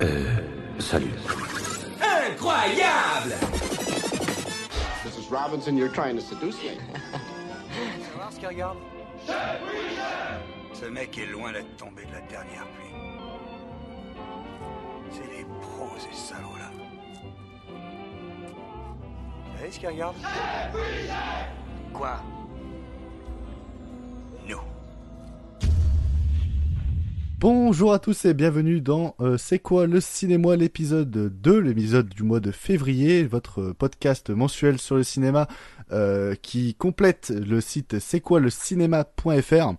Euh, salut. Incroyable Mrs. Robinson, you're trying to seduce me. ce qu'il regarde? Ce mec est loin d'être tombé de la dernière pluie. C'est des pros, ces salauds-là. Vous savez ce qu'il regarde? Quoi? Bonjour à tous et bienvenue dans euh, C'est quoi le cinéma l'épisode 2, l'épisode du mois de février, votre podcast mensuel sur le cinéma euh, qui complète le site c'est quoi le cinéma.fr.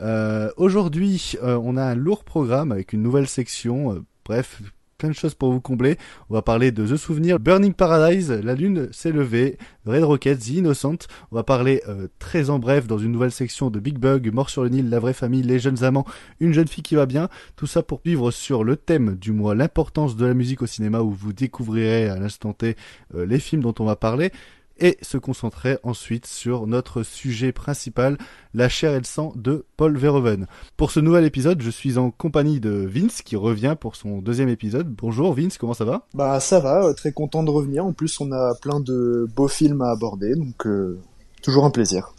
Euh, Aujourd'hui, on a un lourd programme avec une nouvelle section, bref, plein de choses pour vous combler. On va parler de The Souvenir, Burning Paradise, La Lune s'est levée, Red Rocket, The Innocent. On va parler euh, très en bref dans une nouvelle section de Big Bug, Mort sur le Nil, La vraie famille, Les jeunes amants, Une jeune fille qui va bien. Tout ça pour vivre sur le thème du mois, l'importance de la musique au cinéma où vous découvrirez à l'instant T euh, les films dont on va parler et se concentrer ensuite sur notre sujet principal, la chair et le sang de Paul Verhoeven. Pour ce nouvel épisode, je suis en compagnie de Vince qui revient pour son deuxième épisode. Bonjour Vince, comment ça va? Bah ça va, euh, très content de revenir. En plus, on a plein de beaux films à aborder, donc euh, toujours un plaisir.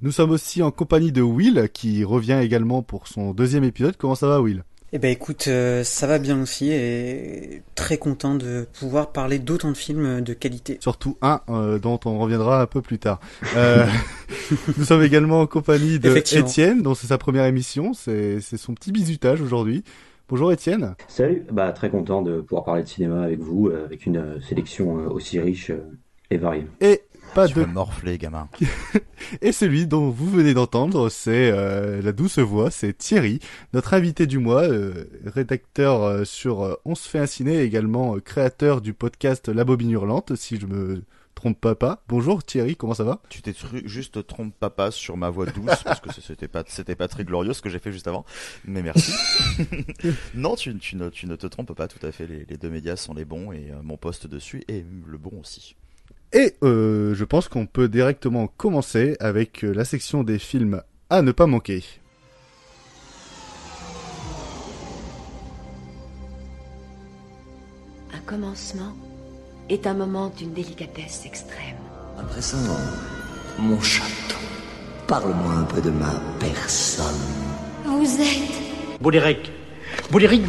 Nous sommes aussi en compagnie de Will qui revient également pour son deuxième épisode. Comment ça va Will? Eh ben écoute, euh, ça va bien aussi et très content de pouvoir parler d'autant de films de qualité. Surtout un euh, dont on reviendra un peu plus tard. Euh, nous sommes également en compagnie de. Étienne, dont c'est sa première émission. C'est son petit bisutage aujourd'hui. Bonjour Étienne. Salut. Bah, très content de pouvoir parler de cinéma avec vous, avec une euh, sélection euh, aussi riche euh, et variée. Et pas Tu de morfler, gamin. Et celui dont vous venez d'entendre, c'est euh, la douce voix, c'est Thierry, notre invité du mois, euh, rédacteur euh, sur On se fait un ciné, également créateur du podcast La Bobine Hurlante, si je me trompe pas pas. Bonjour Thierry, comment ça va? Tu t'es juste trompe papa sur ma voix douce parce que c'était pas c'était pas très glorieux ce que j'ai fait juste avant. Mais merci. non, tu, tu ne tu ne te trompes pas tout à fait. Les, les deux médias sont les bons et mon poste dessus est le bon aussi. Et euh, je pense qu'on peut directement commencer avec euh, la section des films à ne pas manquer. Un commencement est un moment d'une délicatesse extrême. À présent, mon château. Parle-moi un peu de ma personne. Vous êtes Bouléric. Bouléric.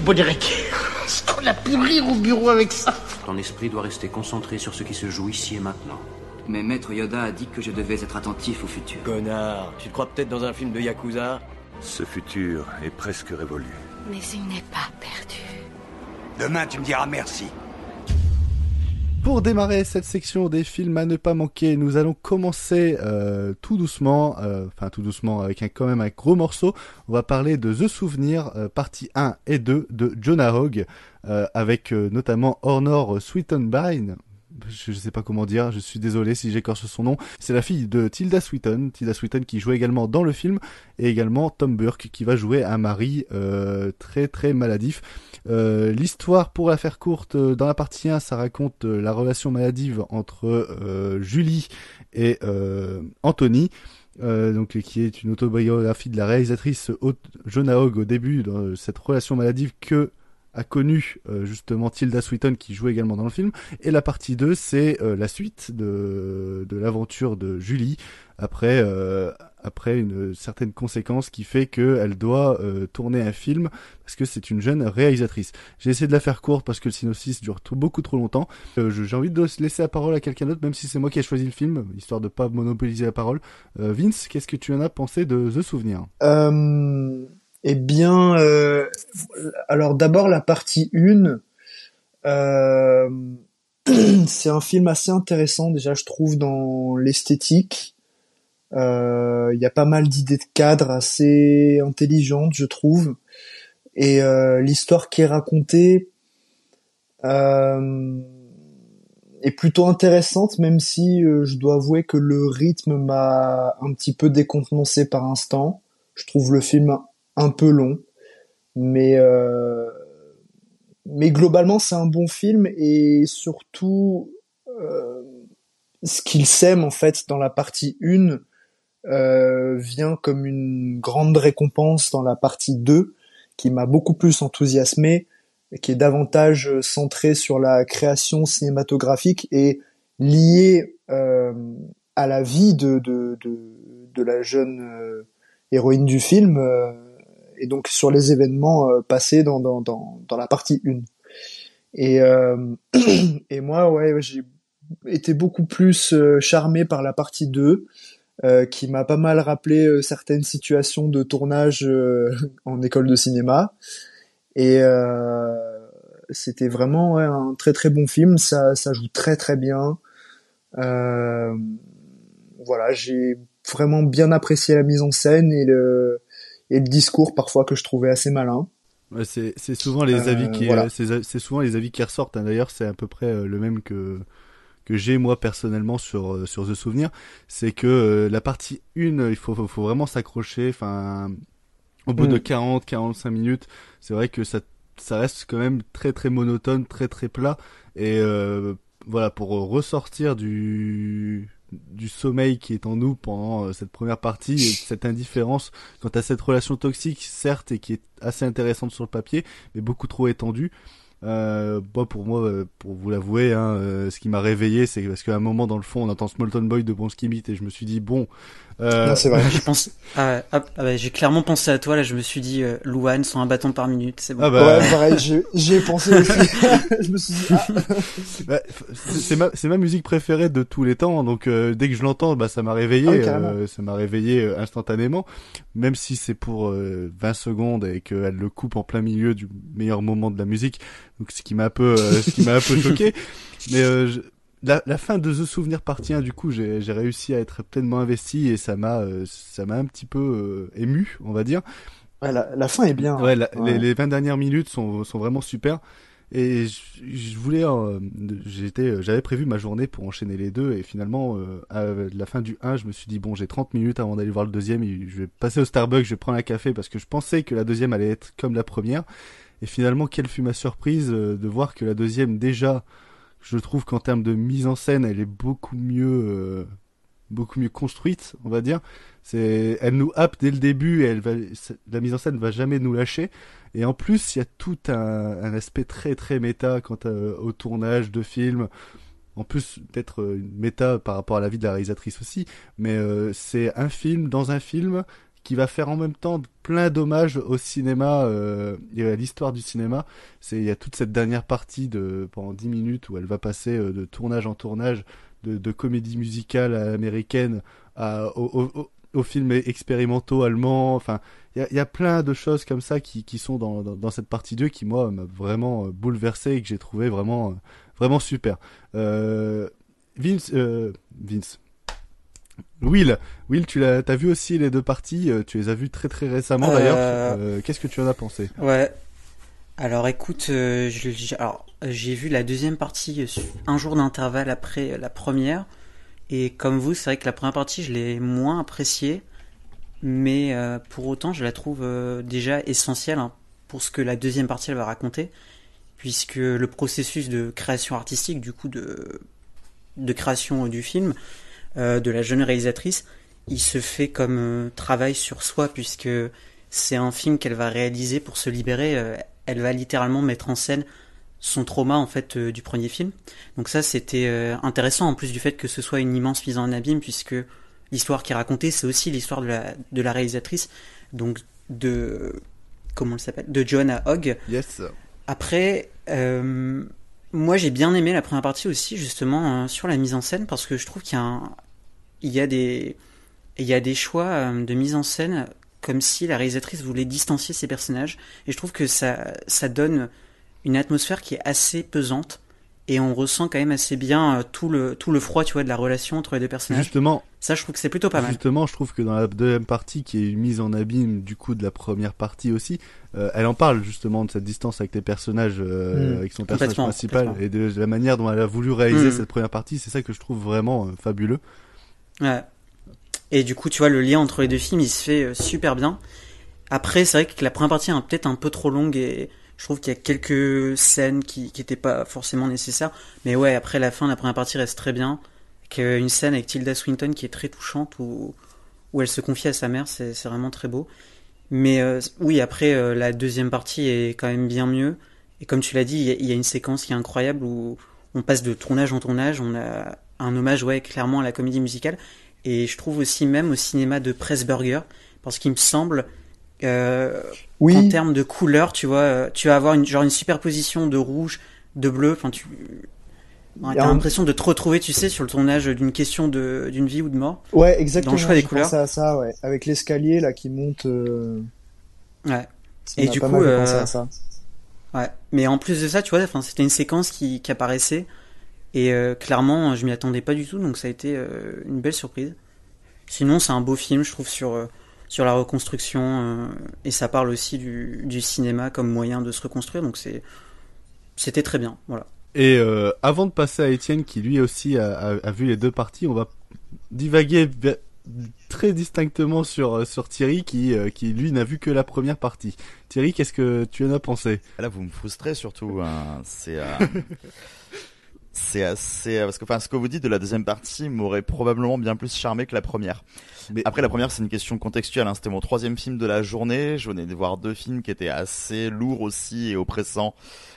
Ce qu'on a pu rire au bureau avec ça. Ton esprit doit rester concentré sur ce qui se joue ici et maintenant. Mais Maître Yoda a dit que je devais être attentif au futur. Connard, tu te crois peut-être dans un film de Yakuza Ce futur est presque révolu. Mais il n'est pas perdu. Demain, tu me diras merci. Pour démarrer cette section des films à ne pas manquer, nous allons commencer euh, tout doucement, euh, enfin tout doucement avec un, quand même un gros morceau. On va parler de The Souvenir, euh, partie 1 et 2 de Jonah Hogg, euh, avec euh, notamment Honor Sweetenbein. Je ne sais pas comment dire, je suis désolé si j'écorche son nom. C'est la fille de Tilda Swinton, Tilda Swinton qui joue également dans le film, et également Tom Burke qui va jouer un mari euh, très très maladif. Euh, L'histoire, pour la faire courte, euh, dans la partie 1, ça raconte la relation maladive entre Julie et Anthony. Qui est une autobiographie de la réalisatrice Jonah Hogg au début de cette relation maladive que a connu euh, justement Tilda Swinton qui joue également dans le film et la partie 2 c'est euh, la suite de, de l'aventure de Julie après euh, après une certaine conséquence qui fait qu'elle doit tourner un film parce que c'est une jeune réalisatrice. J'ai essayé de la faire courte parce que le synopsis dure beaucoup trop longtemps. J'ai envie de laisser la parole à quelqu'un d'autre, même si c'est moi qui ai choisi le film, histoire de pas monopoliser la parole. Vince, qu'est-ce que tu en as pensé de The Souvenir? Eh bien, euh, alors d'abord la partie 1. Euh, c'est un film assez intéressant déjà, je trouve, dans l'esthétique. Euh, Il y a pas mal d'idées de cadre assez intelligentes, je trouve. Et euh, l'histoire qui est racontée euh, est plutôt intéressante, même si je dois avouer que le rythme m'a un petit peu décontenancé par instant. Je trouve le film un peu long, mais euh, mais globalement c'est un bon film et surtout euh, ce qu'il sème en fait dans la partie 1 euh, vient comme une grande récompense dans la partie 2 qui m'a beaucoup plus enthousiasmé qui est davantage centré sur la création cinématographique et lié à la vie de, de, de, de la jeune héroïne du film et donc sur les événements euh, passés dans, dans, dans, dans, la partie 1. Et, et moi, ouais, j'ai été beaucoup plus charmé par la partie 2, qui m'a pas mal rappelé certaines situations de tournage en école de cinéma. Et c'était vraiment un très très bon film, ça, ça joue très très bien. Euh, voilà, j'ai vraiment bien apprécié la mise en scène et le, et le discours parfois que je trouvais assez malin. Ouais, c'est souvent les avis euh, qui voilà. c'est c'est souvent les avis qui ressortent. Hein. D'ailleurs, c'est à peu près euh, le même que que j'ai moi personnellement sur euh, sur The Souvenir, c'est que la partie 1, il faut faut, faut vraiment s'accrocher. Enfin, au bout mm. de 40 45 minutes, c'est vrai que ça ça reste quand même très très monotone, très très plat et voilà pour ressortir du du sommeil qui est en nous pendant euh, cette première partie et cette indifférence quant à cette relation toxique certes et qui est assez intéressante sur le papier mais beaucoup trop étendue euh, bon, pour moi, euh, pour vous l'avouer, hein, euh, ce qui m'a réveillé, c'est parce qu'à un moment dans le fond, on entend Smolton Boy de Bon Skimit et je me suis dit bon. Euh... c'est vrai. je pense, ah, ah, bah, j'ai clairement pensé à toi là. Je me suis dit, euh, Louane, sont un bâton par minute, c'est bon. Ah bah... Ouais, pareil, j'y ai pensé aussi. je me suis dit. Ah. Bah, c'est ma, c'est ma musique préférée de tous les temps, donc dès que je l'entends, bah ça m'a réveillé, ah ça m'a réveillé instantanément, même si c'est pour 20 secondes et qu'elle le coupe en plein milieu du meilleur moment de la musique donc ce qui m'a un peu euh, ce qui m'a un peu choqué mais euh, la, la, fin de The Souvenir partie 1 du coup j'ai réussi à être pleinement investi et ça m'a euh, ça m'a un petit peu ému on va dire. Ouais, la, la fin est bien ouais, Les, les 20 dernières minutes sont sont vraiment super. Et je, je voulais j'étais j'avais prévu ma journée pour enchaîner les deux et finalement à la fin du 1 je me suis dit bon j'ai 30 minutes avant d'aller voir le deuxième et je vais passer au Starbucks je vais prendre un café parce que je pensais que la deuxième allait être comme la première. Et finalement, quelle fut ma surprise euh, de voir que la deuxième, déjà, je trouve qu'en termes de mise en scène, elle est beaucoup mieux, euh, beaucoup mieux construite, on va dire. C'est, elle nous happe dès le début et elle va, la mise en scène ne va jamais nous lâcher. Et en plus, il y a tout un, un aspect très très méta quant au tournage de films. En plus d'être une méta par rapport à la vie de la réalisatrice aussi, mais euh, c'est un film dans un film qui va faire en même temps plein d'hommages au cinéma euh, et à l'histoire du cinéma. C'est il y a toute cette dernière partie de pendant 10 minutes où elle va passer euh, de tournage en tournage de, de comédie musicale américaine aux films expérimentaux allemands. Enfin, il y a, plein de choses comme ça qui, sont dans, cette partie 2 qui moi m'a vraiment euh, bouleversé et que j'ai trouvé vraiment vraiment super. Vince, Will, Will, tu l'as, t'as vu aussi les deux parties. Euh, tu les as vues très très récemment d'ailleurs. Euh, euh, qu'est-ce que tu en as pensé? Ouais. Alors écoute, j'ai vu la deuxième partie un jour d'intervalle après la première. Et comme vous, c'est vrai que la première partie, je l'ai moins appréciée, mais pour autant, je la trouve déjà essentielle hein, pour ce que la deuxième partie elle va raconter, puisque le processus de création artistique, du coup de de création du film, euh, de la jeune réalisatrice, il se fait comme euh, travail sur soi puisque c'est un film qu'elle va réaliser pour se libérer. Euh, elle va littéralement mettre en scène son trauma en fait du premier film. Donc ça c'était intéressant en plus du fait que ce soit une immense mise en abîme puisque l'histoire qui est racontée c'est aussi l'histoire de la, de la réalisatrice donc de comment elle s'appelle? De Joanna Hogg. Yes. Après moi, j'ai bien aimé la première partie aussi, justement, sur la mise en scène, parce que je trouve qu'il y a un, il y a des, y a des choix euh, de mise en scène comme si la réalisatrice voulait distancier ses personnages. Et je trouve que ça, ça donne une atmosphère qui est assez pesante. Et on ressent quand même assez bien euh, tout le, tout le froid, tu vois, de la relation entre les deux personnages. Justement. Ça, je trouve que c'est plutôt pas mal. Justement, je trouve que dans la deuxième partie, qui est mise en abîme, du coup, de la première partie aussi, euh, elle en parle justement de cette distance avec les personnages, euh, mmh. avec son personnage principal, et de, la manière dont elle a voulu réaliser mmh. cette première partie. C'est ça que je trouve vraiment euh, fabuleux. Ouais. Et du coup, tu vois, le lien entre les deux films, il se fait euh, super bien. Après, c'est vrai que la première partie est peut-être un peu trop longue et je trouve qu'il y a quelques scènes qui qui étaient pas forcément nécessaires. Mais ouais, après la fin, la première partie reste très bien. Qu'une scène avec Tilda Swinton qui est très touchante où elle se confie à sa mère, c'est vraiment très beau. Mais euh, oui, après euh, la deuxième partie est quand même bien mieux Et comme tu l'as dit, il y, y a une séquence qui est incroyable où on passe de tournage en tournage. On a un hommage, ouais, clairement à la comédie musicale. Et je trouve aussi même au cinéma de Pressburger, parce qu'il me semble euh, Oui. qu'en termes de couleurs, tu vois, euh, tu vas avoir une genre une superposition de rouge, de bleu. Enfin, tu ouais, Il y a t'as un- l'impression de te retrouver, tu sais, sur le tournage d'une question de d'une vie ou de mort. Ouais, exactement. Dans le choix des couleurs. à ça, ouais. Avec l'escalier là qui monte. euh, Ouais. ça Et du pas coup, mal euh, penser à ça. Ouais, mais en plus de ça, tu vois, enfin, c'était une séquence qui, qui apparaissait et euh, clairement, je m'y attendais pas du tout, donc ça a été euh, une belle surprise. Sinon, c'est un beau film, je trouve, sur euh, sur la reconstruction euh, et ça parle aussi du, du cinéma comme moyen de se reconstruire, donc c'est c'était très bien, voilà. Et euh, avant de passer à Étienne, qui lui aussi a, a- a vu les deux parties, on va divaguer très distinctement sur euh, sur Thierry, qui euh, qui lui n'a vu que la première partie. Thierry, qu'est-ce que tu en as pensé? Là, vous me frustrez surtout. hein. C'est. euh, C'est assez parce que enfin ce que vous dites de la deuxième partie m'aurait probablement bien plus charmé que la première. Mais- Après la première c'est une question contextuelle. Hein. C'était mon troisième film de la journée. Je venais de voir deux films qui étaient assez lourds aussi et oppressants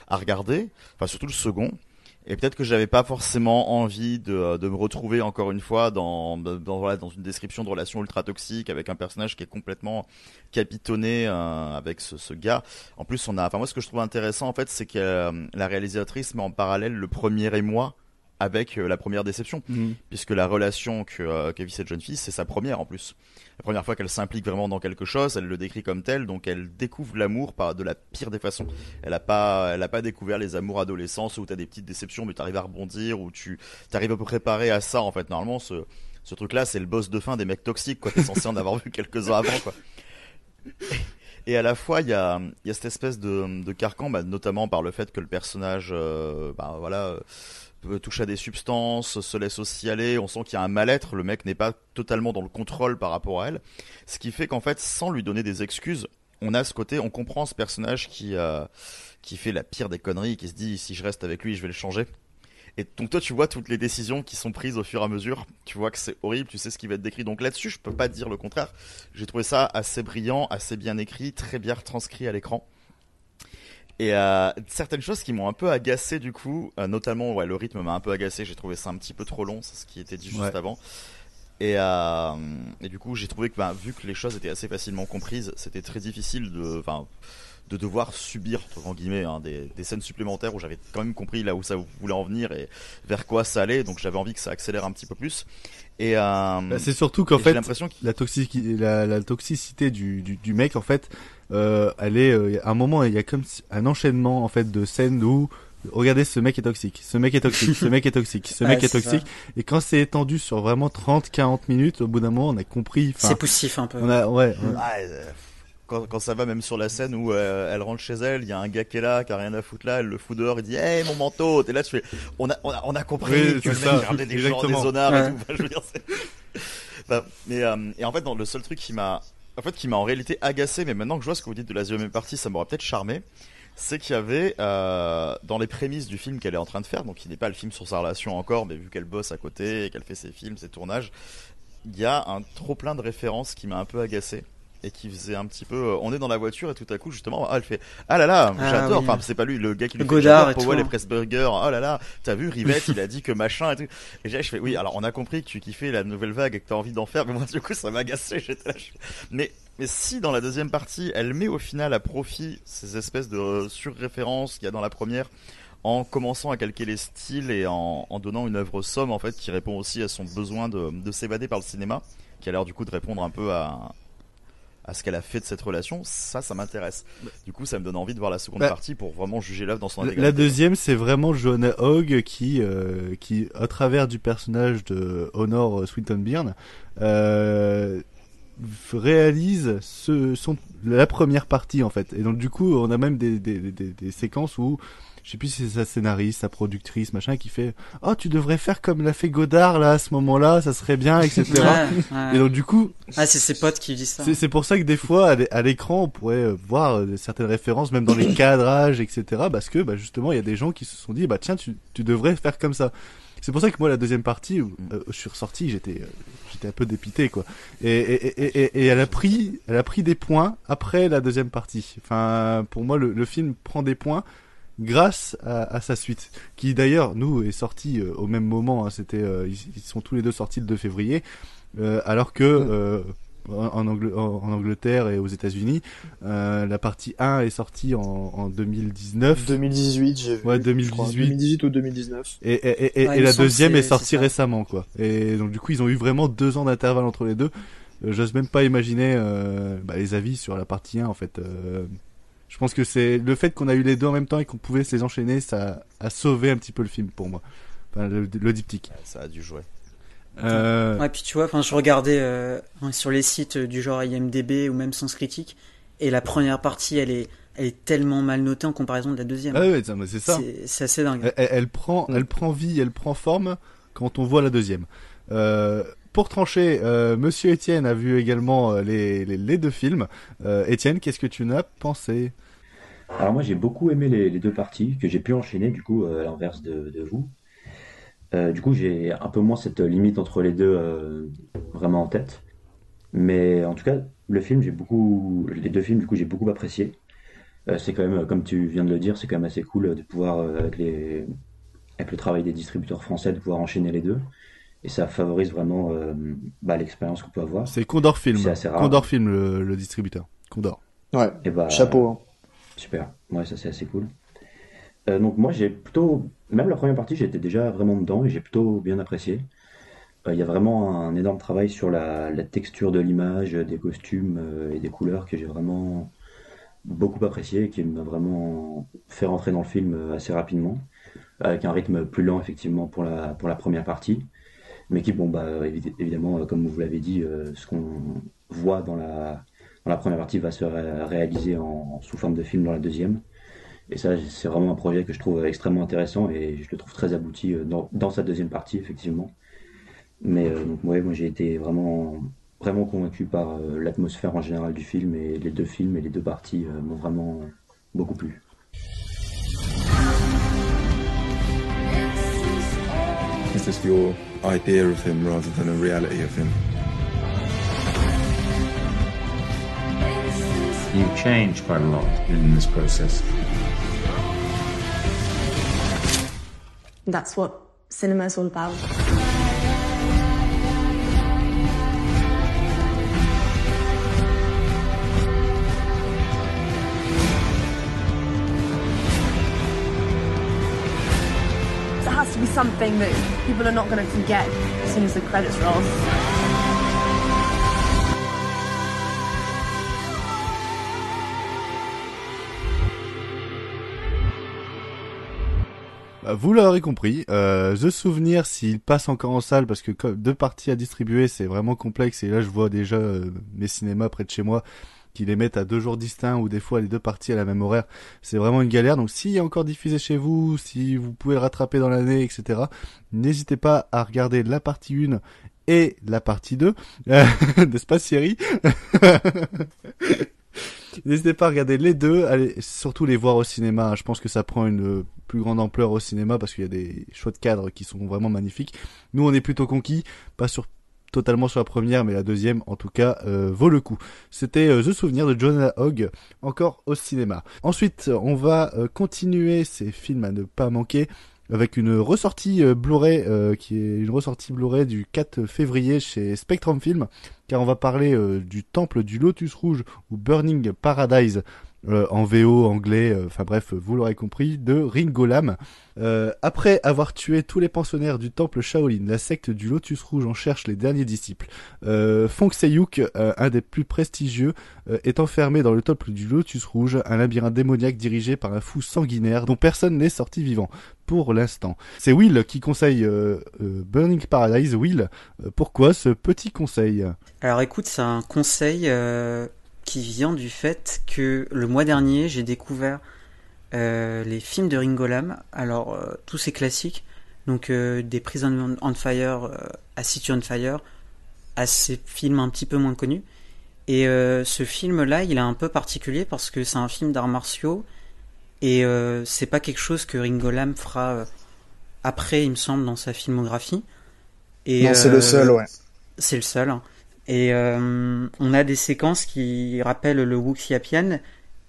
à regarder. Enfin surtout le second. Et peut-être que j'avais pas forcément envie de, de me retrouver encore une fois dans, dans, voilà, dans une description de relation ultra toxique avec un personnage qui est complètement capitonné euh, avec ce, ce gars. En plus, on a, enfin moi ce que je trouve intéressant en fait, c'est que euh, la réalisatrice met en parallèle le premier émoi avec euh, la première déception, Mhm. puisque la relation que, euh, vit cette jeune fille, c'est sa première en plus. La première fois qu'elle s'implique vraiment dans quelque chose, elle le décrit comme tel, donc elle découvre l'amour par de la pire des façons. Elle a pas, elle a pas découvert les amours adolescents où t'as des petites déceptions, mais t'arrives à rebondir, où tu t'arrives à préparer à ça en fait. Normalement, ce, ce truc-là, c'est le boss de fin des mecs toxiques, quoi. T'es censé en avoir vu quelques-uns avant, quoi. Et à la fois, il y a, il y a cette espèce de, de carcan, bah, notamment par le fait que le personnage, euh, bah, voilà, touche à des substances, se laisse aussi aller. On sent qu'il y a un mal-être. Le mec n'est pas totalement dans le contrôle par rapport à elle. Ce qui fait qu'en fait, sans lui donner des excuses, on a ce côté, on comprend ce personnage qui, euh, qui fait la pire des conneries, qui se dit si je reste avec lui, je vais le changer. Et donc toi, tu vois toutes les décisions qui sont prises au fur et à mesure. Tu vois que c'est horrible, tu sais ce qui va être décrit. Donc là-dessus, je peux pas dire le contraire. J'ai trouvé ça assez brillant, assez bien écrit, très bien retranscrit à l'écran. Et euh, certaines choses qui m'ont un peu agacé du coup, euh, notamment ouais, le rythme m'a un peu agacé. J'ai trouvé ça un petit peu trop long, c'est ce qui était dit juste Ouais. avant. Et, euh, et du coup, j'ai trouvé que bah, vu que les choses étaient assez facilement comprises, c'était très difficile de, enfin, de devoir subir entre guillemets hein, des, des scènes supplémentaires où j'avais quand même compris là où ça voulait en venir et vers quoi ça allait. Donc j'avais envie que ça accélère un petit peu plus. Et euh, Bah, c'est surtout qu'en fait, l'impression la, toxici- la, la toxicité du, du, du mec, en fait, euh, elle est, euh, à un moment, il y a comme un enchaînement, en fait, de scènes où, regardez, ce mec est toxique, ce mec est toxique, ce mec est toxique, ce Ouais, mec est toxique. Et quand c'est étendu sur vraiment 30, 40 minutes, au bout d'un moment, on a compris. C'est poussif un peu. On a, ouais, on- Ah, euh, quand, quand ça va même sur la scène où euh, elle rentre chez elle, il y a un gars qui est là, qui a rien à foutre là, elle le fout dehors, il dit Hey mon manteau T'es là, tu fais On a, on a, on a compris Oui, que le mec regardait des gens, des exactement. zonards Ouais. et tout. Enfin, je veux dire, c'est- Enfin, mais, euh, et en fait, le seul truc qui m'a. En fait, qui m'a en réalité agacé, mais maintenant que je vois ce que vous dites de la deuxième partie, ça m'aurait peut-être charmé. C'est qu'il y avait euh, dans les prémices du film qu'elle est en train de faire, donc qui n'est pas le film sur sa relation encore, mais vu qu'elle bosse à côté qu'elle fait ses films, ses tournages, il y a un trop plein de références qui m'a un peu agacé et qui faisait un petit peu euh, on est dans la voiture et tout à coup justement ah, elle fait ah là là Ah, j'adore oui. enfin c'est pas lui le gars qui lui Le fait Godard et Powell et hein. Pressburger oh là là t'as vu Rivette il a dit que machin et tout et là je fais oui alors on a compris que tu kiffais la nouvelle vague et que t'as envie d'en faire mais moi du coup ça m'a agacé j'étais là je mais mais si dans la deuxième partie elle met au final à profit ces espèces de euh, surréférences qu'il y a dans la première en commençant à calquer les styles et en, en donnant une œuvre somme en fait qui répond aussi à son besoin de, de s'évader par le cinéma qui a l'air du coup de répondre un peu à à ce qu'elle a fait de cette relation, ça, ça m'intéresse. Du coup, ça me donne envie de voir la seconde Bah, partie pour vraiment juger l'œuvre dans son intégralité. la deuxième, c'est vraiment Joanna Hogg qui, euh, qui, à travers du personnage de Honor Swinton Byrne, euh, réalise ce, son, la première partie en fait. Et donc du coup, on a même des, des, des, des séquences où je sais plus si c'est sa scénariste, sa productrice, machin, qui fait oh tu devrais faire comme l'a fait Godard là à ce moment-là, ça serait bien, etc. Ouais, ouais. Et donc du coup, Ah, c'est ses potes qui disent ça. c'est pour ça que des fois, à l'é- à l'écran, on pourrait euh, voir euh, certaines références, même dans les cadrages, etc. Parce que, bah, justement, il y a des gens qui se sont dit, bah, tiens, tu, tu devrais faire comme ça. C'est pour ça que moi, la deuxième partie, où euh, je suis ressorti, j'étais, euh, j'étais un peu dépité, quoi. Et, et, et, et, et elle a pris, elle a pris des points après la deuxième partie. Enfin, pour moi, le, le film prend des points. Grâce à, à sa suite, qui d'ailleurs nous est sorti euh, au même moment. hein, C'était, euh, ils, ils sont tous les deux sortis le 2 février, euh, alors que en, en Angl- en- en Angleterre et aux États-Unis, la partie 1 est sortie en, en 2019. 2018, j'ai vu. Ouais, je crois. 2018. 2018 ou 2019. Et, et, et, et Ouais, il me la deuxième est sortie récemment, quoi. Et donc du coup, ils ont eu vraiment deux ans d'intervalle entre les deux. J'ose même pas imaginer bah, les avis sur la partie 1, en fait. Euh, je pense que c'est le fait qu'on a eu les deux en même temps et qu'on pouvait se les enchaîner, ça a sauvé un petit peu le film pour moi. Enfin, le, le diptyque. Ça a dû jouer. Euh, Ouais, puis tu vois, enfin, je regardais euh, sur les sites du genre IMDb ou même Sens Critique, et la première partie, elle est, elle est tellement mal notée en comparaison de la deuxième. Ah ouais, c'est ça. C'est- C'est assez dingue. Elle prend, elle prend vie, elle prend forme quand on voit la deuxième. Euh, pour trancher, euh, Monsieur Étienne a vu également euh, les, deux films. Euh, Étienne, qu'est-ce que tu n'as pensé? Alors moi j'ai beaucoup aimé les, deux parties que j'ai pu enchaîner du coup euh, à l'inverse de, vous. Du coup j'ai un peu moins cette limite entre les deux vraiment en tête. Mais en tout cas le film j'ai beaucoup les deux films du coup j'ai beaucoup apprécié. C'est quand même comme tu viens de le dire c'est quand même assez cool de pouvoir avec avec le travail des distributeurs français de pouvoir enchaîner les deux et ça favorise vraiment euh, bah, l'expérience qu'on peut avoir. C'est Condor Film. C'est assez rare. Condor Film, le, le distributeur. Condor. Ouais. Et bah, Chapeau. hein. Super. Ouais, ça c'est assez cool. Euh, donc moi j'ai plutôt, même la première partie j'étais déjà vraiment dedans et j'ai plutôt bien apprécié. Euh, Il y a vraiment un énorme travail sur la, la texture de l'image, des costumes euh, et des couleurs que j'ai vraiment beaucoup apprécié et qui m'a vraiment fait rentrer dans le film assez rapidement, avec un rythme plus lent effectivement pour la, pour la première partie, mais qui, bon, bah, évi- évidemment, euh, comme vous l'avez dit, euh, ce qu'on voit dans la, dans la première partie va se ré- réaliser en, sous forme de film dans la deuxième. Et ça, c'est vraiment un projet que je trouve extrêmement intéressant et je le trouve très abouti euh, dans, dans sa deuxième partie, effectivement. Mais euh, donc, ouais, moi j'ai été vraiment, vraiment convaincu par l'atmosphère en général du film et les deux films et les deux parties m'ont vraiment beaucoup plu. Is your idea of him rather than a reality of him? You've changed quite a lot in this process. That's what cinema is all about. Something that people are not going to forget as soon as the credits roll. Bah, vous l'aurez compris, euh, The Souvenir, s'il passe encore en salle, parce que deux parties à distribuer, c'est vraiment complexe, et là je vois déjà euh, mes cinémas près de chez moi qui les mettent à deux jours distincts ou des fois les deux parties à la même horaire, c'est vraiment une galère. Donc s'il est encore diffusé chez vous, si vous pouvez le rattraper dans l'année, etc., n'hésitez pas à regarder la partie 1 et la partie 2, euh, n'est-ce pas Thierry N'hésitez pas à regarder les deux, allez surtout les voir au cinéma. Je pense que ça prend une plus grande ampleur au cinéma parce qu'il y a des choix de cadres qui sont vraiment magnifiques. Nous, on est plutôt conquis, pas sur totalement sur la première, mais la deuxième, en tout cas, euh, vaut le coup. C'était euh, The Souvenir de Jonah Hogg, encore au cinéma. Ensuite, on va euh, continuer ces films à ne pas manquer avec une ressortie Blu-ray qui est une ressortie Blu-ray du 4 février chez Spectrum Film car on va parler du temple du Lotus Rouge ou Burning Paradise euh, en VO anglais, euh, enfin bref, vous l'aurez compris, de Ringo Lam. Euh, après avoir tué tous les pensionnaires du temple Shaolin, la secte du Lotus Rouge en cherche les derniers disciples. Euh, Fong euh, un des plus prestigieux, euh, est enfermé dans le temple du Lotus Rouge, un labyrinthe démoniaque dirigé par un fou sanguinaire dont personne n'est sorti vivant pour l'instant. C'est Will qui conseille Burning Paradise. Will, pourquoi ce petit conseil? Alors écoute, c'est un conseil euh, qui vient du fait que le mois dernier, j'ai découvert euh, les films de Ringo Lam. Alors, euh, tous ces classiques, donc euh, des Prison on Fire, A City on Fire, à ces films un petit peu moins connus. Et ce film-là, il est un peu particulier parce que c'est un film d'arts martiaux et c'est pas quelque chose que Ringo Lam fera après, il me semble, dans sa filmographie. Et, Non, c'est le seul, ouais. C'est le seul. hein. Et euh, on a des séquences qui rappellent le Wuxiapian.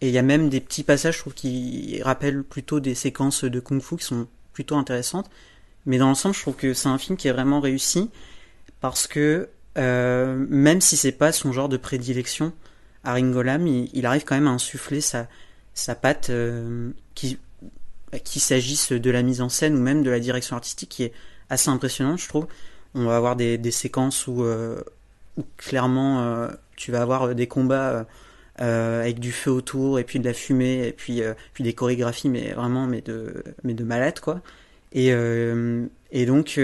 Et il y a même des petits passages, je trouve, qui rappellent plutôt des séquences de kung-fu qui sont plutôt intéressantes. Mais dans l'ensemble, je trouve que c'est un film qui est vraiment réussi parce que euh, même si c'est pas son genre de prédilection, à Ringolam, il, il, arrive quand même à insuffler sa, sa patte, euh, qui, qu'il s'agisse de la mise en scène ou même de la direction artistique, qui est assez impressionnante, je trouve. On va avoir des, des séquences où, euh, où clairement euh, tu vas avoir des combats euh, avec du feu autour et puis de la fumée et puis euh, puis des chorégraphies mais vraiment mais de mais de malade quoi. Et euh, et donc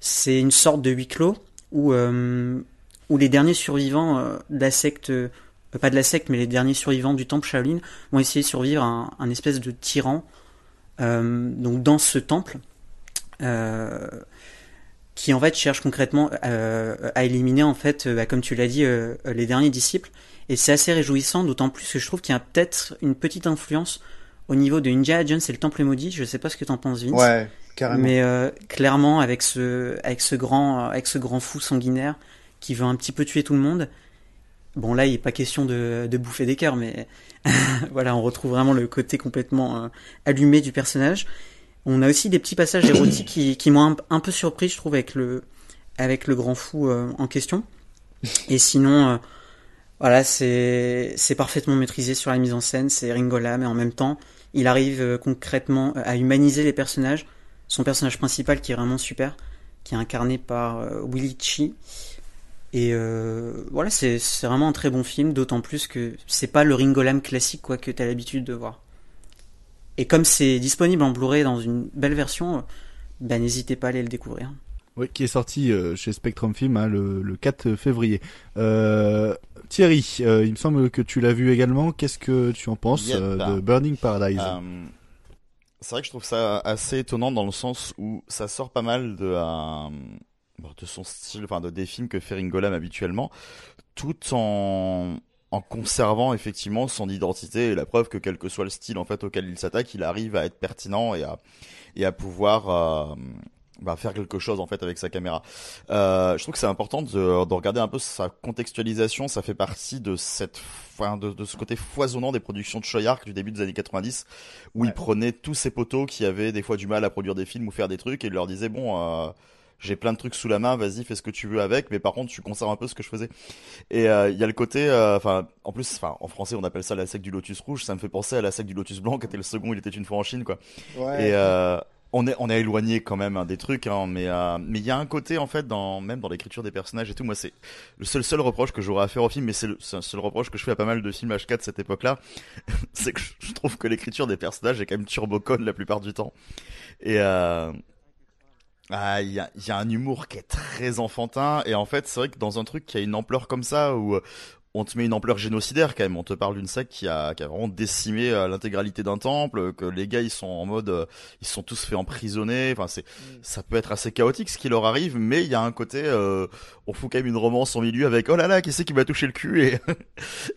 c'est une sorte de huis clos où où les derniers survivants de la secte pas de la secte mais les derniers survivants du temple Shaolin vont essayer de survivre à un, un espèce de tyran donc dans ce temple qui en fait cherche concrètement à éliminer en fait bah, comme tu l'as dit les derniers disciples et c'est assez réjouissant, d'autant plus que je trouve qu'il y a peut-être une petite influence au niveau de Indiana Jones et le Temple maudit. Je sais pas ce que t'en penses, Vince. Ouais, carrément. Mais euh, clairement, avec ce, avec ce grand, avec ce grand fou sanguinaire qui veut un petit peu tuer tout le monde. Bon, là, il n'est pas question de, de bouffer des cœurs, mais voilà, on retrouve vraiment le côté complètement euh, allumé du personnage. On a aussi des petits passages érotiques qui, m'ont un, peu surpris, je trouve, avec le, avec le grand fou euh, en question. Et sinon, euh, voilà, c'est parfaitement maîtrisé sur la mise en scène, c'est Ringola, mais en même temps, il arrive euh, concrètement à humaniser les personnages. Son personnage principal qui est vraiment super, qui est incarné par Willy Chi. Et voilà, c'est c'est vraiment un très bon film, d'autant plus que c'est pas le Ringolam classique quoi que t'as l'habitude de voir. Et comme c'est disponible en Blu-ray dans une belle version, ben n'hésitez pas à aller le découvrir. Oui, qui est sorti euh, chez Spectrum Film hein, le, le, 4 février. Euh, Thierry, euh, il me semble que tu l'as vu également. Qu'est-ce que tu en penses Yep. de Burning Paradise? Euh, c'est vrai que je trouve ça assez étonnant dans le sens où ça sort pas mal de, euh, de son style, enfin de des films que fait Ringolam habituellement, tout en en conservant effectivement son identité et la preuve que quel que soit le style en fait auquel il s'attaque, il arrive à être pertinent et à et à pouvoir euh, bah, faire quelque chose en fait avec sa caméra. Euh, je trouve que c'est important de, de regarder un peu sa contextualisation. Ça fait partie de cette, enfin, de, de ce côté foisonnant des productions de Choyark du début des années 90, où il prenait tous ces poteaux qui avaient des fois du mal à produire des films ou faire des trucs et il leur disait bon. Euh, j'ai plein de trucs sous la main, vas-y, fais ce que tu veux avec, mais par contre, tu conserves un peu ce que je faisais. Et euh, il y a le côté, euh, enfin, en plus, enfin, en français, on appelle ça la sec du lotus rouge. Ça me fait penser à la sec du lotus blanc, qui était le second. Il était une fois en Chine, quoi. Ouais. Et euh, on est on est éloigné quand même hein, des trucs, hein, mais euh, mais il y a un côté en fait dans même dans l'écriture des personnages et tout. Moi, c'est le seul seul reproche que j'aurais à faire au film, mais c'est le, seul reproche que je fais à pas mal de films H4 de cette époque-là, c'est que je, trouve que l'écriture des personnages est quand même turbocone la plupart du temps. Et euh, ah, il y a, y a un humour qui est très enfantin et en fait c'est vrai que dans un truc qui a une ampleur comme ça où euh, on te met une ampleur génocidaire quand même, on te parle d'une secte qui a, qui a vraiment décimé euh, l'intégralité d'un temple, que les gars ils sont en mode, euh, ils sont tous fait emprisonner, enfin c'est, ça peut être assez chaotique ce qui leur arrive, mais il y a un côté, euh, on fout quand même une romance au milieu avec oh là là, qui c'est qui m'a touché le cul et,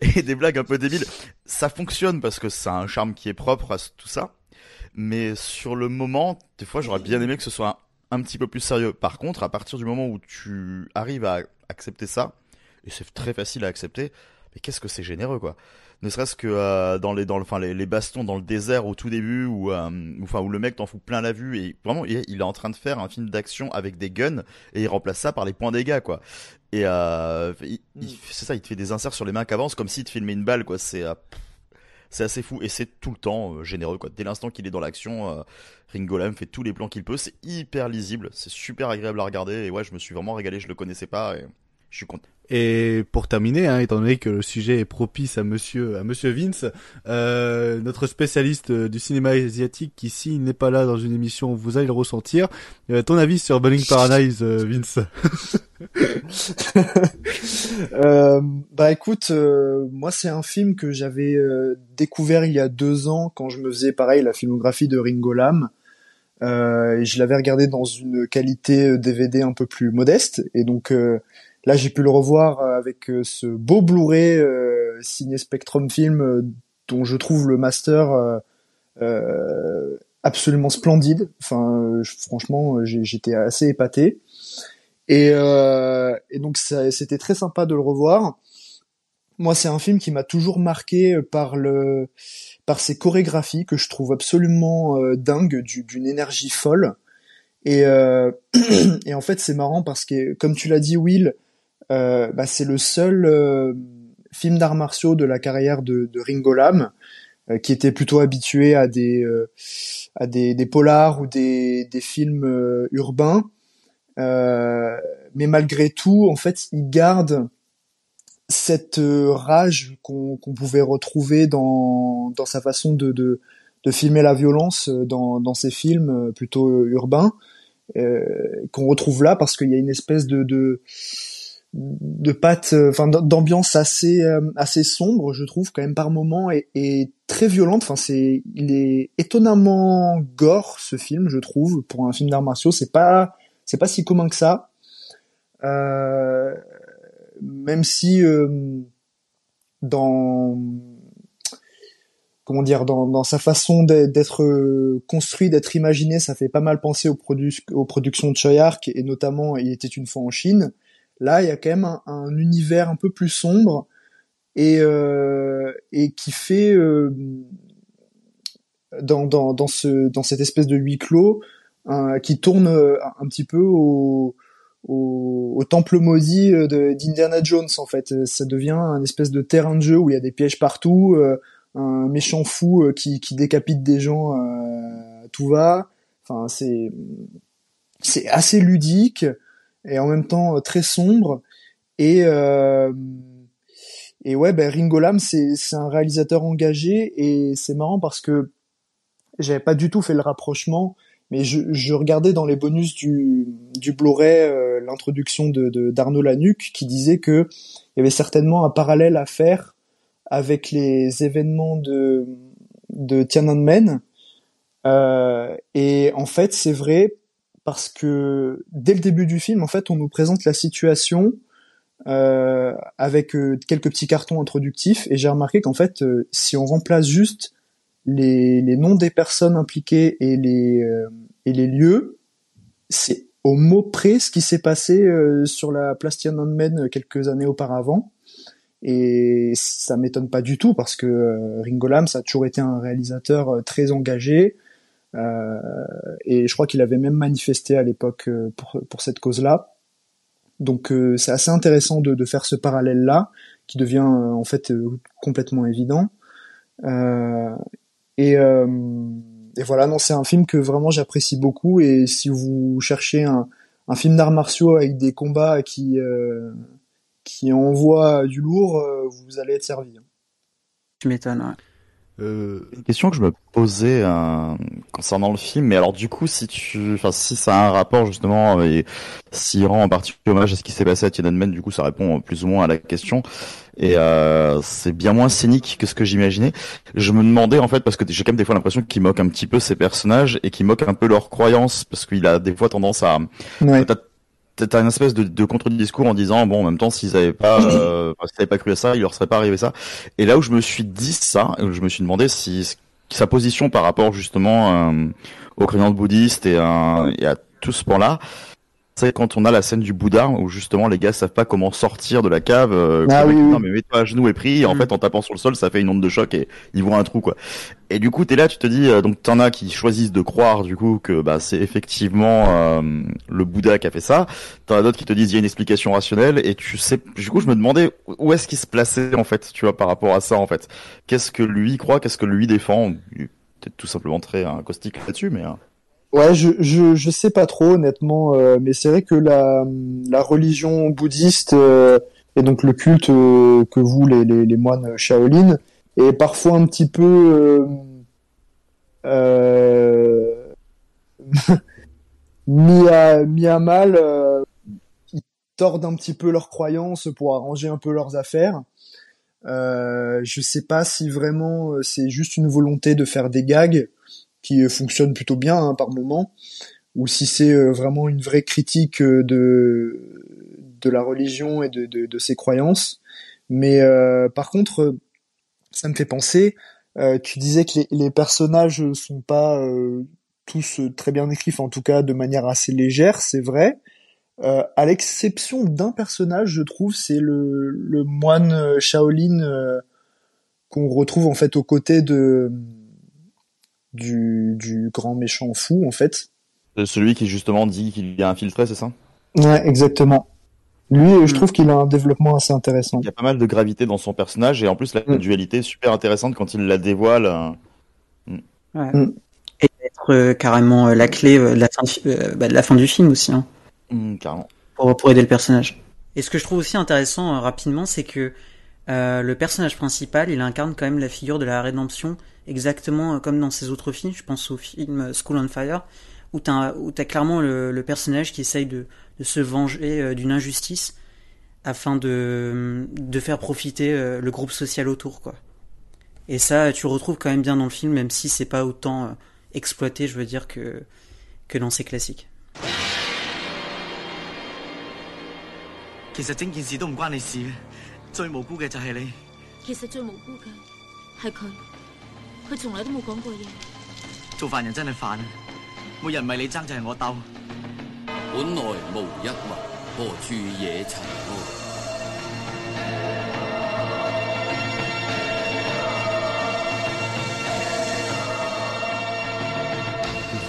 et des blagues un peu débiles. Ça fonctionne parce que ça a un charme qui est propre à tout ça, mais sur le moment, des fois j'aurais bien aimé que ce soit un, petit peu plus sérieux. Par contre, à partir du moment où tu arrives à accepter ça, et c'est très facile à accepter, mais qu'est-ce que c'est généreux quoi. Ne serait-ce que euh, dans les dans le enfin les, les bastons dans le désert au tout début où euh, où, le mec t'en fout plein la vue et vraiment il, il est en train de faire un film d'action avec des guns et il remplace ça par les points dégâts quoi. Et euh, il- c'est ça, il te fait des inserts sur les mains qu'avance comme s'il te filmait une balle quoi, c'est c'est assez fou et c'est tout le temps euh, généreux quoi. Dès l'instant qu'il est dans l'action, euh, Ringo Lam fait tous les plans qu'il peut, c'est hyper lisible, c'est super agréable à regarder et ouais, je me suis vraiment régalé, je le connaissais pas je suis content. Et pour terminer, hein, étant donné que le sujet est propice à Monsieur à Monsieur Vince, euh, notre spécialiste euh, du cinéma asiatique, qui s'il n'est pas là dans une émission, vous allez le ressentir. Euh, ton avis sur Burning Paradise, euh, Vince? Euh, bah écoute, euh, moi c'est un film que j'avais euh, découvert il y a deux ans quand je me faisais pareil la filmographie de Ringo Lam. Euh, et je l'avais regardé dans une qualité DVD un peu plus modeste. Et donc euh, là j'ai pu le revoir euh, avec euh, ce beau Blu-ray euh, signé Spectrum Film dont je trouve le master absolument splendide. Enfin franchement j'étais assez épaté. Et, euh, et donc c'était très sympa de le revoir. moi, c'est un film qui m'a toujours marqué par le par ses chorégraphies que je trouve absolument euh, dingues, du- d'une énergie folle. Et, euh, et en fait, c'est marrant parce que, comme tu l'as dit, Will, bah, c'est le seul euh, film d'arts martiaux de la carrière de, de Ringo Lam, euh, qui était plutôt habitué à des euh, à des, des polars ou des, des films euh, urbains. Euh, mais malgré tout, en fait, il garde cette euh, rage qu'on qu'on pouvait retrouver dans, dans sa façon de, de, de filmer la violence euh, dans, dans ses films euh, plutôt euh, urbains, euh, qu'on retrouve là parce qu'il y a une espèce de, de, de patte, euh, enfin d'ambiance assez euh, assez sombre, je trouve quand même par moment et, très violente. Enfin c'est, il est étonnamment gore ce film, je trouve, pour un film d'arts martiaux. C'est pas c'est pas si commun que ça. Euh, même si euh, dans comment dire dans, dans sa façon d'être- construit, d'être imaginé, ça fait pas mal penser aux, aux productions de Choi Ark et notamment Il était une fois en Chine. Là, il y a quand même un, un univers un peu plus sombre et euh, et qui fait euh, dans dans dans ce dans cette espèce de huis clos euh, qui tourne euh, un petit peu au au, au temple maudit euh, d'Indiana Jones en fait. Ça devient un espèce de terrain de jeu où il y a des pièges partout, euh, un méchant fou qui, qui décapite des gens tout va. Enfin, c'est c'est assez ludique et en même temps euh, très sombre. Et euh, et ouais, ben Ringo Lam, c'est c'est un réalisateur engagé et c'est marrant parce que j'avais pas du tout fait le rapprochement, mais je, je regardais dans les bonus du, du Blu-ray euh, l'introduction de d'Arnaud Lanuc qui disait que il y avait certainement un parallèle à faire avec les événements de de Tiananmen. Euh, et en fait, c'est vrai parce que dès le début du film, en fait, on nous présente la situation euh, avec euh, quelques petits cartons introductifs et j'ai remarqué qu'en fait, euh, si on remplace juste les, les noms des personnes impliquées et les, euh, et les lieux, c'est au mot près ce qui s'est passé euh, sur la place Tiananmen euh, quelques années auparavant. Et ça m'étonne pas du tout parce que Ringo Lam, ça a toujours été un réalisateur très engagé. Euh, et je crois qu'il avait même manifesté à l'époque euh, pour, pour cette cause-là. Donc euh, c'est assez intéressant de, de faire ce parallèle-là, qui devient euh, en fait complètement évident. Et, et voilà, non, c'est un film que vraiment j'apprécie beaucoup. Et si vous cherchez un, un film d'arts martiaux avec des combats qui qui envoient du lourd, vous allez être servi. Tu m'étonnes, ouais. Une question que je me posais euh, concernant le film, mais alors du coup, si tu, enfin, si ça a un rapport justement, euh, et s'il rend en particulier hommage à ce qui s'est passé à Tiananmen, du coup, ça répond plus ou moins à la question. Et euh, c'est bien moins scénique que ce que j'imaginais. Je me demandais en fait parce que j'ai quand même des fois l'impression qu'il moque un petit peu ses personnages et qu'il moque un peu leurs croyances parce qu'il a des fois tendance à Ouais. T'as une espèce de, de contre-discours en disant bon en même temps s'ils avaient pas euh, s'ils avaient pas cru à ça il leur serait pas arrivé ça. Et là où je me suis dit ça où je me suis demandé si sa position par rapport justement euh, aux croyances bouddhistes et, euh, et à tout ce point là c'est quand on a la scène du Bouddha où justement les gars savent pas comment sortir de la cave euh, Ah oui, non mais mets-toi à genoux et prie et en fait en tapant sur le sol ça fait une onde de choc et ils voient un trou quoi et du coup, t'es là, tu te dis, euh, donc t'en as qui choisissent de croire du coup que bah c'est effectivement euh, le Bouddha qui a fait ça. T'en as d'autres qui te disent il y a une explication rationnelle et tu sais. Du coup, je me demandais où est-ce qu'il se plaçait en fait, tu vois, par rapport à ça en fait? Qu'est-ce que lui croit, qu'est-ce que lui défend? Peut-être tout simplement très un caustique là-dessus, mais. euh, Ouais, je, je, je sais pas trop honnêtement, euh, mais c'est vrai que la, la religion bouddhiste euh, et donc le culte euh, que vous, les, les, les moines Shaolin, est parfois un petit peu euh, euh, mis, à, mis à mal. euh, ils tordent un petit peu leurs croyances pour arranger un peu leurs affaires. Euh, je sais pas si vraiment c'est juste une volonté de faire des gags qui euh, fonctionne plutôt bien hein, par moment, ou si c'est euh, vraiment une vraie critique euh, de de la religion et de, de, de ses croyances. Mais euh, par contre, ça me fait penser. euh, tu disais que les, les personnages sont pas euh, tous très bien écrits, en tout cas de manière assez légère, c'est vrai. À l'exception d'un personnage, je trouve, c'est le, le moine Shaolin qu'on retrouve en fait aux côtés de du, du grand méchant fou en fait. Euh, Celui qui justement dit qu'il est infiltré, c'est ça? Ouais, exactement. Lui, je trouve qu'il a un développement assez intéressant. Il y a pas mal de gravité dans son personnage et en plus la dualité est super intéressante quand il la dévoile. euh. Ouais. Mm. Et être euh, carrément euh, la clé euh, de, la fin de, fi- euh, bah, de la fin du film aussi, hein, Mm, carrément. pour, pour aider le personnage. Et ce que je trouve aussi intéressant euh, rapidement, c'est que euh, le personnage principal, il incarne quand même la figure de la rédemption, exactement euh, comme dans ses autres films. Je pense au film euh, School on Fire, où t'as où t'as clairement le, le personnage qui essaye de, de se venger euh, d'une injustice afin de, de faire profiter le groupe social autour, quoi. Et ça, tu le retrouves quand même bien dans le film, même si c'est pas autant exploité, je veux dire, que, que dans ses classiques. 佢，佢从来都冇讲过嘢。做犯人真系烦啊！每人唔系你争就系我斗。本来无一物，何处惹尘埃？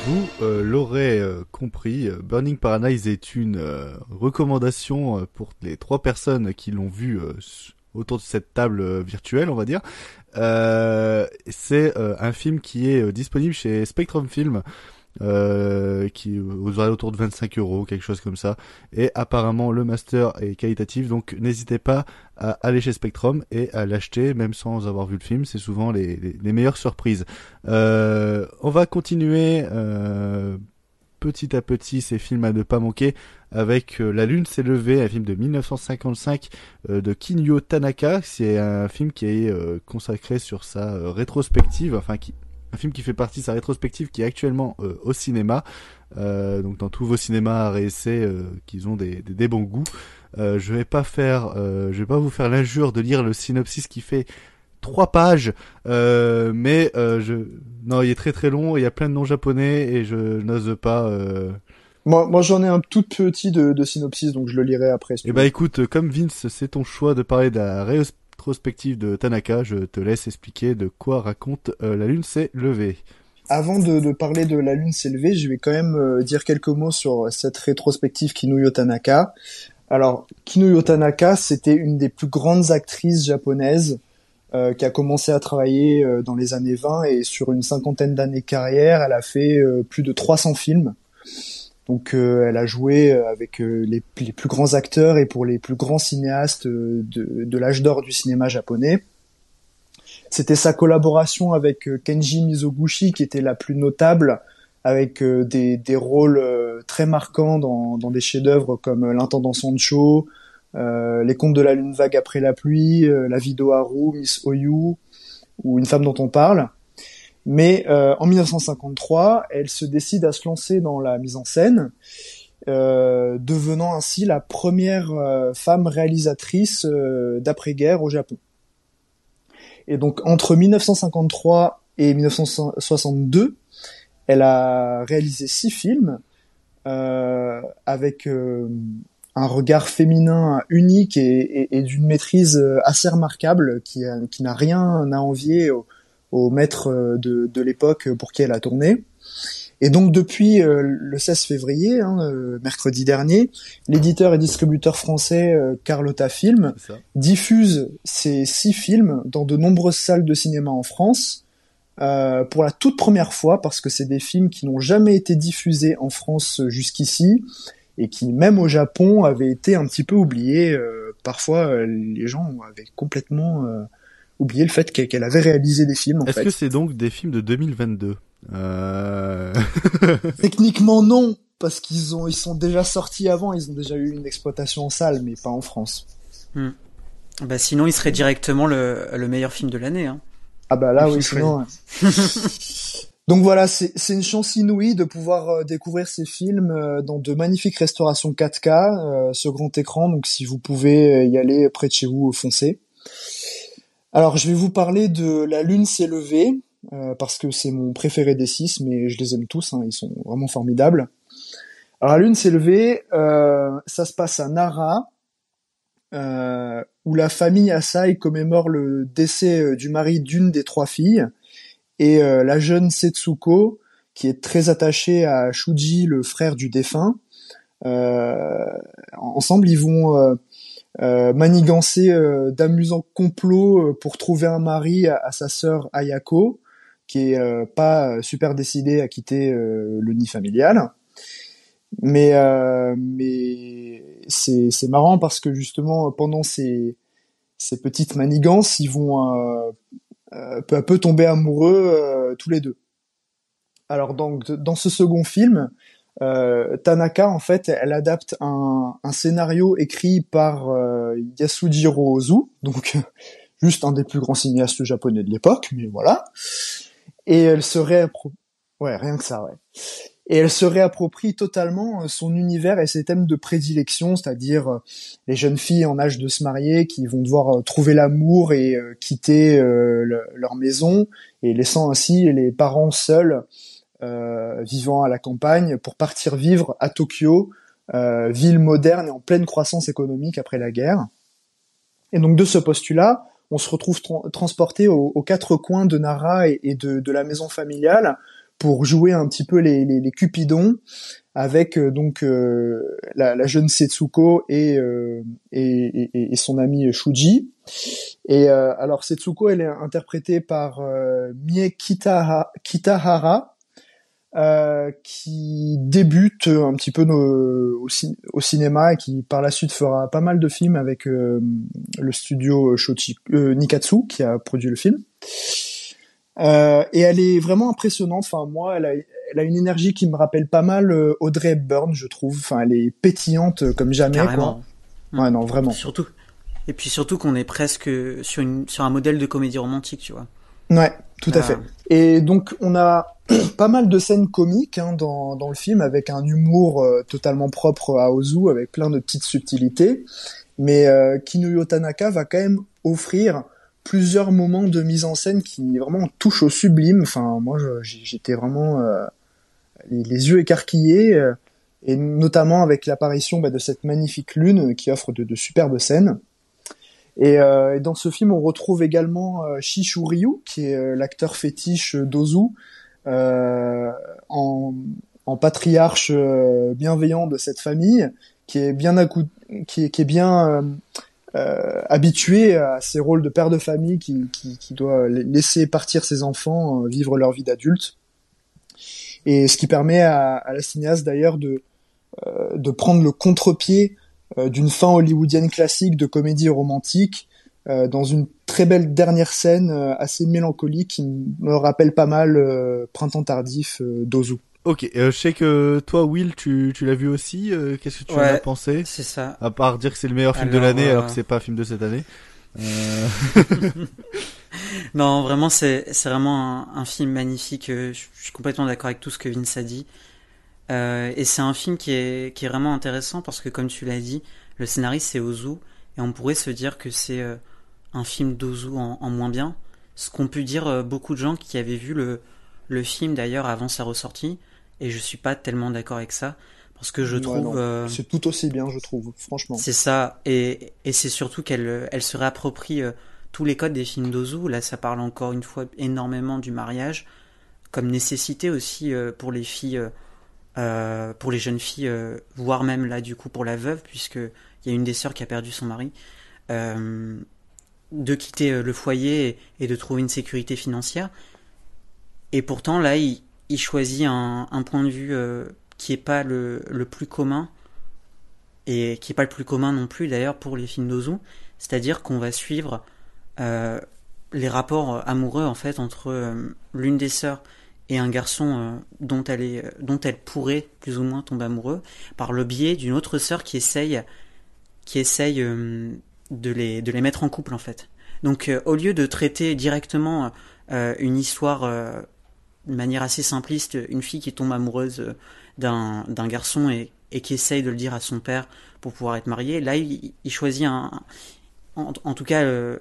Vous euh, l'aurez euh, compris, euh, Burning Paradise est une euh, recommandation euh, pour les trois personnes qui l'ont vu euh, s- autour de cette table euh, virtuelle, on va dire. Euh, c'est euh, un film qui est disponible chez Spectrum Film, euh, qui aux autour de 25 euros, quelque chose comme ça. Et apparemment le master est qualitatif, donc n'hésitez pas à aller chez Spectrum et à l'acheter, même sans avoir vu le film. C'est souvent les, meilleures surprises. On va continuer petit à petit ces films à ne pas manquer avec euh, La Lune s'est levée, un film de 1955 euh, de Kinyo Tanaka. C'est un film qui est euh, consacré sur sa rétrospective, enfin qui un film qui fait partie de sa rétrospective qui est actuellement au cinéma. Donc dans tous vos cinémas à essais euh, qu'ils ont des, des, bons goûts. Je vais pas faire, je vais pas vous faire l'injure de lire le synopsis qui fait trois pages, mais non, il est très très long, il y a plein de noms japonais et je n'ose pas. Euh... Moi, moi j'en ai un tout petit de, de synopsis, donc je le lirai après. Eh bah écoute, comme Vince, c'est ton choix de parler de la rétrospective de Tanaka, je te laisse expliquer de quoi raconte euh, La Lune s'est levée. Avant de, de parler de La Lune s'est levée, je vais quand même euh, dire quelques mots sur cette rétrospective Kinuyo Tanaka. Alors, Kinuyo Tanaka, c'était une des plus grandes actrices japonaises euh, qui a commencé à travailler euh, dans les années 20 et sur une cinquantaine d'années de carrière, elle a fait euh, plus de 300 films. Donc euh, elle a joué euh, avec euh, les, plus grands acteurs et pour les plus grands cinéastes de, l'âge d'or du cinéma japonais. C'était sa collaboration avec Kenji Mizoguchi qui était la plus notable, avec des, rôles très marquants dans, des chefs-d'œuvre comme L'intendant Sancho, Les contes de la lune vague après la pluie, La vie d'Oharu, Miss Oyu, ou Une femme dont on parle. Mais euh, en 1953, elle se décide à se lancer dans la mise en scène, euh, devenant ainsi la première euh, femme réalisatrice euh, d'après-guerre au Japon. Et donc entre 1953 et 1962, elle a réalisé six films euh, avec un regard féminin unique et, d'une maîtrise assez remarquable qui, n'a rien à envier au, au maître de, de l'époque pour qui elle a tourné. Et donc depuis euh, le 16 février, hein, euh, mercredi dernier, l'éditeur et distributeur français euh, Carlotta Film diffuse ces six films dans de nombreuses salles de cinéma en France euh, pour la toute première fois parce que c'est des films qui n'ont jamais été diffusés en France jusqu'ici et qui même au Japon avaient été un petit peu oubliés. euh, parfois euh, les gens avaient complètement euh, oublié le fait qu'elle avait réalisé des films Est-ce que c'est donc des films de 2022 euh... Techniquement non, parce qu'ils ont ils sont déjà sortis avant, ils ont déjà eu une exploitation en salle, mais pas en France. Hmm. Bah sinon, il serait directement le, le meilleur film de l'année. Hein. Ah bah là Le oui, sinon. Donc voilà, c'est une chance inouïe de pouvoir euh, découvrir ces films euh, dans de magnifiques restaurations 4K, euh, ce grand écran. Donc si vous pouvez y aller près de chez vous, foncez. Alors je vais vous parler de La Lune s'est levée euh, parce que c'est mon préféré des six, mais je les aime tous, hein, ils sont vraiment formidables. Alors la lune s'est levée, euh, ça se passe à Nara, euh, où la famille Asai commémore le décès euh, du mari d'une des trois filles, et la jeune Setsuko, qui est très attachée à Shuji, le frère du défunt. Ensemble, ils vont euh, euh, manigancer euh, d'amusants complots euh, pour trouver un mari à, sa sœur Ayako, qui est euh, pas super décidée à quitter euh, le nid familial. Mais euh, mais c'est c'est marrant parce que justement pendant ces ces petites manigances, ils vont euh, euh, peu à peu tomber amoureux euh, tous les deux. Alors donc dans ce second film, euh, Tanaka en fait, elle adapte un, scénario écrit par euh, Yasujiro Ozu, donc juste un des plus grands cinéastes japonais de l'époque, mais voilà. Et elle se réappro... ouais rien que ça ouais. Et elle se réapproprie totalement euh, son univers et ses thèmes de prédilection, c'est-à-dire euh, les jeunes filles en âge de se marier qui vont devoir trouver l'amour et quitter le- leur maison, et laissant ainsi les parents seuls vivant à la campagne pour partir vivre à Tokyo, euh, ville moderne et en pleine croissance économique après la guerre. Et donc de ce postulat, on se retrouve tra- transporté aux, quatre coins de Nara et, de, la maison familiale pour jouer un petit peu les, cupidons avec euh, donc euh, la, jeune Setsuko et, euh, et, son ami Shuji. Et euh, alors Setsuko, elle est interprétée par euh, Mie Kitaha- Kitahara, euh, qui débute un petit peu au, cin- au cinéma et qui par la suite fera pas mal de films avec euh, le studio Shochi, euh, Nikatsu qui a produit le film. Et elle est vraiment impressionnante. Enfin, moi, elle a, elle a une énergie qui me rappelle pas mal Audrey Hepburn, je trouve. Enfin, elle est pétillante comme jamais. Carrément. Quoi. Ouais, non, vraiment. Surtout. Et puis surtout qu'on est presque sur, une, sur un modèle de comédie romantique, tu vois. Ouais, tout à Ah. fait. Et donc on a pas mal de scènes comiques hein, dans, dans le film avec un humour euh, totalement propre à Ozu, avec plein de petites subtilités. Mais euh, Kinuyo Tanaka va quand même offrir plusieurs moments de mise en scène qui vraiment touchent au sublime. Enfin, moi j'étais vraiment euh, les, les yeux écarquillés, euh, et notamment avec l'apparition bah, de cette magnifique lune qui offre de, de superbes scènes. Et, euh, dans ce film, on retrouve également euh, Shishu Ryu, qui est euh, l'acteur fétiche d'Ozu, euh, en, en patriarche euh, bienveillant de cette famille, qui est bien qui qui est bien euh, euh, habitué à ces rôles de père de famille, qui, qui, qui doit la- laisser partir ses enfants euh, vivre leur vie d'adulte. Et ce qui permet à, à la cinéaste d'ailleurs de, euh, de prendre le contre-pied euh, d'une fin hollywoodienne classique de comédie romantique euh, dans une très belle dernière scène euh, assez mélancolique qui me rappelle pas mal euh, Printemps tardif euh, d'Ozu. Ok, euh, je sais que toi, Will, tu, tu l'as vu aussi. euh, Qu'est-ce que tu en as pensé? C'est ça. À part dire que c'est le meilleur film de l'année, euh, alors que c'est pas un film de cette année. Euh, non, vraiment, c'est c'est vraiment un, un film magnifique. euh, Je, je suis complètement d'accord avec tout ce que Vince a dit. Euh, et c'est un film qui est, qui est vraiment intéressant parce que, comme tu l'as dit, le scénariste c'est Ozu. Et on pourrait se dire que c'est euh, un film d'Ozu en, en moins bien. Ce qu'ont pu dire euh, beaucoup de gens qui avaient vu le, le film d'ailleurs avant sa ressortie. Et je suis pas tellement d'accord avec ça. Parce que je trouve. euh, C'est tout aussi bien, je trouve, franchement. c'est ça, et, et c'est surtout qu'elle elle se réapproprie euh, tous les codes des films d'Ozu. Là, ça parle encore une fois énormément du mariage, comme nécessité aussi euh, pour les filles, euh, pour les jeunes filles, euh, voire même là du coup pour la veuve, puisque il y a une des sœurs qui a perdu son mari, euh, de quitter le foyer et, de trouver une sécurité financière. Et pourtant, là, il, choisit un, point de vue qui est pas le, le plus commun et qui est pas le plus commun non plus d'ailleurs pour les films d'Ozu, c'est-à-dire qu'on va suivre les rapports amoureux en fait entre l'une des sœurs et un garçon euh, dont elle est dont elle pourrait plus ou moins tomber amoureux par le biais d'une autre sœur qui essaye qui essaye euh, de les de les mettre en couple en fait. Donc euh, au lieu de traiter directement euh, une histoire euh, de manière assez simpliste, une fille qui tombe amoureuse euh, d'un d'un garçon et, et qui essaye de le dire à son père pour pouvoir être mariée, là il, choisit un en, en tout cas euh,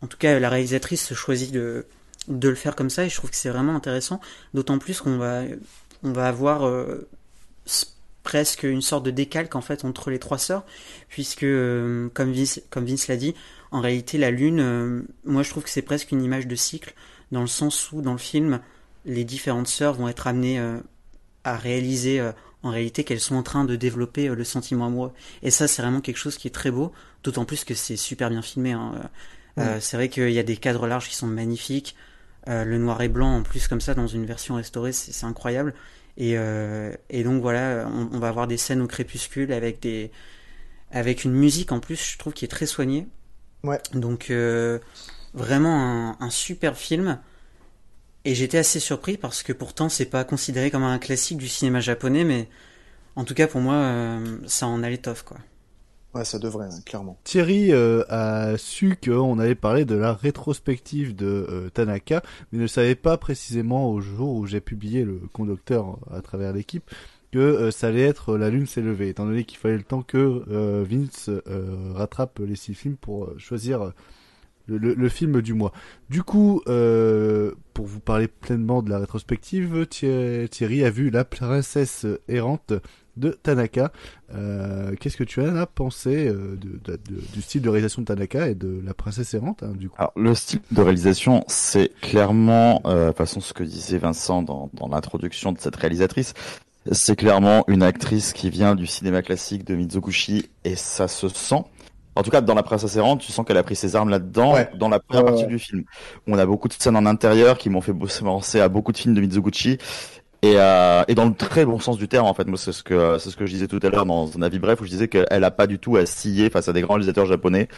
en tout cas la réalisatrice choisit de de le faire comme ça et je trouve que c'est vraiment intéressant d'autant plus qu'on va on va avoir euh, presque une sorte de décalque en fait entre les trois sœurs, puisque euh, comme Vince, comme Vince l'a dit, en réalité la lune, euh, moi je trouve que c'est presque une image de cycle, dans le sens où dans le film, les différentes sœurs vont être amenées euh, à réaliser euh, en réalité qu'elles sont en train de développer euh, le sentiment amoureux. Et ça c'est vraiment quelque chose qui est très beau, d'autant plus que c'est super bien filmé. hein. Euh, c'est vrai qu'il y a des cadres larges qui sont magnifiques. Euh, le noir et blanc en plus comme ça dans une version restaurée, c'est incroyable. Et, euh, et donc voilà, on, on va avoir des scènes au crépuscule avec des avec une musique en plus, je trouve qui est très soignée. Ouais. Donc euh, vraiment un, un super film. Et j'étais assez surpris parce que pourtant c'est pas considéré comme un classique du cinéma japonais, mais en tout cas pour moi ça en a l'étoffe quoi. Ça devrait, hein, clairement. Thierry euh, a su qu'on allait parler de la rétrospective de euh, Tanaka, mais ne savait pas précisément au jour où j'ai publié le conducteur à travers l'équipe que euh, ça allait être La Lune s'est levée, étant donné qu'il fallait le temps que Vince rattrape les six films pour choisir le, film du mois. Du coup, pour vous parler pleinement de la rétrospective, Thierry a vu La Princesse errante de Tanaka. Euh, Qu'est-ce que tu en as pensé euh, de, de- de- du style de réalisation de Tanaka et de La Princesse errante hein, du coup? Alors, le style de réalisation, c'est clairement, euh, de toute façon, ce que disait Vincent dans, dans l'introduction de cette réalisatrice, c'est clairement une actrice qui vient du cinéma classique de Mizoguchi et ça se sent. En tout cas, dans La Princesse errante, tu sens qu'elle a pris ses armes là-dedans, Ouais. dans la première partie du film. On a beaucoup de scènes en intérieur qui m'ont fait penser à beaucoup de films de Mizoguchi. Et, euh, et dans le très bon sens du terme, en fait, moi, c'est ce que c'est ce que je disais tout à l'heure dans un avis bref, où je disais qu'elle a pas du tout à scier face à des grands réalisateurs japonais.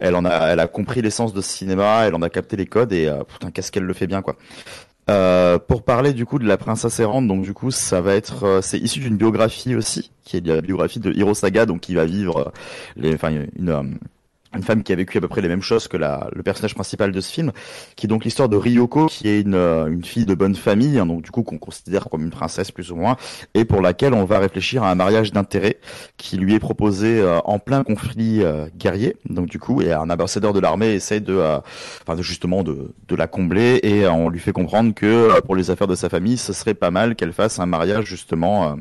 Elle en a, elle a compris l'essence de ce cinéma, elle en a capté les codes et euh, putain, qu'est-ce qu'elle le fait bien, quoi. Euh, pour parler du coup de la princesse errante, donc du coup ça va être, euh, c'est issu d'une biographie aussi, qui est la biographie de Hiro Saga, donc qui va vivre euh, les, enfin une, euh, une femme qui a vécu à peu près les mêmes choses que la, le personnage principal de ce film, qui est donc l'histoire de Ryoko, qui est une, euh, une fille de bonne famille, hein, donc du coup qu'on considère comme une princesse plus ou moins, et pour laquelle on va réfléchir à un mariage d'intérêt qui lui est proposé euh, en plein conflit euh, guerrier, donc du coup, et un ambassadeur de l'armée essaie de, euh, de justement de, de la combler, et euh, on lui fait comprendre que euh, pour les affaires de sa famille, ce serait pas mal qu'elle fasse un mariage justement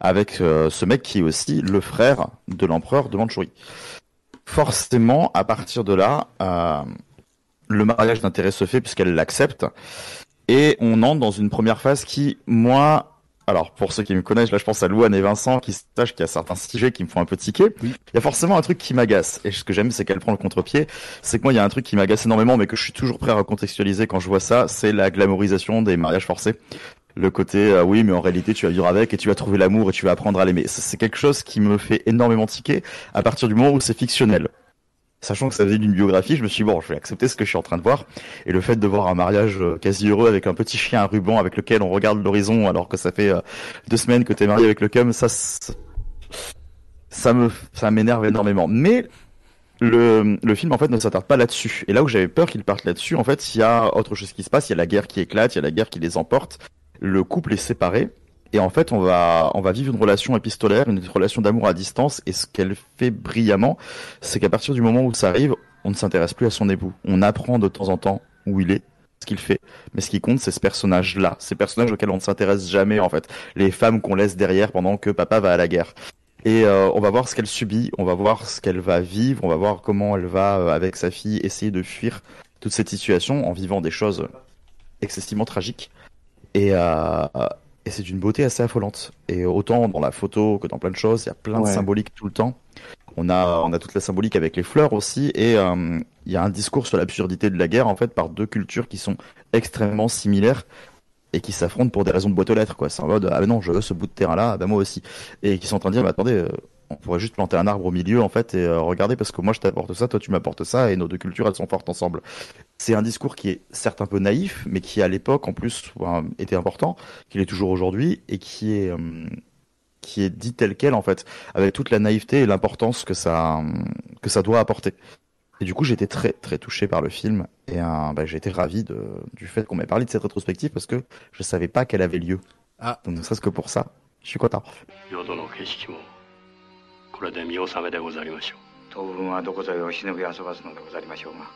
avec ce mec qui est aussi le frère de l'empereur de Mandchourie forcément, à partir de là, euh, le mariage d'intérêt se fait puisqu'elle l'accepte. Et on entre dans une première phase qui, moi, alors pour ceux qui me connaissent, là je pense à Louane et Vincent qui sachent qu'il y a certains sujets qui me font un peu tiquer. Il y a forcément un truc qui m'agace. Et ce que j'aime, c'est qu'elle prend le contre-pied. C'est que moi, il y a un truc qui m'agace énormément, mais que je suis toujours prêt à recontextualiser quand je vois ça, c'est la glamourisation des mariages forcés. Le côté, euh, oui, mais en réalité, tu vas vivre avec et tu vas trouver l'amour et tu vas apprendre à l'aimer. C'est quelque chose qui me fait énormément tiquer à partir du moment où c'est fictionnel. Sachant que ça faisait d'une biographie, je me suis dit, bon, je vais accepter ce que je suis en train de voir. Et le fait de voir un mariage euh, quasi heureux avec un petit chien à ruban avec lequel on regarde l'horizon alors que ça fait euh, deux semaines que t'es marié avec le cum, ça- ça me, ça m'énerve énormément. Mais le, le film en fait ne s'attarde pas là-dessus. Et là où j'avais peur qu'il parte là-dessus, en fait, il y a autre chose qui se passe. Il y a la guerre qui éclate, il y a la guerre qui les emporte. Le couple est séparé. Et en fait, on va, on va vivre une relation épistolaire, une relation d'amour à distance. Et ce qu'elle fait brillamment, c'est qu'à partir du moment où ça arrive, on ne s'intéresse plus à son époux. On apprend de temps en temps où il est, ce qu'il fait. Mais ce qui compte, c'est ce personnage-là. Ces personnages auxquels on ne s'intéresse jamais, en fait. Les femmes qu'on laisse derrière pendant que papa va à la guerre. Et euh, on va voir ce qu'elle subit, on va voir ce qu'elle va vivre, on va voir comment elle va, euh, avec sa fille, essayer de fuir toute cette situation en vivant des choses excessivement tragiques. Et, euh, et c'est d'une beauté assez affolante. Et autant dans la photo que dans plein de choses, il y a plein de symboliques tout le temps. On a, on a toute la symbolique avec les fleurs aussi, et euh, il y a un discours sur l'absurdité de la guerre en fait par deux cultures qui sont extrêmement similaires et qui s'affrontent pour des raisons de boîte aux lettres quoi. C'est en mode ah mais non je veux ce bout de terrain là, bah moi aussi, et qui sont en train de dire mais attendez, euh, on pourrait juste planter un arbre au milieu en fait et euh, regarder parce que moi je t'apporte ça, toi tu m'apportes ça et nos deux cultures elles sont fortes ensemble. C'est un discours qui est certes un peu naïf, mais qui à l'époque en plus euh, était important, qu'il est toujours aujourd'hui et qui est euh, qui est dit tel quel en fait, avec toute la naïveté et l'importance que ça que ça doit apporter. Et du coup, j'étais très très touché par le film et euh, bah, j'ai été ravi de, du fait qu'on m'ait parlé de cette rétrospective parce que je savais pas qu'elle avait lieu. Ah. Donc ne serait-ce que pour ça, je suis content. これで見納めでござりましょう。当分はどこぞへお忍び遊ばすのでござりましょうが。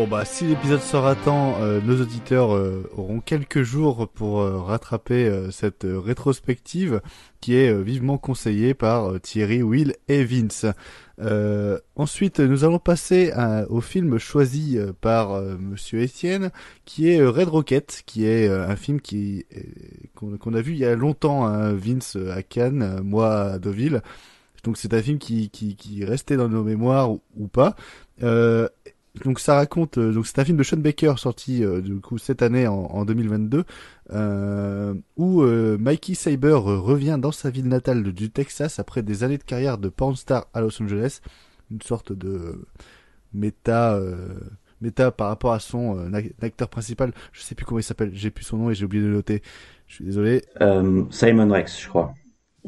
Bon bah si l'épisode sort à temps, euh, nos auditeurs euh, auront quelques jours pour euh, rattraper euh, cette euh, rétrospective qui est euh, vivement conseillée par Thierry, Will et Vince. Ensuite, nous allons passer au film choisi par Monsieur Etienne, qui est Red Rocket, qui est un film qui qu'on a vu il y a longtemps, hein, Vince à Cannes, moi à Deauville. Donc c'est un film qui, qui, qui restait dans nos mémoires ou, ou pas. Euh, donc ça raconte, euh, donc c'est un film de Sean Baker sorti euh, du coup cette année en, en 2022, euh, où euh, Mikey Saber euh, revient dans sa ville natale du Texas après des années de carrière de pornstar à Los Angeles, une sorte de méta euh, méta par rapport à son ac- acteur principal. Je sais plus comment il s'appelle, j'ai plus son nom et j'ai oublié de le noter. Je suis désolé. Simon Rex, je crois.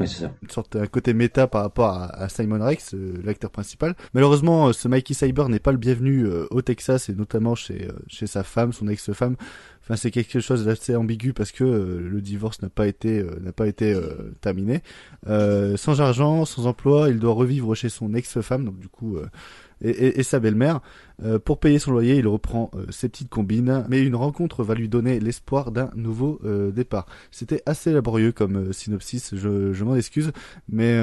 C'est ça. Une sorte un côté méta par rapport à, à Simon Rex, euh, l'acteur principal. Malheureusement, euh, ce Mikey Cyber n'est pas le bienvenu euh, au Texas et notamment chez euh, chez sa femme, son ex-femme. Enfin, c'est quelque chose d'assez ambigu parce que le divorce n'a pas été n'a pas été terminé. Sans argent, sans emploi, il doit revivre chez son ex-femme, donc du coup et, sa belle-mère. Euh, pour payer son loyer, il reprend euh, ses petites combines, mais une rencontre va lui donner l'espoir d'un nouveau euh, départ. C'était assez laborieux comme synopsis, je, m'en excuse, mais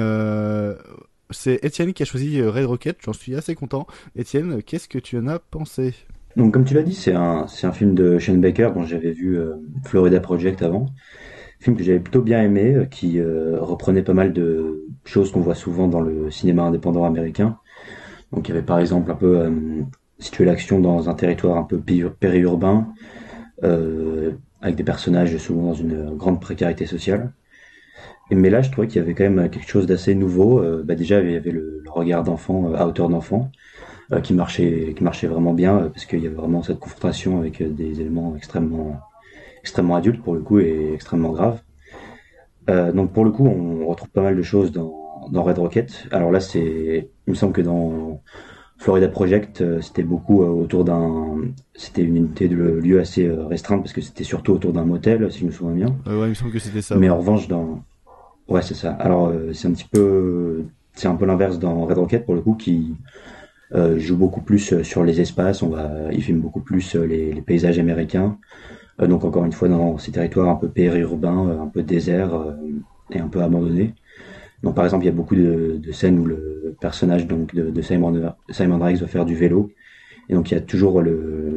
c'est Étienne qui a choisi Red Rocket, j'en suis assez content. Étienne, qu'est-ce que tu en as pensé? Donc, comme tu l'as dit, c'est un, film de Shane Baker dont j'avais vu Florida Project avant. Film que j'avais plutôt bien aimé, qui reprenait pas mal de choses qu'on voit souvent dans le cinéma indépendant américain. Donc, il y avait par exemple un peu euh, situé l'action dans un territoire un peu périurbain, euh, avec des personnages souvent dans une grande précarité sociale. Mais là, je trouvais qu'il y avait quand même quelque chose d'assez nouveau. Euh, bah déjà, il y avait le, regard d'enfant, euh, à hauteur d'enfant, qui marchait, qui marchait vraiment bien, parce qu'il y avait vraiment cette confrontation avec des éléments extrêmement, extrêmement adultes pour le coup et extrêmement graves. Donc pour le coup, on retrouve pas mal de choses dans, dans Red Rocket. Alors là, c'est, il me semble que dans Florida Project, euh, c'était beaucoup euh, autour d'un, c'était une unité de lieu assez euh, restreinte parce que c'était surtout autour d'un motel, si je me souviens bien. Euh, Ouais, il me semble que c'était ça. Mais ouais. en revanche, dans, ouais, c'est ça. Alors c'est un petit peu, c'est un peu l'inverse dans Red Rocket pour le coup qui euh, joue beaucoup plus sur les espaces. On va, il filme beaucoup plus les, les paysages américains. Euh, donc encore une fois dans ces territoires un peu périurbains, un peu déserts et un peu abandonnés. Donc par exemple, il y a beaucoup de, scènes où le personnage donc de, de Simon, Simon Rex va faire du vélo. Et donc il y a toujours le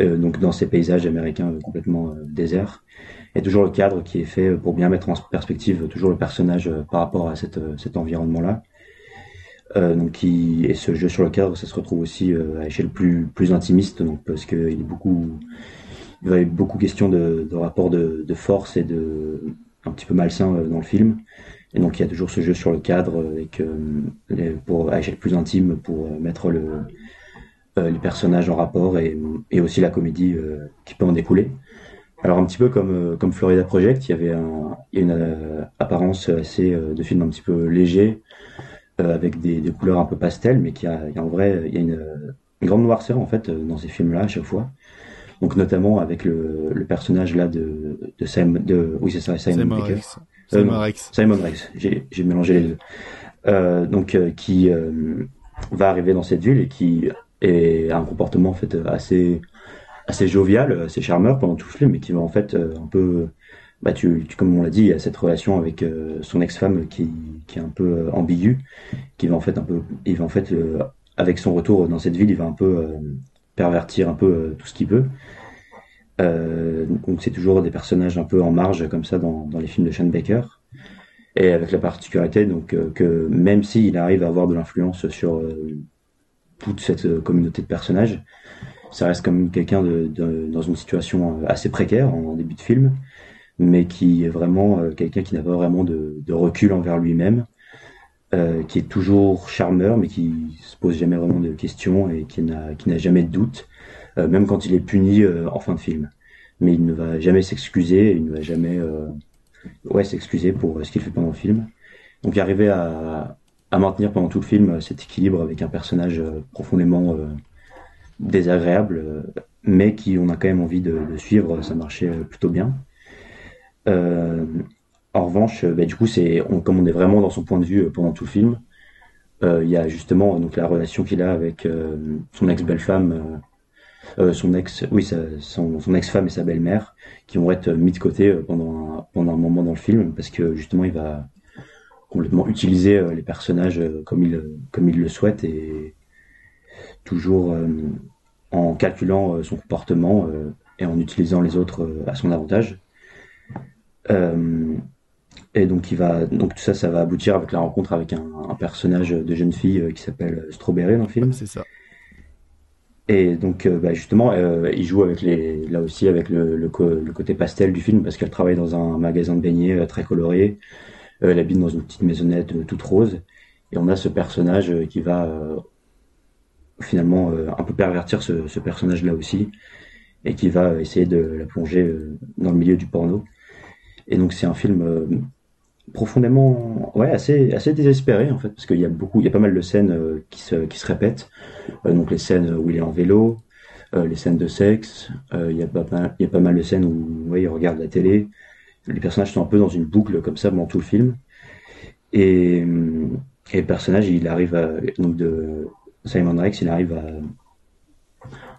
euh, donc dans ces paysages américains euh, complètement euh, déserts, il y a toujours le cadre qui est fait pour bien mettre en perspective toujours le personnage par rapport à cette, cet environnement-là. Donc et ce jeu sur le cadre, ça se retrouve aussi à échelle plus plus intimiste, donc parce qu'il est beaucoup, il y avoir beaucoup question de, de rapport de, force et de un petit peu malsain dans le film. Et donc il y a toujours ce jeu sur le cadre avec euh, les- pour à échelle plus intime pour euh, mettre le euh, les personnages en rapport et, et aussi la comédie euh, qui peut en découler. Alors un petit peu comme euh, comme Florida Project, il y avait un, une euh, apparence assez euh, de film un petit peu léger euh, avec des, des couleurs un peu pastel, mais qui a, il y a en vrai il y a une, une grande noirceur en fait dans ces films-là à chaque fois. Donc notamment avec le, le personnage là de de Simon, de oui c'est ça Simon, Simon Baker. Simon Rex. Simon Rex. J'ai mélangé les deux. Euh, donc euh, qui euh, va arriver dans cette ville et qui est a un comportement en fait assez assez jovial, assez charmeur pendant tout le film, mais qui va en fait un peu bah tu, tu comme on l'a dit, il y a cette relation avec euh, son ex-femme qui qui est un peu euh, ambiguë, qui va en fait un peu il va en fait euh, avec son retour dans cette ville, il va un peu euh, pervertir un peu tout ce qu'il peut. Euh, donc c'est toujours des personnages un peu en marge comme ça dans, les films de Sean Baker. Et avec la particularité donc euh, que même s'il arrive à avoir de l'influence sur euh, toute cette euh, communauté de personnages, ça reste comme quelqu'un de, de- dans une situation euh, assez précaire en, début de film, mais qui est vraiment euh, quelqu'un qui n'a pas vraiment de, recul envers lui-même, euh, qui est toujours charmeur, mais qui se pose jamais vraiment de questions et qui n'a qui n'a jamais de doute, euh, même quand il est puni euh, en fin de film. Mais il ne va jamais s'excuser, il ne va jamais euh, ouais, s'excuser pour euh, ce qu'il fait pendant le film. Donc arriver à, maintenir pendant tout le film euh, cet équilibre avec un personnage euh, profondément euh, désagréable, euh, mais qui on a quand même envie de, suivre, ça marchait euh, plutôt bien. Euh, en revanche, euh, bah, du coup, c'est comme on est vraiment dans son point de vue euh, pendant tout le film, euh, il y a justement donc la relation qu'il a avec euh, son ex-belle-femme, euh, euh, son ex, oui, son, son ex-femme et sa belle-mère, qui vont être mis de côté euh, pendant un, pendant un moment dans le film, parce que justement, il va complètement utiliser euh, les personnages euh, comme il, comme il le souhaite et toujours euh, en calculant euh, son comportement euh, et en utilisant les autres euh, à son avantage. Euh, et donc il va donc tout ça ça va aboutir avec la rencontre avec un, un personnage de jeune fille euh, qui s'appelle Strawberry dans le film. C'est ça. Et donc euh, bah, justement euh, il joue avec les là aussi avec le, le, le côté pastel du film parce qu'elle travaille dans un magasin de beignets euh, très coloré. Euh, elle habite dans une petite maisonnette toute rose et on a ce personnage qui va finalement un peu pervertir ce, ce personnage là aussi et qui va essayer de la plonger dans le milieu du porno. Et donc c'est un film profondément, ouais, assez, assez désespéré en fait, parce qu'il y a beaucoup, il y a pas mal de scènes euh, qui se, qui se répètent. Euh, donc les scènes où il est en vélo, euh, les scènes de sexe, il y a pas mal, il y a pas mal de scènes où, ouais, il regarde la télé. Les personnages sont un peu dans une boucle comme ça pendant tout le film. Et, et le personnage, il arrive à, donc de Simon Rex, il arrive à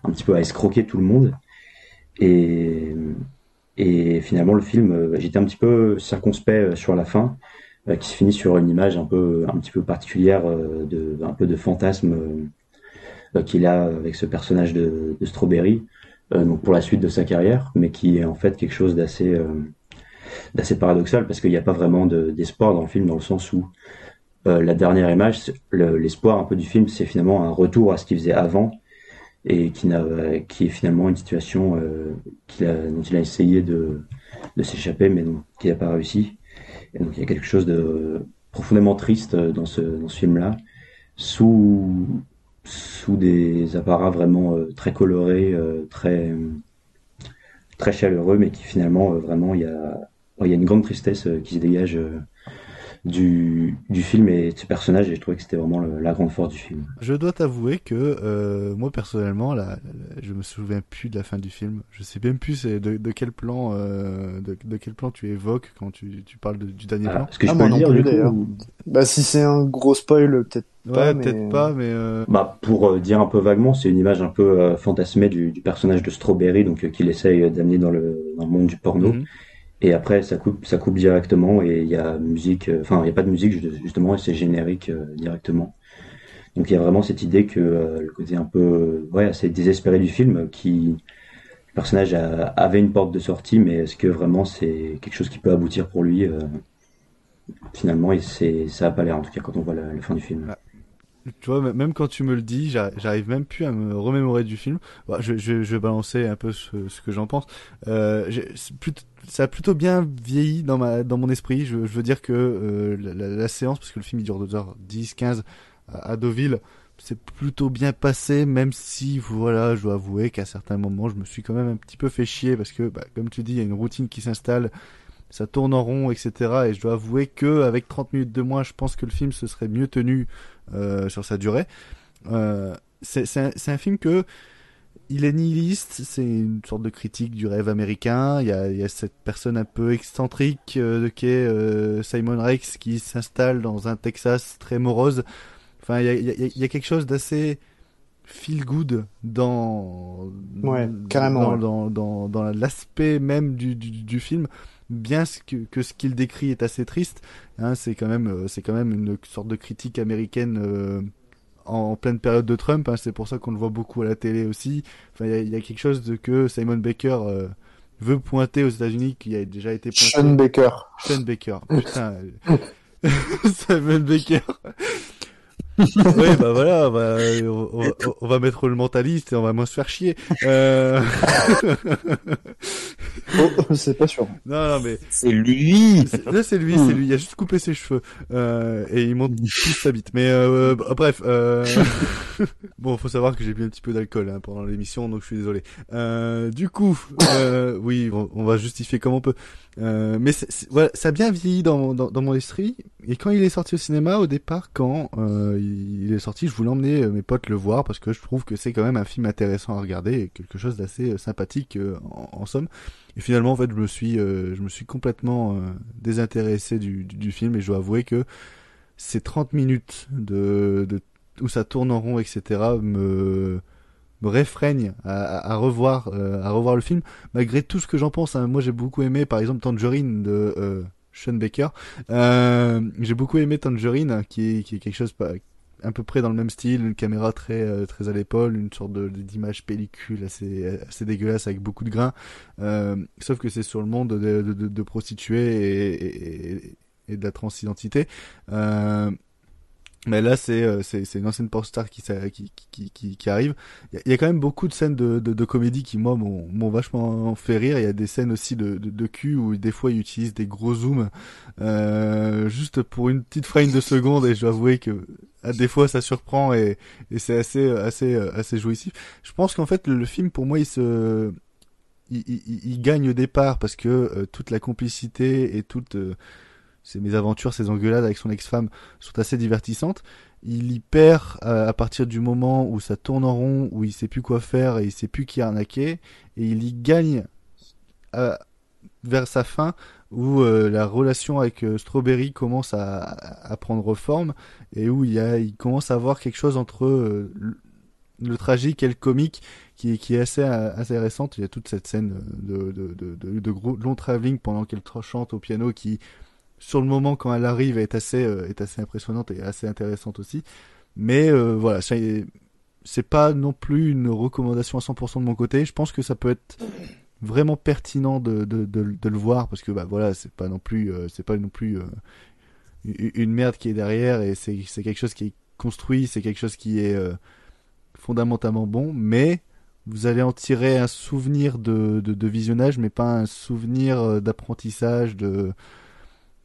un petit peu à escroquer tout le monde. Et, et finalement, le film, euh, j'étais un petit peu circonspect euh, sur la fin, euh, qui se finit sur une image un peu, un petit peu particulière, de, un peu de fantasme qu'il a avec ce personnage de, Strawberry, donc pour la suite de sa carrière, mais qui est en fait quelque chose d'assez, d'assez paradoxal parce qu'il n'y a pas vraiment de- d'espoir dans le film, dans le sens où la dernière image, l'espoir un peu du film, c'est finalement un retour à ce qu'il faisait avant et qui, qui est finalement une situation euh, qu'il a, dont il a essayé de, de s'échapper, mais il n'a pas réussi. Et donc il y a quelque chose de profondément triste dans ce, dans ce film-là, sous, sous des apparats vraiment euh, très colorés, euh, très, très chaleureux, mais qui finalement, euh, vraiment, il y a, il y a une grande tristesse euh, qui se dégage du, du film et de ce personnage, et je trouvais que c'était vraiment le- la grande force du film. Je dois t'avouer que euh, moi personnellement, là, je me souviens plus de la fin du film. Je sais même plus de, de quel plan, euh, de, de quel plan tu évoques quand tu, tu parles de- du dernier Ah, plan. est-ce que je Ah, peux moi le non dire plus d'ailleurs. ou- Bah si c'est un gros spoil, peut-être pas. Ouais, mais... peut-être pas, mais euh, Bah, pour euh, dire un peu vaguement, c'est une image un peu euh, fantasmée du, du personnage de Strawberry, donc euh, qu'il essaye d'amener dans le, dans le monde du porno. Mhm. Et après, ça coupe, ça coupe directement et il y a musique, euh, enfin, il n'y a pas de musique ju- justement, et c'est générique euh, directement. Donc il y a vraiment cette idée que euh, le côté un peu, ouais, assez désespéré du film, qui le personnage a- avait une porte de sortie, mais est-ce que vraiment c'est quelque chose qui peut aboutir pour lui Finalement, et ça a pas l'air en tout cas quand on voit la, fin du film. tu vois, même quand tu me le dis, j'ar- j'arrive même plus à me remémorer du film. Bah, je, je, vais balancer un peu ce, que j'en pense. Plutôt- ça a plutôt bien vieilli dans ma dans mon esprit. Je, je veux dire que euh, la, la- séance, parce que le film il dure 2h10, 15 à, à Deauville, c'est plutôt bien passé, même si voilà, je dois avouer qu'à certains moments, je me suis quand même un petit peu fait chier parce que, bah, comme tu dis, il y a une routine qui s'installe, ça tourne en rond, etc. Et je dois avouer que avec 30 minutes de moins, je pense que le film se serait mieux tenu euh, sur sa durée. Euh, c'est un, un film que il est nihiliste, c'est une sorte de critique du rêve américain. Il y a, il y a cette personne un peu excentrique euh, qui est euh, Simon Rex qui s'installe dans un Texas très morose. Enfin, il y a, il y a- il y a quelque chose d'assez feel good dans Ouais, carrément, dans, ouais. dans, dans, dans l'aspect même du, du, du film bien que, que ce qu'il décrit est assez triste hein, c'est quand même euh, c'est quand même une sorte de critique américaine euh, en, pleine période de Trump hein, c'est pour ça qu'on le voit beaucoup à la télé aussi. Enfin il y y a quelque chose de que Simon Baker euh, veut pointer aux États-Unis qui a déjà été pointé. Sean Baker. Sean Baker. Putain euh, Simon Baker oui, bah voilà, bah, on, on- on va mettre le mentaliste et on va moins se faire chier. Euh... Oh, c'est pas sûr. Non, non, mais. C'est lui C'est- Là, c'est lui, c'est lui. Il a juste coupé ses cheveux. Euh, et il monte plus sa bite. Mais, euh, bah, bref, euh... bon, faut savoir que j'ai bu un petit peu d'alcool, hein, pendant l'émission, donc je suis désolé. Euh, du coup, euh, oui, on, on va justifier comme on peut. Euh, mais voilà, ça a bien vieilli dans, dans, dans mon esprit. Et quand il est sorti au cinéma, au départ, quand euh, il est sorti, je voulais emmener euh, mes potes le voir parce que je trouve que c'est quand même un film intéressant à regarder et quelque chose d'assez euh, sympathique euh, en, somme. Et finalement, en fait, je me suis, je me suis complètement désintéressé du, film et je dois avouer que ces 30 minutes de, où ça tourne en rond, etc., me me réfrègne à, à revoir à revoir le film malgré tout ce que j'en pense. Hein. Moi j'ai beaucoup aimé par exemple Tangerine de Sean Baker. j'ai beaucoup aimé Tangerine qui est, qui est quelque chose à peu près dans le même style, une caméra très euh, à l'épaule, une sorte d'image pellicule assez assez dégueulasse avec beaucoup de grains. Euh, sauf que c'est sur le monde de, prostituées et, de la transidentité. Euh, mais là, c'est euh, c'est c'est une ancienne pop star qui qui qui qui, qui arrive. Il y, a quand même beaucoup de scènes de de, de comédie qui moi m'ont m'ont vachement fait rire. Il y a des scènes aussi de de, de cul où des fois ils utilisent des gros zooms euh, juste pour une petite frame de seconde et je dois avouer que à des fois ça surprend et et c'est assez assez assez jouissif. Je pense qu'en fait le, film pour moi il se il, il, il, gagne au départ parce que euh, toute la complicité et toute euh, ces mésaventures, ces engueulades avec son ex-femme sont assez divertissantes. Il y perd euh, à partir du moment où ça tourne en rond, où il sait plus quoi faire et il sait plus qui arnaquer, et il y gagne euh, vers sa fin où euh, la relation avec Strawberry commence à, prendre forme et où il, commence à avoir quelque chose entre le, tragique et le comique qui, est assez, assez récente. Il y a toute cette scène de, long travelling pendant qu'elle chante au piano qui sur le moment quand elle arrive est assez euh, est assez impressionnante et assez intéressante aussi. Mais euh, voilà, c'est pas non plus une recommandation à 100% de mon côté. Je pense que ça peut être vraiment pertinent de, de, de, le voir parce que bah voilà, c'est pas non plus euh, c'est pas non plus une merde qui est derrière et c'est quelque chose qui est construit, c'est quelque chose qui est fondamentalement bon, mais vous allez en tirer un souvenir de, de visionnage, mais pas un souvenir d'apprentissage, de,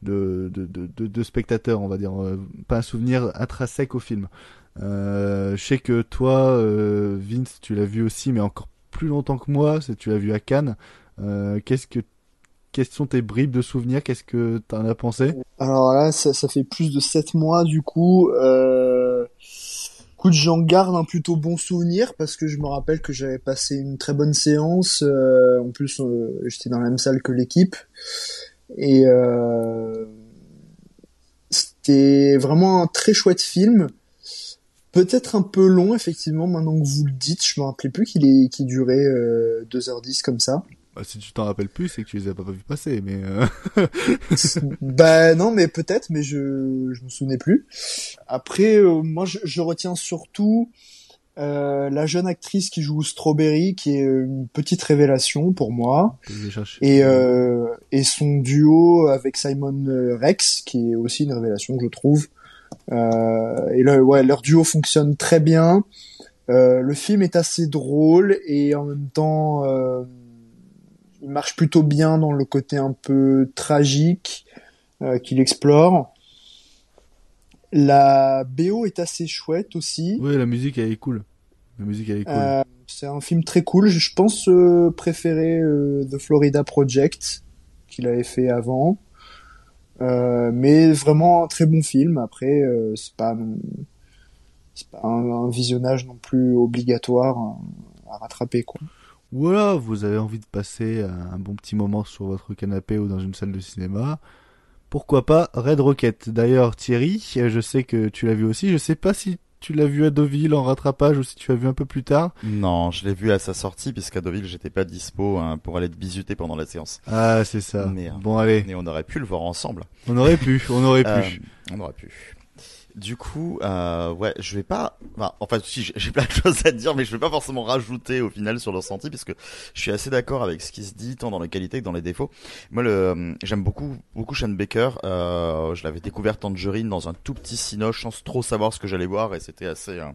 de, de, de, de, spectateurs, on va dire, euh, pas un souvenir intrinsèque au film. Euh, je sais que toi, euh, Vince, tu l'as vu aussi, mais encore plus longtemps que moi, tu l'as vu à Cannes. Euh, qu'est-ce que quelles sont tes bribes de souvenirs? Qu'est-ce que tu en as pensé? Alors là, ça, ça, fait plus de 7 mois du coup. Euh... Écoute, j'en garde un plutôt bon souvenir parce que je me rappelle que j'avais passé une très bonne séance. Euh, en plus, j'étais dans la même salle que l'équipe. Et euh, c'était vraiment un très chouette film. Peut-être un peu long, effectivement, maintenant que vous le dites. Je me rappelais plus qu'il est, qu'il durait euh, 2h10 comme ça. Bah, si tu t'en rappelles plus, c'est que tu les as pas vu passer, mais. Euh... bah non, mais peut-être, mais je je me souvenais plus. Après, euh, moi, je, je, retiens surtout euh, la jeune actrice qui joue Strawberry, qui est une petite révélation pour moi, et, euh, et son duo avec Simon Rex, qui est aussi une révélation, je trouve. Euh, et ouais, leur duo fonctionne très bien. Euh, le film est assez drôle et en même temps, euh, il marche plutôt bien dans le côté un peu tragique euh, qu'il explore. La BO est assez chouette aussi. Oui, la musique elle est cool. La musique elle est cool. Euh, c'est un film très cool. Je pense euh, préférer euh, The Florida Project qu'il avait fait avant. Euh, mais vraiment un très bon film. Après, euh, c'est pas, c'est pas un, un, visionnage non plus obligatoire à, à rattraper quoi. Voilà, vous avez envie de passer un bon petit moment sur votre canapé ou dans une salle de cinéma pourquoi pas Red Rocket. D'ailleurs, Thierry, je sais que tu l'as vu aussi. Je sais pas si tu l'as vu à Deauville en rattrapage ou si tu l'as vu un peu plus tard Non, je l'ai vu à sa sortie puisqu'à Deauville j'étais pas dispo hein, pour aller te bisuter pendant la séance. Ah c'est ça. Mais, bon allez. Mais on aurait pu le voir ensemble. On aurait pu, on aurait pu. Euh, on aurait pu. Du coup, euh, ouais, je vais pas. Enfin, si, j'ai plein de choses à dire, mais je vais pas forcément rajouter au final sur le ressenti, parce que je suis assez d'accord avec ce qui se dit, tant dans les qualités que dans les défauts. Moi, le, j'aime beaucoup, beaucoup Shane Baker. Euh, je l'avais découvert Tangerine dans un tout petit cinoche, sans trop savoir ce que j'allais voir, et c'était assez, euh,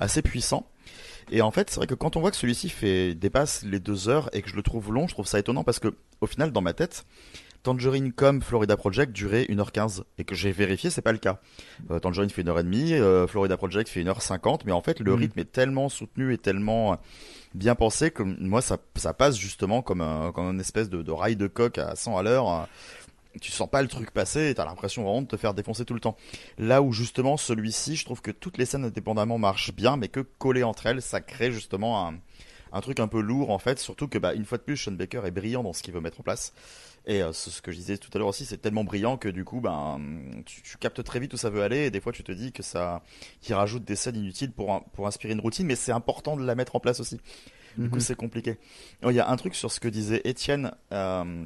assez puissant. Et en fait, c'est vrai que quand on voit que celui-ci fait dépasse les deux heures et que je le trouve long, je trouve ça étonnant parce que au final, dans ma tête, Tangerine comme Florida Project durait 1h15 et que j'ai vérifié c'est pas le cas. Euh, Tangerine fait 1h30, euh, Florida Project fait 1h50 mais en fait le mm. rythme est tellement soutenu et tellement bien pensé que moi ça, ça passe justement comme un, comme une espèce de, de rail de coq à 100 à l'heure. Tu sens pas le truc passer et t'as l'impression vraiment de te faire défoncer tout le temps. Là où justement celui-ci, je trouve que toutes les scènes indépendamment marchent bien mais que collées entre elles, ça crée justement un un truc un peu lourd en fait. Surtout que bah une fois de plus, Sean Baker est brillant dans ce qu'il veut mettre en place. Et euh, ce que je disais tout à l'heure aussi, c'est tellement brillant que du coup, ben, tu, tu captes très vite où ça veut aller. Et des fois, tu te dis que ça, qu'il rajoute des scènes inutiles pour un- pour inspirer une routine, mais c'est important de la mettre en place aussi. Du coup, Mhm. c'est compliqué. Oh, Il y a un truc sur ce que disait Étienne. Euh,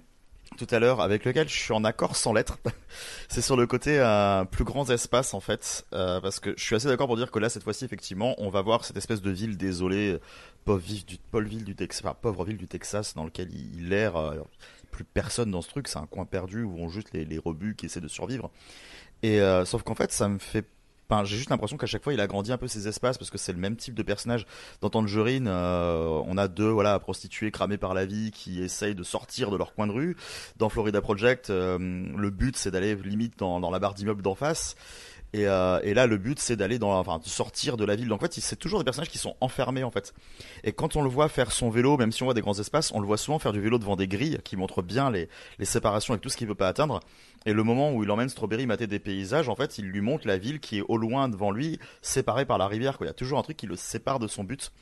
tout à l'heure avec lequel je suis en accord sans lettres. c'est sur le côté euh, plus grands espaces en fait, parce que je suis assez d'accord pour dire que là cette fois-ci effectivement on va voir cette espèce de ville désolée, pauvre ville du, pauvre ville du Texas, enfin, pauvre ville du Texas dans lequel il, il erre, plus personne dans ce truc, c'est un coin perdu où on juste les, rebuts qui essaient de survivre. Et euh, sauf qu'en fait ça me fait j'ai juste l'impression qu'à chaque fois il agrandit un peu ses espaces parce que c'est le même type de personnage. Dans Tangerine, euh, on a deux voilà prostituées cramées par la vie qui essayent de sortir de leur coin de rue. Dans Florida Project, euh, le but c'est d'aller limite dans, dans la barre d'immeuble d'en face. Et, euh, et là, le but, c'est d'aller dans, enfin, de sortir de la ville. Donc, en fait, c'est toujours des personnages qui sont enfermés, en fait. Et quand on le voit faire son vélo, même si on voit des grands espaces, on le voit souvent faire du vélo devant des grilles qui montrent bien les, les séparations avec tout ce qu'il veut pas atteindre. Et le moment où il emmène Strawberry mater des paysages, en fait, il lui montre la ville qui est au loin devant lui, séparée par la rivière. Quoi. Il y a toujours un truc qui le sépare de son but.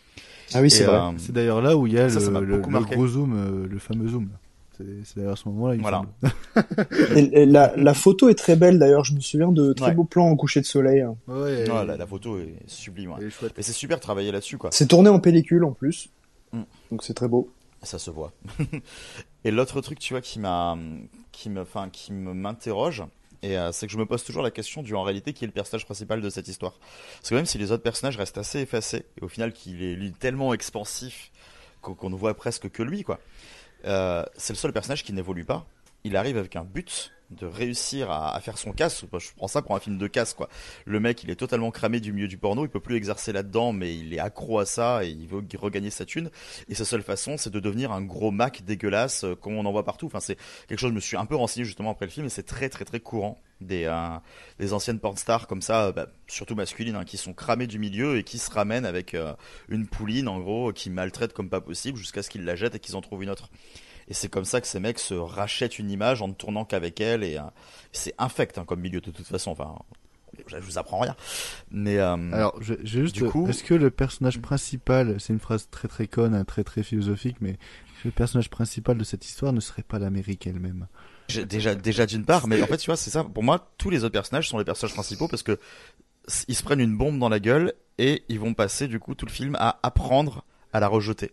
Ah oui, c'est vrai. euh, C'est d'ailleurs là où il y a ça, le, ça le- le gros zoom, euh, le fameux zoom. là. C'est d'ailleurs à ce moment-là, il me Voilà. semble. Et- et la, la photo est très belle d'ailleurs. Je me souviens de très Ouais. beaux plans au coucher de soleil. hein. Ouais, Ouais, la, la photo est sublime. ouais. Et c'est super de travailler là-dessus, quoi. C'est tourné en pellicule en plus, Mm. donc c'est très beau. Ça se voit. et l'autre truc, tu vois, qui m'a, qui me, enfin, qui me m'interroge, et euh, c'est que je me pose toujours la question du en réalité qui est le personnage principal de cette histoire. Parce que même si les autres personnages restent assez effacés, et au final qu'il est lui tellement expansif qu'on qu'on ne voit presque que lui, quoi. Euh, c'est le seul personnage qui n'évolue pas. Il arrive avec un but de réussir à, faire son casse. Je prends ça pour un film de casse, quoi. Le mec, il est totalement cramé du milieu du porno, il peut plus exercer là-dedans, mais il est accro à ça et il veut regagner sa thune. Et sa seule façon, c'est de devenir un gros Mac dégueulasse, euh, comme on en voit partout. Enfin, c'est quelque chose, je me suis un peu renseigné justement après le film, et c'est très très très courant des, euh, des anciennes porn stars comme ça, bah, surtout masculines, hein, qui sont cramées du milieu et qui se ramènent avec euh, une pouline, en gros, qui maltraitent comme pas possible jusqu'à ce qu'ils la jettent et qu'ils en trouvent une autre. Et c'est comme ça que ces mecs se rachètent une image en ne tournant qu'avec elle. Et euh, c'est infect hein, comme milieu de toute façon. Enfin, je vous apprends rien. Mais euh, Alors, je- j'ai juste. du coup, Est-ce que le personnage principal, c'est une phrase très très conne, hein, très très philosophique, mais le personnage principal de cette histoire ne serait pas l'Amérique elle-même? Déjà, déjà d'une part, mais en fait, tu vois, c'est ça. Pour moi, tous les autres personnages sont les personnages principaux parce que ils se prennent une bombe dans la gueule et ils vont passer du coup tout le film à apprendre à la rejeter.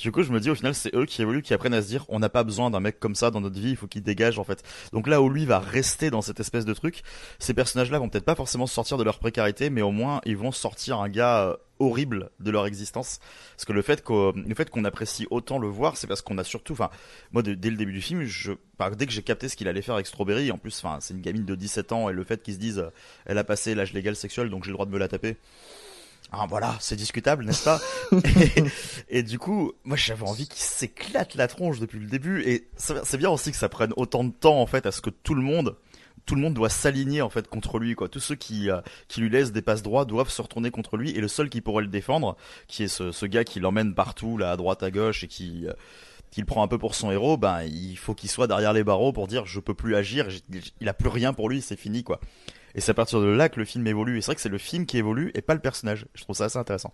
Du coup, je me dis au final, c'est eux qui évoluent, qui apprennent à se dire, on n'a pas besoin d'un mec comme ça dans notre vie, il faut qu'il dégage en fait. Donc là où lui va rester dans cette espèce de truc, ces personnages-là vont peut-être pas forcément sortir de leur précarité, mais au moins ils vont sortir un gars euh, horrible de leur existence. Parce que le fait qu'on, le fait qu'on apprécie autant le voir, c'est parce qu'on a surtout, enfin, moi dès le début du film, je, enfin, dès que j'ai capté ce qu'il allait faire avec Strawberry, en plus, enfin, c'est une gamine de 17 ans et le fait qu'ils se disent, euh, elle a passé l'âge légal sexuel, donc j'ai le droit de me la taper. Ah voilà, c'est discutable, n'est-ce pas et, et du coup, moi j'avais envie qu'il s'éclate la tronche depuis le début. Et c'est bien aussi que ça prenne autant de temps en fait à ce que tout le monde, tout le monde doit s'aligner en fait contre lui. Quoi. Tous ceux qui euh, qui lui laissent des passes droits doivent se retourner contre lui. Et le seul qui pourrait le défendre, qui est ce, ce gars qui l'emmène partout, là à droite, à gauche, et qui euh, qu'il prend un peu pour son héros, ben il faut qu'il soit derrière les barreaux pour dire je peux plus agir, il a plus rien pour lui, c'est fini quoi. Et c'est à partir de là que le film évolue. Et c'est vrai que c'est le film qui évolue et pas le personnage. Je trouve ça assez intéressant.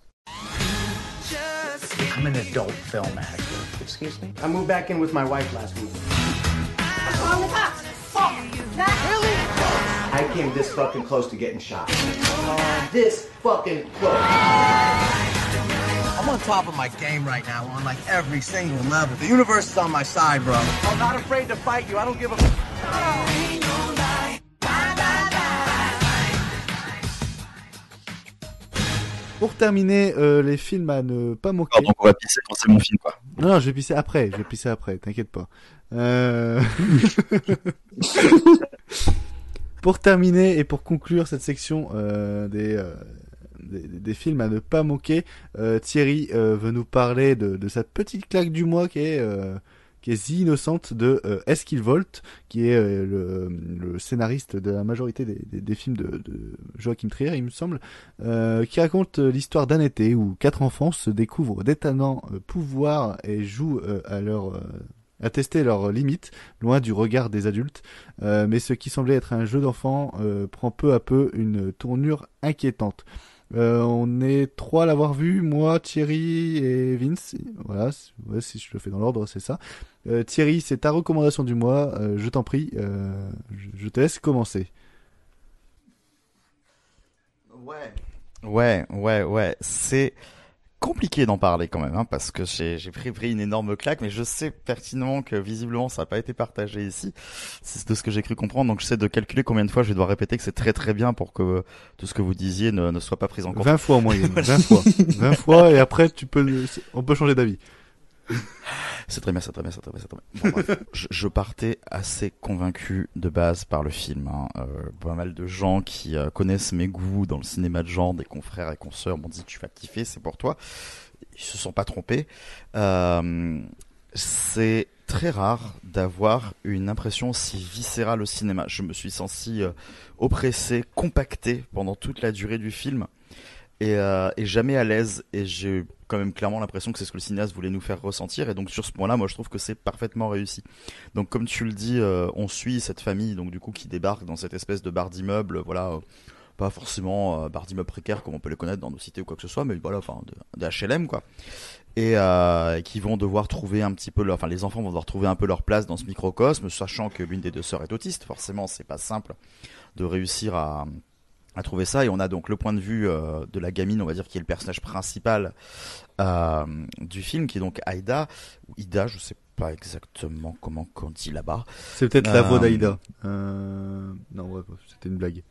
I'm an adult film actor. Excuse me? I moved back in with my wife last week. Fuck! Really? I came this fucking close to getting shot. This fucking close. I'm on top of my game right now on like every single level. The universe is on my side, bro. I'm not afraid to fight you. I don't give a. Pour terminer, euh, les films à ne pas moquer. donc on va pisser quand c'est mon film quoi. Non, non, je vais pisser après, je vais pisser après, t'inquiète pas. Euh... pour terminer et pour conclure cette section euh, des, euh, des, des films à ne pas moquer, euh, Thierry euh, veut nous parler de, de sa petite claque du mois qui est, euh, qui est The Innocente de euh, Eskil qui est euh, le, scénariste de la majorité des, films de, Joachim Trier, il me semble, euh, qui raconte euh, l'histoire d'un été où quatre enfants se découvrent d'étonnants pouvoirs et jouent à leur à tester leurs limites, loin du regard des adultes. Mais ce qui semblait être un jeu d'enfant prend peu à peu une tournure inquiétante. Euh, on est trois à l'avoir vu, moi, Thierry et Vince. Voilà, si- je le fais dans l'ordre, c'est ça. Euh, Thierry, c'est ta recommandation du mois. Euh, je t'en prie, je, je te laisse commencer. Ouais. Ouais, ouais, ouais. C'est compliqué d'en parler quand même, hein, parce que j'ai j'ai pris, pris une énorme claque, mais je sais pertinemment que visiblement ça n'a pas été partagé ici. C'est de ce que j'ai cru comprendre, donc je sais de calculer combien de fois je vais devoir répéter que c'est très très bien pour que tout ce que vous disiez ne, ne soit pas pris en compte. 20 fois en moyenne, 20 fois. 20 fois, et après, tu peux, on peut changer d'avis. C'est très bien, c'est très bien, c'est très bien, c'est très bien. Je, partais assez convaincu de base par le film. hein. Euh, pas mal de gens qui euh, connaissent mes goûts dans le cinéma de genre, des confrères et consoeurs m'ont dit tu vas kiffer, c'est pour toi. Ils se sont pas trompés. Euh, c'est très rare d'avoir une impression si viscérale au cinéma. Je me suis senti oppressé, compacté pendant toute la durée du film et, euh, et jamais à l'aise. Et j'ai quand même clairement l'impression que c'est ce que le cinéaste voulait nous faire ressentir. Et donc sur ce point-là, moi je trouve que c'est parfaitement réussi. Donc comme tu le dis, euh, on suit cette famille donc du coup qui débarque dans cette espèce de bar d'immeuble, voilà. euh, pas forcément euh, bar d'immeuble précaire comme on peut les connaître dans nos cités ou quoi que ce soit, mais voilà, enfin de, HLM quoi. Et euh, qui vont devoir trouver un petit peu leur, enfin les enfants vont devoir trouver un peu leur place dans ce microcosme, sachant que l'une des deux sœurs est autiste. Forcément, c'est pas simple de réussir à à trouver ça et on a donc le point de vue euh, de la gamine on va dire qui est le personnage principal euh, du film qui est donc Aïda ou Ida je sais pas exactement comment on dit là-bas C'est peut-être la voix Euh, d'Aïda. Euh... Non, ouais, c'était une blague.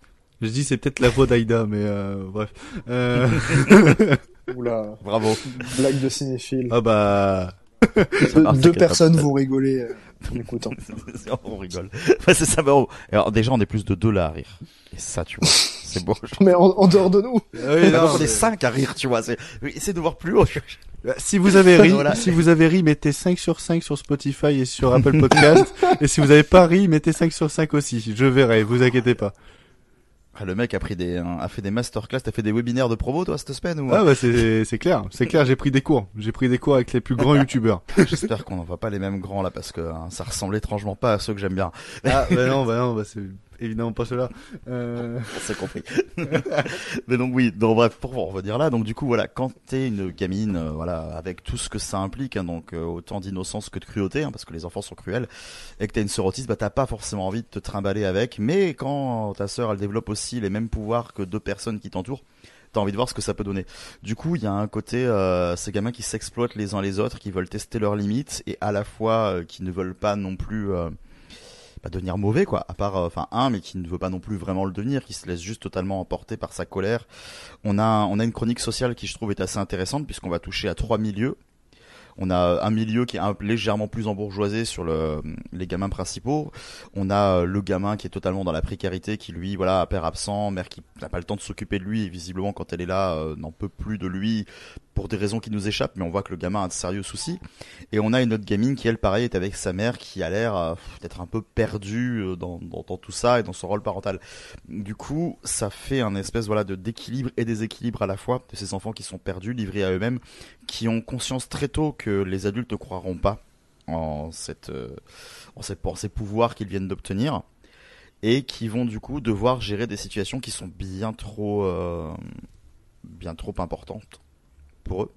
Je dis c'est peut-être la voix d'Aïda, mais euh, bref. Euh... Oula. Bravo. Blague de cinéphile. Ah bah. Deux, Ah, deux personnes vont rigoler en écoutant. on rigole Ouais, c'est ça bah, on- alors déjà on est plus de deux là à rire et ça tu vois c'est beau Mais en, en dehors de nous. Oui, non, donc, on mais- est cinq à rire tu vois c'est essaie de voir plus haut Bah, Si vous avez ri, Voilà. si vous avez ri, mettez 5 sur 5 sur Spotify et sur Apple Podcast. et si vous avez pas ri, mettez 5 sur 5 aussi. Je verrai, vous inquiétez pas. Ah, le mec a pris des a fait des masterclass t'as fait des webinaires de promo toi cette semaine ou Ah bah c'est c'est clair, c'est clair, j'ai pris des cours. J'ai pris des cours avec les plus grands youtubeurs. J'espère qu'on n'en voit pas les mêmes grands là parce que hein, ça ressemble étrangement pas à ceux que j'aime bien. Ah bah non, bah non, bah c'est évidemment pas cela. Euh... On compris. Mais donc oui, donc bref, pour en revenir là, donc du coup voilà, quand t'es une gamine, euh, voilà, avec tout ce que ça implique, hein, donc euh, autant d'innocence que de cruauté, hein, parce que les enfants sont cruels, et que t'as une sœur autiste, bah t'as pas forcément envie de te trimballer avec, mais quand ta sœur elle développe aussi les mêmes pouvoirs que deux personnes qui t'entourent, t'as envie de voir ce que ça peut donner. Du coup, il y a un côté euh, ces gamins qui s'exploitent les uns les autres, qui veulent tester leurs limites, et à la fois euh, qui ne veulent pas non plus euh, pas devenir mauvais quoi. À part euh, enfin un mais qui ne veut pas non plus vraiment le devenir qui se laisse juste totalement emporter par sa colère. On a on a une chronique sociale qui je trouve est assez intéressante puisqu'on va toucher à trois milieux on a un milieu qui est un, légèrement plus embourgeoisé sur le, les gamins principaux. On a euh, le gamin qui est totalement dans la précarité, qui lui, voilà, père absent, mère qui n'a pas le temps de s'occuper de lui, et visiblement quand elle est là, euh, n'en peut plus de lui pour des raisons qui nous échappent, mais on voit que le gamin a de sérieux soucis. Et on a une autre gamine qui, elle, pareil, est avec sa mère, qui a l'air euh, d'être un peu perdue euh, dans, dans, dans tout ça et dans son rôle parental. Du coup, ça fait un espèce voilà de d'équilibre et déséquilibre à la fois de ces enfants qui sont perdus, livrés à eux-mêmes, qui ont conscience très tôt que les adultes ne croiront pas en cette euh, en cette en ces pouvoirs qu'ils viennent d'obtenir et qui vont du coup devoir gérer des situations qui sont bien trop euh, bien trop importantes pour eux.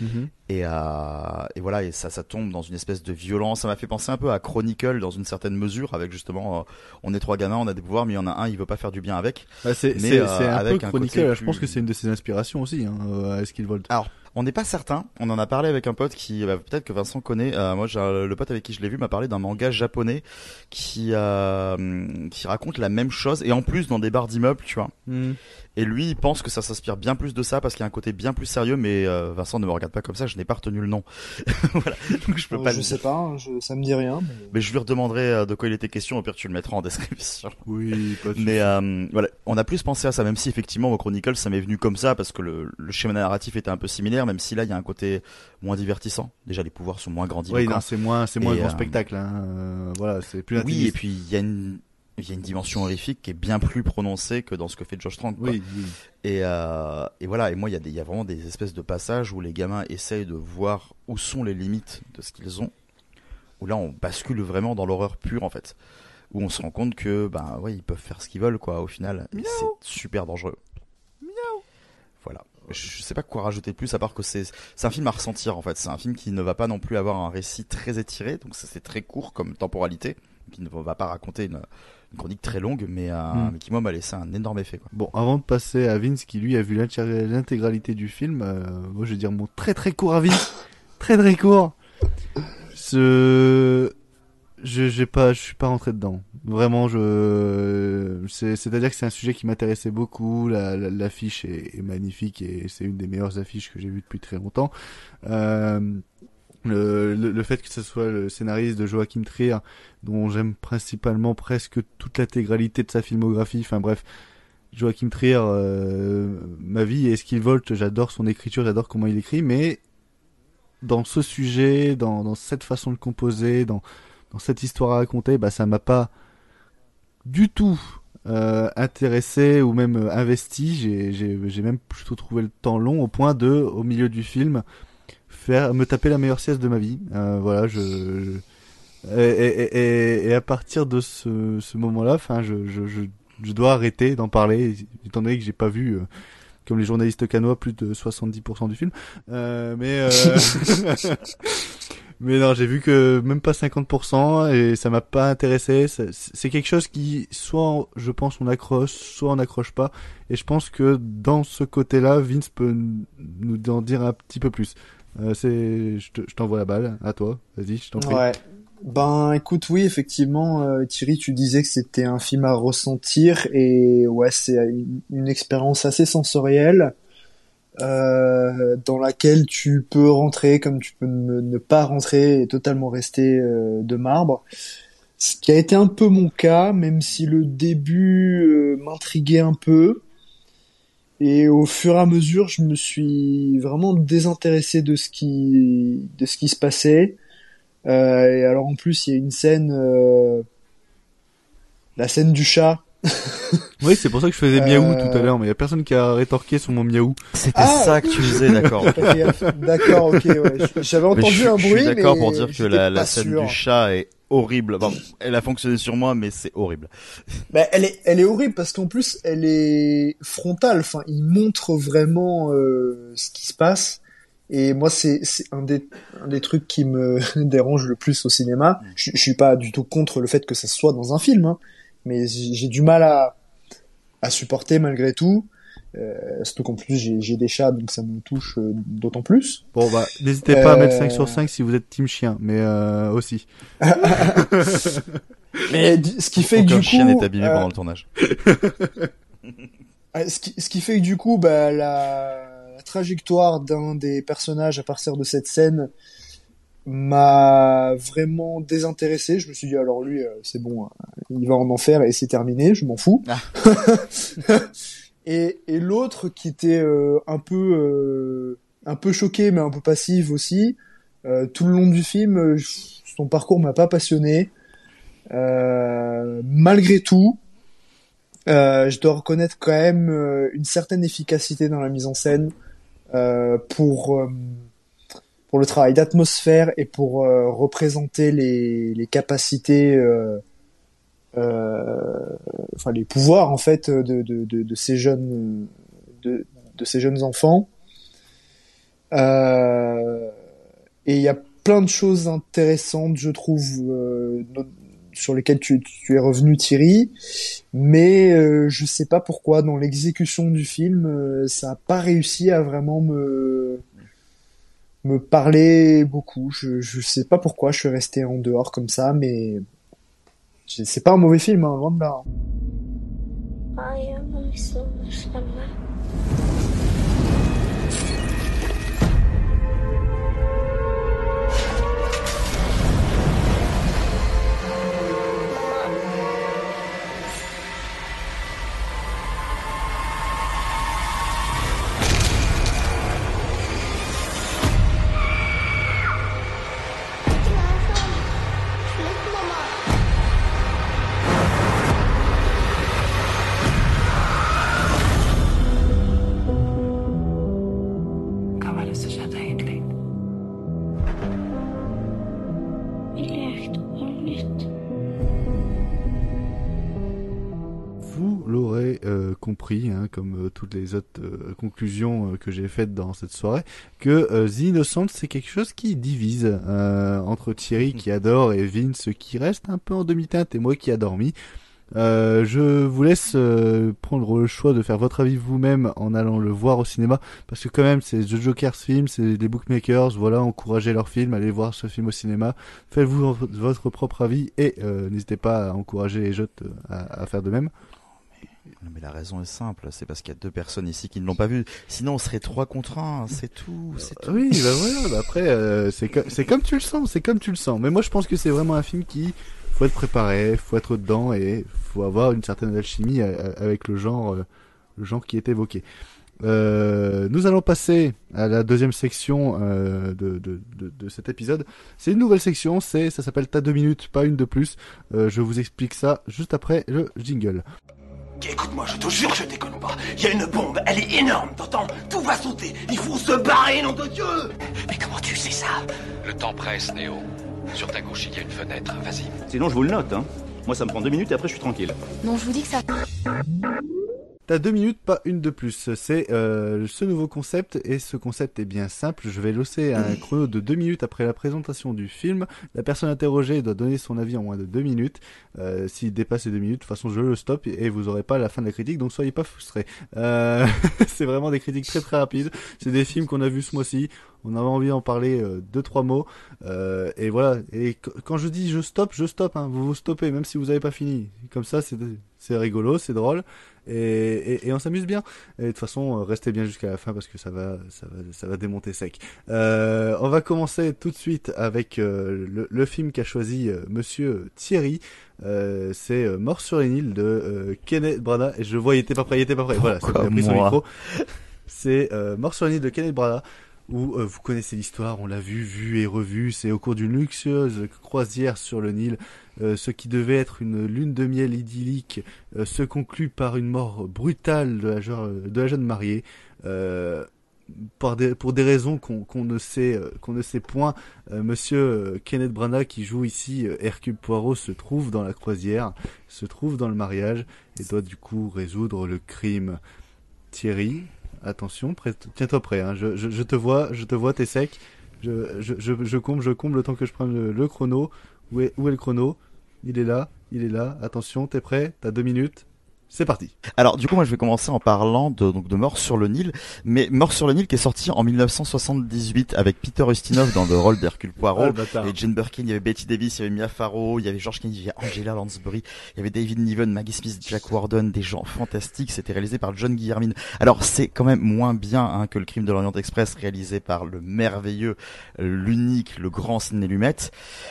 Mhm. Et, euh, et voilà, et ça, ça tombe dans une espèce de violence. Ça m'a fait penser un peu à Chronicle dans une certaine mesure, avec justement, euh, on est trois gamins, on a des pouvoirs, mais il y en a un, il veut pas faire du bien avec. Bah, c'est Mais, c'est- euh, c'est un avec peu un Chronicle, je pense que c'est une de ses inspirations aussi, hein, à Eskilvold. Alors, on n'est pas certain. On en a parlé avec un pote qui, bah, peut-être que Vincent connaît. Euh, moi, le pote avec qui je l'ai vu m'a parlé d'un manga japonais qui euh, qui raconte la même chose et en plus dans des bars d'immeubles, tu vois. Mhm. Et lui, il pense que ça s'inspire bien plus de ça parce qu'il y a un côté bien plus sérieux. Mais euh, Vincent ne me regarde pas comme ça. Je n'ai pas retenu le nom. voilà. Donc je peux Euh, pas. je le sais dire. pas, hein, je, ça me dit rien. Mais... Mais je lui redemanderai euh, de quoi il était question, au pire tu le mettras en description. Oui, pas de Mais euh, voilà, on a plus pensé à ça, même si effectivement au Chronicle ça m'est venu comme ça, parce que le, le schéma narratif était un peu similaire, même si là il y a un côté moins divertissant. Déjà les pouvoirs sont moins grandiloquents. Oui, non, c'est moins, c'est moins Et, grand euh, spectacle. Hein. euh, voilà, c'est plus Oui, et puis il y a une il y a une dimension horrifique qui est bien plus prononcée que dans ce que fait Josh Trank. quoi. Oui, oui. Et, euh, et voilà, et moi il y, a des- il y a vraiment des espèces de passages où les gamins essayent de voir où sont les limites de ce qu'ils ont, où là on bascule vraiment dans l'horreur pure en fait, où on se rend compte que ben ouais ils peuvent faire ce qu'ils veulent quoi au final, et c'est super dangereux. voilà. Je sais pas quoi rajouter de plus à part que c'est c'est un film à ressentir en fait. C'est un film qui ne va pas non plus avoir un récit très étiré, donc c'est très court comme temporalité, qui ne va pas raconter une, une chronique très longue, mais, euh, Mm. mais qui moi m'a laissé un énorme effet. Quoi. Bon, avant de passer à Vince qui lui a vu l'intégralité du film, euh, moi je vais dire mon très très court avis, très très court. Ce, je j'ai pas, je suis pas rentré dedans. Vraiment, je, c'est, c'est-à-dire que c'est un sujet qui m'intéressait beaucoup. La, la- l'affiche est, est magnifique et c'est une des meilleures affiches que j'ai vues depuis très longtemps. Euh, le, fait que ce soit le scénariste de Joachim Trier, dont j'aime principalement presque toute l'intégralité de sa filmographie. Enfin bref, Joachim Trier, euh, ma vie est ce qu'il volte. J'adore son écriture, j'adore comment il écrit, mais dans ce sujet, dans, cette façon de composer, dans, cette histoire à raconter, bah ça m'a pas du tout euh, intéressé ou même euh, investi. J'ai même plutôt trouvé le temps long au point de, au milieu du film, faire me taper la meilleure sieste de ma vie. Euh, voilà, je, je- et, et, et, et à partir de ce, ce moment-là, enfin, je, je, je, je dois arrêter d'en parler, étant donné que j'ai pas vu, euh, comme les journalistes canois, plus de 70% du film. Euh, mais mais non, j'ai vu que même pas 50% et ça m'a pas intéressé. C'est quelque chose qui, soit je pense on accroche, soit on n'accroche pas. Et je pense que dans ce côté-là, Vince peut nous en dire un petit peu plus. Euh, c'est, je te- je t'envoie la balle, à toi. Vas-y, je t'en prie. Ouais. Ben écoute, oui, effectivement, euh, Thierry, tu disais que c'était un film à ressentir et ouais, c'est une, une expérience assez sensorielle euh, dans laquelle tu peux rentrer comme tu peux ne, ne pas rentrer et totalement rester euh, de marbre. Ce qui a été un peu mon cas, même si le début euh, m'intriguait un peu. Et au fur et à mesure, je me suis vraiment désintéressé de ce qui, de ce qui se passait. Euh, et alors en plus, il y a une scène, euh, la scène du chat. Oui, c'est pour ça que je faisais miaou Euh, tout à l'heure, mais il y a personne qui a rétorqué sur mon miaou. C'était ça que tu faisais, d'accord. D'accord, ok, ouais. J'avais Mais entendu je, un je bruit, suis d'accord mais pour dire que la, scène sûr. du chat est horrible. Bon, elle a fonctionné sur moi, mais c'est horrible. Bah, elle est, elle est horrible parce qu'en plus, elle est frontale. Enfin, il montre vraiment euh, ce qui se passe. Et moi, c'est un des, un des trucs qui me dérange le plus au cinéma. Je, je suis pas du tout contre le fait que ça soit dans un film, hein, mais j'ai du mal à, à supporter malgré tout. Euh, surtout qu'en plus, j'ai des chats, donc ça me touche euh, d'autant plus. Bon bah, n'hésitez pas à mettre Euh, 5 sur 5 si vous êtes team chien, mais euh, aussi. Mais ce qui fait que du chien coup, n'est abîmé euh, pendant le tournage. Ah, Ce qui, ce qui fait que du coup, bah, la, la trajectoire d'un des personnages à partir de cette scène m'a vraiment désintéressé. Je me suis dit, alors lui, euh, c'est bon, euh, il va en enfer et c'est terminé, je m'en fous. et et l'autre qui était euh, un peu euh, un peu choqué, mais un peu passive aussi, euh, tout le long du film, euh, son parcours m'a pas passionné. Euh, malgré tout, euh, je dois reconnaître quand même une certaine efficacité dans la mise en scène pour pour le travail d'atmosphère et pour représenter les, les capacités, euh, enfin les pouvoirs en fait de, de, de, de ces jeunes de, de ces jeunes enfants. Euh, et il y a plein de choses intéressantes, je trouve, euh, sur lesquelles tu, tu es revenu, Thierry. Mais euh, je sais pas pourquoi, dans l'exécution du film, euh, ça a pas réussi à vraiment me me parler beaucoup. Je je sais pas pourquoi, je suis resté en dehors comme ça, mais c'est pas un mauvais film, hein, loin de là. Les autres euh, conclusions euh, que j'ai faites dans cette soirée, que euh, The Innocent c'est quelque chose qui divise entre Thierry qui adore et Vince qui reste un peu en demi-teinte et moi qui a dormi. Je vous laisse prendre le choix de faire votre avis vous-même en allant le voir au cinéma parce que quand même c'est The Joker's film, c'est les bookmakers, voilà, encouragez leur film, allez voir ce film au cinéma, faites-vous votre propre avis et n'hésitez pas à encourager les euh, à, à faire de même. Mais la raison est simple, c'est parce qu'il y a deux personnes ici qui ne l'ont pas vu. Sinon, on serait trois contre un, c'est tout, c'est tout. Oui, bah voilà, bah après euh, c'est co- c'est comme tu le sens, c'est comme tu le sens. Mais moi je pense que c'est vraiment un film qui faut être préparé, faut être dedans et faut avoir une certaine alchimie euh, avec le genre euh, le genre qui est évoqué. Euh, nous allons passer à la deuxième section euh, de, de, de, cet épisode. C'est une nouvelle section, ça s'appelle T'as deux minutes, pas une de plus. Euh, je vous explique ça juste après le jingle. Écoute-moi, je te jure, je déconne pas. Il y a une bombe, elle est énorme, t'entends Tout va sauter. Il faut se barrer, nom de Dieu Mais comment tu sais ça Le temps presse, Néo. Sur ta gauche, il y a une fenêtre. Vas-y. Sinon, je vous le note, hein. Moi, ça me prend deux minutes et après, je suis tranquille. Non, je vous dis que ça. T'as deux minutes, pas une de plus. C'est euh, ce nouveau concept et ce concept est bien simple. Je vais lancer un chrono de deux minutes après la présentation du film. La personne interrogée doit donner son avis en moins de deux minutes. Euh, S'il dépasse les deux minutes, de toute façon je le stoppe et vous aurez pas la fin de la critique, donc soyez pas frustrés. Euh, c'est vraiment des critiques très très rapides. C'est des films qu'on a vus ce mois-ci. On avait envie d'en parler euh, deux trois mots. Euh, et voilà. Et qu- quand je dis je stoppe, je stoppe. Hein. Vous vous stoppez même si vous avez pas fini. Comme ça, c'est rigolo, c'est drôle et, et, et on s'amuse bien. Et de toute façon, euh, restez bien jusqu'à la fin parce que ça va, ça va, ça va démonter sec. Euh, on va commencer tout de suite avec euh, le, le film qu'a choisi euh, Monsieur Thierry. Euh, c'est euh, Mort sur les Nils de euh, Kenneth Branagh. Et je vois, il était pas prêt, il était pas prêt. Voilà, c'est Pourquoi il a pris son micro. C'est euh, Mort sur les Nils de Kenneth Branagh où euh, vous connaissez l'histoire, on l'a vu, vu et revu. C'est au cours d'une luxueuse croisière sur le Nil, euh, ce qui devait être une lune de miel idyllique euh, se conclut par une mort brutale de la, jeune- mariée. Pour des raisons qu'on ne sait qu'on ne sait point, Monsieur Kenneth Branagh qui joue ici Hercule Poirot se trouve dans la croisière, se trouve dans le mariage et doit du coup résoudre le crime. Thierry, attention, tiens-toi prêt. Hein, je, te vois, je te vois, t'es sec. Je, je, comble, je comble le temps que je prenne le, chrono. Où où est le chrono? Il est là, il est là. Attention, t'es prêt? T'as deux minutes. C'est parti. Alors du coup moi je vais commencer en parlant de donc de Mort sur le Nil, mais Mort sur le Nil qui est sorti en 1978 avec Peter Ustinov dans le rôle d'Hercule Poirot, bâtard. et Jane Birkin, il y avait Betty Davis, il y avait Mia Farrow, il y avait George Kennedy, il y avait Angela Lansbury, il y avait David Niven, Maggie Smith, Jack Warden, des gens fantastiques. C'était réalisé par John Guillermin. Alors c'est quand même moins bien hein, que le Crime de l'Orient Express réalisé par le merveilleux, l'unique, le grand Sidney Lumet,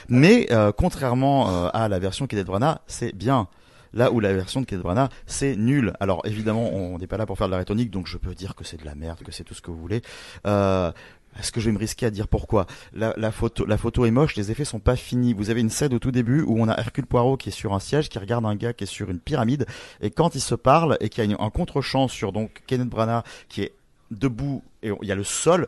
mais euh, contrairement euh, à la version Kenneth Branagh, c'est bien. Là où la version de Kenneth Branagh, c'est nul. Alors évidemment, on n'est pas là pour faire de la rhétorique, donc je peux dire que c'est de la merde, que c'est tout ce que vous voulez. Euh, est-ce que je vais me risquer à dire pourquoi? La, la photo, la photo est moche, les effets sont pas finis. Vous avez une scène au tout début où on a Hercule Poirot qui est sur un siège, qui regarde un gars qui est sur une pyramide, et quand il se parle et qu'il y a un contre-champ sur donc Kenneth Branagh qui est debout et il y a le sol,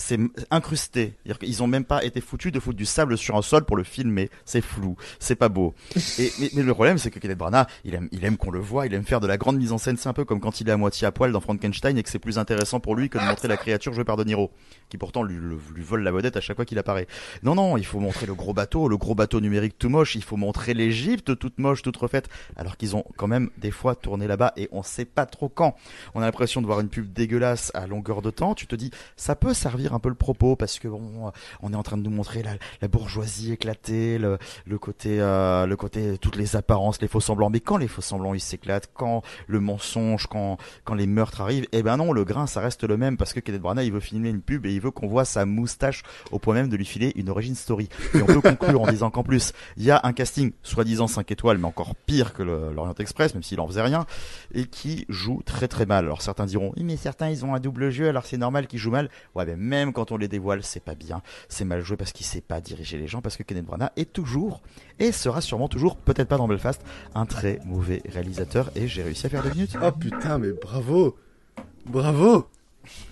c'est incrusté. Qu'ils ont même pas été foutus de foutre du sable sur un sol pour le filmer. C'est flou, c'est pas beau. Et, mais, le problème, c'est que Kenneth Branagh, il aime, il aime qu'on le voit, il aime faire de la grande mise en scène. C'est un peu comme quand il est à moitié à poil dans Frankenstein et que c'est plus intéressant pour lui que de montrer la créature jouée par De Niro, qui pourtant lui, le- lui vole la vedette à chaque fois qu'il apparaît. Non, non, il faut montrer le gros bateau, le gros bateau numérique tout moche. Il faut montrer l'Égypte toute moche, toute refaite, alors qu'ils ont quand même des fois tourné là-bas et on sait pas trop quand. On a l'impression de voir une pub dégueulasse à longueur de temps. Tu te dis, ça peut servir un peu le propos parce que bon, on est en train de nous montrer la, la bourgeoisie éclatée, le, le côté, euh, le côté, toutes les apparences, les faux semblants. Mais quand les faux semblants ils s'éclatent, quand le mensonge, quand, quand les meurtres arrivent, eh ben non, le grain ça reste le même parce que Kenneth Branagh il veut filmer une pub et il veut qu'on voit sa moustache au point même de lui filer une origin story. Et on peut conclure en disant qu'en plus il y a un casting soi-disant 5 étoiles, mais encore pire que l'Orient Express, même s'il en faisait rien, et qui joue très très mal. Alors certains diront, oui mais certains ils ont un double jeu, alors c'est normal qu'ils jouent mal. Ouais, mais même quand on les dévoile, c'est pas bien, c'est mal joué parce qu'il sait pas diriger les gens, parce que Kenneth Branagh est toujours et sera sûrement toujours, peut-être pas dans Belfast, un très mauvais réalisateur. Et j'ai réussi à faire deux minutes. Oh putain, mais bravo Bravo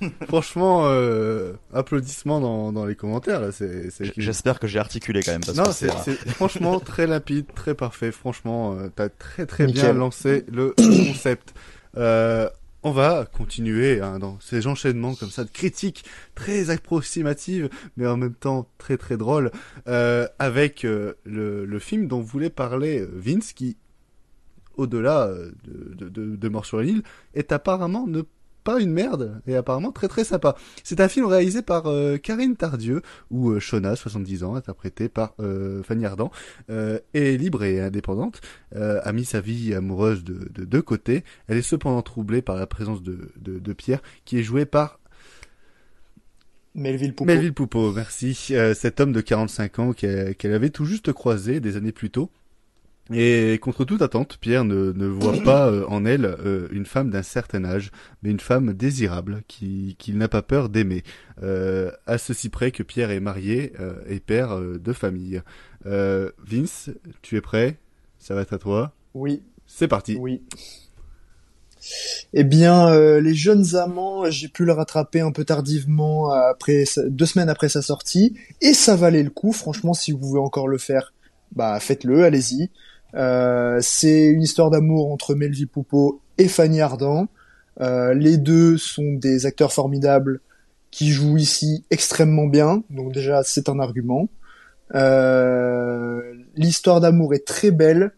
Franchement, euh, applaudissements dans, dans les commentaires là. C'est, c'est... J'espère que j'ai articulé quand même. Parce non, que c'est, c'est franchement très limpide, très parfait. Franchement, euh, t'as très très bien lancé le concept. Euh, on va continuer hein, dans ces enchaînements comme ça de critiques très approximatives, mais en même temps très très drôles, euh, avec euh, le, film dont voulait parler euh, Vince, qui, au-delà de, de, de, de Mort sur l'île, est apparemment ne pas une merde et apparemment très très sympa. C'est un film réalisé par euh, Karine Tardieu ou euh, Shona, 70 ans, interprétée par euh, Fanny Ardant, euh, est libre et indépendante, euh, a mis sa vie amoureuse de, de deux côtés. Elle est cependant troublée par la présence de, de, de Pierre, qui est joué par Melville Poupeau. Melville Poupeau, merci. Euh, cet homme de 45 ans qu'elle qu'elle avait tout juste croisé des années plus tôt. Et contre toute attente, Pierre ne, ne voit pas euh, en elle euh, une femme d'un certain âge, mais une femme désirable qui qu'il n'a pas peur d'aimer. Euh, à ceci près que Pierre est marié euh, et père euh, de famille. Euh, Vince, tu es prêt? Ça va être à toi? Oui. C'est parti. Oui. Eh bien, euh, les jeunes amants, j'ai pu le rattraper un peu tardivement après deux semaines après sa sortie, et ça valait le coup. Franchement, si vous pouvez encore le faire, bah faites-le, allez-y. Euh, c'est une histoire d'amour entre Melville Poupeau et Fanny Ardant. Euh, les deux sont des acteurs formidables qui jouent ici extrêmement bien, donc déjà c'est un argument. Euh, L'histoire d'amour est très belle.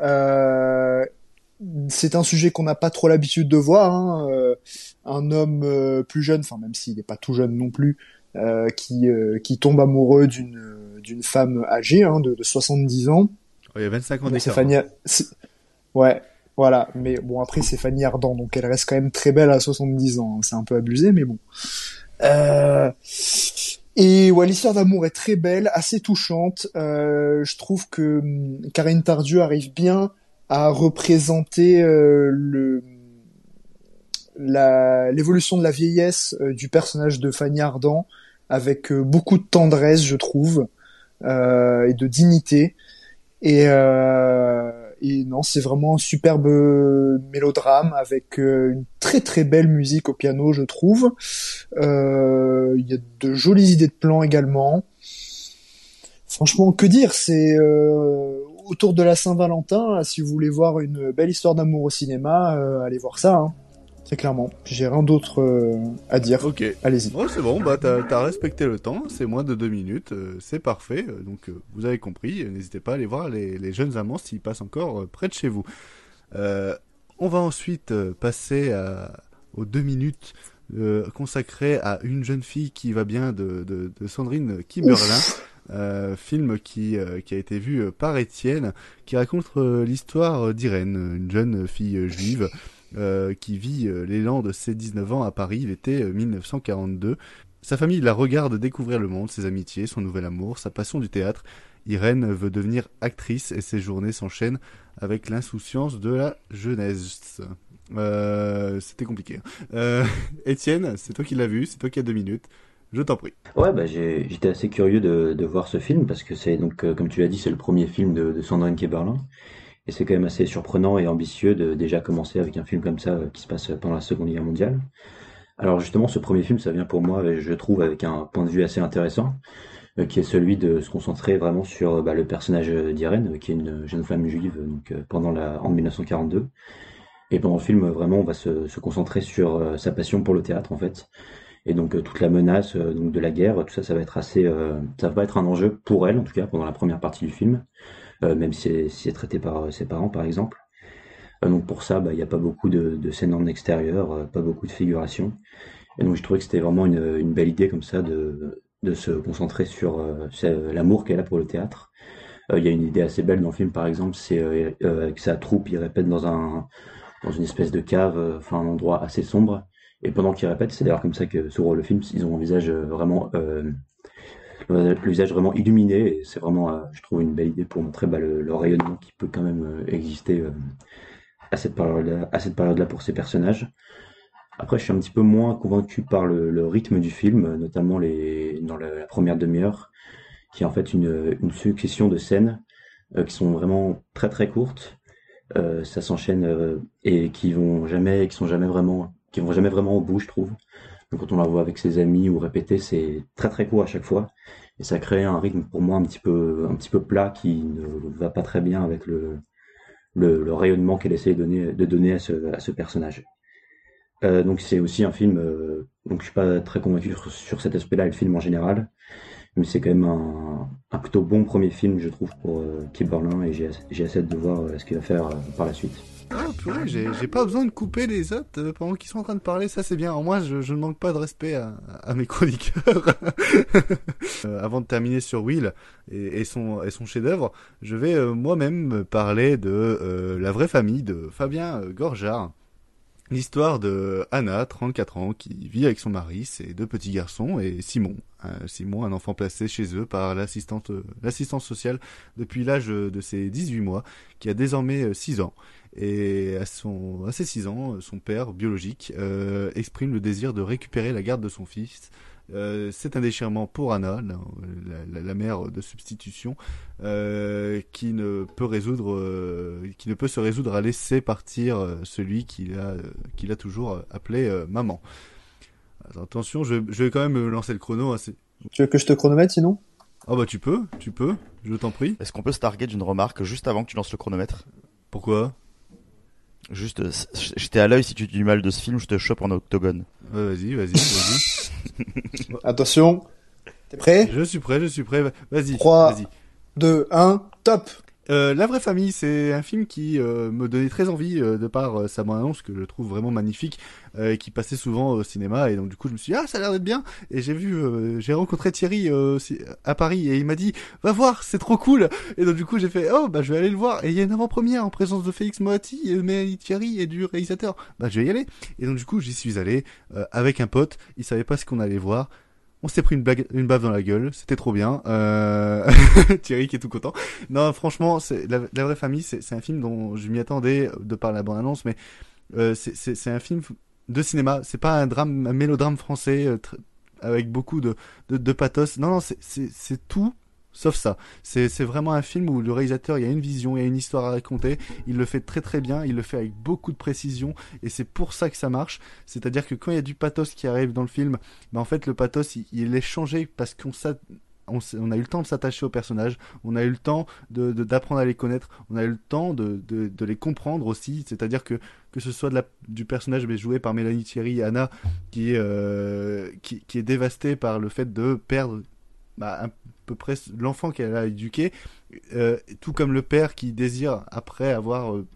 Euh, c'est un sujet qu'on n'a pas trop l'habitude de voir. hein, un homme plus jeune, enfin même s'il n'est pas tout jeune non plus, qui tombe amoureux d'une d'une femme âgée hein, de 70 ans. Il y a 25 ans d'écart. Fanny, c'est- ouais, voilà. Mais bon, après c'est Fanny Ardant, donc elle reste quand même très belle à 70 ans. hein. C'est un peu abusé, mais bon. Euh... Et ouais, l'histoire d'amour est très belle, assez touchante. Euh, je trouve que hum, Karine Tardieu arrive bien à représenter euh, le l'évolution de la vieillesse euh, du personnage de Fanny Ardant avec euh, beaucoup de tendresse, je trouve, euh, et de dignité. Et, euh, et non, c'est vraiment un superbe mélodrame avec euh, une très très belle musique au piano, je trouve. Euh, Il y a de jolies idées de plans également. Franchement, que dire C'est euh, autour de la Saint-Valentin. Si vous voulez voir une belle histoire d'amour au cinéma, euh, allez voir ça. Hein. Très clairement. J'ai rien d'autre euh, à dire. Ok. Allez-y. Oh, c'est bon, bah t'as as respecté le temps, c'est moins de deux minutes, euh, c'est parfait. euh, donc euh, vous avez compris, n'hésitez pas à aller voir les, les jeunes amants s'ils passent encore près de chez vous. On va ensuite passer à, aux deux minutes consacrées à une jeune fille qui va bien de, de, de Sandrine Kimberlin. Euh, film qui, euh, qui a été vu par Étienne, qui raconte euh, l'histoire d'Irène, une jeune fille juive euh, qui vit euh, l'élan de ses 19 ans à Paris l'été euh, 1942. Sa famille la regarde découvrir le monde, ses amitiés, son nouvel amour, sa passion du théâtre. Irène veut devenir actrice et ses journées s'enchaînent avec l'insouciance de la jeunesse. Euh, C'était compliqué. Euh, Étienne, c'est toi qui l'as vu, c'est toi qui as deux minutes. Je t'en prie. Ouais, bah j'étais assez curieux de, voir ce film parce que c'est donc, euh, comme tu l'as dit, c'est le premier film de, de Sandrine Kiberlin. Et c'est quand même assez surprenant et ambitieux de déjà commencer avec un film comme ça euh, qui se passe pendant la Seconde Guerre mondiale. Alors justement, ce premier film, ça vient pour moi, je trouve, avec un point de vue assez intéressant, euh, qui est celui de se concentrer vraiment sur euh, bah, le personnage d'Irène, qui est une jeune femme juive donc, pendant la, en 1942. Et pendant le film, vraiment, on va se, se concentrer sur sa passion pour le théâtre, en fait. Et donc toute la menace donc de la guerre, tout ça, ça va être assez, euh, ça va être un enjeu pour elle en tout cas pendant la première partie du film, même si c'est traité par euh, ses parents par exemple. Euh, donc pour ça, bah, il n'y a pas beaucoup de, de scènes en extérieur, euh, pas beaucoup de figuration. Et donc je trouvais que c'était vraiment une, une belle idée comme ça de, de se concentrer sur euh, l'amour qu'elle a pour le théâtre. Euh, Il y a une idée assez belle dans le film par exemple, c'est euh, euh, avec sa troupe, il répète dans un dans une espèce de cave, euh, enfin un endroit assez sombre. Et pendant qu'ils répètent, c'est d'ailleurs comme ça que s'ouvre le film, ils ont un visage euh, vraiment, euh, visage vraiment illuminé. C'est vraiment, euh, je trouve, une belle idée pour montrer bah, le, rayonnement qui peut quand même euh, exister euh, à cette période-là, pour ces personnages. Après, je suis un petit peu moins convaincu par le, rythme du film, notamment les, dans la, première demi-heure, qui est en fait une, succession de scènes qui sont vraiment très très courtes. Ça s'enchaîne et qui vont jamais, qui sont jamais vraiment, qui vont jamais vraiment au bout, je trouve. Quand on la voit avec ses amis ou répéter, c'est très très court à chaque fois. Et ça crée un rythme pour moi un petit peu, un petit peu plat qui ne va pas très bien avec le, le, rayonnement qu'elle essaie de donner, à ce, personnage. Euh, donc c'est aussi un film, euh, donc je suis pas très convaincu sur, cet aspect-là et le film en général, mais c'est quand même un, plutôt bon premier film, je trouve, pour euh, Berlin et j'ai assez de voir euh, ce qu'il va faire euh, par la suite. Ah, purée, j'ai pas besoin de couper les autres euh, pendant qu'ils sont en train de parler, ça c'est bien. En moi, je, ne manque pas de respect à, mes chroniqueurs. Euh, avant de terminer sur Will et, son, chef-d'œuvre, je vais euh, moi-même parler de La vraie famille de Fabien Gorjard. L'histoire de Anna, 34 ans, qui vit avec son mari, ses deux petits garçons, et Simon. Euh, Simon, un enfant placé chez eux par l'assistante, euh, l'assistance sociale depuis l'âge de ses 18 mois, qui a désormais euh, 6 ans. Et à, son, à ses 6 ans, euh, son père biologique euh, exprime le désir de récupérer la garde de son fils. Euh, c'est un déchirement pour Anna, la, la- la mère de substitution, euh, qui ne peut résoudre, euh, qui ne peut se résoudre à laisser partir celui qu'il a, qu'il a toujours appelé euh, maman. Alors, attention, je, je vais quand même lancer le chrono. hein, c'est- Tu veux que je te chronomètre sinon? Ah bah tu peux, tu peux, je t'en prie. Est-ce qu'on peut se targuer d'une remarque juste avant que tu lances le chronomètre? Pourquoi? Juste, euh, j'étais à l'œil si tu dis du mal de ce film, je te chope en octogone. Ouais, vas-y, vas-y, vas-y. Attention, t'es prêt? Je suis prêt, je suis prêt. Vas-y, 3, vas-y. 2, 1, top Euh, La vraie famille, c'est un film qui euh, me donnait très envie euh, de par euh, sa bande-annonce que je trouve vraiment magnifique euh, qui passait souvent au cinéma. Et donc du coup je me suis dit ah ça a l'air d'être bien. Et j'ai vu euh, j'ai rencontré Thierry euh, à Paris et il m'a dit va voir c'est trop cool. Et donc du coup j'ai fait oh bah je vais aller le voir. Et il y a une avant-première en présence de Félix Moati et Mélanie Thierry et du réalisateur. Bah je vais y aller. Et donc du coup j'y suis allé euh, avec un pote. Il savait pas ce qu'on allait voir. On s'est pris une blague, une baffe dans la gueule, c'était trop bien. Euh... Thierry qui est tout content. Non, franchement, c'est la, vraie famille, c'est un film dont je m'y attendais de par la bande annonce, mais euh, c'est un film de cinéma. C'est pas un drame, un mélodrame français euh, avec beaucoup de de, pathos. Non, non, c'est tout sauf ça. C'est vraiment un film où le réalisateur, il y a une vision, il y a une histoire à raconter. Il le fait très très bien, il le fait avec beaucoup de précision, et c'est pour ça que ça marche. C'est-à-dire que quand il y a du pathos qui arrive dans le film, ben en fait le pathos il, est changé parce qu'on on, a eu le temps de s'attacher aux personnages, on a eu le temps d'apprendre à les connaître, on a eu le temps de, les comprendre aussi. C'est-à-dire que que ce soit du personnage joué par Mélanie Thierry, Anna, qui est euh, qui est dévastée par le fait de perdre bah, à peu près l'enfant qu'elle a éduqué, euh, tout comme le père qui désire après avoir euh,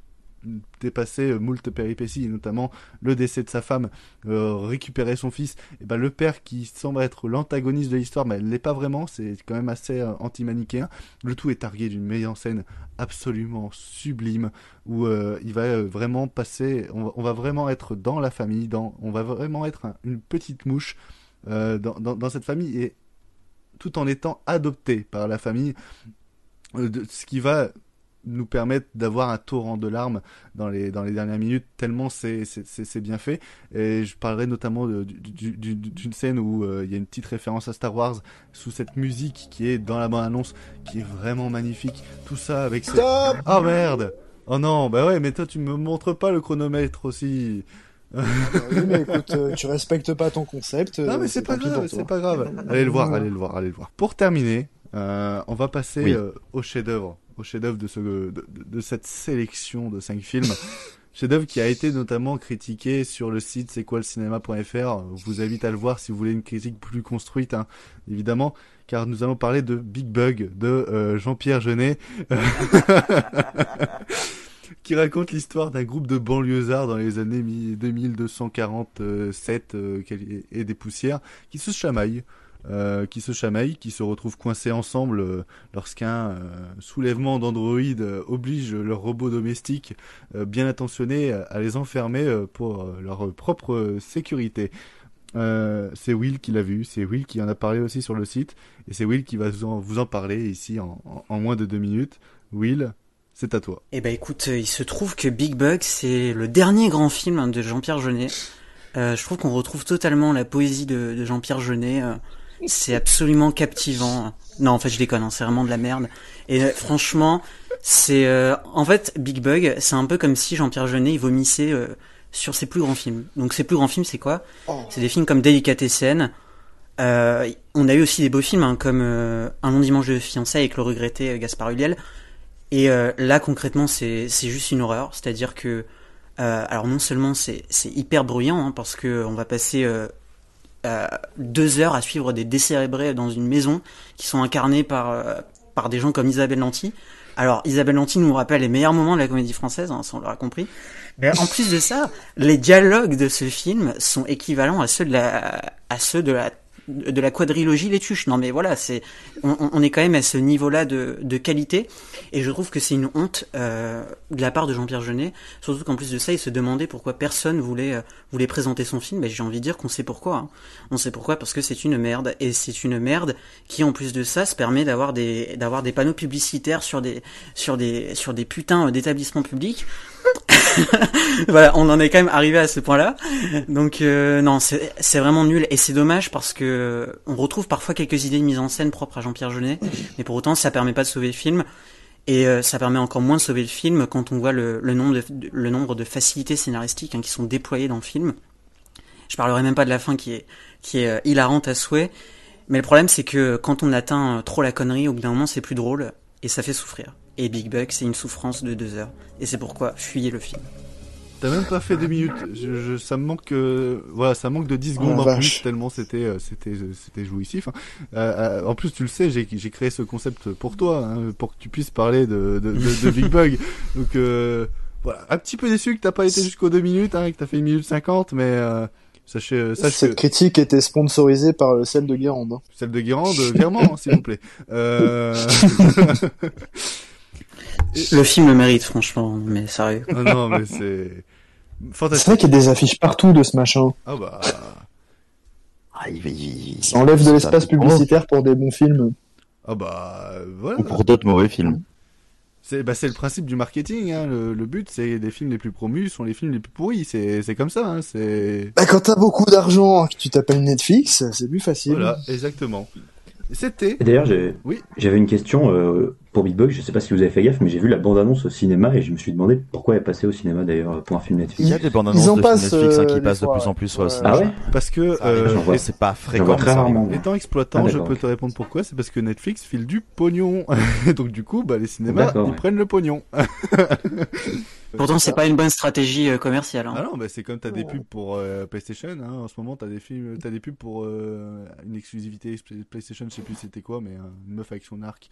dépassé euh, moult péripéties, notamment le décès de sa femme, euh, récupérer son fils, et ben le père qui semble être l'antagoniste de l'histoire, mais elle l'est pas vraiment, c'est quand même assez euh, anti-manichéen. Le tout est targué d'une mise en scène absolument sublime, où il va vraiment passer, on va, vraiment être dans la famille, dans, on va vraiment être un- une petite mouche dans, dans, dans cette famille, et tout en étant adopté par la famille, ce qui va nous permettre d'avoir un torrent de larmes dans les dans les dernières minutes tellement c'est c'est c'est c'est bien fait et je parlerai notamment de- du- du- du- d'une scène où euh, il y a une petite référence à Star Wars sous cette musique qui est dans la bande annonce qui est vraiment magnifique tout ça avec ce... Stop oh merde oh non bah ouais mais toi tu me montres pas le chronomètre aussi Oui, mais écoute, euh, tu respectes pas ton concept. non euh, mais c'est pas grave, c'est pas grave. Allez le voir, allez le voir, allez le voir. Pour terminer, euh, on va passer Oui. euh, au chef-d'œuvre, au chef-d'œuvre de, ce, de, de- de cette sélection de cinq films. chef-d'œuvre qui a été notamment critiqué sur le site c'est quoi le cinéma.fr. Je vous invite à le voir si vous voulez une critique plus construite, hein, évidemment, car nous allons parler de Big Bug de euh, Jean-Pierre Jeunet. qui raconte l'histoire d'un groupe de banlieusards dans les années mi- 2247 euh, et des poussières qui se chamaillent, euh, qui se chamaillent, qui se retrouvent coincés ensemble euh, lorsqu'un euh, soulèvement d'androïdes euh, oblige leurs robots domestiques bien intentionnés à, les enfermer pour leur propre sécurité. C'est Will qui l'a vu, c'est Will qui en a parlé aussi sur le site, et c'est Will qui va vous en, parler ici en, moins de deux minutes. Will, c'est à toi. Eh ben écoute, il se trouve que Big Bug, c'est le dernier grand film de Jean-Pierre Jeunet. Je trouve qu'on retrouve totalement la poésie de, Jean-Pierre Jeunet. C'est absolument captivant. Non, en fait, je déconne, hein, c'est vraiment de la merde. Et euh, franchement, c'est... euh, en fait, Big Bug, c'est un peu comme si Jean-Pierre Jeunet, il vomissait euh, sur ses plus grands films. Donc ses plus grands films, c'est quoi C'est des films comme Delicatessen. Euh, on a eu aussi des beaux films hein, comme euh, Un long dimanche de fiançailles avec le regretté euh, Gaspard Ulliel. Et euh, là, concrètement, c'est c'est juste une horreur. C'est-à-dire que, euh, alors non seulement c'est c'est hyper bruyant hein, parce que on va passer deux heures à suivre des décérébrés dans une maison qui sont incarnés par euh, par des gens comme Isabelle Lanty. Alors Isabelle Lanty nous rappelle les meilleurs moments de la comédie française, hein, ça on l'aura compris. Mais en plus de ça, les dialogues de ce film sont équivalents à ceux de la à ceux de la de la quadrilogie Les Tuches. Non mais voilà, c'est on, on est quand même à ce niveau-là de, de qualité et je trouve que c'est une honte euh, de la part de Jean-Pierre Jeunet, surtout qu'en plus de ça, il se demandait pourquoi personne voulait euh, voulait présenter son film. Ben, j'ai envie de dire qu'on sait pourquoi. hein. On sait pourquoi parce que c'est une merde et c'est une merde qui en plus de ça se permet d'avoir des d'avoir des panneaux publicitaires sur des sur des sur des putains d'établissements publics voilà, on en est quand même arrivé à ce point-là. Donc euh, non, c'est vraiment nul et c'est dommage parce que on retrouve parfois quelques idées de mise en scène propres à Jean-Pierre Jeunet, mais pour autant ça permet pas de sauver le film et euh, ça permet encore moins de sauver le film quand on voit le, le nombre de facilités scénaristiques hein, qui sont déployées dans le film. Je parlerai même pas de la fin qui est qui est euh, hilarante à souhait, mais le problème c'est que quand on atteint euh, trop la connerie, au bout d'un moment c'est plus drôle et ça fait souffrir. Et Big Buck, c'est une souffrance de deux heures. Et c'est pourquoi fuyez le film. T'as même pas fait deux minutes. Je, je- ça me manque, euh, voilà, ça manque de 10 Oh, secondes la en vache. plus tellement c'était, euh, c'était, euh, c'était jouissif. hein. Euh, euh, en plus, tu le sais, j'ai, j'ai créé ce concept pour toi, hein, pour que tu puisses parler de, de, de, de Big Bug. Donc euh, voilà, un petit peu déçu que t'as pas été jusqu'aux deux minutes, hein, que t'as fait une minute cinquante, mais euh, sachez, euh, sache Cette que critique était sponsorisée par le sel de Guérande. hein. celle de Guérande, virement, hein, s'il vous plaît. Euh... Le film le mérite, franchement, mais sérieux. Ah non, mais c'est fantastique. C'est vrai qu'il y a des affiches partout de ce machin. Ah bah. Ah, il, il- Ça enlève de l'espace publicitaire pour des bons films. Ah bah voilà. Ou pour d'autres mauvais films. C'est bah, c'est le principe du marketing. Hein. Le, le but, c'est les films les plus promus sont les films les plus pourris. C'est c'est comme ça. Hein. C'est Bah, quand t'as beaucoup d'argent, que tu t'appelles Netflix, c'est plus facile. voilà, exactement. C'était. Et d'ailleurs, j'ai- Oui. j'avais une question euh, pour Big Bug. Je sais pas si vous avez fait gaffe, mais j'ai vu la bande-annonce au cinéma et je me suis demandé pourquoi elle passait au cinéma d'ailleurs pour un film Netflix. Il y a des bandes annonces Ils en de Netflix hein, euh, qui des passent de plus en plus sur le Ouais. cinéma. Ah ouais Parce que arrive, euh, c'est pas fréquent. très rarement. étant exploitant, Ah, je peux te répondre pourquoi. C'est parce que Netflix file du pognon. Donc du coup, bah les cinémas, ils ouais. prennent le pognon. Pourtant, c'est pas une bonne stratégie euh, commerciale. hein. Ah non, bah c'est comme t'as des pubs pour euh, PlayStation. Hein. En ce moment, t'as des films, t'as des pubs pour euh, une exclusivité PlayStation. Je sais plus c'était quoi, mais euh, une meuf avec son arc.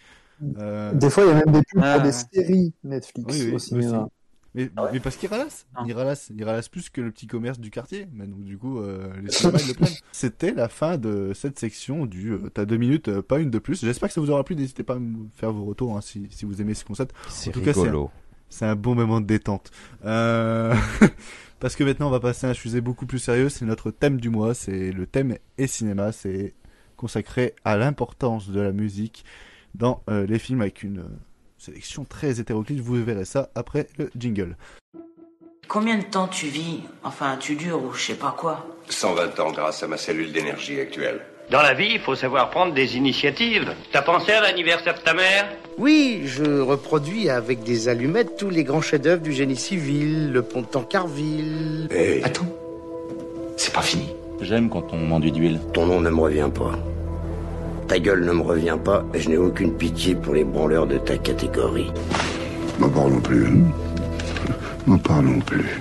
Euh, Des fois, il y a même des pubs Ah, pour des ouais. séries Netflix Oui, oui, au cinéma. aussi. Mais, mais parce qu'il ralasse, Ah. il ralasse, il ralasse plus que le petit commerce du quartier. Mais donc du coup, euh, les cinémas ils le prennent. C'était la fin de cette section du. euh, T'as deux minutes, euh, pas une de plus. J'espère que ça vous aura plu. N'hésitez pas à me faire vos retours hein, si, si vous aimez ce concept. C'est En tout cas, c'est rigolo. C'est un bon moment de détente. Euh... Parce que maintenant, on va passer à un sujet beaucoup plus sérieux. C'est notre thème du mois. C'est le thème et cinéma. C'est consacré à l'importance de la musique dans euh, les films avec une euh, sélection très hétéroclite. Vous verrez ça après le jingle. Combien de temps tu vis Enfin, tu dures ou je sais pas quoi 120 ans grâce à ma cellule d'énergie actuelle. Dans la vie, il faut savoir prendre des initiatives. T'as pensé à l'anniversaire de ta mère? Oui, je reproduis avec des allumettes tous les grands chefs-d'œuvre du génie civil, le pont de Tancarville. Hey. Attends, c'est pas fini. J'aime quand on m'enduit d'huile. Ton nom ne me revient pas. Ta gueule ne me revient pas et je n'ai aucune pitié pour les branleurs de ta catégorie. N'en parlons plus. N'en parlons plus.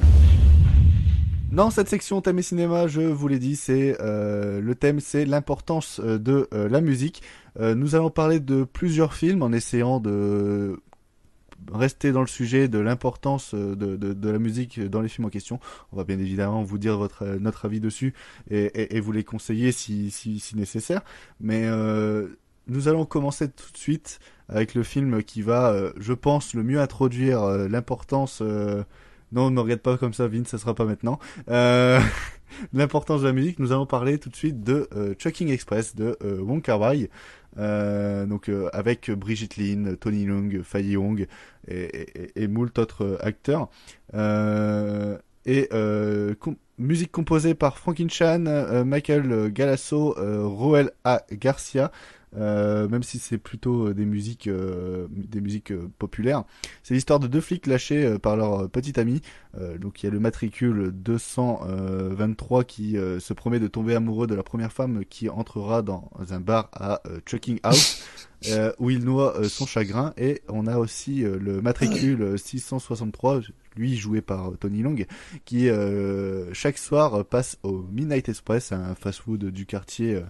Dans cette section thème et cinéma, je vous l'ai dit, c'est euh, le thème, c'est l'importance euh, de euh, la musique. Euh, nous allons parler de plusieurs films en essayant de rester dans le sujet de l'importance euh, de, de, la musique dans les films en question. On va bien évidemment vous dire votre euh, notre avis dessus et, vous les conseiller si, si, nécessaire. Mais euh, nous allons commencer tout de suite avec le film qui va, je pense, le mieux introduire l'importance. Non, ne me regarde pas comme ça, Vin, ça sera pas maintenant. Euh, L'importance de la musique, nous allons parler tout de suite de euh, Express de euh, Wong Kar Wai, euh, donc euh, avec Brigitte Lin, Tony Leung, Fai Young et, et, et moult autres acteurs. Et musique composée par Franklin Chan, Michael Galasso, Roel A. Garcia, euh, même si c'est plutôt des musiques, euh, des musiques euh, populaires. C'est l'histoire de deux flics lâchés euh, par leur petit ami. donc il y a le matricule 223 qui se promet de tomber amoureux de la première femme qui entrera dans un bar à Chucking House. où il noie son chagrin et on a aussi le matricule 663 lui joué par Tony Long qui chaque soir passe au Midnight Express un fast-food du quartier euh,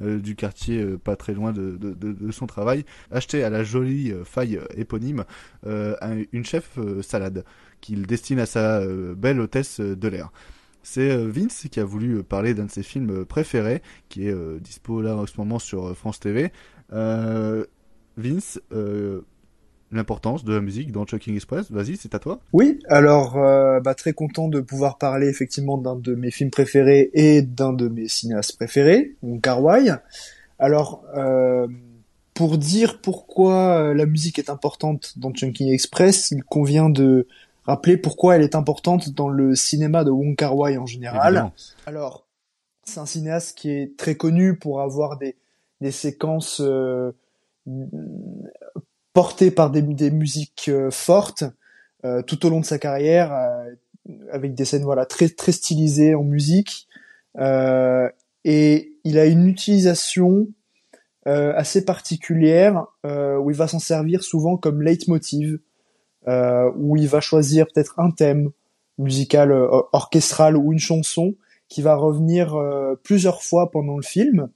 du quartier euh, pas très loin de, son travail, acheter à la jolie euh, faille éponyme une chef salade qu'il destine à sa belle hôtesse de l'air. C'est Vince qui a voulu parler d'un de ses films préférés, qui est dispo là en ce moment sur France TV. Vince, l'importance de la musique dans Chucking Express. Vas-y, c'est à toi. Oui, alors euh, bah, très content de pouvoir parler effectivement d'un de mes films préférés et d'un de mes cinéastes préférés, donc Carway. Alors, euh, pour dire pourquoi euh, la musique est importante dans Chunking Express, il convient de rappeler pourquoi elle est importante dans le cinéma de Wong Kar Wai en général. Alors, c'est un cinéaste qui est très connu pour avoir des, des séquences euh, porté par des, musiques euh, fortes euh, tout au long de sa carrière, euh, avec des scènes voilà très très stylisées en musique. et il a une utilisation assez particulière où il va s'en servir souvent comme leitmotiv, où il va choisir peut-être un thème musical orchestral ou une chanson qui va revenir plusieurs fois pendant le film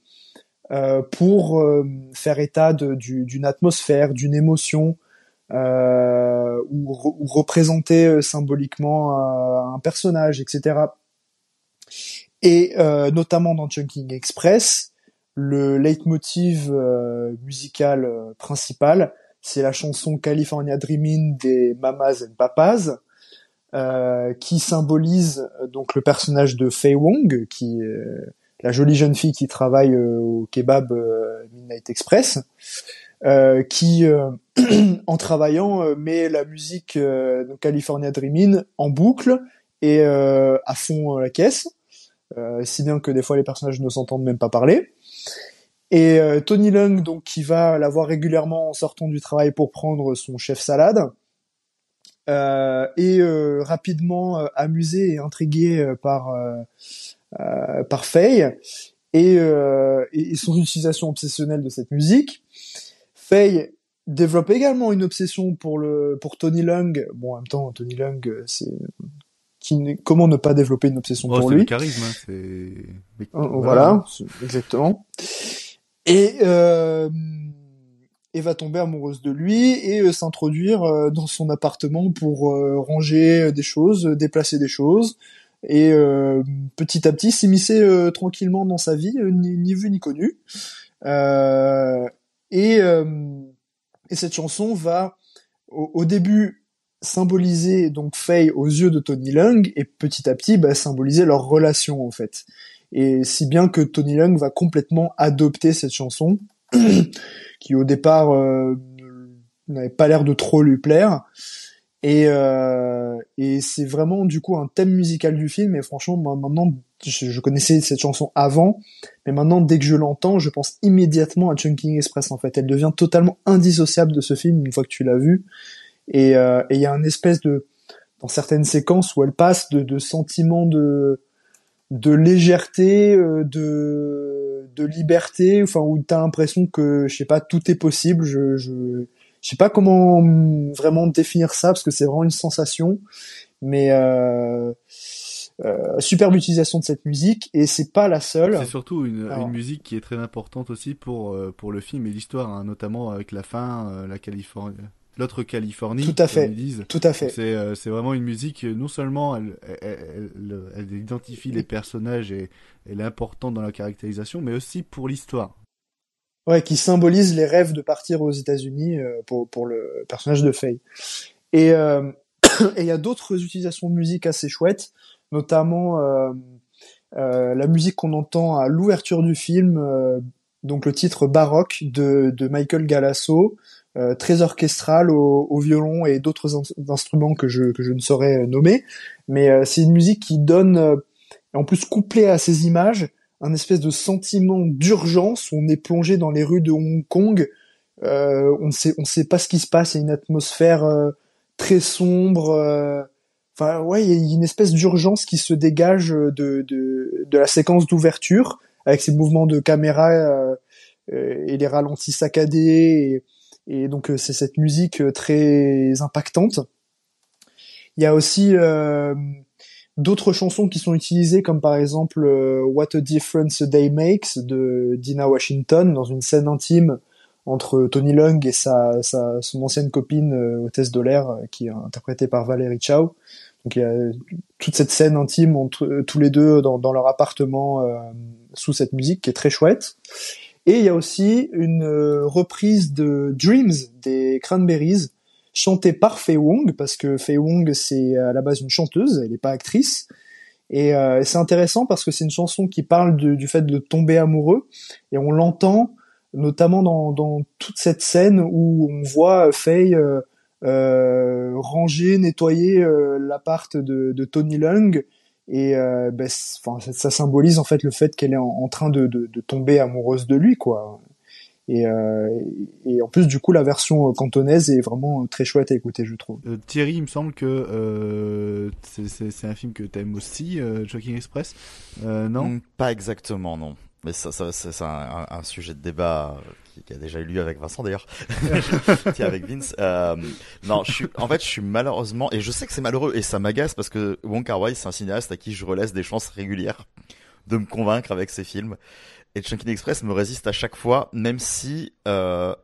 euh, pour euh, faire état d'une atmosphère, d'une émotion, euh, ou, représenter symboliquement un personnage, etc. Et notamment dans Chunking Express, le leitmotiv musical principal, c'est la chanson California Dreaming des Mamas and Papas, euh, qui symbolise donc le personnage de Fei Wong, qui la jolie jeune fille qui travaille euh, au kebab euh, Midnight Express, euh, qui en travaillant met la musique de California Dreamin' en boucle et à fond la caisse, si bien que des fois les personnages ne s'entendent même pas parler. Et Tony Lung, donc, qui va la voir régulièrement en sortant du travail pour prendre son chef salade, euh, est rapidement amusé et intrigué par par Faye euh, et, son utilisation obsessionnelle de cette musique. Faye développe également une obsession pour le pour Tony Lung. Bon, en même temps, Tony Lung, c'est qui, comment ne pas développer une obsession oh, pour lui? le charisme, hein, c'est voilà, exactement. Et euh, et va tomber amoureuse de lui et euh, s'introduire dans son appartement pour ranger des choses, déplacer des choses, et euh, petit à petit s'immiscer euh, tranquillement dans sa vie, euh, ni, vu ni connu. et, et cette chanson va au, début symboliser donc Faye aux yeux de Tony Lung et petit à petit bah, symboliser leur relation en fait. Et si bien que Tony Lung va complètement adopter cette chanson qui au départ n'avait pas l'air de trop lui plaire et, euh, et c'est vraiment du coup un thème musical du film. Et franchement, moi maintenant, je, connaissais cette chanson avant, mais maintenant dès que je l'entends, je pense immédiatement à Chunking Express. En fait, elle devient totalement indissociable de ce film une fois que tu l'as vu. Et euh, il y a une espèce de dans certaines séquences où elle passe de, de sentiments de de légèreté, euh, de de liberté, enfin où t'as l'impression que je sais pas tout est possible. Je, je je sais pas comment vraiment définir ça parce que c'est vraiment une sensation, mais euh, euh, superbe utilisation de cette musique et c'est pas la seule. C'est surtout une, une, musique qui est très importante aussi pour euh, pour le film et l'histoire, hein, notamment avec la fin, la Californie, l'autre Californie. Tout à fait. Tout à fait. C'est euh, c'est vraiment une musique. Non seulement elle elle, elle, elle identifie les personnages et elle est importante dans la caractérisation, mais aussi pour l'histoire. Ouais, qui symbolise les rêves de partir aux États-Unis euh, pour, pour le personnage de Faye. Et euh, il y a d'autres utilisations de musique assez chouettes, notamment euh, euh la musique qu'on entend à l'ouverture du film, donc le titre baroque de, de Michael Galasso, très orchestral au, au violon et d'autres instruments que je, que je ne saurais nommer. Mais c'est une musique qui donne, en plus couplée à ces images, un espèce de sentiment d'urgence. On est plongé dans les rues de Hong Kong. Euh, on sait, on sait pas ce qui se passe. Il y a une atmosphère euh, très sombre. euh, Enfin, ouais, il y a une espèce d'urgence qui se dégage de, de, de la séquence d'ouverture avec ces mouvements de caméra euh, euh, et les ralentis saccadés. Et, et donc, c'est cette musique très impactante. Il y a aussi euh, d'autres chansons qui sont utilisées, comme par exemple euh, What a Difference a Day Makes de Dina Washington, dans une scène intime entre Tony Lung et sa, sa son ancienne copine euh, hôtesse de l'air, euh, qui est interprétée par Valérie Chow. Donc il y a toute cette scène intime entre tous les deux dans, dans leur appartement euh, sous cette musique qui est très chouette. Et il y a aussi une reprise de Dreams des Cranberries chantée par Fei Wong parce que Fei Wong c'est à la base une chanteuse, elle n'est pas actrice. Et euh, c'est intéressant parce que c'est une chanson qui parle du fait de tomber amoureux et on l'entend notamment dans, dans toute cette scène où on voit Faye euh, euh, ranger, nettoyer euh, l'appart de, de Tony Lung et euh, ben, ça, symbolise en fait le fait qu'elle est en, en train de, de, de tomber amoureuse de lui quoi. Et, euh, et en plus du coup la version euh, cantonaise est vraiment euh, très chouette à écouter je trouve. Euh, Thierry, il me semble que euh, c'est- c'est c'est un film que t'aimes aussi, euh, Shocking Express. Euh, non Mm, Pas exactement, non. Mais ça, ça c'est c'est un, sujet de débat qui, qui a déjà eu lieu avec Vincent d'ailleurs, avec Vince. Euh, non, je suis, en fait, je suis malheureusement, et je sais que c'est malheureux et ça m'agace parce que Wong Kar Wai, c'est un cinéaste à qui je relaisse des chances régulières de me convaincre avec ses films. Et Chunkin Express me résiste à chaque fois, même si euh,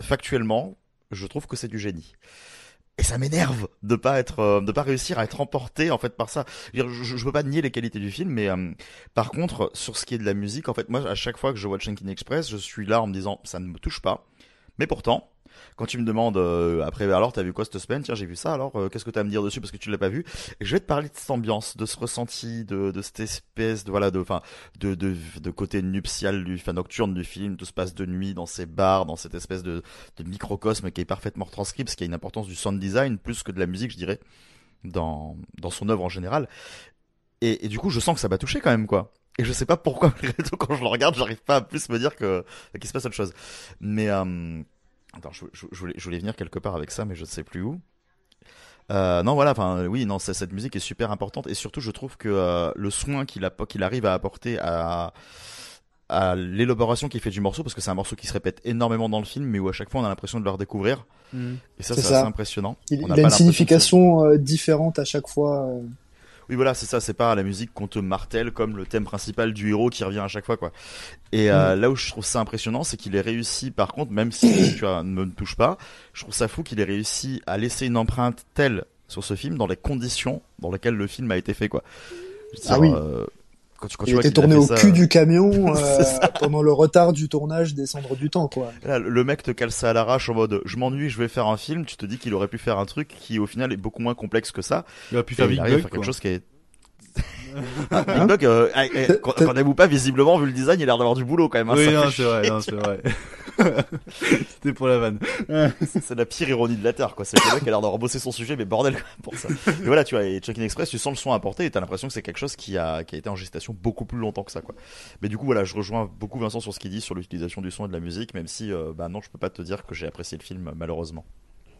factuellement, je trouve que c'est du génie. Et ça m'énerve de pas être, euh, de pas réussir à être emporté en fait par ça. Je, veux je peux pas nier les qualités du film, mais euh, par contre, sur ce qui est de la musique, en fait, moi, à chaque fois que je vois Chunkin Express, je suis là en me disant, ça ne me touche pas. Mais pourtant, quand tu me demandes euh, après, alors t'as vu quoi cette semaine? Tiens, j'ai vu ça. Alors, euh, qu'est-ce que t'as à me dire dessus? Parce que tu l'as pas vu Et je vais te parler de cette ambiance, de ce ressenti, de, de cette espèce de voilà, de enfin, de, de de côté nuptial du, enfin nocturne du film. Tout se passe de nuit dans ces bars, dans cette espèce de de microcosme qui est parfaitement retranscrit, parce qu'il y a une importance du sound design plus que de la musique, je dirais, dans dans son œuvre en général. Et, et du coup, je sens que ça m'a touché quand même, quoi. Et je sais pas pourquoi, quand je le regarde, j'arrive pas à plus me dire que qu'il se passe autre chose. Mais euh, attends, je, je- je voulais, je voulais venir quelque part avec ça, mais je ne sais plus où. Euh, non, voilà, enfin, oui, non, c'est- cette musique est super importante et surtout, je trouve que euh, le soin qu'il arrive à apporter à à l'élaboration qu'il fait du morceau, parce que c'est un morceau qui se répète énormément dans le film, mais où à chaque fois on a l'impression de le redécouvrir. Mm. Et ça, C'est assez impressionnant. Il, On il a pas une que signification euh, différente à chaque fois. Oui, voilà, c'est ça, c'est pas la musique qu'on te martèle comme le thème principal du héros qui revient à chaque fois, quoi. Et euh, là où je trouve ça impressionnant, c'est qu'il est réussi, par contre, même si tu vois, ne me touche pas, je trouve ça fou qu'il ait réussi à laisser une empreinte telle sur ce film dans les conditions dans lesquelles le film a été fait, quoi. Ah oui. euh, quand tu, quand tu vois était tourné au ça, cul du camion euh, pendant le retard du tournage des Cendres du Temps, quoi. Là, le mec te cale ça à l'arrache en mode je m'ennuie, je vais faire un film. Tu te dis qu'il aurait pu faire un truc qui au final est beaucoup moins complexe que ça. Il aurait pu faire il Big arrive à Bug, faire quelque quoi. chose qui est. Ah, Big Bug, euh, eh, eh, avez-vous pas visiblement vu le design, il a l'air d'avoir du boulot quand même. hein, Oui, non, c'est vrai, non, c'est vrai. C'était pour la vanne. c'est la pire ironie de la terre, quoi. C'est le mec a l'air d'avoir bossé son sujet, mais bordel, quand même, pour ça. Mais voilà, tu vois, et Checkin Express, tu sens le son apporté et t'as l'impression que c'est quelque chose qui a, qui a été en gestation beaucoup plus longtemps que ça, quoi. Mais du coup, voilà, je rejoins beaucoup Vincent sur ce qu'il dit sur l'utilisation du son et de la musique, même si, euh, bah non, je peux pas te dire que j'ai apprécié le film, malheureusement.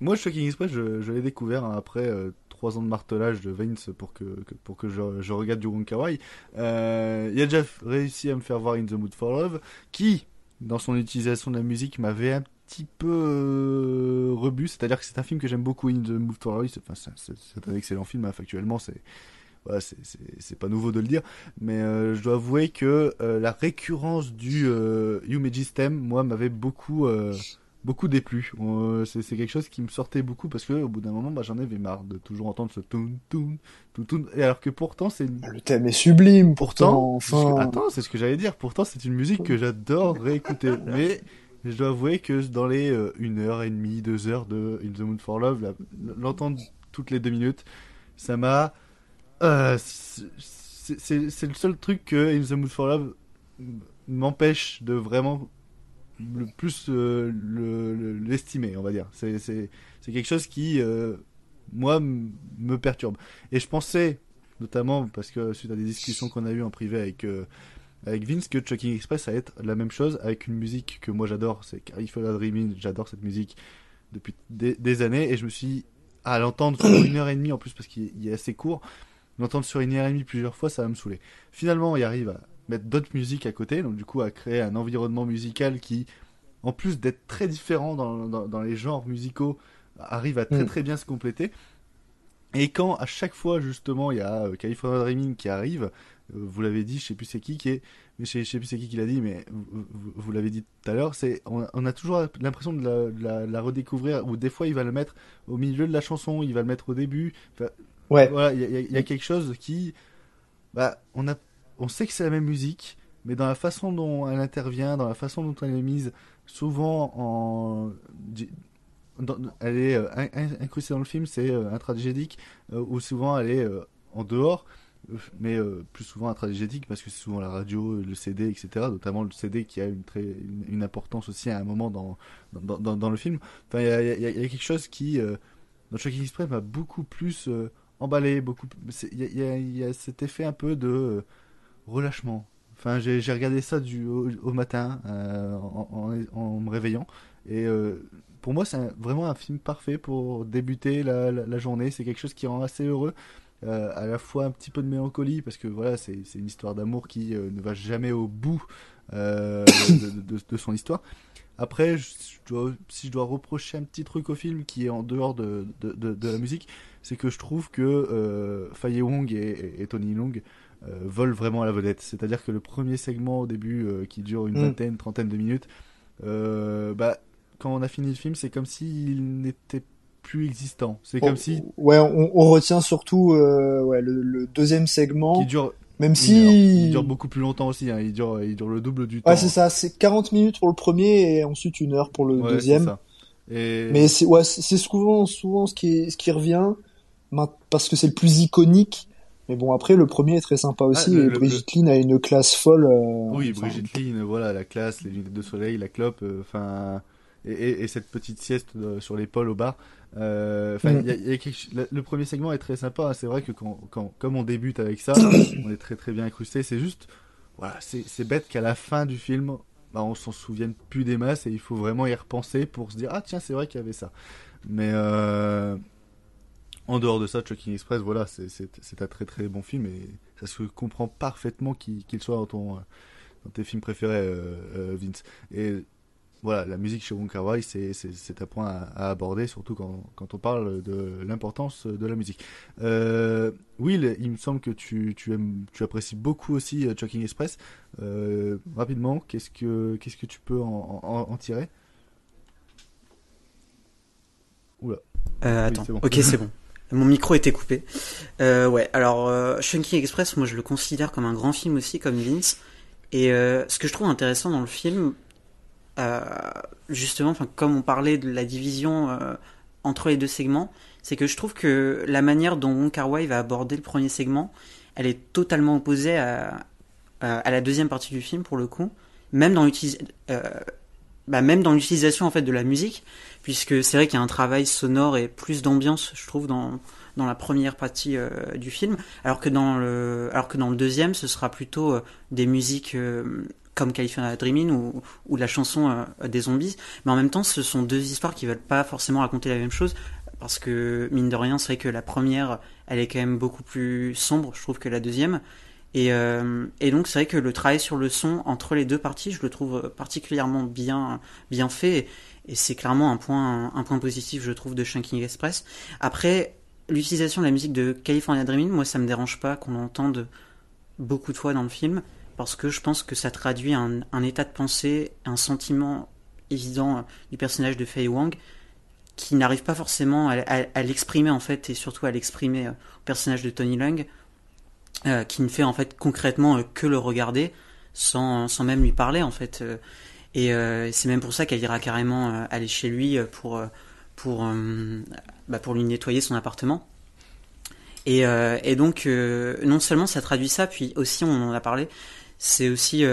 Moi, Shocking Express, je, je l'ai découvert hein, après euh, trois ans de martelage de Vince pour que, pour que je, regarde du Wong. Euh, il a déjà réussi à me faire voir In the Mood for Love, qui, dans son utilisation de la musique, m'avait un petit peu euh, rebut. C'est-à-dire que c'est un film que j'aime beaucoup, In the Mood for Love. Enfin, c'est, un excellent film, hein, factuellement. C'est, voilà, c'est, pas nouveau de le dire. Mais euh, je dois avouer que euh, la récurrence du euh, You Magic Stem, moi, m'avait beaucoup... beaucoup déplu. Euh, c'est quelque chose qui me sortait beaucoup parce que au bout d'un moment, bah, j'en avais marre de toujours entendre ce toun toun toun toun. Et alors que pourtant, c'est une... Le thème est sublime, pourtant. Enfin, Attends, c'est ce que j'allais dire. Pourtant, c'est une musique que j'adore réécouter. Mais je dois avouer que dans les euh, une heure et demie, deux heures de In the Mood for Love, l'entendre toutes les deux minutes, ça m'a. euh, c'est le seul truc que In the Mood for Love m'empêche de vraiment le plus euh, le- le- l'estimer, on va dire. C'est quelque chose qui euh, moi me perturbe. Et je pensais notamment parce que suite à des discussions qu'on a eues en privé avec euh, avec Vince que Chucking Express ça va être la même chose avec une musique que moi j'adore, c'est California Dreaming, j'adore cette musique depuis des, des, années et je me suis à l'entendre sur une heure et demie en plus parce qu'il est assez court, l'entendre sur une heure et demie plusieurs fois ça va me saouler. Finalement il arrive à mettre d'autres musiques à côté, donc du coup à créer un environnement musical qui, en plus d'être très différent dans, dans, dans, les genres musicaux, arrive à très mm. très bien se compléter. Et quand à chaque fois justement il y a euh, California Dreaming qui arrive, euh, vous l'avez dit, je sais plus c'est qui qui est, mais je sais, plus c'est qui qui l'a dit, mais vous, vous, l'avez dit tout à l'heure, c'est on, on, a toujours l'impression de la, de, la, la, redécouvrir, ou des fois il va le mettre au milieu de la chanson, il va le mettre au début. Ouais. Voilà, il y, y, a quelque chose qui, bah, on a, on sait que c'est la même musique, mais dans la façon dont elle intervient, dans la façon dont elle est mise, souvent en elle est euh, incrustée dans le film, c'est euh, euh, ou souvent elle est en dehors, mais plus souvent intragédique parce que c'est souvent la radio, le CD, etc. Notamment le CD qui a une, très, une, importance aussi à un moment dans, dans, dans, le film. Enfin, il y a, quelque chose qui, dans Shocking Express, m'a beaucoup plus emballé. Il y, a cet effet un peu de relâchement. Enfin, j'ai regardé ça du, au, matin en, en, me réveillant et pour moi, c'est vraiment un film parfait pour débuter la, journée. C'est quelque chose qui rend assez heureux. Euh, à la fois un petit peu de mélancolie parce que voilà c'est une histoire d'amour qui euh, ne va jamais au bout euh, de, son histoire après si je dois reprocher un petit truc au film qui est en dehors de, de la musique c'est que je trouve que euh, Faye Wong et, et, Tony Long volent vraiment à la vedette c'est à dire que le premier segment au début qui dure une mm. vingtaine trentaine de minutes bah quand on a fini le film, c'est comme s'il n'était plus existant. C'est comme si. Ouais, on, on retient surtout euh, ouais, le, le, deuxième segment. Qui dure. Même si. Il dure beaucoup plus longtemps aussi, hein. il, dure, il dure le double du temps. Ouais, c'est ça, c'est 40 minutes pour le premier et ensuite une heure pour le ouais, deuxième. Ça. Et... Mais c'est ouais, c'est souvent, souvent ce qui, ce qui revient, parce que c'est le plus iconique. Mais bon, après, le premier est très sympa aussi. Ah, le, et Brigitte Lynn a une classe folle. Euh, oui, Brigitte Lynn, voilà, la classe, les lunettes de soleil, la clope, euh, enfin et, et, cette petite sieste euh, sur l'épaule au bar. Euh, mm. y a, quelque... le premier segment est très sympa. Hein. C'est vrai que quand, quand, comme on débute avec ça, on est très très bien incrusté. C'est juste, voilà, c'est bête qu'à la fin du film, bah, on s'en souvienne plus des masses et il faut vraiment y repenser pour se dire ah tiens c'est vrai qu'il y avait ça. Mais en dehors de ça, Chucking Express, voilà, c'est un très très bon film et ça se comprend parfaitement qu'il soit dans ton dans tes films préférés, euh, euh, Vince. Et voilà, la musique chez Wong Kar Wai, c'est un point à, à, aborder, surtout quand, quand on parle de l'importance de la musique. Euh, Will, il me semble que tu, tu, aimes, tu apprécies beaucoup aussi Chucking Express. Euh, rapidement, qu'est-ce que tu peux en, en, en tirer? Oula. Euh, attends, oui, bon. ok, c'est bon. Mon micro était coupé. Euh, ouais, alors euh, Chunking Express, moi je le considère comme un grand film aussi, comme Vince. Et euh, ce que je trouve intéressant dans le film, euh, justement, comme on parlait de la division euh, entre les deux segments, c'est que je trouve que la manière dont Wong Kar va aborder le premier segment, elle est totalement opposée à, à, à la deuxième partie du film pour le coup, même dans l'utilisation. Bah même dans l'utilisation en fait de la musique, puisque c'est vrai qu'il y a un travail sonore et plus d'ambiance, je trouve, dans dans la première partie euh, du film, alors que dans le alors que dans le deuxième, ce sera plutôt euh, des musiques euh, comme California Dreaming ou, ou la chanson des zombies. Mais en même temps, ce sont deux histoires qui veulent pas forcément raconter la même chose. Parce que, mine de rien, c'est vrai que la première, elle est quand même beaucoup plus sombre, je trouve, que la deuxième. Et, euh, et donc, c'est vrai que le travail sur le son entre les deux parties, je le trouve particulièrement bien, bien fait. Et, c'est clairement un point, un point positif, je trouve, de Shanking Express. Après, l'utilisation de la musique de California Dreaming, moi, ça me dérange pas qu'on l'entende beaucoup de fois dans le film parce que je pense que ça traduit un, un état de pensée, un sentiment évident euh, du personnage de Fei Wang qui n'arrive pas forcément à, à, à l'exprimer en fait et surtout à l'exprimer euh, au personnage de Tony Lung euh, qui ne fait en fait concrètement euh, que le regarder sans, sans même lui parler en fait euh, et euh, c'est même pour ça qu'elle ira carrément aller chez lui pour pour bah, pour lui nettoyer son appartement. Et, et donc non seulement ça traduit ça puis aussi on en a parlé c'est aussi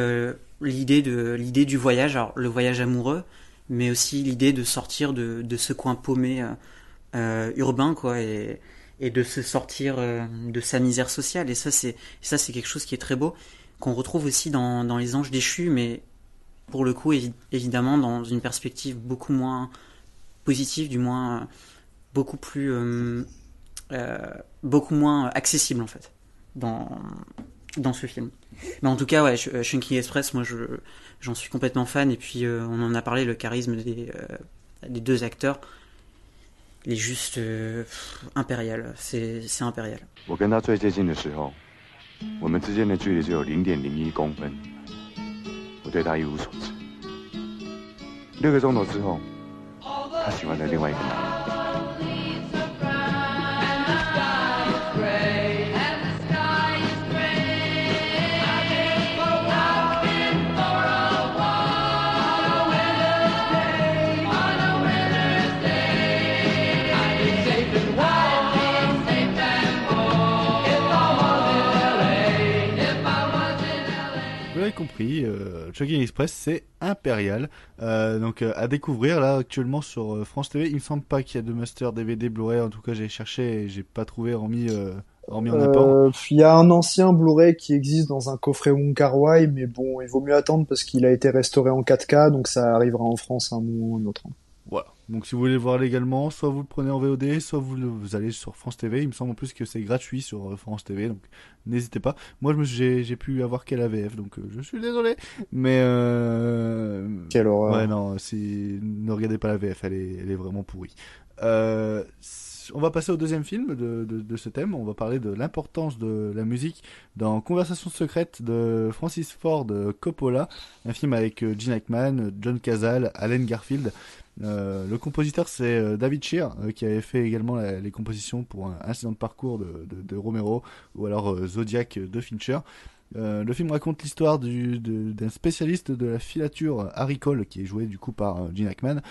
l'idée de l'idée du voyage, alors le voyage amoureux, mais aussi l'idée de sortir de, de ce coin paumé euh, urbain, quoi, et, et de se sortir euh, de sa misère sociale. Et ça, c'est ça, c'est quelque chose qui est très beau. qu'on retrouve aussi dans, dans Les Anges déchus, mais pour le coup, évi- évidemment, dans une perspective beaucoup moins positive, du moins euh, beaucoup plus, euh, beaucoup moins accessible en fait, dans dans ce film. Mais en tout cas, ouais, Sh- Shrinking Express, moi, je j'en suis complètement fan. Et puis, on en a parlé, le charisme des des deux acteurs, il est juste euh, impérial. C'est c'est impérial. 我跟他最接近的时候，我们之间的距离只有零点零一公分，我对他一无所知。六个钟头之后，他喜欢了另外一个男人。Compris, euh, Chugging Express, c'est impérial. Euh, donc euh, à découvrir là actuellement sur euh, France TV. Il me semble pas qu'il y a de master DVD Blu-ray. En tout cas, j'ai cherché et j'ai pas trouvé hormis hormis en. Euh, Il y a un ancien Blu-ray qui existe dans un coffret Wong Kar Wai, mais bon, il vaut mieux attendre parce qu'il a été restauré en 4K, donc ça arrivera en France à un moment ou un autre. Donc si vous voulez le voir légalement, soit vous le prenez en VOD, soit vous, le- vous allez sur France TV. Il me semble en plus que c'est gratuit sur euh, France TV, donc n'hésitez pas. Moi, je me suis- j'ai pu avoir qu'à la VF, donc euh, je suis désolé. Mais euh... Quelle horreur. Ouais, non, si ne regardez pas la VF, elle est, elle est vraiment pourrie. Euh, on va passer au deuxième film de, de, de ce thème. On va parler de l'importance de la musique dans Conversation secrète de Francis Ford Coppola, un film avec euh, Gene Hackman, John Cazale, Allen Garfield. Euh, le compositeur c'est euh, David Shear euh, qui avait fait également les compositions pour un incident de parcours de, Romero ou alors Zodiac de Fincher. Le film raconte l'histoire d'un spécialiste de la filature, Harry Cole, qui est joué du coup par Gene Hackman,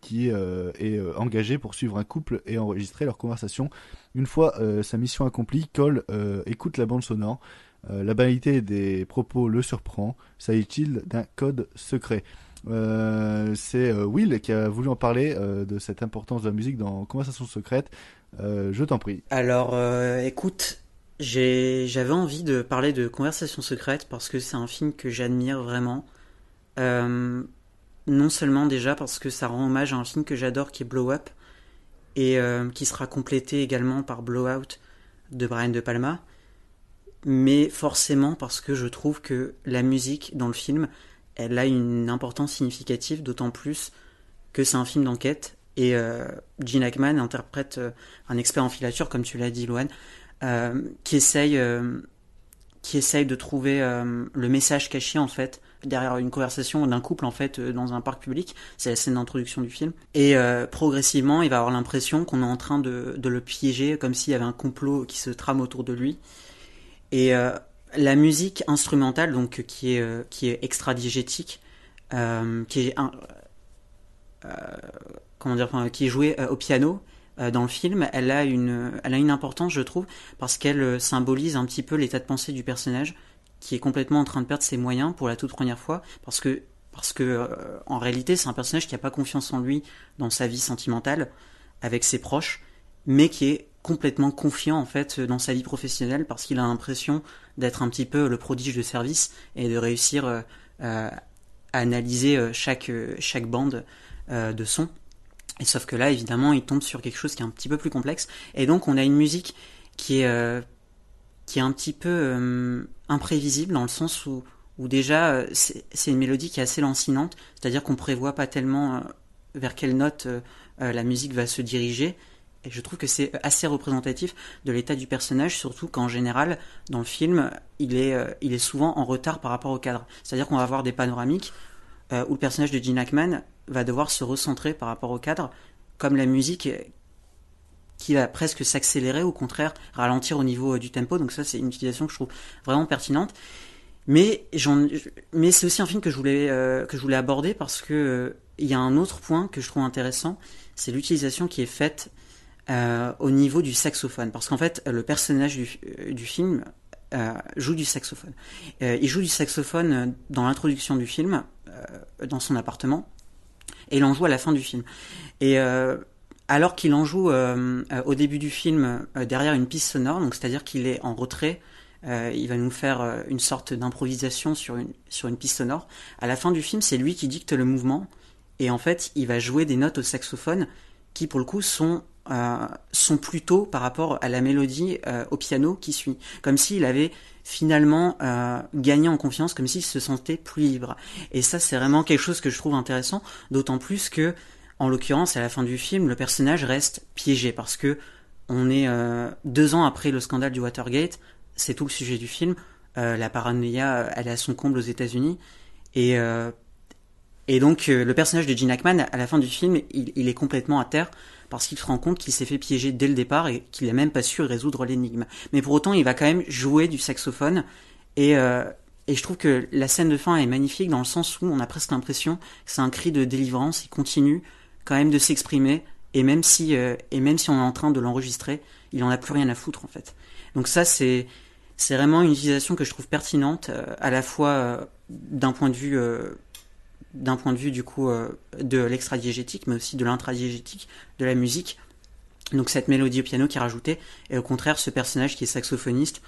qui est engagé pour suivre un couple et enregistrer leur conversation. Une fois sa mission accomplie, Cole écoute la bande sonore. La banalité des propos le surprend. S'agit-il d'un code secret? C'est euh, Will qui a voulu en parler euh, de cette importance de la musique dans Conversation secrète. Euh, je t'en prie. Alors, euh, écoute, j'avais envie de parler de Conversation secrète parce que c'est un film que j'admire vraiment. Euh, non seulement déjà parce que ça rend hommage à un film que j'adore qui est Blow Up et euh, qui sera complété également par Blowout de Brian De Palma, mais forcément parce que je trouve que la musique dans le film, elle a une importance significative, d'autant plus que c'est un film d'enquête et euh, Gene Hackman interprète euh, un expert en filature, comme tu l'as dit, Loane, euh, qui essaye, euh, qui essaye de trouver le message caché en fait derrière une conversation d'un couple en fait dans un parc public. C'est la scène d'introduction du film. Et progressivement, il va avoir l'impression qu'on est en train de, de le piéger, comme s'il y avait un complot qui se trame autour de lui. Et la musique instrumentale, donc qui est euh, qui est extra-diégétique, euh, qui est euh, comment dire, qui est jouée au piano dans le film, elle a une importance, je trouve, parce qu'elle symbolise un petit peu l'état de pensée du personnage qui est complètement en train de perdre ses moyens pour la toute première fois, parce que parce que en réalité c'est un personnage qui a pas confiance en lui dans sa vie sentimentale avec ses proches, mais qui est complètement confiant en fait dans sa vie professionnelle parce qu'il a l'impression d'être un petit peu le prodige de service et de réussir euh, euh, à analyser euh, chaque bande de son. Sauf que là, évidemment, il tombe sur quelque chose qui est un petit peu plus complexe. Et donc, on a une musique qui est qui est un petit peu imprévisible dans le sens où où déjà c'est une mélodie qui est assez lancinante, c'est-à-dire qu'on prévoit pas tellement vers quelle note la musique va se diriger. Et je trouve que c'est assez représentatif de l'état du personnage, surtout qu'en général, dans le film, il est, euh, il est souvent en retard par rapport au cadre. C'est-à-dire qu'on va avoir des panoramiques euh, où le personnage de Gene Hackman va devoir se recentrer par rapport au cadre, comme la musique qui va presque s'accélérer, au contraire, ralentir au niveau euh, du tempo. Donc ça, c'est une utilisation que je trouve vraiment pertinente. Mais, mais c'est aussi un film que je voulais, que je voulais aborder parce que il y a un autre point que je trouve intéressant, c'est l'utilisation qui est faite euh, au niveau du saxophone. Parce qu'en fait, le personnage du, euh, du film euh, joue du saxophone. Il joue du saxophone dans l'introduction du film, dans son appartement, et il en joue à la fin du film. Et alors qu'il en joue au début du film derrière une piste sonore, donc c'est-à-dire qu'il est en retrait il va nous faire une sorte d'improvisation sur une, sur une piste sonore. À la fin du film, c'est lui qui dicte le mouvement. Et en fait, il va jouer des notes au saxophone qui, pour le coup, sont, sont plutôt par rapport à la mélodie euh, au piano qui suit. Comme s'il avait finalement euh, gagné en confiance, comme s'il se sentait plus libre. Et ça, c'est vraiment quelque chose que je trouve intéressant, d'autant plus que, en l'occurrence, à la fin du film, le personnage reste piégé parce que on est euh, deux ans après le scandale du Watergate, c'est tout le sujet du film. Euh, la paranoïa, elle est à son comble aux États-Unis, et euh, et donc euh, le personnage de Gene Hackman, à la fin du film, il, il est complètement à terre parce qu'il se rend compte qu'il s'est fait piéger dès le départ et qu'il n'a même pas su résoudre l'énigme. Mais pour autant, il va quand même jouer du saxophone et euh, et je trouve que la scène de fin est magnifique dans le sens où on a presque l'impression que c'est un cri de délivrance. Il continue quand même de s'exprimer et même si euh, et même si on est en train de l'enregistrer, il en a plus rien à foutre en fait. Donc ça c'est c'est vraiment une utilisation que je trouve pertinente euh, à la fois euh, d'un point de vue euh, d'un point de vue du coup euh, de l'extradiégétique mais aussi de l'intradiégétique de la musique. Donc cette mélodie au piano qui est rajoutée et au contraire ce personnage qui est saxophoniste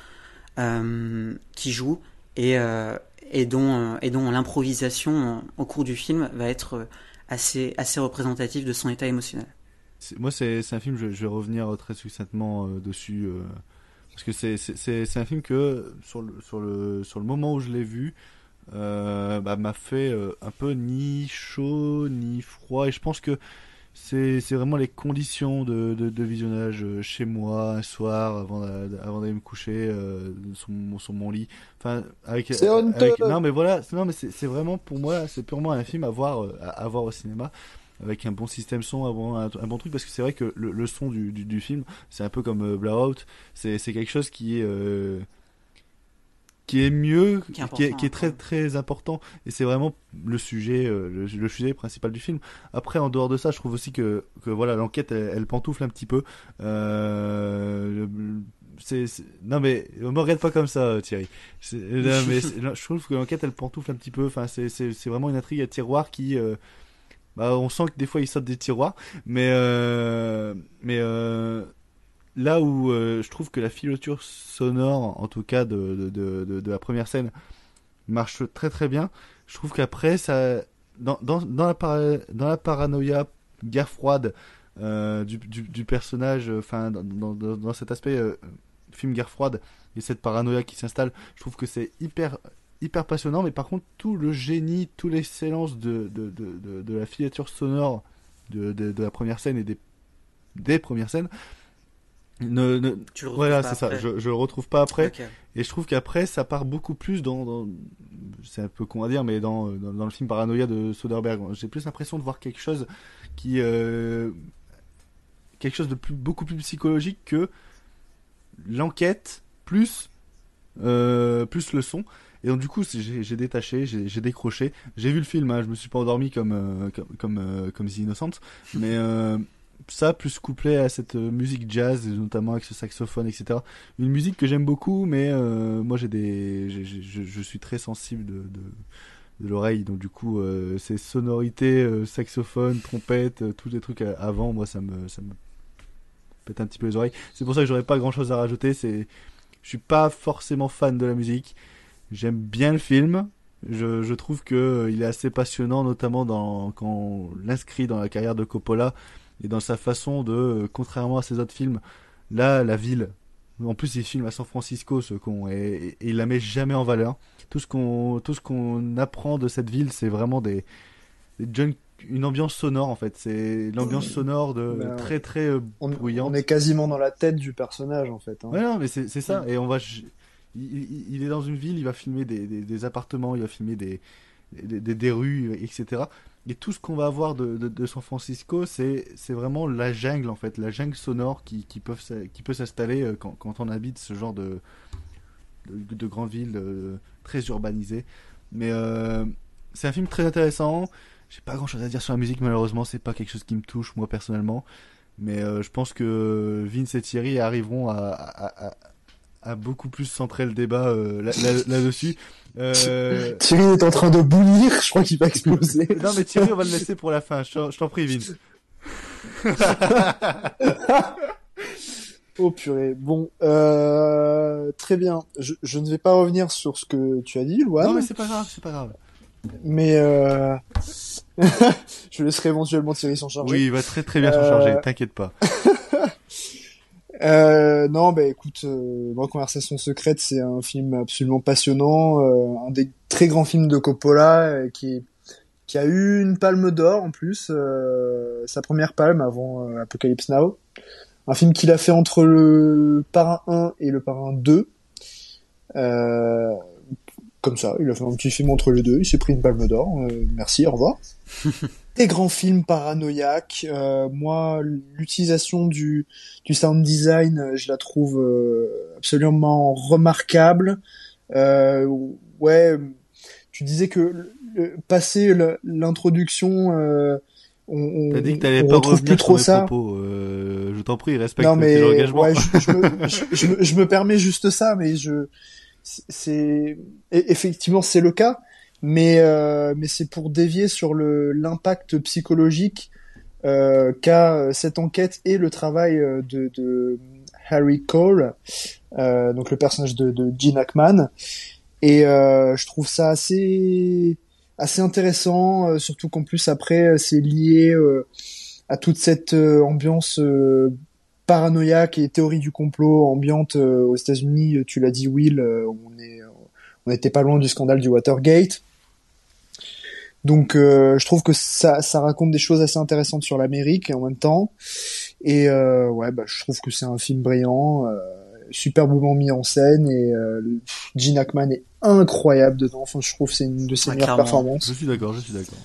euh, qui joue et euh, et dont et dont l'improvisation au cours du film va être assez assez représentative de son état émotionnel. Moi, c'est un film, je, vais revenir très succinctement dessus, parce que c'est un film que, sur le, sur le, sur le moment où je l'ai vu, bah, m'a fait euh, un peu ni chaud, ni froid, et je pense que c'est c'est vraiment les conditions de, de, de visionnage euh, chez moi, un soir, avant d'a- avant d'aller me coucher, euh, sur, mon, sur mon lit. Enfin, avec, avec- non, mais voilà, non, mais c'est vraiment, pour moi, c'est purement un film à voir, euh, à, à voir au cinéma avec un bon système son, un bon, un, un bon truc, parce que c'est vrai que le, le son du, du, du film, c'est un peu comme euh, Blowout, c'est c'est quelque chose qui est euh, qui est mieux, Qui qui est qui très très important, et c'est vraiment le sujet, euh, le, le sujet principal du film. Après, en dehors de ça, je trouve aussi que, que voilà, l'enquête, elle, elle pantoufle un petit peu. Euh, c'est, non mais me regarde pas comme ça Thierry. Non, mais je trouve que l'enquête elle pantoufle un petit peu. Enfin c'est c'est vraiment une intrigue à tiroir qui euh, bah, on sent que des fois il saute des tiroirs. Mais euh, mais euh, là où euh, je trouve que la filature sonore en tout cas de de, de, la première scène marche très très bien. Je trouve qu'après ça dans, dans, la para- dans la paranoïa guerre froide euh, du, du, personnage enfin dans, dans, cet aspect euh, film guerre froide et cette paranoïa qui s'installe je trouve que c'est hyper hyper passionnant. Mais par contre tout le génie les séances de, de, de, de, la filature sonore de, de, de la première scène et des, des premières scènes ne, ne- Tu le voilà c'est ça. je, je le retrouve pas après. Et je trouve qu'après ça part beaucoup plus dans, dans c'est un peu con à dire mais dans, dans, dans le film Paranoia de Soderbergh. J'ai plus l'impression de voir quelque chose qui euh, quelque chose de plus, beaucoup plus psychologique que l'enquête plus euh, plus le son. Et donc du coup j'ai détaché j'ai décroché. J'ai vu le film hein, je me suis pas endormi comme euh, comme comme, euh, comme The Innocent mais ça plus couplé à cette euh, musique jazz notamment avec ce saxophone etc une musique que j'aime beaucoup mais euh, moi j'ai des je, suis très sensible de, de, de l'oreille. Donc du coup euh, ces sonorités euh, saxophone trompette euh, tous les trucs à- avant moi ça me ça me pète un petit peu les oreilles. C'est pour ça que j'aurais pas grand chose à rajouter. C'est je suis pas forcément fan de la musique. J'aime bien le film. Je, je trouve que euh, il est assez passionnant notamment dans quand on l'inscrit dans la carrière de Coppola et dans sa façon de euh, contrairement à ses autres films là la ville en plus il filme à San Francisco ce con et, et- et il la met jamais en valeur tout ce qu'on tout ce qu'on apprend de cette ville c'est vraiment des, des junk- une ambiance sonore en fait c'est l'ambiance sonore de Ben, très très euh, On, bruyante on est quasiment dans la tête du personnage en fait. hein. Ouais, non, mais c'est ça. Et on va. Il, est dans une ville, il va filmer des, des, des appartements, il va filmer des- des rues, etc. Et tout ce qu'on va avoir de, San Francisco, c'est vraiment la jungle, en fait, la jungle sonore qui, qui, peuvent, qui peut s'installer euh, quand, quand on habite ce genre de, de, de grandes villes euh, très urbanisées. Mais euh, c'est un film très intéressant. J'ai pas grand chose à dire sur la musique, malheureusement, c'est pas quelque chose qui me touche, moi, personnellement. Mais je pense que Vince et Thierry arriveront à, à beaucoup plus centrer le débat euh, là- là- là-dessus. Euh... Thierry est en train de bouillir, je crois qu'il va exploser. non mais Thierry, on va le laisser pour la fin. Je t'en- je t'en prie, Vince. Oh purée. Bon, euh, très bien. Je, je ne vais pas revenir sur ce que tu as dit, Loan. Non, mais c'est pas grave, c'est pas grave. Mais euh... je laisserai éventuellement Thierry s'en charger. Oui, il va très très bien s'en charger, t'inquiète pas. Euh, non, bah écoute, euh, Conversation secrète, c'est un film absolument passionnant, euh, un des très grands films de Coppola, euh, qui qui a eu une palme d'or en plus, euh, sa première palme avant euh, Apocalypse Now. Un film qu'il a fait entre le Parrain 1 et le Parrain 2. Euh, comme ça, il a fait un petit film entre les deux, il s'est pris une palme d'or. Merci, au revoir. Des grands films paranoïaques. Euh, moi, l'utilisation du, du sound design, euh, je la trouve euh, absolument remarquable. Euh, ouais, tu disais que le- le- passer l'introduction, euh, on, on, T'as dit que t'allais pas retrouve plus trop ça. propos. Je t'en prie, respecte Non mais tes engagements. ouais, je, je me, je, je me, je me permets juste ça, mais je c'est e- effectivement c'est le cas, mais euh, mais c'est pour dévier sur le l'impact psychologique euh, qu'a euh, cette enquête et le travail euh, de, de Harry Cole, euh, donc le personnage de, de Gene Hackman, et euh, je trouve ça assez assez intéressant, surtout qu'en plus après c'est lié à toute cette ambiance paranoïaque et théorie du complot ambiante aux États-Unis. Tu l'as dit, Will, on est, on n'était pas loin du scandale du Watergate. Donc, euh, je trouve que ça, ça raconte des choses assez intéressantes sur l'Amérique en même temps. Et euh, ouais, bah, je trouve que c'est un film brillant, euh, superbement mis en scène et euh, Gene Hackman est incroyable dedans. Enfin, je trouve que c'est une de ses meilleures clairement. performances. Je suis d'accord, je suis d'accord.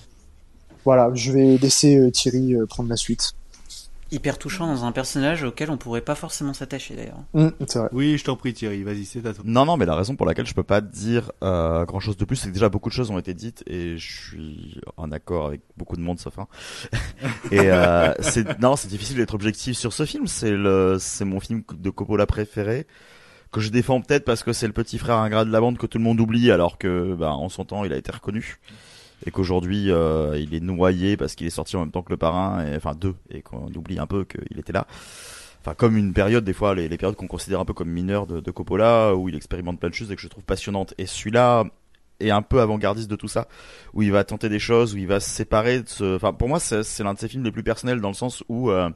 Voilà, je vais laisser euh, Thierry euh, prendre la suite. Hyper touchant dans un personnage auquel on pourrait pas forcément s'attacher d'ailleurs. Vrai. Oui, je t'en prie Thierry, vas-y, c'est à toi. Non, non, mais la raison pour laquelle je peux pas dire euh, grand chose de plus, c'est que déjà beaucoup de choses ont été dites et je suis en accord avec beaucoup de monde sauf un. et euh, c'est non, c'est difficile d'être objectif sur ce film. C'est le, c'est mon film de Coppola préféré que je défends peut-être parce que c'est le petit frère ingrat de la bande que tout le monde oublie alors que, bah, en son temps, il a été reconnu et qu'aujourd'hui euh, il est noyé parce qu'il est sorti en même temps que le parrain, et, enfin deux, et qu'on oublie un peu qu'il était là. Enfin, comme une période, des fois, les, périodes qu'on considère un peu comme mineures de, Coppola, où il expérimente plein de choses et que je trouve passionnantes. Et celui-là est un peu avant-gardiste de tout ça, où il va tenter des choses, où il va se séparer de ce... Enfin, pour moi, c'est c'est l'un de ses films les plus personnels dans le sens où euh,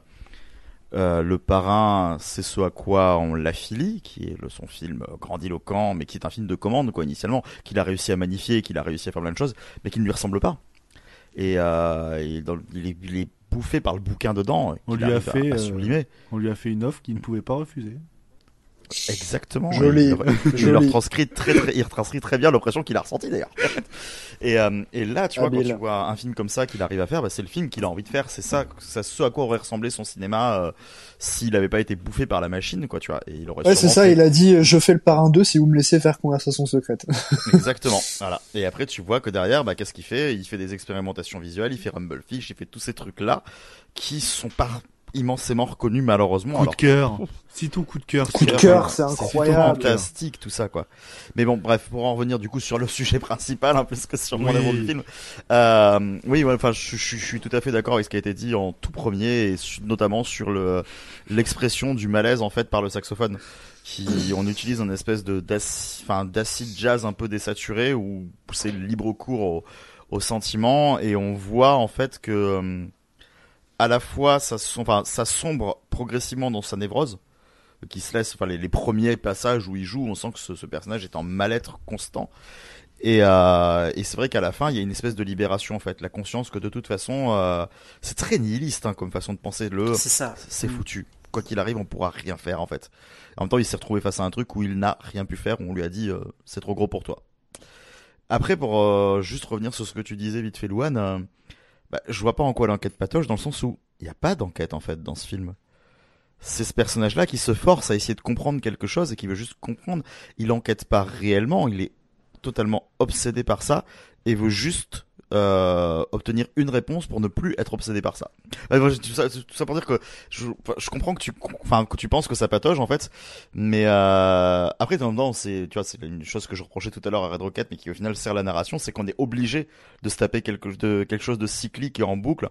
euh, le parrain, c'est ce à quoi on l'affilie, qui est le, son film grandiloquent, mais qui est un film de commande, quoi, initialement, qu'il a réussi à magnifier, qu'il a réussi à faire plein de choses, mais qui ne lui ressemble pas. Et, euh, dans il, est, il est bouffé par le bouquin dedans. On lui a à- fait, à euh, on lui a fait une offre qu'il ne pouvait pas refuser. Exactement. Joli. Il, il Joli. le retranscrit très, très, il retranscrit très bien l'oppression qu'il a ressentie d'ailleurs. Et, euh, et là, tu vois, quand tu vois un film comme ça qu'il arrive à faire, bah, c'est le film qu'il a envie de faire. C'est ça, c'est ce à quoi aurait ressemblé son cinéma euh, s'il avait pas été bouffé par la machine, quoi, tu vois. Et il aurait Ouais, c'est ça, fait- il a dit euh, je fais le parrain 2 si vous me laissez faire conversation secrète. Exactement. Voilà. Et après, tu vois que derrière, bah, qu'est-ce qu'il fait? Il fait des expérimentations visuelles, il fait Rumblefish, il fait tous ces trucs-là qui sont pas immensément reconnus malheureusement. Coup alors de cœur. Coup de cœur. Coup de c'est- cœur, c'est incroyable. fantastique tout ça quoi. Mais bon bref pour en revenir du coup sur le sujet principal peu ce que sur mon Oui. amour du film. Euh, oui ouais, enfin je, je- je suis tout à fait d'accord avec ce qui a été dit en tout premier et notamment sur le l'expression du malaise en fait par le saxophone qui on utilise une espèce de d'acide enfin d'acide jazz un peu désaturé où c'est libre cours au, au sentiment et on voit en fait que euh, à la fois ça, som- enfin, ça sombre progressivement dans sa névrose qui se laisse, enfin les, les premiers passages où il joue, on sent que ce, ce personnage est en mal-être constant. Et, euh, et c'est vrai qu'à la fin, il y a une espèce de libération en fait, la conscience que de toute façon, euh, c'est très nihiliste hein, comme façon de penser. Le, C'est ça. c'est Mm. foutu. Quoi qu'il arrive, on pourra rien faire en fait. En même temps, il s'est retrouvé face à un truc où il n'a rien pu faire, où on lui a dit euh, c'est trop gros pour toi. Après, pour euh, juste revenir sur ce que tu disais vite fait, Louane, euh, bah, je vois pas en quoi l'enquête patoche dans le sens où il n'y a pas d'enquête en fait dans ce film. C'est ce personnage-là qui se force à essayer de comprendre quelque chose et qui veut juste comprendre. Il enquête pas réellement, il est totalement obsédé par ça et veut juste euh, obtenir une réponse pour ne plus être obsédé par ça. Tout, ça pour dire que je, comprends que tu, enfin que tu penses que ça patauge en fait, mais euh, après même temps c'est, tu vois, c'est une chose que je reprochais tout à l'heure à Red Rocket, mais qui au final sert la narration, c'est qu'on est obligé de se taper quelque, de, quelque chose de cyclique et en boucle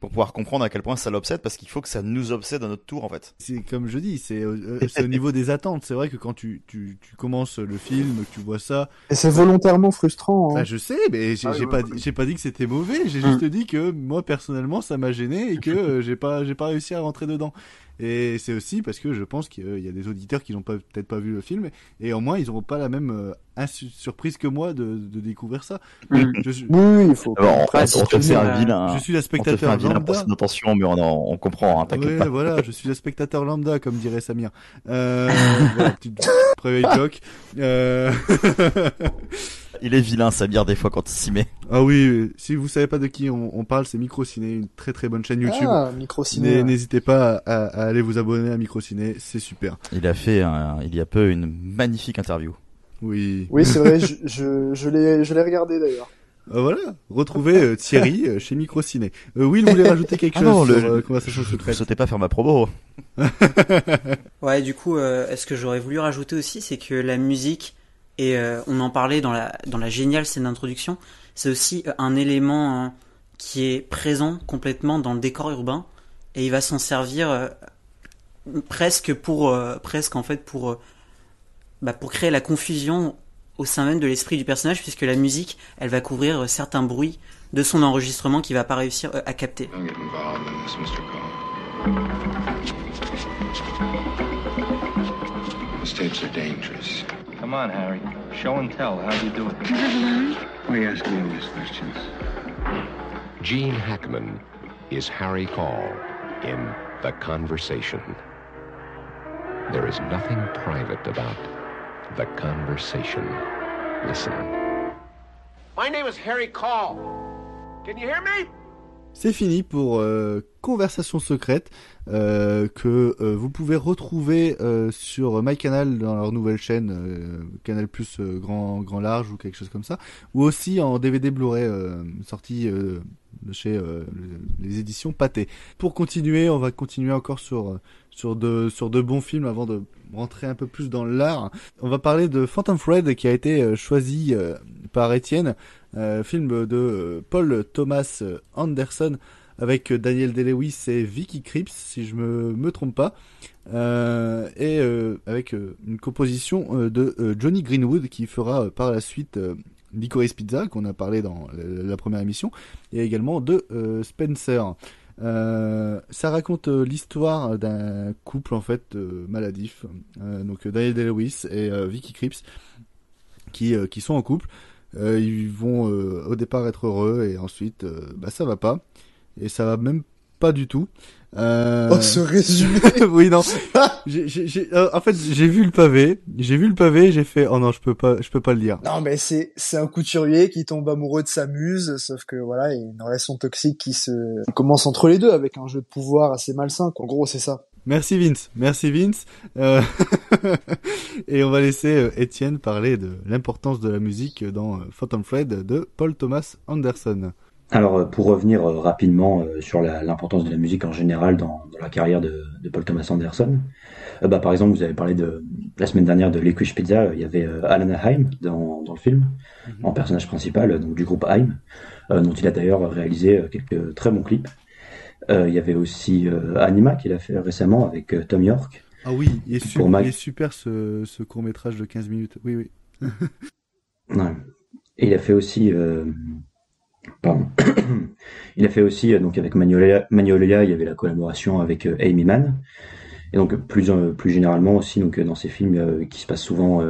pour pouvoir comprendre à quel point ça l'obsède, parce qu'il faut que ça nous obsède à notre tour, en fait. C'est comme je dis, c'est euh, c'est au niveau des attentes. C'est vrai que quand tu, tu, tu commences le film, que tu vois ça, Et c'est volontairement frustrant. hein. Bah, je sais, mais j'ai Ah oui, pas, oui, pas dit que c'était mauvais. J'ai Mm. juste dit que moi personnellement, ça m'a gêné et que euh, j'ai pas, j'ai pas réussi à rentrer dedans. Et c'est aussi parce que je pense qu'il y a des auditeurs qui n'ont peut-être pas vu le film et au moins ils n'auront pas la même euh, surprise que moi de, de découvrir ça. Je suis- Oui, il faut. Alors, on, on te fait un vilain. je suis la on te fait spectateur un vilain lambda. intention, mais on, en- on comprend, hein, t'inquiète Ouais, pas. voilà, je suis le spectateur lambda, comme dirait Samir. Euh, voilà, petite private joke. Euh... Il est vilain, Samir, des fois, quand il s'y met. Ah oui, si vous savez pas de qui on, on parle, c'est Microciné, une très très bonne chaîne YouTube. Ah, Microciné. N'hésitez pas à, à aller vous abonner à Microciné, c'est super. Il a fait, un- il y a peu, une magnifique interview. Oui. Oui, c'est vrai, je, je, je l'ai, je l'ai regardé d'ailleurs. Euh, voilà, retrouvez euh, Thierry euh, chez Microciné. Euh, Will voulait rajouter quelque Ah chose non, sur le- euh, Conversation Vous secrète. sautez pas faire ma promo. Ouais, du coup, euh, ce que j'aurais voulu rajouter aussi, c'est que la musique, et euh, on en parlait dans la, dans la géniale scène d'introduction, c'est aussi euh, un élément hein, qui est présent complètement dans le décor urbain, et il va s'en servir euh, presque pour, euh, presque en fait pour, euh, bah, pour créer la confusion au sein même de l'esprit du personnage, puisque la musique, elle va couvrir euh, certains bruits de son enregistrement qu'il va pas réussir euh, à capter. Come on, Harry. Show and tell. How do you do it? Why are you asking me all these questions? Gene Hackman is Harry Call in The Conversation. There is nothing private about The Conversation. Listen. My name is Harry Call. Can you hear me? C'est fini pour euh, Conversation secrète euh, que euh, vous pouvez retrouver sur MyCanal dans leur nouvelle chaîne Canal Plus grand grand large ou quelque chose comme ça ou aussi en DVD Blu-ray sorti chez euh, le- les éditions Pathé. Pour continuer, on va continuer encore sur euh, sur de sur de bons films avant de rentrer un peu plus dans l'art. On va parler de Phantom Thread qui a été euh, choisi par Étienne, film de Paul Thomas Anderson avec Daniel Day-Lewis et Vicky Krieps, si je me me trompe pas, et avec une composition de Johnny Greenwood qui fera par la suite Licorice Pizza qu'on a parlé dans la, première émission, et également de euh, Spencer. Euh, ça raconte euh, l'histoire d'un couple en fait maladif, donc Daniel Day-Lewis et Vicky Krieps, qui qui sont en couple. Ils vont au départ être heureux et ensuite bah ça va pas et ça va même pas du tout. Euh... Oh, ce résumé Oui non. Euh, en fait j'ai vu le pavé, j'ai vu le pavé, j'ai fait oh non je peux pas je peux pas le dire. Non, mais c'est, c'est un couturier qui tombe amoureux de sa muse, sauf que voilà, il y a une relation toxique qui se commence entre les deux avec un jeu de pouvoir assez malsain. quoi. En gros, c'est ça. Merci Vince, merci Vince. Euh, et on va laisser euh, Étienne parler de l'importance de la musique dans Phantom Thread de Paul Thomas Anderson. Alors, euh, pour revenir euh, rapidement euh, sur l'importance de la musique en général dans, dans la carrière de, de Paul Thomas Anderson, euh, bah, par exemple, vous avez parlé de la semaine dernière de Licorice Pizza, il y avait Alana Haim dans, dans le film, en personnage principal donc du groupe Haim, euh, dont il a d'ailleurs réalisé quelques très bons clips. Euh, il y avait aussi Anima qu'il a fait récemment avec Tom York. Ah oui, il est, su- Pour Mag- il est super ce, ce court métrage de 15 minutes. Oui oui. Ouais. Et il a fait aussi, il a fait aussi euh, donc avec Magnolia, il y avait la collaboration avec euh, Amy Mann. Et donc plus euh, plus généralement aussi donc dans ces films qui se passent souvent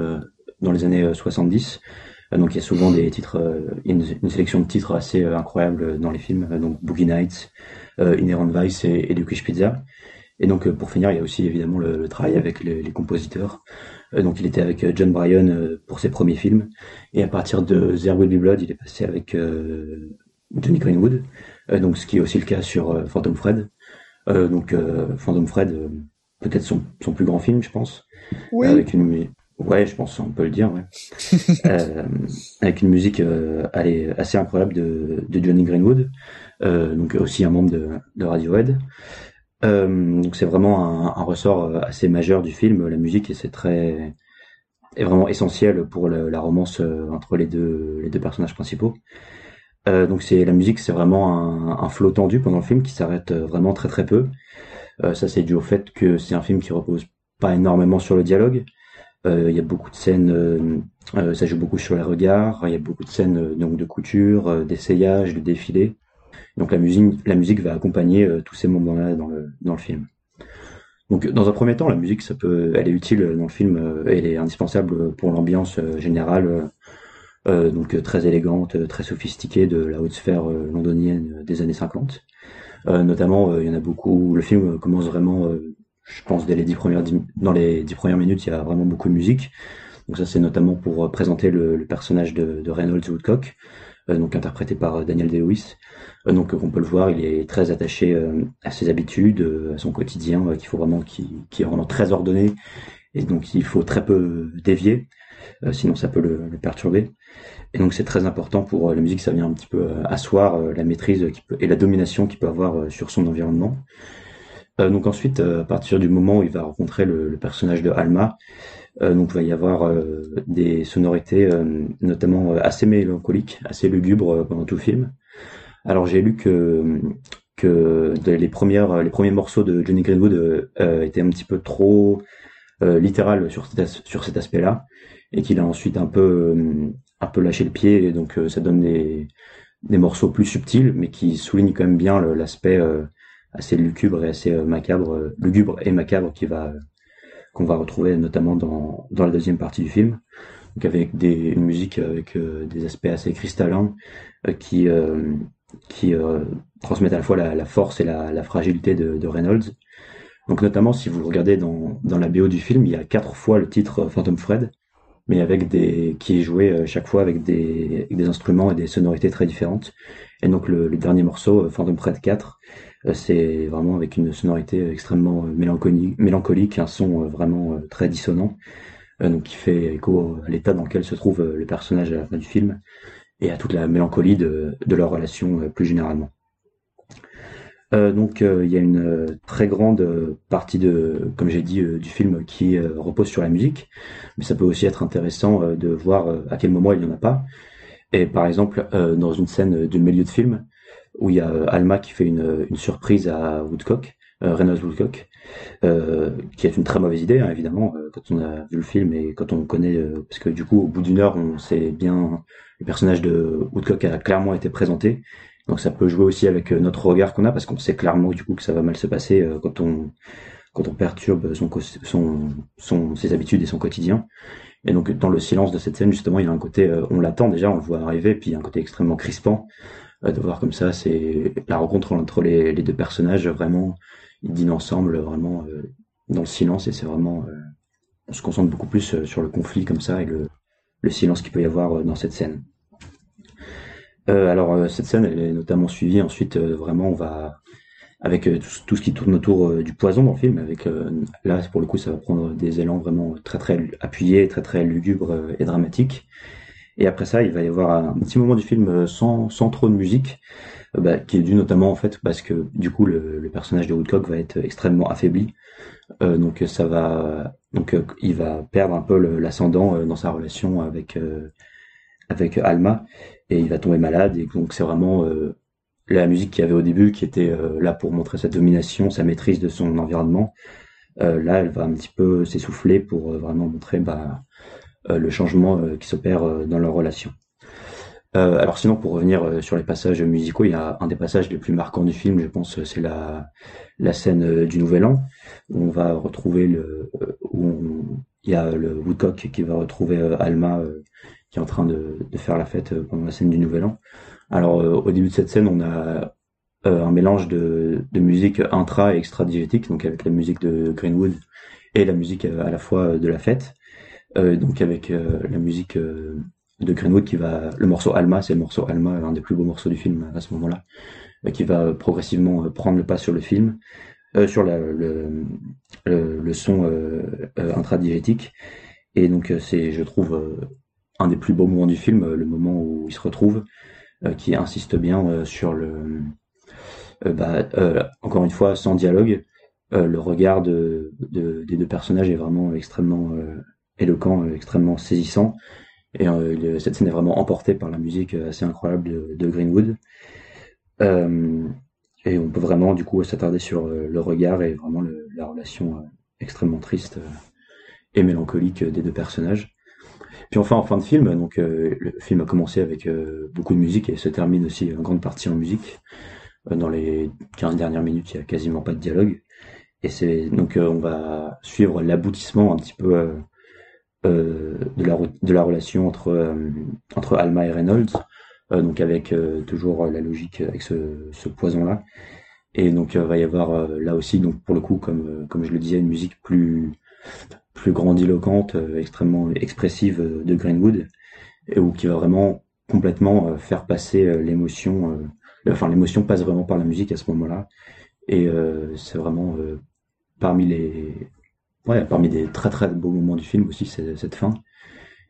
dans les années euh, 70. euh, donc il y a souvent des titres, une, sélection de titres assez incroyables dans les films. donc Boogie Nights, Inherent Vice et, et Pizza. Et donc pour finir, il y a aussi évidemment le, travail avec les compositeurs. Euh, donc il était avec euh, John Bryan euh, pour ses premiers films. Et à partir de There Will Be Blood, il est passé avec Johnny Greenwood. Donc ce qui est aussi le cas sur Phantom Fred. Donc Phantom Fred, peut-être son, son plus grand film, je pense. Oui. Avec une ouais, je pense, on peut le dire. Ouais. Euh, avec une musique euh, allez, assez incroyable de, de Johnny Greenwood, euh, donc aussi un membre de, de Radiohead. Euh, donc c'est vraiment un, ressort euh, assez majeur du film, la musique, c'est très est vraiment essentiel pour la romance euh, entre les deux les deux personnages principaux. Euh, donc c'est la musique, c'est vraiment un, flow tendu pendant le film qui s'arrête vraiment très très peu. Euh, ça c'est dû au fait que c'est un film qui repose pas énormément sur le dialogue. Il y a beaucoup de scènes, ça joue beaucoup sur les regards. Il y a beaucoup de scènes donc de couture, d'essayage, de défilé. Donc la musique, la musique va accompagner euh, tous ces moments-là dans le dans le film. Donc dans un premier temps, la musique, ça peut, elle est utile dans le film, euh, elle est indispensable pour l'ambiance euh, générale, donc très élégante, très sophistiquée de la haute sphère londonienne des années 50. Euh, notamment, il y en a beaucoup. Le film commence vraiment, je pense, dès les dix premières dans les dix premières minutes, il y a vraiment beaucoup de musique. Donc ça, c'est notamment pour présenter le, personnage de, Reynolds Woodcock, donc interprété par euh, Daniel Day-Lewis. Euh, donc on peut le voir, il est très attaché euh, à ses habitudes, euh, à son quotidien, euh, qu'il faut vraiment qui qui est vraiment très ordonné et donc il faut très peu dévier, euh, sinon ça peut le, perturber. Et donc c'est très important pour euh, la musique, ça vient un petit peu euh, asseoir euh, la maîtrise et la domination qu'il peut avoir euh, sur son environnement. Euh, donc ensuite, euh, à partir du moment où il va rencontrer le, le personnage de Alma, euh, donc il va y avoir euh, des sonorités euh, notamment euh, assez mélancoliques, assez lugubres euh, pendant tout le film. Alors j'ai lu que les premiers morceaux de Johnny Greenwood euh, euh, étaient un petit peu trop euh, littéral sur cet, aspect-là et qu'il a ensuite un peu euh, un lâché le pied et donc euh, ça donne des des morceaux plus subtils mais qui soulignent quand même bien l'aspect euh, assez lugubre et assez euh, macabre euh, lugubre et macabre qui va qu'on va retrouver notamment dans dans la deuxième partie du film. Donc avec des une musique avec euh, des aspects assez cristallins euh, qui euh, qui euh, transmettent à la fois la, la force et la, la fragilité de, de Reynolds. Donc notamment si vous regardez dans dans la BO du film il y a quatre fois le titre euh, Phantom Fred mais avec des qui est joué euh, chaque fois avec des avec des instruments et des sonorités très différentes. Et donc le, le dernier morceau Phantom Fred 4 euh, c'est vraiment avec une sonorité extrêmement euh, mélancolique un son euh, vraiment euh, très dissonant euh, donc qui fait écho à l'état dans lequel se trouve euh, le personnage à la fin du film et à toute la mélancolie de, leur relation euh, plus généralement. Euh, donc euh, il y a une euh, très grande euh, partie de, comme j'ai dit, euh, du film qui euh, repose sur la musique, mais ça peut aussi être intéressant euh, de voir euh, à quel moment il n'y en a pas. Et par exemple, euh, dans une scène du milieu de film, où il y a euh, Alma qui fait une, une surprise à Woodcock, euh, Reynolds Woodcock, euh, qui est une très mauvaise idée, hein, évidemment, euh, quand on a vu le film et quand on connaît, euh, parce que du coup, au bout d'une heure, on sait bien, le personnage de Woodcock a clairement été présenté, donc ça peut jouer aussi avec euh, notre regard qu'on a, parce qu'on sait clairement du coup que ça va mal se passer euh, quand on quand on perturbe son, son, son, ses habitudes et son quotidien. Et donc dans le silence de cette scène, justement, il y a un côté, euh, on l'attend déjà, on le voit arriver, puis il y a un côté extrêmement crispant euh, de voir comme ça, c'est la rencontre entre les, deux personnages, vraiment, ils dînent ensemble, vraiment euh, dans le silence, et c'est vraiment, euh, on se concentre beaucoup plus euh, sur le conflit comme ça et le, le silence qu'il peut y avoir euh, dans cette scène. Euh, alors euh, cette scène, elle est notamment suivie ensuite, euh, vraiment, on va avec euh, tout, ce- tout ce qui tourne autour euh, du poison dans le film. Avec euh, là, pour le coup, ça va prendre des élans vraiment très très appuyés, très très lugubres euh, et dramatiques. Et après ça, il va y avoir un petit moment du film euh, sans sans trop de musique, euh, bah, qui est dû notamment en fait parce que du coup le, le personnage de Woodcock va être extrêmement affaibli. Euh, donc ça va donc euh, il va perdre un peu l'ascendant euh, dans sa relation avec euh, avec Alma et il va tomber malade et donc c'est vraiment euh, la musique qu'il y avait au début qui était euh, là pour montrer sa domination, sa maîtrise de son environnement. Euh, là, elle va un petit peu s'essouffler pour euh, vraiment montrer bah, euh, le changement euh, qui s'opère euh, dans leur relation. Euh, alors sinon, pour revenir euh, sur les passages musicaux, il y a un des passages les plus marquants du film, je pense, c'est la la scène euh, du Nouvel An où on va retrouver le euh, où on- il y a le Woodcock qui va retrouver euh, Alma euh, qui est en train de, de faire la fête euh, pendant la scène du Nouvel An. Alors euh, au début de cette scène, on a euh, un mélange de, de musique intra et extra-diégétique, donc avec la musique de Greenwood et la musique euh, à la fois euh, de la fête. Euh, donc avec euh, la musique euh, de Greenwood qui va, le morceau Alma, c'est le morceau Alma, un des plus beaux morceaux du film à ce moment-là, qui va progressivement prendre le pas sur le film, sur le, le, son euh, euh. Et donc c'est, je trouve, un des plus beaux moments du film, le moment où ils se retrouvent, qui insiste bien sur le, bah, encore une fois, sans dialogue, le regard de, de- des deux personnages est vraiment extrêmement éloquent, euh, extrêmement saisissant. Et euh, cette scène est vraiment emportée par la musique assez incroyable de, Greenwood. Euh, et on peut vraiment du coup s'attarder sur le regard et vraiment la relation extrêmement triste et mélancolique des deux personnages. Puis enfin en fin de film, donc le film a commencé avec beaucoup de musique et se termine aussi en grande partie en musique. dans les 15 dernières minutes, il y a quasiment pas de dialogue. Et c'est donc on va suivre l'aboutissement un petit peu euh, de, la, de la relation entre, euh, entre Alma et Reynolds, euh, donc avec toujours la logique avec ce, ce poison-là. Et donc il va y avoir là aussi, donc pour le coup, comme, comme je le disais, une musique plus, plus grandiloquente, extrêmement expressive de Greenwood, et où qui va vraiment complètement faire passer l'émotion. enfin, l'émotion passe vraiment par la musique à ce moment-là, et c'est vraiment parmi les parmi des très très beaux moments du film aussi, c'est cette fin.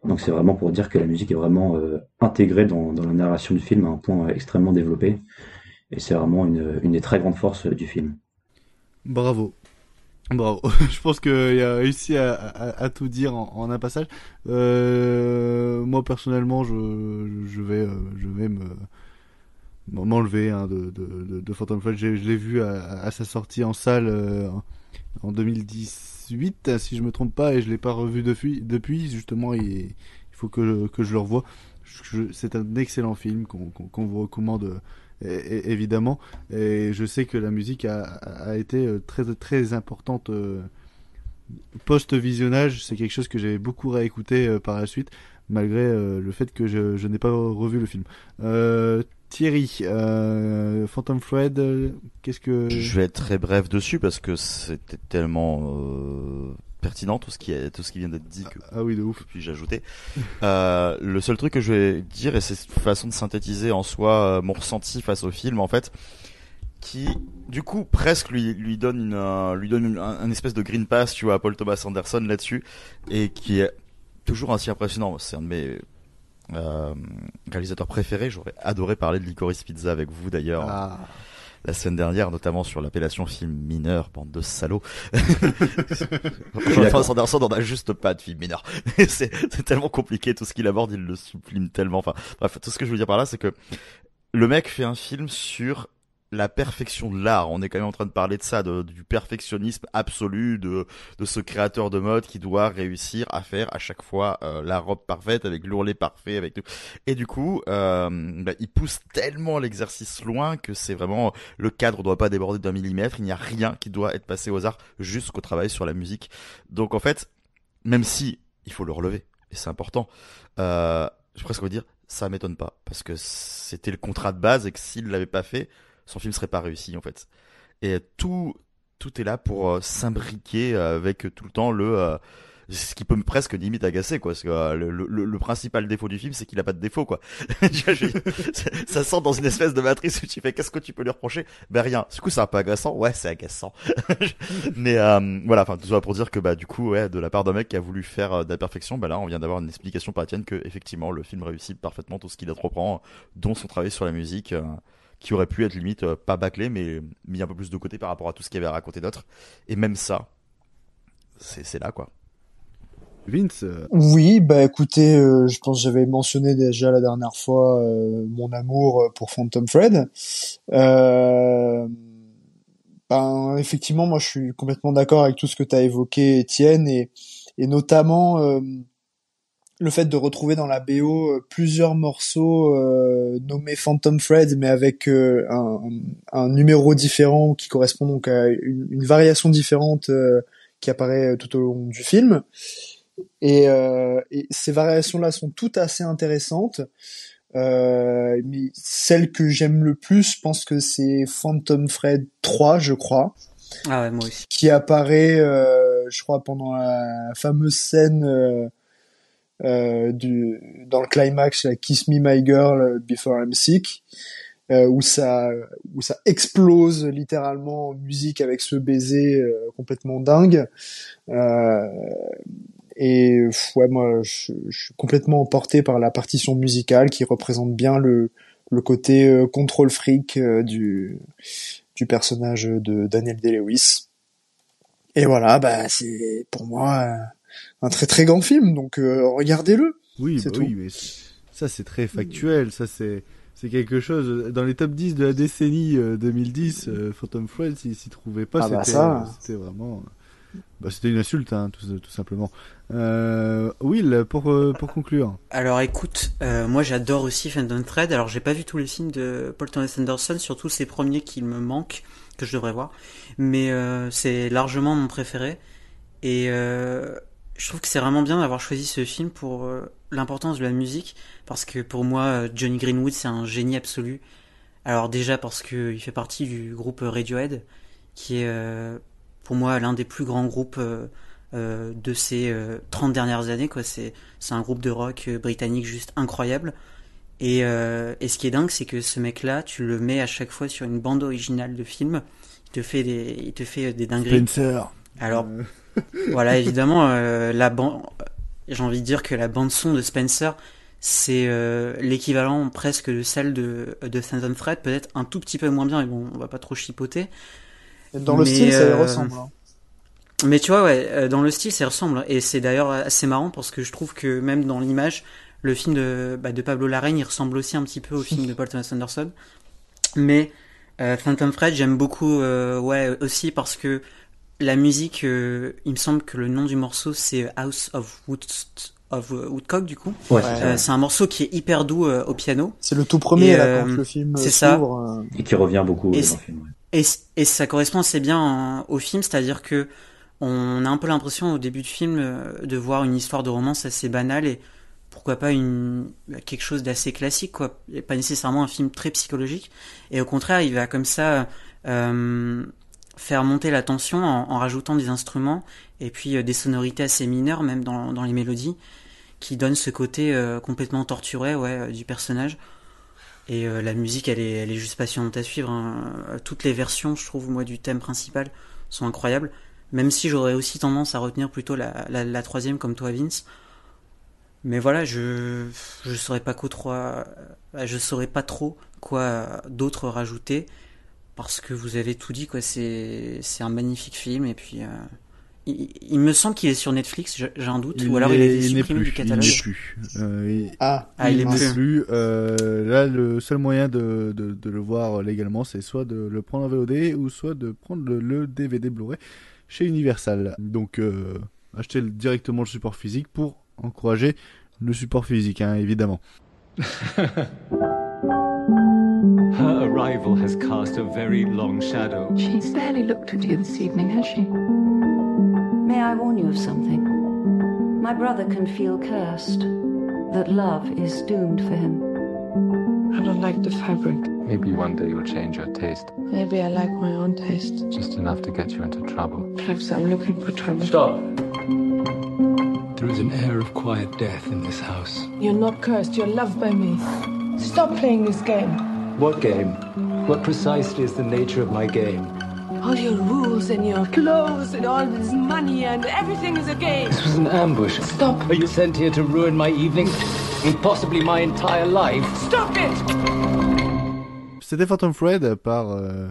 Donc c'est vraiment pour dire que la musique est vraiment euh, intégrée dans, dans, la narration du film à un point extrêmement développé. Et c'est vraiment une, une des très grandes forces du film. Bravo. Bravo. je pense qu'il a réussi à, tout dire en, un passage. Euh, moi personnellement, je, je vais, euh, je vais me m'enlever hein, de, de, de, Phantom Flash. Je l'ai vu à, sa sortie en salle euh, en 2010 8 si je me trompe pas, et je l'ai pas revu depuis. Depuis, justement, il, faut que, que je le revoie. C'est un excellent film qu'on vous recommande évidemment. Et je sais que la musique a, a été euh, très très importante euh, post-visionnage. C'est quelque chose que j'ai beaucoup réécouté euh, par la suite, malgré le fait que je, je n'ai pas revu le film. Thierry, euh, Phantom Thread, euh, qu'est-ce que... Je vais être très bref dessus parce que c'était tellement euh, pertinent tout ce qui est tout ce qui vient d'être dit que ah, oui de ouf. puis j'ajoutais. Euh, le seul truc que je vais dire et c'est une façon de synthétiser en soi mon ressenti face au film en fait qui du coup presque lui lui donne une lui donne un, espèce de green pass tu vois à Paul Thomas Anderson là-dessus et qui est toujours ainsi impressionnant. C'est un de mes euh, réalisateur préféré. J'aurais adoré parler de Licorice Pizza avec vous d'ailleurs. Ah. La semaine dernière, notamment sur l'appellation film mineur, bande de salauds. Enfin, Sanderson n'en a juste pas de film mineur. c'est tellement compliqué, tout ce qu'il aborde, il le sublime tellement. Enfin, bref, tout ce que je veux dire par là, c'est que le mec fait un film sur la perfection de l'art. On est quand même en train de parler de ça, de, du perfectionnisme absolu de, de ce créateur de mode qui doit réussir à faire à chaque fois euh, la robe parfaite avec l'ourlet parfait, avec tout. Et du coup, euh, bah, il pousse tellement l'exercice loin que c'est vraiment le cadre doit pas déborder d'un millimètre. Il n'y a rien qui doit être passé aux arts jusqu'au travail sur la musique. Donc en fait, même si il faut le relever et c'est important, euh, je presque dire ça m'étonne pas parce que c'était le contrat de base et que s'il l'avait pas fait son film serait pas réussi en fait. Et tout tout est là pour euh, s'imbriquer euh, avec tout le temps le euh, ce qui peut presque limite agacer quoi. Parce que le, le, principal défaut du film c'est qu'il a pas de défaut quoi. Ça sent dans une espèce de matrice où tu fais qu'est-ce que tu peux lui reprocher? Ben rien. Du coup c'est un peu agaçant. Ouais c'est agaçant. Mais voilà. Enfin tout ça pour dire que bah du coup ouais de la part d'un mec qui a voulu faire de la perfection bah là on vient d'avoir une explication par que effectivement le film réussit parfaitement tout ce qu'il entreprend dont son travail sur la musique qui aurait pu être limite euh, pas bâclé, mais mis un peu plus de côté par rapport à tout ce qu'il avait raconté d'autre. Et même ça, c'est là quoi. Vince euh, Oui, bah écoutez, euh, je pense que j'avais mentionné déjà la dernière fois mon amour pour Phantom Fred. ben effectivement, moi je suis complètement d'accord avec tout ce que tu as évoqué, Étienne, et, et notamment le fait de retrouver dans la BO euh, plusieurs morceaux euh, nommés Phantom Thread mais avec euh, un, un, numéro différent qui correspond donc à une, variation différente qui apparaît tout au long du film. Et, et ces variations-là sont toutes assez intéressantes. mais celle que j'aime le plus, je pense que c'est Phantom Thread 3, je crois. Ah ouais, moi aussi. Qui apparaît, je crois, pendant la fameuse scène euh, du, dans le climax, la Kiss Me My Girl Before I'm Sick, euh, où ça où ça explose littéralement en musique avec ce baiser euh, complètement dingue. Euh, et ouais, moi, je, suis complètement emporté par la partition musicale qui représente bien le le côté euh, contrôle freak du du personnage de Daniel Day-Lewis. Et voilà, bah c'est pour moi un très très grand film, donc euh, regardez-le. Oui, C'est bah tout. oui, mais ça c'est très factuel, ça c'est c'est quelque chose dans les top 10 de la décennie euh, 2010 euh, Phantom Thread s'il s'y trouvait pas Ah bah c'était ça. euh, c'était vraiment euh, bah, c'était une insulte hein, tout, tout simplement. Euh, Will pour euh, pour conclure. Alors écoute, euh, moi j'adore aussi Phantom Thread. Alors j'ai pas vu tous les films de Paul Thomas Anderson, surtout ces premiers qui me manquent, que je devrais voir. Mais euh, c'est largement mon préféré. Et euh, je trouve que c'est vraiment bien d'avoir choisi ce film pour euh, l'importance de la musique. Parce que pour moi, euh, Johnny Greenwood c'est un génie absolu. Alors déjà parce que il fait partie du groupe Radiohead, qui est euh, pour moi l'un des plus grands groupes euh, euh, de ces euh, 30 dernières années. Quoi. C'est, c'est un groupe de rock euh, britannique juste incroyable. Et, euh, et ce qui est dingue, c'est que ce mec-là, tu le mets à chaque fois sur une bande originale de film. Il te fait des, il te fait des dingueries. Spencer. Alors, voilà, évidemment, euh, la bande, j'ai envie de dire que la bande son de Spencer, c'est euh, l'équivalent presque de celle de, de Phantom Thread, peut-être un tout petit peu moins bien, mais bon, on va pas trop chipoter. Dans le Mais, style, ça euh, ressemble. hein. Mais tu vois, ouais, euh, dans le style, ça ressemble. Et c'est d'ailleurs assez marrant parce que je trouve que même dans l'image, le film de, bah, de Pablo Larraín, il ressemble aussi un petit peu au film de Paul Thomas Anderson. Mais euh, Phantom Thread, j'aime beaucoup, euh, ouais, aussi parce que la musique, euh, il me semble que le nom du morceau, c'est House of, Wood, of Woodcock, du coup. Ouais. Euh, c'est un morceau qui est hyper doux euh, au piano. C'est le tout premier, Et, là, euh, quand le film c'est ça. Et qui revient beaucoup Et dans le film. ouais. Et, et ça correspond assez bien en- au film, c'est-à-dire que on a un peu l'impression au début du film euh, de voir une histoire de romance assez banale et pourquoi pas une quelque chose d'assez classique quoi, et pas nécessairement un film très psychologique. Et au contraire, il va comme ça euh, faire monter la tension en, rajoutant des instruments et puis euh, des sonorités assez mineures même dans, les mélodies qui donnent ce côté euh, complètement torturé euh, du personnage. Et la musique, elle est, elle juste passionnante à suivre. hein. Toutes les versions, je trouve, moi, du thème principal sont incroyables. Même si j'aurais aussi tendance à retenir plutôt la, la, troisième comme toi, Vince. Mais voilà, je je saurais pas quoi trop, je saurais pas trop quoi d'autre rajouter parce que vous avez tout dit quoi. C'est c'est un magnifique film et puis euh, il, il me semble qu'il est sur Netflix. j'ai un doute ou alors il est- supprimé du catalogue. Il n'est plus. Euh, il- Ah, Ah, il est n'est plus. plus. Euh, là, le seul moyen de, de, de le voir légalement, c'est soit de le prendre en VOD ou soit de prendre le, le DVD Blu-ray chez Universal. Donc, euh, acheter directement le support physique pour encourager le support physique, hein, évidemment. Her arrival has cast a very long shadow. She's barely looked at you this evening, has she? May I warn you of something? My brother can feel cursed. That love is doomed for him. I don't like the fabric. Maybe one day you'll change your taste. Maybe I like my own taste. Just enough to get you into trouble. Perhaps I'm looking for trouble. Stop! There is an air of quiet death in this house. You're not cursed, you're loved by me. Stop playing this game. What game? What precisely is the nature of my game? All your rules and your clothes and all this money and everything is a game. This was an ambush. Stop. Are you sent here to ruin my evening? And possibly my entire life? Stop it! C'était Phantom Thread par, euh,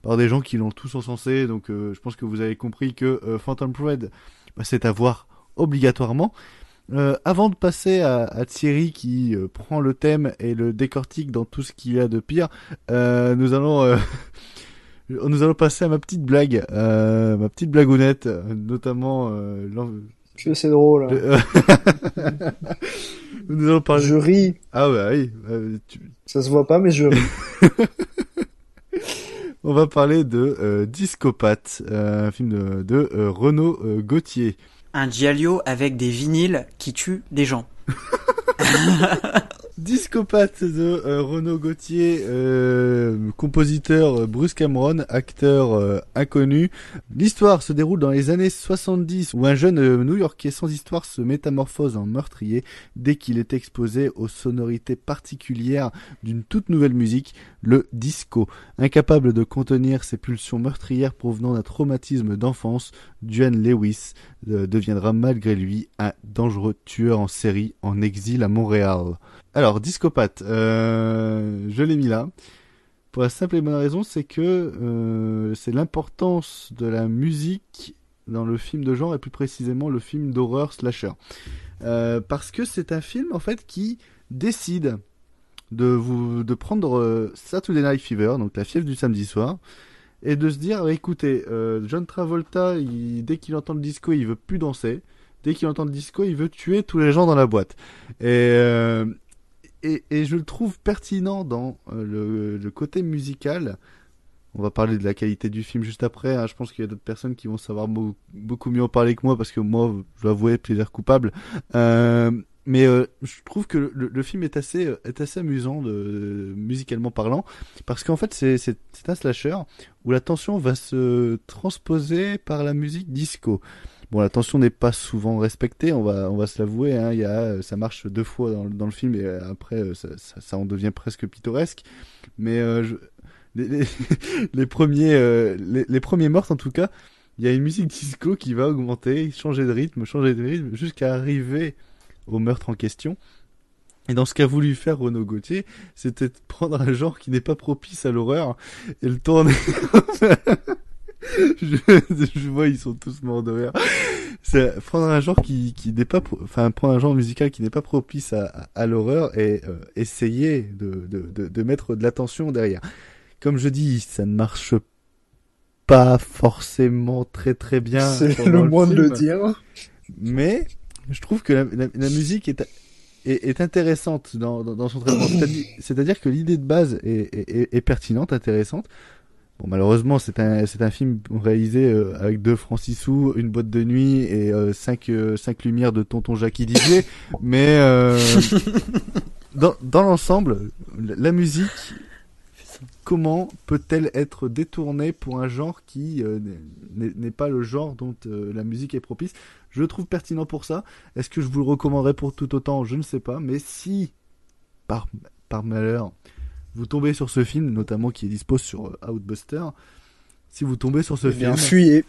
par des gens qui l'ont tous encensé. Donc, euh, je pense que vous avez compris que euh, Phantom Thread, bah, c'est à voir obligatoirement. Euh, avant de passer à, à Thierry qui euh, prend le thème et le décortique dans tout ce qu'il y a de pire, euh, nous allons nous allons passer à ma petite blague, ma petite blagounette, notamment sais, c'est drôle. le- nous allons parler. Je ris. Ah bah oui. tu- Ça se voit pas, mais je ris. On va parler de Discopath, euh, un film de, de Renaud Gauthier. Un giallo avec des vinyles qui tuent des gens. Discopath de euh, Renaud Gauthier, euh, compositeur euh, Bruce Cameron, acteur euh, inconnu. L'histoire se déroule dans les années 70 où un jeune euh, New-Yorkais sans histoire se métamorphose en meurtrier dès qu'il est exposé aux sonorités particulières d'une toute nouvelle musique, le disco. Incapable de contenir ses pulsions meurtrières provenant d'un traumatisme d'enfance, Duane Lewis euh, deviendra malgré lui un dangereux tueur en série en exil à Montréal. Alors, Discopath, euh, je l'ai mis là. Pour la simple et bonne raison, c'est que euh, c'est l'importance de la musique dans le film de genre et plus précisément le film d'horreur slasher. Euh, parce que c'est un film en fait qui décide de vous de prendre euh, Saturday Night Fever, donc la fièvre du samedi soir, et de se dire écoutez, euh, John Travolta, il- dès qu'il entend le disco, il veut plus danser. Dès qu'il entend le disco, il veut tuer tous les gens dans la boîte. Et euh, et, je le trouve pertinent dans euh, le, côté musical. On va parler de la qualité du film juste après. hein. Je pense qu'il y a d'autres personnes qui vont savoir beau- beaucoup mieux en parler que moi parce que moi, je avouer, plaisir coupable. Euh, mais euh, je trouve que le, film est assez, est assez amusant musicalement parlant parce qu'en fait c'est, c'est un slasher où la tension va se transposer par la musique disco. Bon, la tension n'est pas souvent respectée, on va, on va se l'avouer. Hein, y a, ça marche deux fois dans, dans le film et euh, après euh, ça, ça, ça en devient presque pittoresque. Mais euh, je, les, les, premiers, euh, les, les premiers meurtres en tout cas, il y a une musique disco qui va augmenter, changer de rythme, changer de rythme jusqu'à arriver au meurtre en question. Et dans ce qu'a voulu faire Renaud Gauthier, c'était prendre un genre qui n'est pas propice à l'horreur et le tourner. je, je vois, ils sont tous morts de rire. C'est prendre un genre qui, qui n'est pas, enfin, prendre un genre musical qui n'est pas propice à, à, à l'horreur et euh, essayer de, de, de, de mettre de l'attention derrière. Comme je dis, ça ne marche pas forcément très très bien. C'est le moins de le dire. Mais je trouve que la, la- la musique est, est, est intéressante dans, dans, dans son traitement. C'est-à-dire- que l'idée de base est, est- est pertinente, intéressante. Bon, malheureusement, c'est un, c'est un film réalisé euh, avec deux francs six sous, une boîte de nuit et euh, cinq, euh, cinq lumières de tonton Jackie Didier. mais dans, dans l'ensemble, la la musique, comment peut-elle être détournée pour un genre qui n'est pas le genre dont la musique est propice? Je le trouve pertinent pour ça. Est-ce que je vous le recommanderais pour tout autant? Je ne sais pas. Mais si, par, par malheur, vous tombez sur ce film, notamment qui est dispo sur euh, Outbuster, si vous tombez sur ce Eh film... bien, fuyez.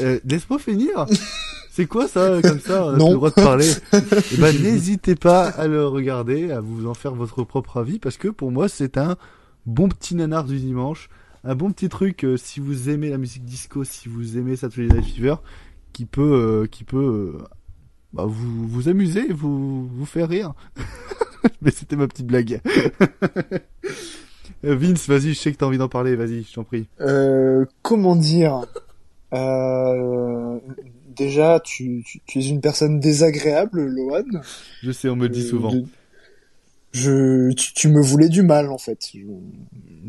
Euh, Laisse-moi finir C'est quoi ça, comme ça, Non. le droit de parler Eh ben, n'hésitez pas à le regarder, à vous en faire votre propre avis, parce que pour moi, c'est un bon petit nanar du dimanche, un bon petit truc, euh, si vous aimez la musique disco, si vous aimez Saturday Night Fever, qui peut, euh, qui peut euh, bah, vous, vous amuser, vous, vous faire rire. Mais c'était ma petite blague. Euh, Vince, vas-y, je sais que t'as envie d'en parler, vas-y, je t'en prie. Euh, comment dire? Euh, Déjà, tu, tu, tu es une personne désagréable, Lohan. Je sais, on me le dit souvent. de- Je, tu, tu me voulais du mal, en fait. Je-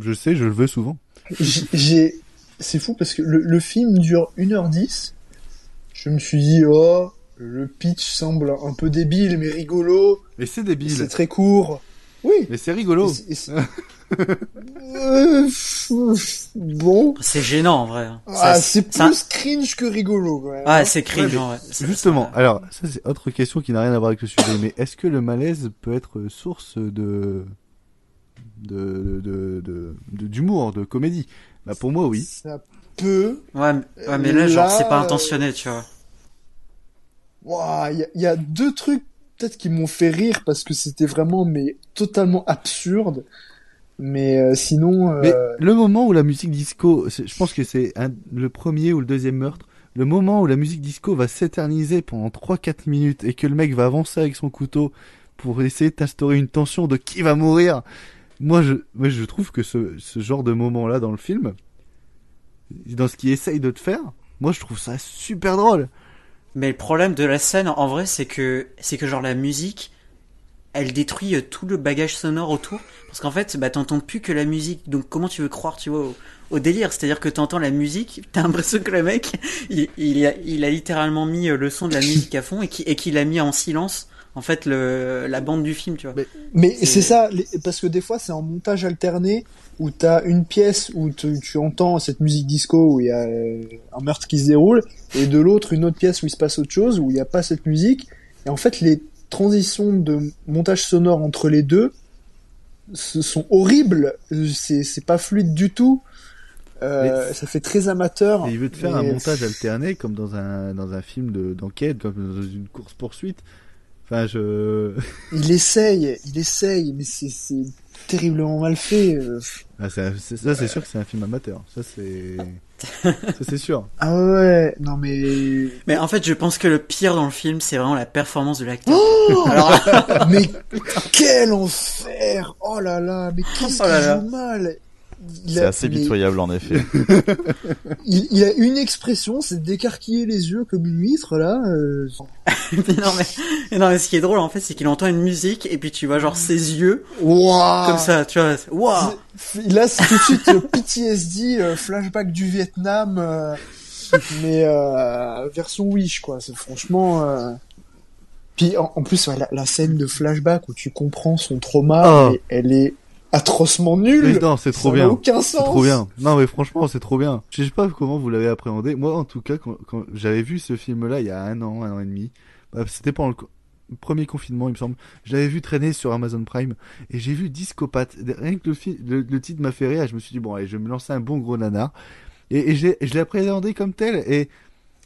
Je sais, je le veux souvent. J'ai, c'est fou parce que le, le film dure 1h10. Je me suis dit, oh, le pitch semble un peu débile, mais rigolo. Mais c'est débile. C'est très court. Oui. Mais c'est rigolo. Et c'est- c'est- Euh, bon. C'est gênant en vrai. Ah, Ça- c'est ça- plus cringe que rigolo, quand même. Ah, c'est cringe, Ouais, en vrai. Ça- Justement, alors, ça c'est autre question qui n'a rien à voir avec le sujet, mais est-ce que le malaise peut être source de de de de- de- d'humour, de, comédie? Bah pour moi oui. Ça peut. Ouais, mais- ouais, mais là, genre, c'est pas intentionné, tu vois. Ouah, Il y, y a deux trucs peut-être qui m'ont fait rire parce que c'était vraiment mais totalement absurde. Mais euh, sinon, euh, Mais le moment où la musique disco, je pense que c'est le premier ou le deuxième meurtre, le moment où la musique disco va s'éterniser pendant 3-4 minutes et que le mec va avancer avec son couteau pour essayer d'instaurer une tension de qui va mourir. Moi, je, moi, je trouve que ce, ce genre de moment-là dans le film, dans ce qu'il essaye de te faire, moi, je trouve ça super drôle. Mais le problème de la scène, en vrai, c'est que, c'est que genre la musique, elle détruit euh, tout le bagage sonore autour. Parce qu'en fait, bah, t'entends plus que la musique. Donc, comment tu veux croire, tu vois, au, au délire? C'est-à-dire que t'entends la musique, t'as l'impression que le mec, il, il a, il a littéralement mis euh, le son de la musique à fond et qui- et qu'il a mis en silence, en fait, le, la bande du film, tu vois. Mais c'est ça, les- parce que des fois c'est en montage alterné où t'as une pièce où tu, tu entends cette musique disco où il y a euh, un meurtre qui se déroule et de l'autre une autre pièce où il se passe autre chose où il n'y a pas cette musique et en fait les transitions de montage sonore entre les deux ce sont horribles, c'est pas fluide du tout. Euh, ça fait très amateur. Et il veut te faire un montage alterné comme dans un, dans un film de- d'enquête, comme dans une course-poursuite. Enfin, je... Il essaye, il essaye, mais c'est terriblement mal fait. euh. Ah, c'est un- c'est- ça, c'est sûr que c'est un film amateur. Ça, c'est. ça, c'est sûr. Ah ouais, non mais. Mais en fait, je pense que le pire dans le film, c'est vraiment la performance de l'acteur. Oh Alors, mais quel enfer Oh là là, mais qu'est-ce Oh qu'il joue mal C'est assez mais pitoyable en effet. Il, il a une expression, c'est d'écarquiller les yeux comme une huître là. euh. mais non, mais, non, mais ce qui est drôle, en fait, c'est qu'il entend une musique, et puis tu vois, genre, ses yeux, Waouh comme ça, tu vois, waouh! C'est- Là, c'est tout de suite PTSD, euh, flashback du Vietnam, euh, mais euh, version Wish, quoi. C'est franchement. euh, Puis en, en plus, ouais, la, la scène de flashback où tu comprends son trauma, Oh. mais elle est atrocement nulle. Mais non, c'est trop Ça bien. aucun sens. trop bien. Non, mais franchement, c'est trop bien. Je sais pas comment vous l'avez appréhendé. Moi, en tout cas, quand, quand j'avais vu ce film-là il y a un an, un an et demi, bah, c'était pendant le, premier confinement, il me semble. Je l'avais vu traîner sur Amazon Prime et j'ai vu Discopathe. Rien que le, fi- le, le titre m'a fait rire. Je me suis dit bon, allez, je vais me lancer un bon gros nanar. Et, je l'ai appréhendé comme tel. Et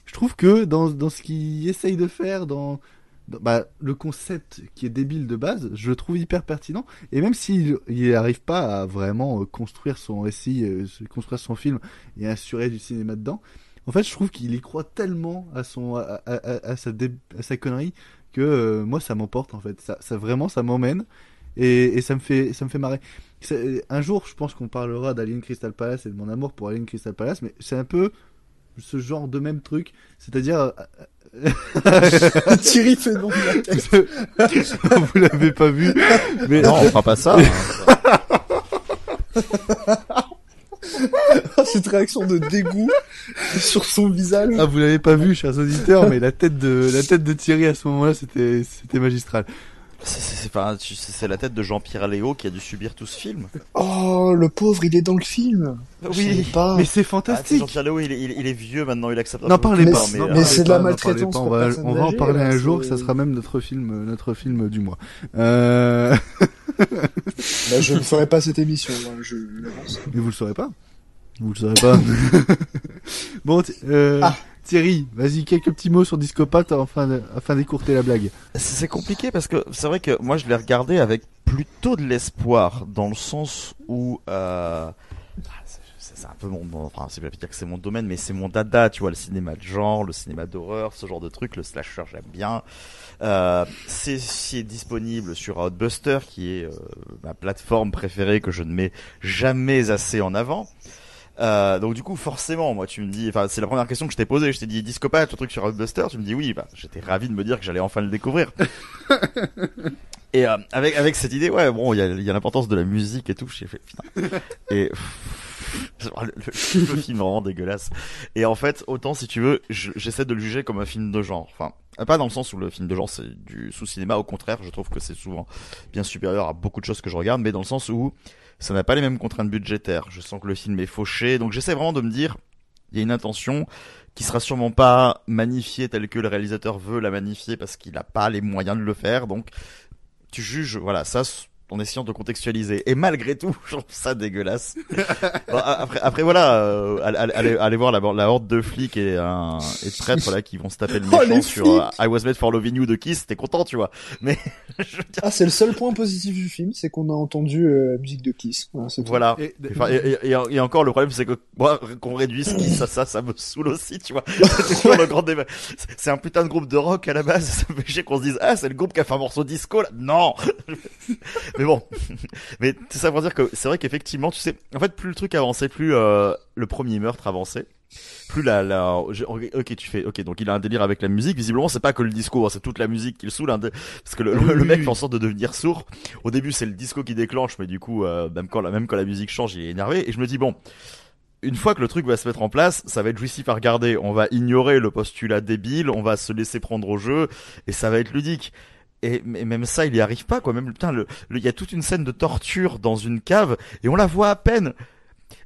je trouve que dans, dans ce qu'il essaye de faire, dans- bah, le concept qui est débile de base, je le trouve hyper pertinent. Et même s'il il n'arrive pas à vraiment euh, construire son récit, euh, construire son film et assurer du cinéma dedans, en fait, je trouve qu'il y croit tellement à son, à, à- sa, à sa connerie que euh, moi, ça m'emporte en fait. Ça, ça vraiment, ça m'emmène et, et ça me fait, ça me fait marrer. Un jour, je pense qu'on parlera d'Alien Crystal Palace et de mon amour pour Alien Crystal Palace, mais c'est un peu ce genre de même truc, c'est-à-dire. euh, Thierry fait non de la tête. Vous l'avez pas vu, mais Non, on fera pas ça. Cette réaction de dégoût sur son visage. Ah, vous l'avez pas vu, chers auditeurs, mais la tête de la tête de Thierry à ce moment-là, c'était c'était magistral. C'est- la tête de Jean-Pierre Léo qui a dû subir tout ce film. Oh, le pauvre, il est dans le film. Savais pas. mais c'est Ah, c'est fantastique. Jean-Pierre Léo, il, est- il est- il est vieux maintenant, il accepte. N'en parlez pas. mais parlez c'est de la maltraitance On va, on va en parler là, un jour. Ça sera même notre film, notre film du mois. Euh... Bah, je ne ferai pas cette émission, moi, je l'avance. Mais vous le saurez pas. Vous le saurez pas. bon, euh, Ah. Thierry, vas-y quelques petits mots sur Discopath afin afin d'écourter la blague. C'est compliqué parce que c'est vrai que moi je l'ai regardé avec plutôt de l'espoir dans le sens où euh, c'est- c'est un peu mon, enfin c'est dire que c'est mon domaine mais c'est mon dada tu vois le cinéma de genre le cinéma d'horreur ce genre de truc le slasher j'aime bien euh, c'est c'est disponible sur Outbuster qui est euh, ma plateforme préférée que je ne mets jamais assez en avant euh, donc du coup forcément moi tu me dis enfin c'est la première question que je t'ai posée. Je t'ai dit Discopathe le truc sur Outbuster tu me dis oui bah j'étais ravi de me dire que j'allais enfin le découvrir. Et euh, avec avec cette idée ouais bon il y a, il y a l'importance de la musique et tout. J'ai fait putain. Et le, le- le film vraiment dégueulasse. Et en fait autant si tu veux je- j'essaie de le juger comme un film de genre. Enfin pas dans le sens où le film de genre c'est du sous-cinéma. Au contraire je trouve que c'est souvent bien supérieur à beaucoup de choses que je regarde mais dans le sens où ça n'a pas les mêmes contraintes budgétaires. Je sens que le film est fauché, donc j'essaie vraiment de me dire, il y a une intention qui sera sûrement pas magnifiée telle que le réalisateur veut la magnifier parce qu'il n'a pas les moyens de le faire. Donc tu juges, voilà, ça en essayant de contextualiser. Et malgré tout, je trouve ça dégueulasse. Bon, après, après voilà, euh, allez, allez, allez voir la, la horde de flics et, un, et de prêtres là qui vont se taper le Oh, méchant les sur euh, I Was Made for Loving You de Kiss. T'es content, tu vois. Mais Ah, c'est le seul point positif du film, c'est qu'on a entendu euh, la musique de Kiss. Voilà. Voilà. Et- Enfin, et, et- et- et encore, le problème, c'est que moi, qu'on réduise Kiss à ça, ça me saoule aussi, tu vois. C'est toujours le grand débat. C'est- C'est un putain de groupe de rock à la base. Ça me fait chier qu'on se dise, ah, c'est le groupe qui a fait un morceau disco, là. Non! Mais bon. Mais tout ça pour dire que c'est vrai qu'effectivement, tu sais, en fait, plus le truc avançait, plus euh, le premier meurtre avançait. Plus la, la, ok, tu fais, ok, donc il a un délire avec la musique. Visiblement, c'est pas que le disco, hein, c'est toute la musique qui le saoule, hein, de- parce que le, le- le Oui, mec fait en sorte de devenir sourd. Au début, c'est le disco qui déclenche, mais du coup, euh, même quand la, même quand la musique change, il est énervé. Et je me dis bon, une fois que le truc va se mettre en place, ça va être jouissif à regarder. On va ignorer le postulat débile, on va se laisser prendre au jeu, et ça va être ludique. Et mais même ça, il y arrive pas, quoi. Même putain, le, le- il y a toute une scène de torture dans une cave, et on la voit à peine.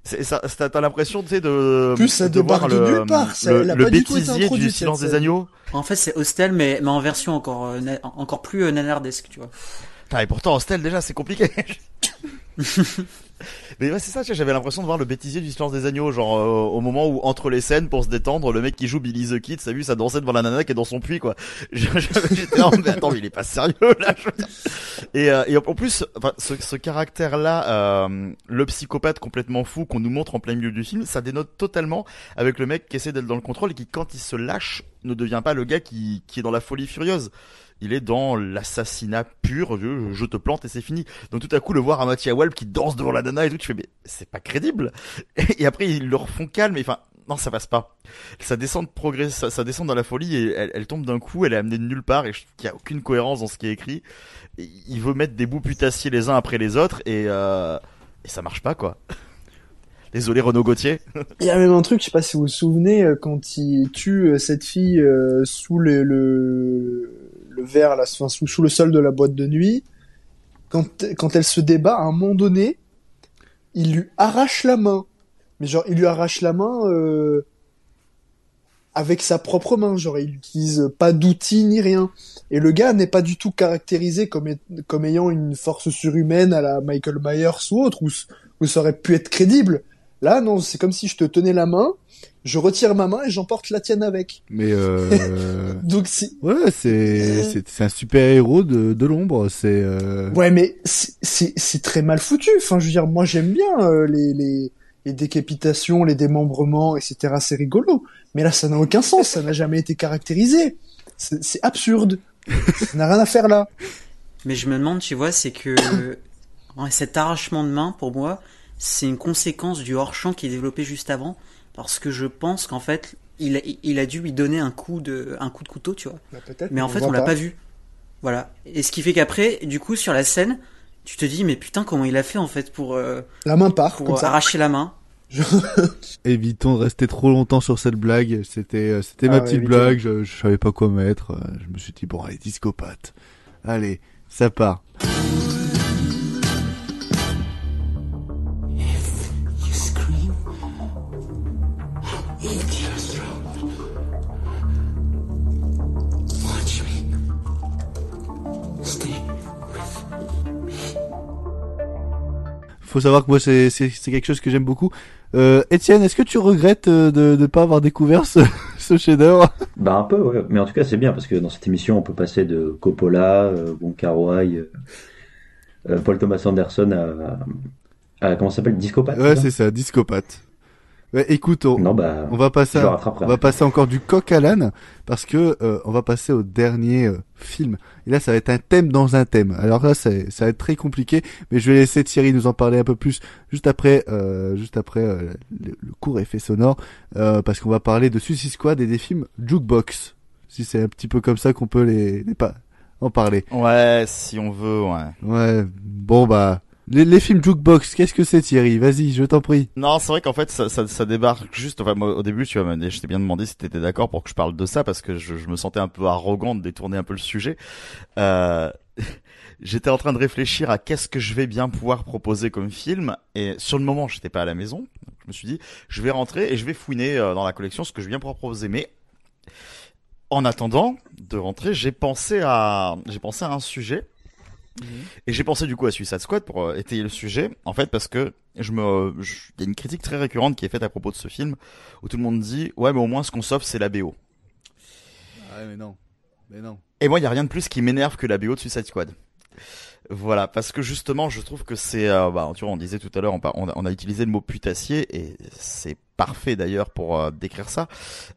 C'est ça, t'as l'impression, tu sais, de, Plus, ça de voir débarque de le, nulle part, ça- le, bêtisier du silence des agneaux. En fait, c'est Hostel, mais, mais en version encore, euh, encore plus euh, nanardesque, tu vois. Putain, et pourtant, Hostel, déjà, c'est compliqué. Mais ouais, c'est ça, j'avais l'impression de voir le bêtisier du silence des agneaux, genre euh, au moment où entre les scènes pour se détendre, le mec qui joue Billy the Kid, vu, ça dansait devant la nana qui est dans son puits quoi. J'étais là, mais attends, il est pas sérieux là. je- Et, euh, et en plus, enfin, ce, ce caractère-là, euh, le psychopathe complètement fou qu'on nous montre en plein milieu du film, ça dénote totalement avec le mec qui essaie d'être dans le contrôle et qui, quand il se lâche, ne devient pas le gars qui, qui est dans la folie furieuse. Il est dans l'assassinat pur, je, te plante et c'est fini. Donc tout à coup, le voir à Mathieu Welp qui danse devant la nana et tout, tu fais, mais c'est pas crédible. Et après, ils le refont calme, et enfin, non, ça passe pas. Ça descend de progrès, ça, descend dans la folie et elle, tombe d'un coup, elle est amenée de nulle part et qu'il y a aucune cohérence dans ce qui est écrit. Il veut mettre des bouts putassiers les uns après les autres et, euh, et ça marche pas, quoi. Désolé Renaud Gauthier. Il y a même un truc, je sais pas si vous vous souvenez, euh, quand il tue euh, cette fille euh, sous le, le, le verre, là, enfin, sous, le sol de la boîte de nuit, quand, quand elle se débat, à un moment donné, il lui arrache la main. Mais genre, il lui arrache la main euh, avec sa propre main, genre, il utilise pas d'outils ni rien. Et le gars n'est pas du tout caractérisé comme, comme ayant une force surhumaine à la Michael Myers ou autre, où, où ça aurait pu être crédible. Là, non, c'est comme si je te tenais la main, je retire ma main et j'emporte la tienne avec. Mais euh... Donc si. Ouais, c'est c'est c'est un super héros de de l'ombre. C'est euh... Ouais, mais c'est- c'est très mal foutu. Enfin, je veux dire, moi j'aime bien euh, les, les les décapitations, les démembrements, etc. C'est rigolo. Mais là, ça n'a aucun sens. Ça n'a jamais été caractérisé. C'est absurde. ça n'a rien à faire là. Mais je me demande, tu vois, c'est que cet arrachement de main, pour moi, c'est une conséquence du hors-champ qui est développé juste avant, parce que je pense qu'en fait, il a, il a dû lui donner un coup de, un coup de couteau, tu vois. Bah, mais en fait, on l'a pas. pas vu. Voilà. Et ce qui fait qu'après, du coup, sur la scène, tu te dis, mais putain, comment il a fait en fait pour, euh, La main part pour comme ça. arracher la main Évitons de rester trop longtemps sur cette blague. C'était euh, c'était Ah ma ouais, petite évitons. blague. Je, je savais pas quoi mettre. Euh, Je me suis dit bon allez discopathe. Allez, ça part. Faut savoir que moi c'est quelque chose que j'aime beaucoup. Euh, Étienne, est-ce que tu regrettes euh, de de pas avoir découvert ce ce chef-d'œuvre? Bah un peu, ouais. mais en tout cas c'est bien parce que dans cette émission on peut passer de Coppola, euh, euh, euh, Paul Thomas Anderson à, à comment ça s'appelle? Discopath Ouais, c'est ça, discopathe. Ouais, écoute, on, Non, bah, on va passer, à- on va passer encore du coq à l'âne parce que euh, on va passer au dernier euh, film. Et là, ça va être un thème dans un thème. Alors là, ça, ça va être très compliqué, mais je vais laisser Thierry nous en parler un peu plus juste après, euh, juste après euh, le, le court effet sonore, euh, parce qu'on va parler de Suicide Squad et des films jukebox. Si c'est un petit peu comme ça qu'on peut les, les pas en parler. Ouais, si on veut, ouais. Ouais. Bon bah, les, les films jukebox, qu'est-ce que c'est Thierry? Vas-y, je t'en prie. Non, c'est vrai qu'en fait, ça, ça, ça débarque juste. Enfin, au début, tu vois, je t'ai bien demandé si t'étais d'accord pour que je parle de ça parce que je, je me sentais un peu arrogant de détourner un peu le sujet. Euh, j'étais en train de réfléchir à qu'est-ce que je vais bien pouvoir proposer comme film et sur le moment, j'étais pas à la maison. Je me suis dit, je vais rentrer et je vais fouiner euh, dans la collection ce que je vais bien pouvoir proposer. Mais en attendant de rentrer, j'ai pensé à, j'ai pensé à un sujet. Et j'ai pensé du coup à Suicide Squad pour euh, étayer le sujet, en fait parce que je me, je- il y a une critique très récurrente qui est faite à propos de ce film où tout le monde dit ouais mais au moins ce qu'on sauve c'est la BO. Ah mais non, mais non. Et moi il y a rien de plus qui m'énerve que la BO de Suicide Squad. Voilà, parce que justement, je trouve que c'est, euh, bah, tu vois, on disait tout à l'heure, on a utilisé le mot putassier et c'est parfait d'ailleurs pour euh, décrire ça.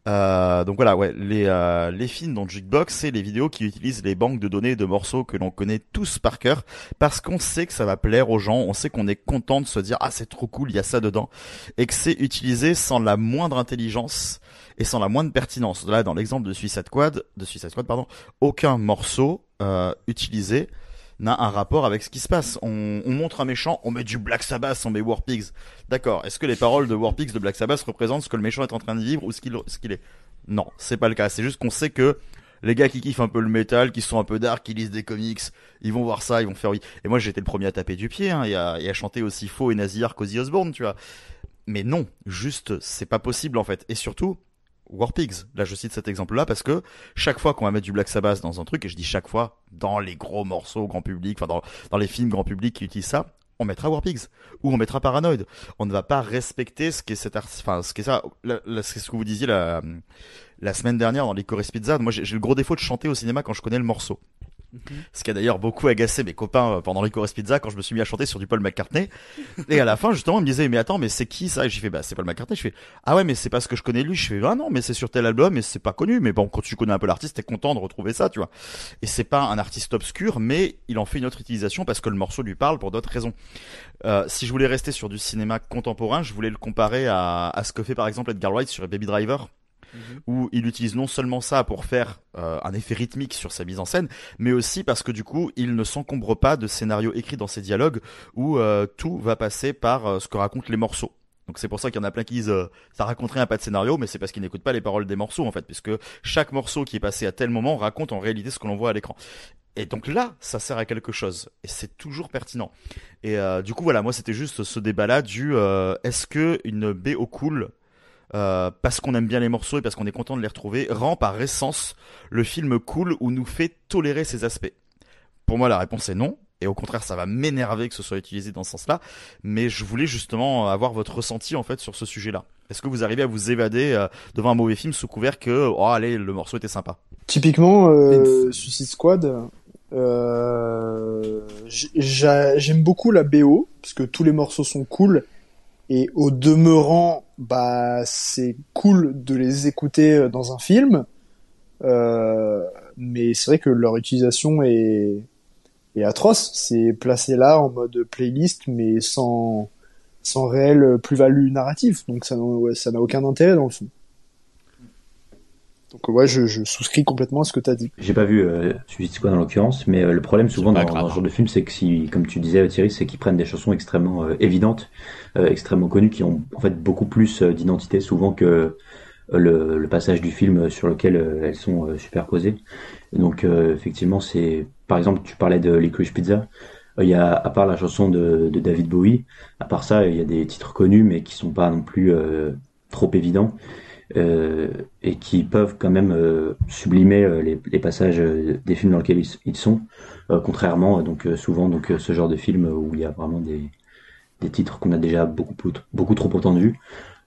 Euh, donc voilà, ouais, les euh, les films dans Jukebox, c'est les vidéos qui utilisent les banques de données de morceaux que l'on connaît tous par cœur, parce qu'on sait que ça va plaire aux gens, on sait qu'on est content de se dire ah c'est trop cool, il y a ça dedans, et que c'est utilisé sans la moindre intelligence et sans la moindre pertinence. Là, dans l'exemple de Suicide Squad, de Suicide Squad, pardon, aucun morceau euh, utilisé n'a un rapport avec ce qui se passe. On, on montre un méchant, on met du Black Sabbath, on met War Pigs. D'accord. Est-ce que les paroles de War Pigs de Black Sabbath représentent ce que le méchant est en train de vivre ou ce qu'il qu'il est? Non, c'est pas le cas. C'est juste qu'on sait que les gars qui kiffent un peu le métal, qui sont un peu dark, qui lisent des comics, ils vont voir ça, ils vont faire oui. Et moi, j'étais le premier à taper du pied hein, et, à, et à chanter aussi faux et nazir qu'Ozzy Osbourne, tu vois. Mais non, juste, c'est pas possible en fait. Et surtout, War Pigs. Là, je cite cet exemple-là parce que chaque fois qu'on va mettre du Black Sabbath dans un truc, et je dis chaque fois, dans les gros morceaux grand public, enfin dans, les films grand public qui utilisent ça, on mettra War Pigs ou on mettra Paranoid. On ne va pas respecter ce qu'est cet enfin ce qu'est ça, ce que vous disiez la, semaine dernière dans les Chorus Pizza. Moi, j'ai le gros défaut de chanter au cinéma quand je connais le morceau. Ce qui a d'ailleurs beaucoup agacé mes copains euh, pendant les Chorus Pizza quand je me suis mis à chanter sur du Paul McCartney. Et à la fin, justement, ils me disaient, mais attends, mais c'est qui ça? Et j'ai fait, bah, c'est Paul McCartney. Je fais, ah ouais, mais c'est parce que je connais lui. Je fais, ah non, mais c'est sur tel album et c'est pas connu. Mais bon, quand tu connais un peu l'artiste, t'es content de retrouver ça, tu vois. Et c'est pas un artiste obscur, mais il en fait une autre utilisation parce que le morceau lui parle pour d'autres raisons. Euh, si je voulais rester sur du cinéma contemporain, je voulais le comparer à, à ce que fait par exemple Edgar Wright sur Baby Driver. Mhm. où il utilise non seulement ça pour faire euh, un effet rythmique sur sa mise en scène, mais aussi parce que du coup, il ne s'encombre pas de scénarios écrits dans ses dialogues où euh, tout va passer par euh, ce que racontent les morceaux. Donc c'est pour ça qu'il y en a plein qui disent ça raconterait un pas de scénario, mais c'est parce qu'ils n'écoutent pas les paroles des morceaux en fait, puisque chaque morceau qui est passé à tel moment raconte en réalité ce que l'on voit à l'écran. Et donc là, ça sert à quelque chose, et c'est toujours pertinent. Et du coup voilà, moi c'était juste ce débat-là du est-ce que une BO cool euh, parce qu'on aime bien les morceaux et parce qu'on est content de les retrouver, rend par essence le film cool ou nous fait tolérer ces aspects Pour moi, la réponse est non. Et au contraire, ça va m'énerver que ce soit utilisé dans ce sens-là. Mais je voulais justement avoir votre ressenti en fait sur ce sujet-là. Est-ce que vous arrivez à vous évader euh, devant un mauvais film sous couvert que oh allez le morceau était sympa? Typiquement euh, Suicide Squad, euh, j'aime beaucoup la BO parce que tous les morceaux sont cool et au demeurant, bah c'est cool de les écouter euh, dans un film, euh, mais c'est vrai que leur utilisation est, est atroce. C'est placé là en mode playlist, mais sans sans réelle plus-value narrative. Donc ça n'a aucun intérêt dans le fond. Donc ouais, je, je, souscris complètement à ce que tu as dit. J'ai pas vu euh, Suicide Squad en l'occurrence, mais euh, le problème souvent dans, dans, ce genre de film, c'est que si, comme tu disais Thierry, c'est qu'ils prennent des chansons extrêmement euh, évidentes, euh, extrêmement connues, qui ont en fait beaucoup plus d'identité souvent que le, le, passage du film sur lequel elles sont superposées. donc effectivement, c'est par exemple, tu parlais de Licorice Pizza. Il y a, à part la chanson de, de, David Bowie, à part ça, il y a des titres connus, mais qui sont pas non plus trop évidents. Euh, et qui peuvent quand même euh, sublimer euh, les, passages des films dans lesquels ils, sont, contrairement donc souvent donc ce genre de film où il y a vraiment des, des titres qu'on a déjà beaucoup beaucoup trop entendus.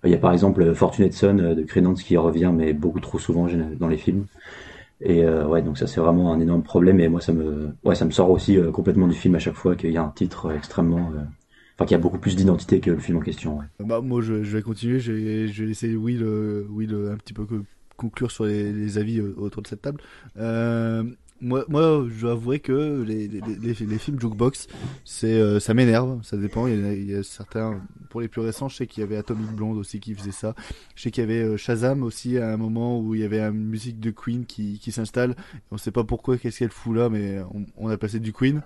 Il y a par exemple Fortunate Son de Credence qui revient mais beaucoup trop souvent dans les films. Et ouais, donc ça c'est vraiment un énorme problème et moi ça me ouais ça me sort aussi complètement du film à chaque fois qu'il y a un titre extrêmement enfin, qui a beaucoup plus d'identité que le film en question. Ouais. Bah, moi, je, vais continuer. Je vais, je vais laisser Will, euh, euh, un petit peu conclure sur les, avis euh, autour de cette table. Euh, moi, moi, je dois avouer que les, films jukebox, ça m'énerve. Ça dépend. Il y, a, certains, pour les plus récents, je sais qu'il y avait Atomic Blonde aussi qui faisait ça. Je sais qu'il y avait Shazam aussi à un moment où il y avait une musique de Queen qui, s'installe. On sait pas pourquoi, qu'est-ce qu'elle fout là, mais on, on a passé du Queen.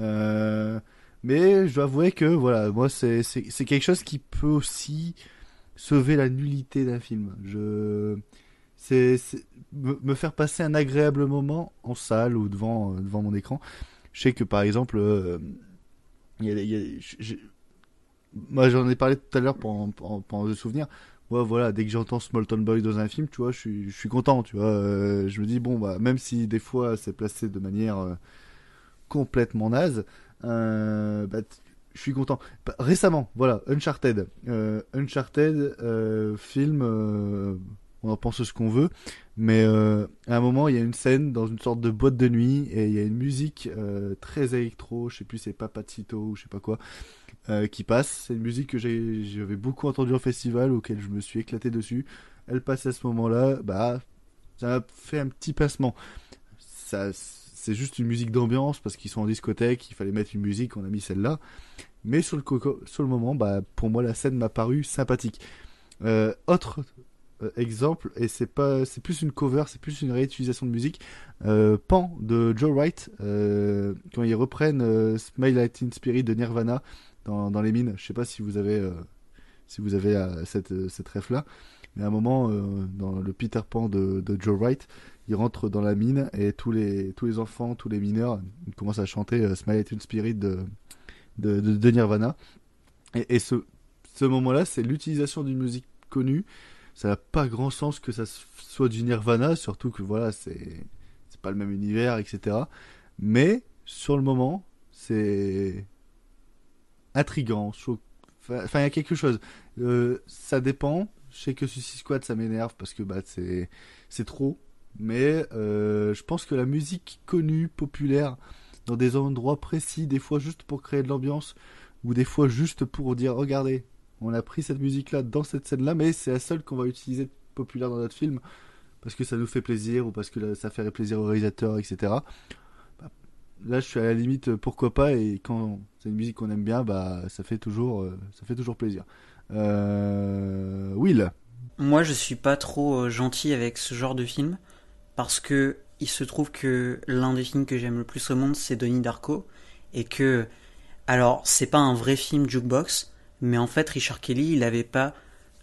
Euh, mais je dois avouer que voilà, moi c'est quelque chose qui peut aussi sauver la nullité d'un film. Je c'est me, faire passer un agréable moment en salle ou devant euh, devant mon écran. Je sais que par exemple, moi j'en ai parlé tout à l'heure pendant, pendant, le souvenir. Moi voilà, dès que j'entends Smolton Boy dans un film, tu vois, je suis je suis content, tu vois. Euh, je me dis bon bah même si des fois c'est placé de manière euh, complètement naze, euh, bah, je suis content. Bah, récemment, voilà, Uncharted. Euh, Uncharted, euh, film, on en pense ce qu'on veut, mais à un moment, il y a une scène dans une sorte de boîte de nuit et il y a une musique très électro, je sais plus, c'est Papacito ou je sais pas quoi, qui passe. C'est une musique que j'avais beaucoup entendue au festival, auquel je me suis éclaté dessus. Elle passe à ce moment-là, bah, ça a fait un petit passement. Ça c'est juste une musique d'ambiance parce qu'ils sont en discothèque, il fallait mettre une musique, on a mis celle-là. Mais sur le, sur le moment, bah, pour moi, la scène m'a paru sympathique. Euh, autre euh, exemple, et c'est pas, c'est plus une cover, c'est plus une réutilisation de musique. Euh, Pan de Joe Wright, quand ils reprennent Smile in Spirit de Nirvana dans, dans les mines. Je sais pas si vous avez, si vous avez cette, cette ref là. Mais à un moment, dans le Peter Pan de, de Joe Wright, il rentre dans la mine et tous les, tous les enfants, tous les mineurs commencent à chanter euh, Smile une Spirit de, de, de, Nirvana. Et, ce, ce moment-là, c'est l'utilisation d'une musique connue ça n'a pas grand sens que ça soit du Nirvana, surtout que voilà, c'est pas le même univers, etc. Mais sur le moment, c'est intrigant. je trouve- Enfin, il y a quelque chose. Euh, ça dépend. Je sais que Suicide Squad, ça m'énerve parce que bah c'est trop. Mais euh, je pense que la musique connue, populaire, dans des endroits précis, des fois juste pour créer de l'ambiance, ou des fois juste pour dire regardez, on a pris cette musique-là dans cette scène-là, mais c'est la seule qu'on va utiliser populaire dans notre film parce que ça nous fait plaisir ou parce que ça ferait plaisir au réalisateur, etc. Bah, là, je suis à la limite, euh, pourquoi pas, et quand c'est une musique qu'on aime bien, bah ça fait toujours, euh, ça fait toujours plaisir. Will? Moi, je suis pas trop gentil avec ce genre de film parce que il se trouve que l'un des films que j'aime le plus au monde, c'est Donnie Darko et que alors c'est pas un vrai film jukebox, mais en fait Richard Kelly, il avait pas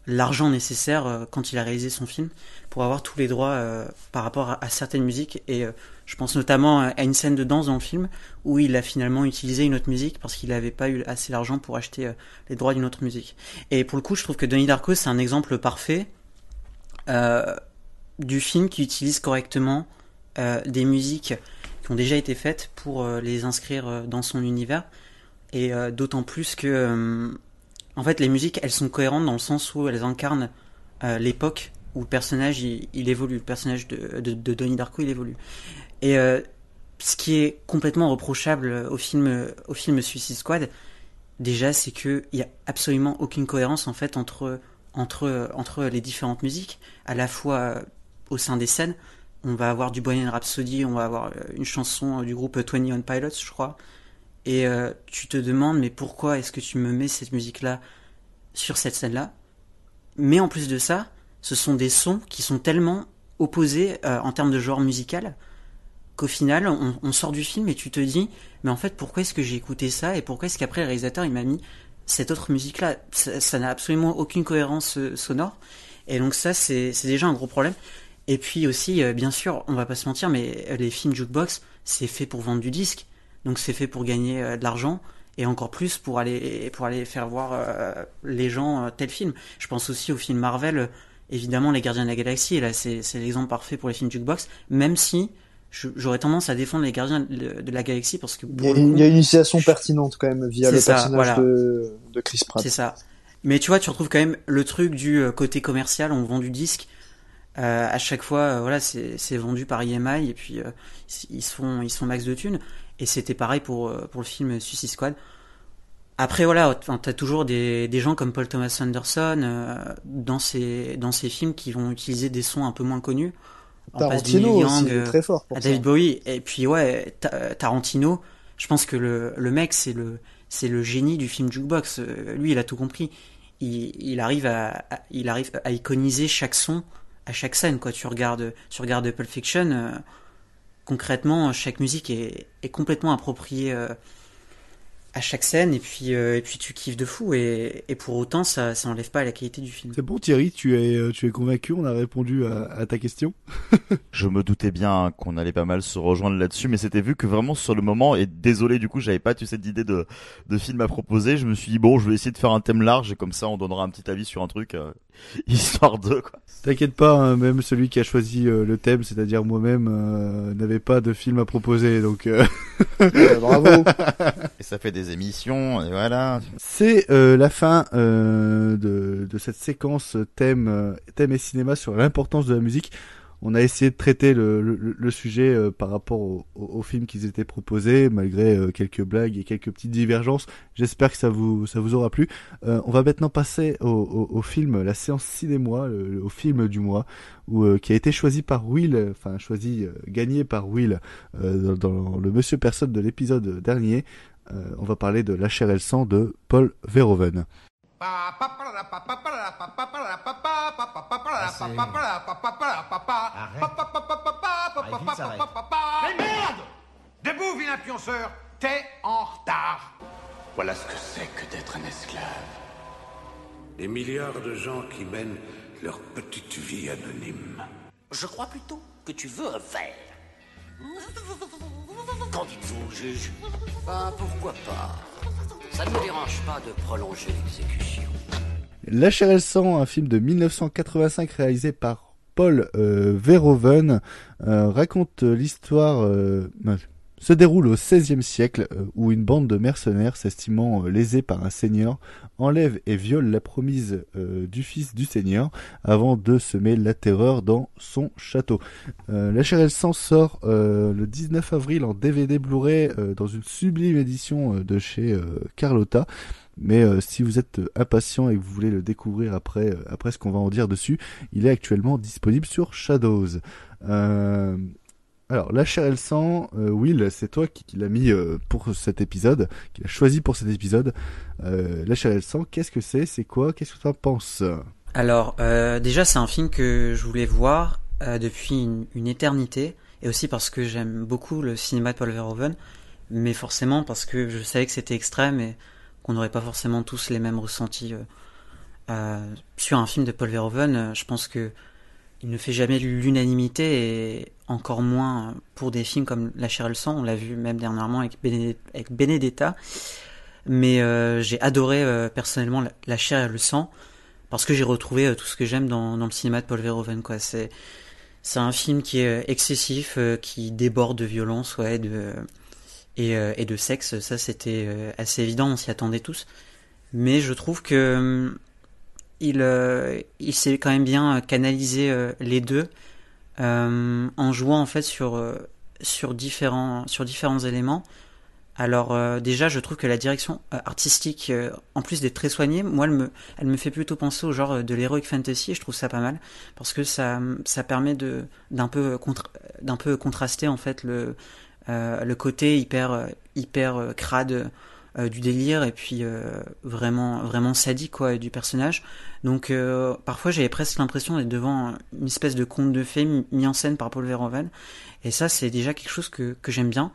l'argent nécessaire euh, quand il a réalisé son film pour avoir tous les droits euh, par rapport à, certaines musiques et euh, je pense notamment à une scène de danse dans le film où il a finalement utilisé une autre musique parce qu'il n'avait pas eu assez d'argent pour acheter les droits d'une autre musique. Et pour le coup, je trouve que Donnie Darko, c'est un exemple parfait du film qui utilise correctement euh, des musiques qui ont déjà été faites pour euh, les inscrire euh, dans son univers. Et d'autant plus que, en fait, les musiques, elles sont cohérentes dans le sens où elles incarnent l'époque où le personnage il, évolue, le personnage de, de, Donnie Darko il évolue. Et ce qui est complètement reprochable au film, au film Suicide Squad, déjà, c'est que il y a absolument aucune cohérence en fait entre entre entre les différentes musiques, à la fois au sein des scènes. On va avoir du Bohemian Rhapsody, on va avoir euh, une chanson du groupe 21 Pilots, je crois. Et euh, tu te demandes, mais pourquoi est-ce que tu me mets cette musique-là sur cette scène-là? Mais en plus de ça, ce sont des sons qui sont tellement opposés euh, en termes de genre musical qu'au final, on, on sort du film et tu te dis, mais en fait, pourquoi est-ce que j'ai écouté ça et pourquoi est-ce qu'après le réalisateur il m'a mis cette autre musique-là? Ça n'a absolument aucune cohérence euh, sonore. Et donc ça, c'est déjà un gros problème. Et puis aussi, euh, bien sûr, on va pas se mentir, mais euh, les films jukebox, c'est fait pour vendre du disque. Donc c'est fait pour gagner euh, de l'argent et encore plus pour aller pour aller faire voir euh, les gens euh, tel film. Je pense aussi au film Marvel, euh, évidemment les Gardiens de la Galaxie. Et là, c'est c'est l'exemple parfait pour les films jukebox. Même si j'aurais tendance à défendre les Gardiens de, la Galaxie parce que Il y, a, le il coup, y a une initiation pertinente quand même via le ça, personnage voilà. de, de Chris Pratt. c'est ça. Mais tu vois, tu retrouves quand même le truc du euh, côté commercial, on vend du disque. Euh, à chaque fois, euh, voilà, c'est vendu par EMI et puis euh, ils se font ils se font max de thunes. Et c'était pareil pour euh, pour le film Suicide Squad. Après voilà, t'as toujours des, des gens comme Paul Thomas Anderson euh, dans ces dans ces films qui vont utiliser des sons un peu moins connus. Tarantino aussi, il est euh, très fort pour à ça. David Bowie et puis ouais Ta- Tarantino. Je pense que le le mec c'est le c'est le génie du film jukebox. Lui il a tout compris. Il, il arrive à, à- il arrive à iconiser chaque son à chaque scène quoi. Tu regardes tu regardes Pulp Fiction. euh, concrètement chaque musique est, est complètement appropriée euh, à chaque scène et puis euh, et puis tu kiffes de fou et, et pour autant ça ça enlève pas la qualité du film. C'est bon Thierry, tu es, euh, tu es convaincu, on a répondu à, à ta question. Je me doutais bien qu'on allait pas mal se rejoindre là-dessus, mais c'était vu que vraiment sur le moment, et désolé du coup, j'avais pas tu sais d'idée de, de film à proposer, je me suis dit bon, je vais essayer de faire un thème large, et comme ça on donnera un petit avis sur un truc, euh, histoire de quoi. T'inquiète pas, hein, même celui qui a choisi euh, le thème, c'est-à-dire moi-même, euh, n'avait pas de film à proposer, donc... euh, bravo Et ça fait des émissions, et voilà. C'est euh, la fin euh, de, cette séquence thème, euh, thème et cinéma sur l'importance de la musique. On a essayé de traiter le, sujet par rapport au, au, au film qui étaient proposés, malgré quelques blagues et quelques petites divergences. J'espère que ça vous ça vous aura plu. On va maintenant passer au, film, la séance cinéma, au film du mois, où, qui a été choisi par Will, enfin choisi, gagné par Will dans, dans le Monsieur Personne de l'épisode dernier. Euh, on va parler de La chair et le sang de Paul Verhoeven. Debout, vilain pionceur T'es en retard Voilà ce que c'est que d'être un esclave. Des milliards de gens qui mènent leur petite vie anonyme. Je crois plutôt que tu veux un verre. Qu'en dites-vous, juge? Ah, pourquoi pas? Ça ne me dérange pas de prolonger l'exécution. La chair et le sang, un film de 1985 réalisé par Paul euh, Verhoeven, euh, raconte l'histoire euh, se déroule au XVIe siècle euh, où une bande de mercenaires s'estimant euh, lésés par un seigneur enlève et viole la promise euh, du fils du seigneur avant de semer la terreur dans son château. La chair et le sang sort le 19 avril en DVD Blu-ray dans une sublime édition de chez Carlotta. Mais si vous êtes impatient et que vous voulez le découvrir après ce qu'on va en dire dessus, il est actuellement disponible sur Shadows. Alors, la chair et sang, euh, Will, c'est toi qui, l'as mis euh, pour cet épisode, qui l'a choisi pour cet épisode. Euh, la et sang, qu'est-ce que c'est? C'est quoi? Qu'est-ce que tu en penses? Alors, euh, déjà, c'est un film que je voulais voir depuis une, une éternité, et aussi parce que j'aime beaucoup le cinéma de Paul Verhoeven, mais forcément parce que je savais que c'était extrême et qu'on n'aurait pas forcément tous les mêmes ressentis sur un film de Paul Verhoeven. Je pense que il ne fait jamais l'unanimité et encore moins pour des films comme La chair et le sang. On l'a vu même dernièrement avec, Bened- avec Benedetta. Mais euh, j'ai adoré euh, personnellement la, chair et le sang parce que j'ai retrouvé euh, tout ce que j'aime dans, le cinéma de Paul Verhoeven. C'est, un film qui est excessif, qui déborde de violence et, de sexe. Ça, c'était assez évident, on s'y attendait tous. Mais je trouve que hum, il, il sait quand même bien canaliser les deux euh, en jouant en fait sur, euh, sur, différents, sur différents éléments. Alors euh, déjà, je trouve que la direction euh, artistique, euh, en plus d'être très soignée, moi, elle me, elle me fait plutôt penser au genre euh, de l'heroic fantasy, et je trouve ça pas mal parce que ça, ça permet de d'un peu d'un peu contraster en fait le euh, le côté hyper hyper crade du délire et puis vraiment vraiment sadique quoi du personnage. Donc euh, parfois j'avais presque l'impression d'être devant une espèce de conte de fées mis en scène par Paul Verhoeven et ça c'est déjà quelque chose que j'aime bien.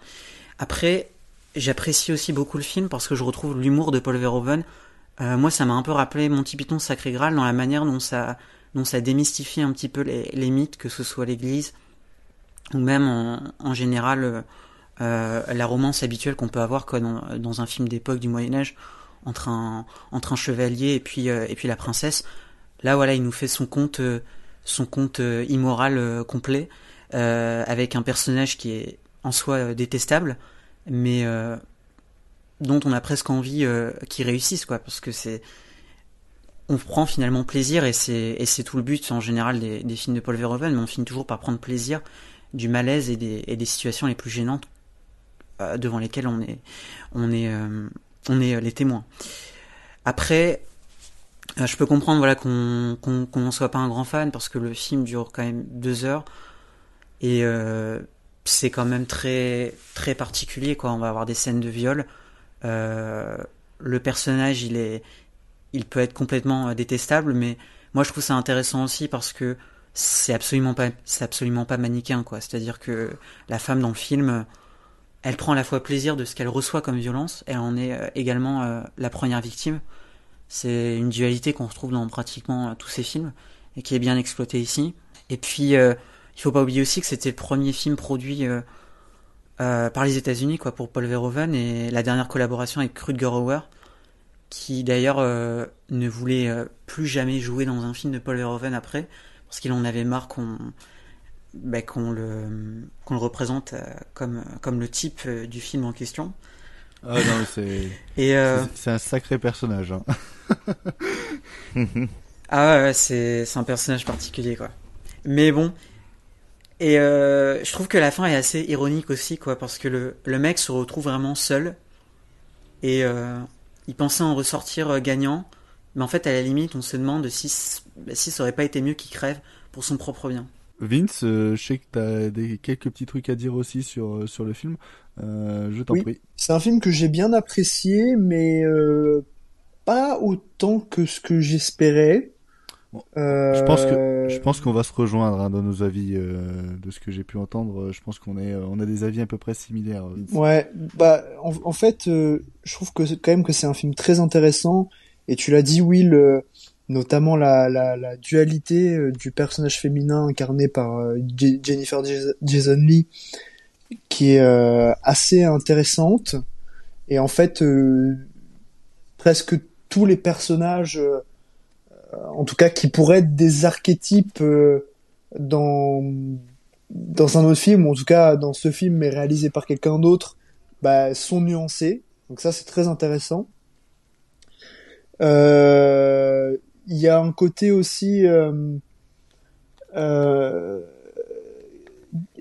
Après j'apprécie aussi beaucoup le film parce que je retrouve l'humour de Paul Verhoeven. Euh, moi ça m'a un peu rappelé Monty Python Sacré Graal dans la manière dont ça dont ça démystifie un petit peu les, mythes que ce soit l'Église ou même en, général euh, la romance habituelle qu'on peut avoir dans un film d'époque du Moyen Âge entre un entre un chevalier et puis euh, et puis la princesse. Là voilà, il nous fait son conte euh, son conte euh, immoral complet avec un personnage qui est en soi détestable, mais dont on a presque envie qu'il réussisse quoi, parce que c'est on prend finalement plaisir et c'est tout le but en général des, des films de Paul Verhoeven, mais on finit toujours par prendre plaisir du malaise et des, et des situations les plus gênantes devant lesquelles on est on est euh, les témoins. Après, euh, je peux comprendre voilà qu'on qu'on n'en soit pas un grand fan parce que le film dure quand même deux heures et euh, c'est quand même très très particulier quoi. On va avoir des scènes de viol. Le personnage il est il peut être complètement détestable, mais moi je trouve ça intéressant aussi parce que c'est absolument pas c'est absolument pas manichéen quoi. C'est-à-dire que la femme dans le film elle prend à la fois plaisir de ce qu'elle reçoit comme violence, elle en est euh, également euh, la première victime. C'est une dualité qu'on retrouve dans pratiquement euh, tous ces films et qui est bien exploitée ici. Et puis, euh, il faut pas oublier aussi que c'était le premier film produit par les États-Unis quoi pour Paul Verhoeven et la dernière collaboration avec Rutger Hauer, qui d'ailleurs ne voulait plus jamais jouer dans un film de Paul Verhoeven après parce qu'il en avait marre qu'on bah, qu'on le représente euh, comme comme le type euh, du film en question. Ah non, c'est euh, un sacré personnage. Hein. Ah ouais, c'est un personnage particulier quoi. Mais bon, et euh, je trouve que la fin est assez ironique aussi quoi, parce que le le mec se retrouve vraiment seul et euh, il pensait en ressortir gagnant, mais en fait à la limite on se demande si si ça aurait pas été mieux qu'il crève pour son propre bien. Vince, euh, je sais que t'as des quelques petits trucs à dire aussi sur euh, sur le film. Euh, je t'en Oui, prie. c'est un film que j'ai bien apprécié, mais euh, pas autant que ce que j'espérais. Euh, Je pense que je pense qu'on va se rejoindre hein, dans nos avis euh, de ce que j'ai pu entendre. Je pense qu'on est on a des avis à peu près similaires. Vince. Ouais, bah en, en fait, euh, je trouve que c'est- quand même que c'est un film très intéressant. Et tu l'as dit, Will, euh, notamment la, la, dualité euh, du personnage féminin incarné par euh, Je- Jennifer Jas- Jason Lee, qui est euh, assez intéressante. Et en fait, presque tous les personnages en tout cas qui pourraient être des archétypes dans dans un autre film, ou en tout cas dans ce film mais réalisé par quelqu'un d'autre, bah, sont nuancés. Donc ça c'est très intéressant. Il y a un côté aussi euh, euh,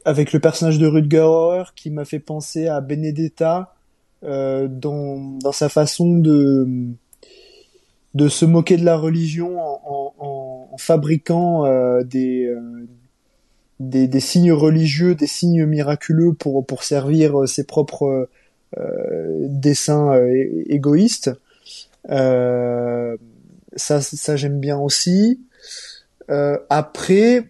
avec le personnage de Rutger Hauer qui m'a fait penser à Benedetta euh, dans, dans sa façon de de se moquer de la religion en, en, fabriquant des, des des signes religieux, des signes miraculeux pour pour servir ses propres euh, desseins égoïstes. Ça ça j'aime bien aussi. Euh, après,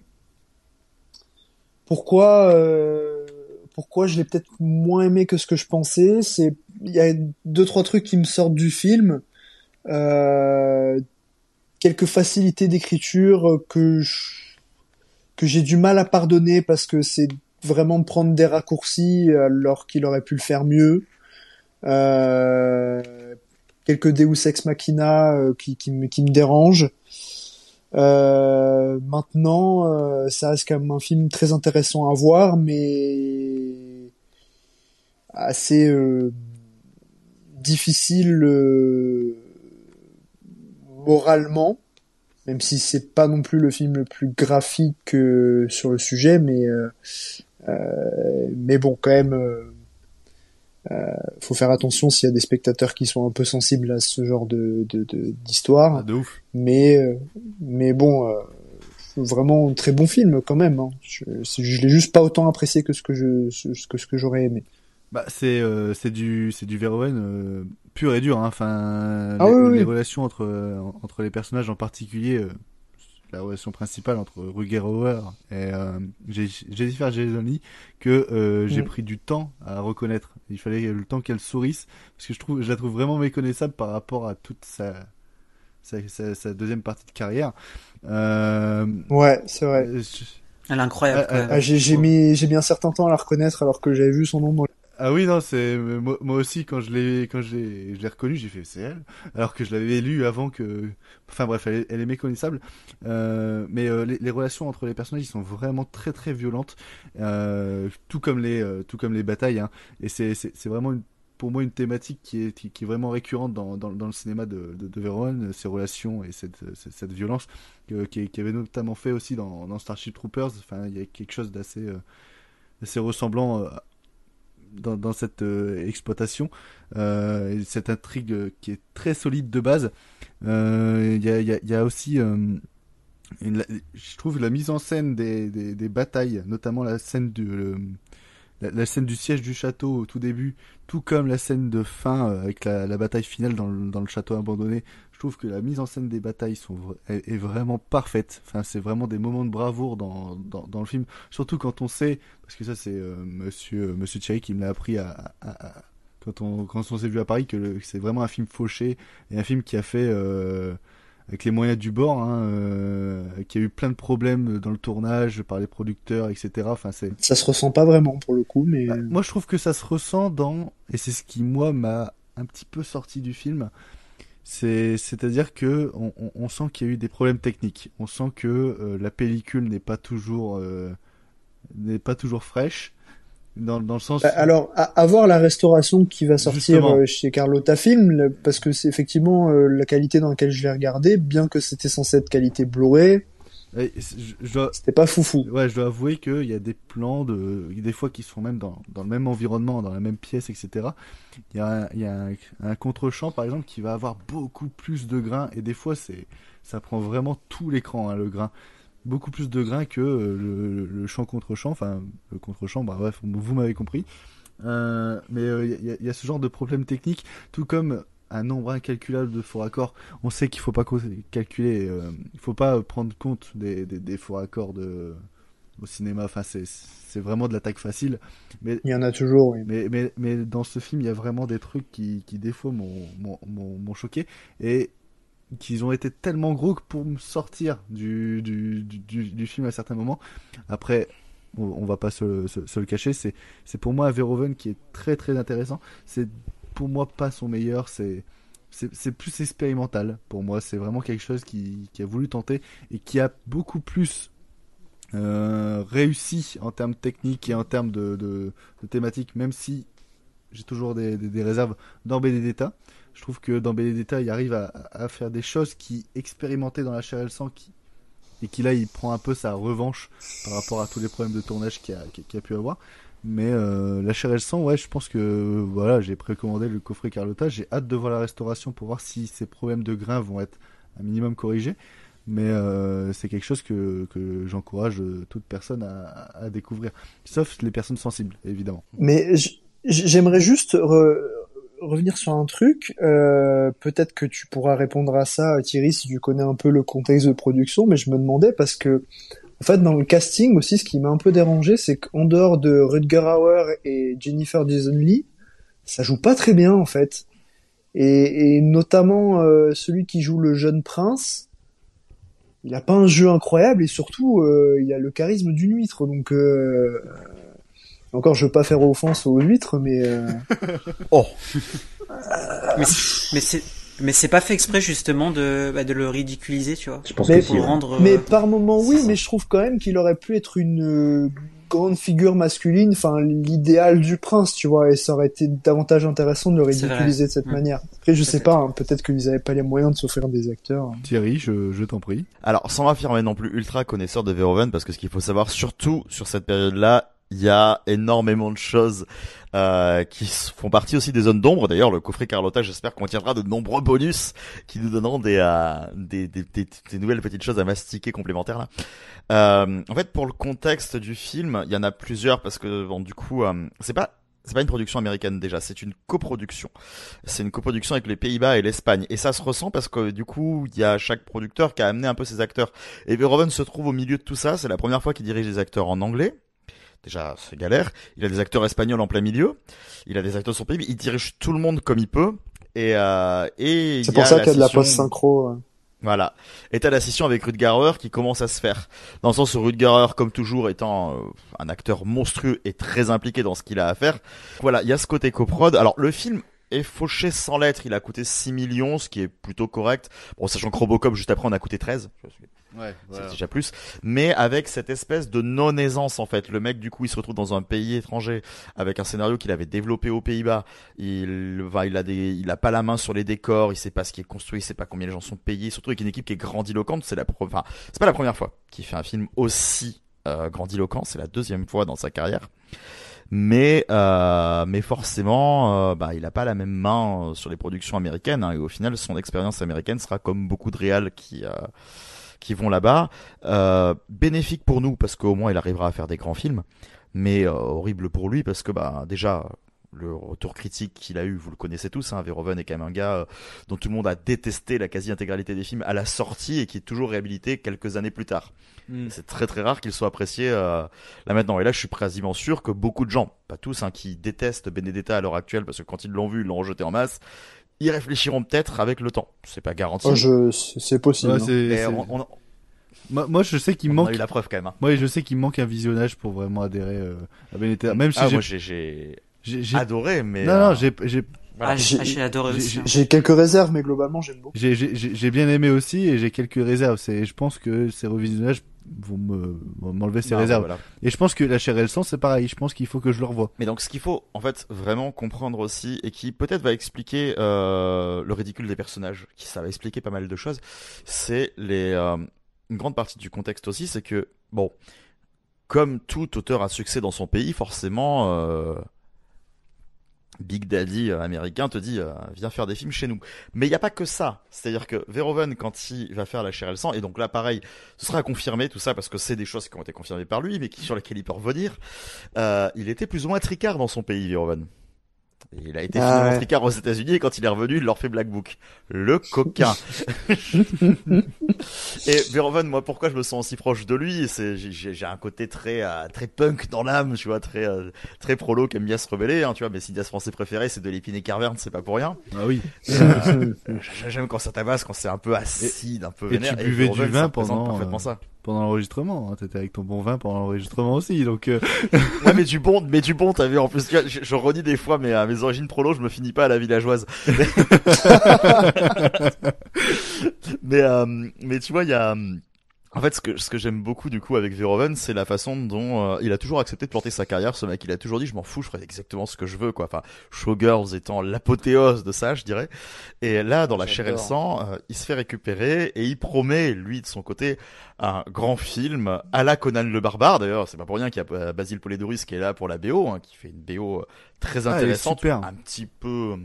pourquoi euh, pourquoi je l'ai peut-être moins aimé que ce que je pensais c'est il y a deux trois trucs qui me sortent du film euh, quelques facilités d'écriture que je- que j'ai du mal à pardonner parce que c'est vraiment prendre des raccourcis alors qu'il aurait pu le faire mieux euh, quelques Deus ex machina euh, qui, qui, me, qui me dérangent. Euh, maintenant, euh, ça reste quand même un film très intéressant à voir, mais assez euh, difficile euh, moralement, même si c'est pas non plus le film le plus graphique euh, sur le sujet, mais mais bon, quand même, euh, faut faire attention s'il y a des spectateurs qui sont un peu sensibles à ce genre de de- de- d'histoire. de ouf. Mais euh, mais bon, euh, vraiment un très bon film quand même. Hein. Je, je l'ai juste pas autant apprécié que ce que je ce que ce que j'aurais aimé. Bah, c'est euh, c'est du c'est du Verhoeven euh, pur et dur. Hein. Enfin, Ah les, oui, oui. les relations entre entre les personnages en particulier, la relation principale entre Ruger Hauer et euh, Jennifer Jason que euh, j'ai Mm. pris du temps à reconnaître. Il fallait le temps qu'elle sourisse parce que je trouve je la trouve vraiment méconnaissable par rapport à toute sa sa, sa, sa deuxième partie de carrière. Euh, Ouais, c'est vrai. Elle est incroyable. même. Ah, j'ai j'ai mis j'ai mis un certain temps à la reconnaître alors que j'avais vu son nom dans Ah oui non c'est moi, moi aussi quand je l'ai reconnu j'ai fait c'est elle alors que je l'avais lu avant que enfin bref elle est, méconnaissable euh, mais euh, les, relations entre les personnages ils sont vraiment très très violentes euh, tout comme les euh, tout comme les batailles hein. et c'est vraiment pour moi une thématique qui est qui, est vraiment récurrente dans, dans, le cinéma de, de, ces relations et cette, cette, violence qui, avait notamment fait aussi dans, Starship Troopers. Enfin, il y a quelque chose d'assez euh, assez ressemblant euh, dans, cette euh, exploitation. Euh, et cette intrigue qui est très solide de base. Euh, Il y, a, aussi, je trouve, la mise en scène des, des, batailles, notamment la scène du, la, scène du siège du château au tout début, tout comme la scène de fin avec la, bataille finale dans dans le château abandonné. Je trouve que la mise en scène des batailles sont, est, est vraiment parfaite. Enfin, c'est vraiment des moments de bravoure dans, dans, dans le film. Surtout quand on sait, parce que ça c'est euh, Monsieur Monsieur Thierry qui me l'a appris à, à- à- quand on quand on s'est vu à Paris que, c'est vraiment un film fauché et un film qui a fait euh, avec les moyens du bord, hein, euh, qui a eu plein de problèmes dans le tournage par les producteurs, etc. Enfin, c'est Ça se ressent pas vraiment pour le coup, mais moi, je trouve que ça se ressent dans, et c'est ce qui, moi, m'a un petit peu sorti du film. C'est, c'est-à-dire que on, on- on sent qu'il y a eu des problèmes techniques. On sent que euh, la pellicule n'est pas toujours, euh, n'est pas toujours fraîche. Dans, dans le sens. Bah, alors à, à voir la restauration qui va sortir Justement. euh, chez Carlotta Film parce que c'est effectivement euh, la qualité dans laquelle je l'ai regardé, bien que c'était censé être qualité Blu-ray, Dois- c'était pas foufou. Ouais, je dois avouer qu'il y a des plans de, des fois qui sont même dans, dans le même environnement, dans la même pièce, etc. Il y a, un, il y a un, un contre-champ, par exemple, qui va avoir beaucoup plus de grains, et des fois, c'est, ça prend vraiment tout l'écran, hein, le grain. Beaucoup plus de grains que euh, le, le champ contre-champ, enfin, le contre-champ, bah, bref, vous m'avez compris. Euh, mais euh, il y, y a ce genre de problème technique, tout comme un nombre incalculable de faux raccords. On sait qu'il faut pas calculer, euh, il faut pas prendre compte des, des, des faux raccords de, au cinéma. Enfin, c'est c'est vraiment de l'attaque facile. Mais Il y en a toujours, oui. mais, mais, mais dans ce film, il y a vraiment des trucs qui, qui des fois m'ont choqué et qu'ils ont été tellement gros que pour me sortir du, du, du, film à certains moments. Après, on, on va pas se, se, se le cacher, c'est pour moi un Verhoeven qui est très très intéressant. C'est pour moi pas son meilleur, c'est c'est plus expérimental pour moi. C'est vraiment quelque chose qui, a voulu tenter et qui a beaucoup plus euh, réussi en termes techniques et en termes de, de, thématiques, même si j'ai toujours des, réserves dans Benedetta. Je trouve que dans Benedetta, il arrive à, faire des choses qui expérimentaient dans la chair et sang, qui, et qui là, il prend un peu sa revanche par rapport à tous les problèmes de tournage qu'il a pu avoir. Mais euh, la chair et le sang, ouais, je pense que voilà, j'ai précommandé le coffret Carlotta. J'ai hâte de voir la restauration pour voir si ces problèmes de grains vont être un minimum corrigés. Mais euh, c'est quelque chose que, que j'encourage euh, toute personne à, à découvrir, sauf les personnes sensibles, évidemment. Mais j'aimerais juste re- revenir sur un truc. Euh, Peut-être que tu pourras répondre à ça, Thierry, si tu connais un peu le contexte de production. Mais je me demandais parce que, en fait, dans le casting aussi, ce qui m'a un peu dérangé, c'est qu'en dehors de Rutger Hauer et Jennifer Jason Lee, ça joue pas très bien en fait. Et, et notamment euh, celui qui joue le jeune prince, il a pas un jeu incroyable et surtout euh, il a le charisme d'une huître. Donc euh, encore, je veux pas faire offense aux huîtres, mais euh, oh. Mais c'est- mais c'est pas fait exprès justement de bah, de le ridiculiser, tu vois. mais, pour le rendre. mais euh, par moment oui, mais je trouve quand même qu'il aurait pu être une euh, grande figure masculine, enfin l'idéal du prince, tu vois, et ça aurait été davantage intéressant de le ridiculiser de cette Mm. manière. Après, je sais pas, hein, peut-être qu'ils avaient pas les moyens de s'offrir des acteurs. Thierry, je, je t'en prie. Alors, sans m'affirmer non plus ultra connaisseur de Verhoeven, parce que ce qu'il faut savoir, surtout sur cette période-là, il y a énormément de choses euh, qui font partie aussi des zones d'ombre. D'ailleurs, le coffret Carlotta, j'espère, contiendra de nombreux bonus qui nous donneront des, euh, des, des- des nouvelles petites choses à mastiquer complémentaires. Là. Euh, en fait, pour le contexte du film, il y en a plusieurs parce que bon, du coup, euh, c'est pas c'est pas une production américaine déjà, c'est une coproduction. C'est une coproduction avec les Pays-Bas et l'Espagne. Et ça se ressent parce que du coup, il y a chaque producteur qui a amené un peu ses acteurs. Et Verhoeven se trouve au milieu de tout ça. C'est la première fois qu'il dirige des acteurs en anglais. Déjà, c'est galère. Il a des acteurs espagnols en plein milieu. Il a des acteurs de son pays. Il dirige tout le monde comme il peut. Et, euh, et C'est pour ça qu'il y a de la post-synchro. euh. voilà. Et t'as la scission avec Rutger Hauer qui commence à se faire. Dans le sens où Rutger Hauer, comme toujours, étant euh, un acteur monstrueux et très impliqué dans ce qu'il a à faire. Voilà, il y a ce côté coprod. Alors, le film est fauché sans lettres. Il a coûté 6 millions, ce qui est plutôt correct. Bon, sachant que Robocop, juste après, on a coûté 13. Ouais, C'est déjà plus. Mais avec cette espèce de non-aisance, en fait. Le mec, du coup, il se retrouve dans un pays étranger avec un scénario qu'il avait développé aux Pays-Bas. Il, va, il a des, il a pas la main sur les décors, il sait pas ce qui est construit, il sait pas combien les gens sont payés. Surtout avec une équipe qui est grandiloquente. C'est la, enfin, c'est pas la première fois qu'il fait un film aussi euh, grandiloquent. C'est la deuxième fois dans sa carrière. Mais, euh, mais forcément, euh, bah, il a pas la même main euh, sur les productions américaines. hein, et au final, son expérience américaine sera comme beaucoup de réals qui, euh, qui vont là-bas. Euh, bénéfique pour nous parce qu'au moins il arrivera à faire des grands films, mais euh, horrible pour lui parce que bah déjà le retour critique qu'il a eu, vous le connaissez tous, hein, Verhoeven est quand même un gars euh, dont tout le monde a détesté la quasi-intégralité des films à la sortie et qui est toujours réhabilité quelques années plus tard. Mm. C'est très très rare qu'il soit apprécié euh, là maintenant. Et là, je suis quasiment sûr que beaucoup de gens, pas tous, hein, qui détestent Benedetta à l'heure actuelle parce que quand ils l'ont vu, ils l'ont rejeté en masse, y réfléchiront peut-être avec le temps. C'est pas garanti. Oh, je, c'est possible. Ouais, hein. c'est- Et c'est- on- on- Moi, moi, je sais qu'il On manque. a eu la preuve quand même. hein. Moi, je sais qu'il manque un visionnage pour vraiment adhérer euh, à Benedetta. Même si Ah, j'ai- moi, j'ai- j'ai j'ai j'ai- adoré, mais, Non, euh, non, j'ai j'ai Ah, j'ai- ah, j'ai adoré aussi, j'ai- hein. J'ai quelques réserves, mais globalement, j'aime beaucoup. J'ai bien aimé aussi et j'ai quelques réserves. C'est, je pense que ces revisionnages vont me vont m'enlever ces réserves. voilà. Et je pense que la chair et le sang, c'est pareil. Je pense qu'il faut que je le revoie. Mais donc, ce qu'il faut, en fait, vraiment comprendre aussi, et qui peut-être va expliquer euh, le ridicule des personnages, qui ça va expliquer pas mal de choses, c'est les euh, une grande partie du contexte aussi, c'est que bon, comme tout auteur à succès dans son pays, forcément. euh, Big Daddy euh, américain te dit euh, viens faire des films chez nous. Mais il n'y a pas que ça. C'est-à-dire que Verhoeven, quand il va faire La chair et le sang, et donc là pareil, ce sera confirmé tout ça parce que c'est des choses qui ont été confirmées par lui, mais sur lesquelles il peut revenir. Euh, il était plus ou moins tricard dans son pays, Verhoeven. Et Il a été Ah finalement ouais. tricard aux États-Unis et quand il est revenu, il leur fait Black Book. Le coquin. et Verhoeven, moi, pourquoi je me sens aussi proche de lui C'est j'ai- j'ai j'ai un côté très euh, très punk dans l'âme, tu vois, très euh, très prolo qui aime bien se rebeller, hein, tu vois. Mes cinéastes français préférés, c'est de l'épine et Carverne, c'est pas pour rien. Ah oui. Et, euh, J'aime quand ça tabasse, quand c'est un peu acide, un peu Et vénère. tu buvais du Verhoeven, vin ça représente pendant parfaitement euh, ça. Pendant l'enregistrement. Hein. T'étais avec ton bon vin pendant l'enregistrement aussi, donc. Euh... ouais, mais du bon, mais du bon, t'as vu. En plus, je, je redis des fois, mais à mes origines prolo, je me finis pas à la villageoise. mais euh, mais tu vois, il y a en fait, ce que, ce que j'aime beaucoup du coup avec Verhoeven, c'est la façon dont euh, il a toujours accepté de planter sa carrière. Ce mec, il a toujours dit, je m'en fous, je ferai exactement ce que je veux, quoi. Enfin, Showgirls étant l'apothéose de ça, je dirais. Et là, dans La chair et le sang, euh, il se fait récupérer et il promet, lui, de son côté, un grand film à la Conan le Barbare. D'ailleurs, c'est pas pour rien qu'il y a Basile Polidoris qui est là pour la BO, hein, qui fait une BO très ah, intéressante, un petit peu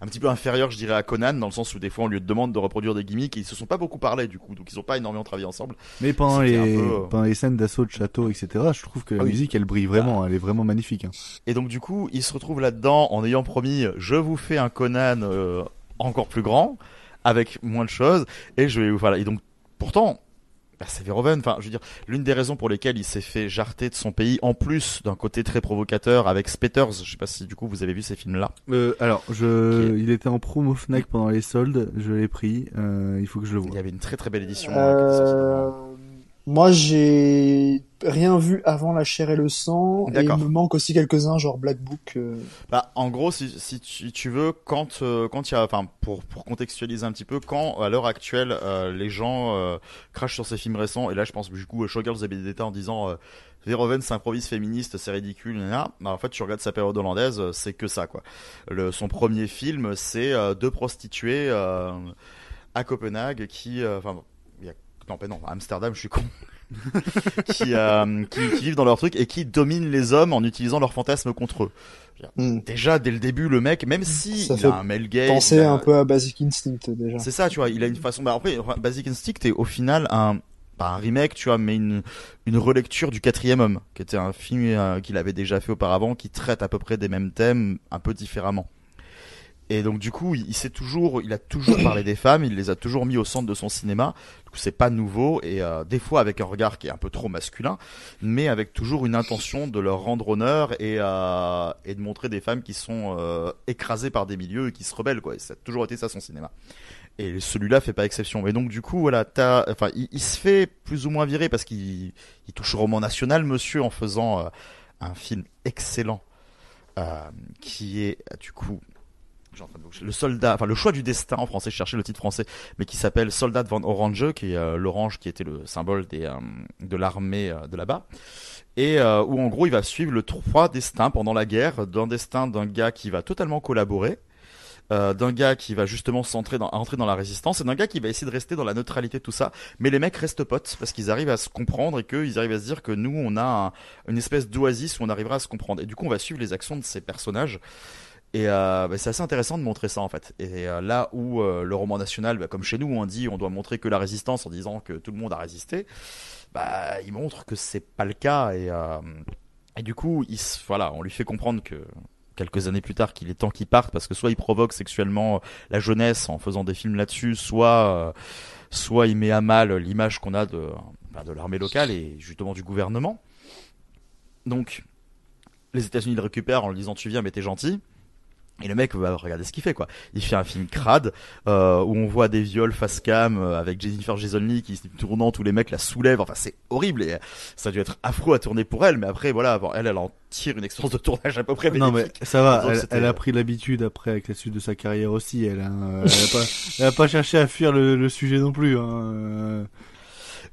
un petit peu inférieur, je dirais, à Conan, dans le sens où des fois on lui demande de reproduire des gimmicks et ils se sont pas beaucoup parlé du coup, donc ils ont pas énormément travaillé ensemble. Mais pendant les, euh, pendant les scènes d'assaut de château, etc., je trouve que la ah musique elle brille vraiment, elle est vraiment magnifique. Hein. Et donc du coup, il se retrouve là-dedans en ayant promis, je vous fais un Conan euh, encore plus grand, avec moins de choses, et je vais, voilà, et donc pourtant, bah, c'est Verhoeven. Enfin, je veux dire, l'une des raisons pour lesquelles il s'est fait jarter de son pays, en plus d'un côté très provocateur avec Spetters. Je sais pas si du coup vous avez vu ces films-là. Euh, alors, je, il était en promo Fnac pendant les soldes. Je l'ai pris. Euh, il faut que je le vois. Il y avait une très très belle édition. Euh... Moi, j'ai rien vu avant La chair et le sang. Et il me manque aussi quelques-uns, genre Black Book. Euh. Bah, en gros, si, si tu, tu, veux, quand euh, quand il y a, enfin, pour pour contextualiser un petit peu, quand à l'heure actuelle euh, les gens crachent sur ces films récents, et là, je pense du coup, Showgirls et d'état en disant Verhoeven s'improvise féministe, c'est ridicule, bah, en fait, tu regardes sa période hollandaise, c'est que ça, quoi. Le, son premier film, c'est deux prostituées à Copenhague qui, enfin non, non, Amsterdam, je suis con. qui, euh, qui, qui, vivent dans leur truc et qui dominent les hommes en utilisant leurs fantasmes contre eux. Hmm. Déjà dès le début, le mec, même si il a un male gaze, penser un peu à Basic Instinct déjà. C'est ça, tu vois. Il a une façon. Bah après, Basic Instinct est au final un pas un remake, tu vois, mais une une relecture du Quatrième Homme, qui était un film euh, qu'il avait déjà fait auparavant, qui traite à peu près des mêmes thèmes, un peu différemment. Et donc du coup, il, sait toujours, il a toujours parlé des femmes, il les a toujours mis au centre de son cinéma. C'est pas nouveau et euh, des fois avec un regard qui est un peu trop masculin, mais avec toujours une intention de leur rendre honneur et euh, et de montrer des femmes qui sont euh, écrasées par des milieux et qui se rebellent quoi. Et ça a toujours été ça son cinéma. Et celui-là fait pas exception. Et donc du coup, voilà, t'as, enfin, il, se fait plus ou moins virer parce qu'il il touche au roman national, monsieur, en faisant euh, un film excellent qui est du coup le soldat, enfin le choix du destin en français, je cherchais le titre français, mais qui s'appelle Soldat van Orange, qui est euh, l'orange qui était le symbole euh, de l'armée euh, de là-bas, et où en gros il va suivre le trois destins pendant la guerre, d'un destin d'un gars qui va totalement collaborer, d'un gars qui va justement dans, entrer dans la résistance et d'un gars qui va essayer de rester dans la neutralité tout ça. Mais les mecs restent potes parce qu'ils arrivent à se comprendre et qu'ils arrivent à se dire que nous on a une espèce d'oasis où on arrivera à se comprendre. Et du coup on va suivre les actions de ces personnages et euh, bah, c'est assez intéressant de montrer ça en fait. Et euh, là où euh, le roman national, bah, comme chez nous, on dit on doit montrer que la résistance en disant que tout le monde a résisté, bah il montre que c'est pas le cas et, et du coup il voilà, on lui fait comprendre que quelques années plus tard qu'il est temps qu'il parte parce que soit il provoque sexuellement la jeunesse en faisant des films là-dessus, soit soit il met à mal l'image qu'on a de bah, de l'armée locale et justement du gouvernement. Donc les États-Unis le récupèrent en lui disant tu viens mais t'es gentil. Et le mec, va regarder ce qu'il fait, quoi. Il fait un film crade, euh, où on voit des viols face cam, euh, avec Jennifer Jason Lee qui tournant, tous les mecs la soulèvent. Enfin, c'est horrible et ça a dû être affreux à tourner pour elle, mais après, voilà, elle, elle en tire une expérience de tournage à peu près Non, mais ça va, elle, a pris l'habitude après avec la suite de sa carrière aussi. Elle a, euh, elle a pas, elle a pas cherché à fuir le, le sujet non plus, hein.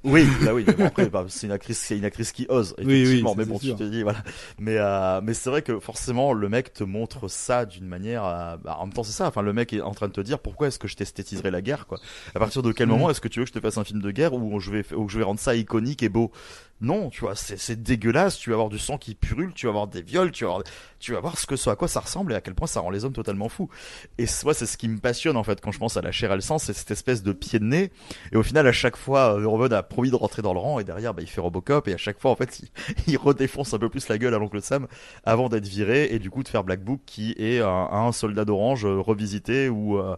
Oui, bah oui. après, bah, c'est une actrice, c'est une actrice qui ose. Effectivement, mais bon, tu te dis voilà. Mais euh, mais c'est vrai que forcément, le mec te montre ça d'une manière. Euh, bah, en même temps, c'est ça. Enfin, le mec est en train de te dire pourquoi est-ce que je t'esthétiserai la guerre, quoi? À partir de quel mm. moment est-ce que tu veux que je te fasse un film de guerre où je vais où je vais rendre ça iconique et beau? Non, tu vois, c'est dégueulasse. Tu vas avoir du sang qui purule, tu vas avoir des viols, tu vas avoir, tu vas voir ce que ce à quoi ça ressemble et à quel point ça rend les hommes totalement fous. Et moi, c'est ce qui me passionne en fait quand je pense à la chair et le sang, c'est cette espèce de pied de nez. Et au final, à chaque fois, Verhoeven a promis de rentrer dans le rang et derrière, bah, il fait Robocop et à chaque fois, en fait, il, redéfonce un peu plus la gueule à l'oncle Sam avant d'être viré et du coup de faire Black Book qui est un, soldat d'orange euh, revisité où, euh,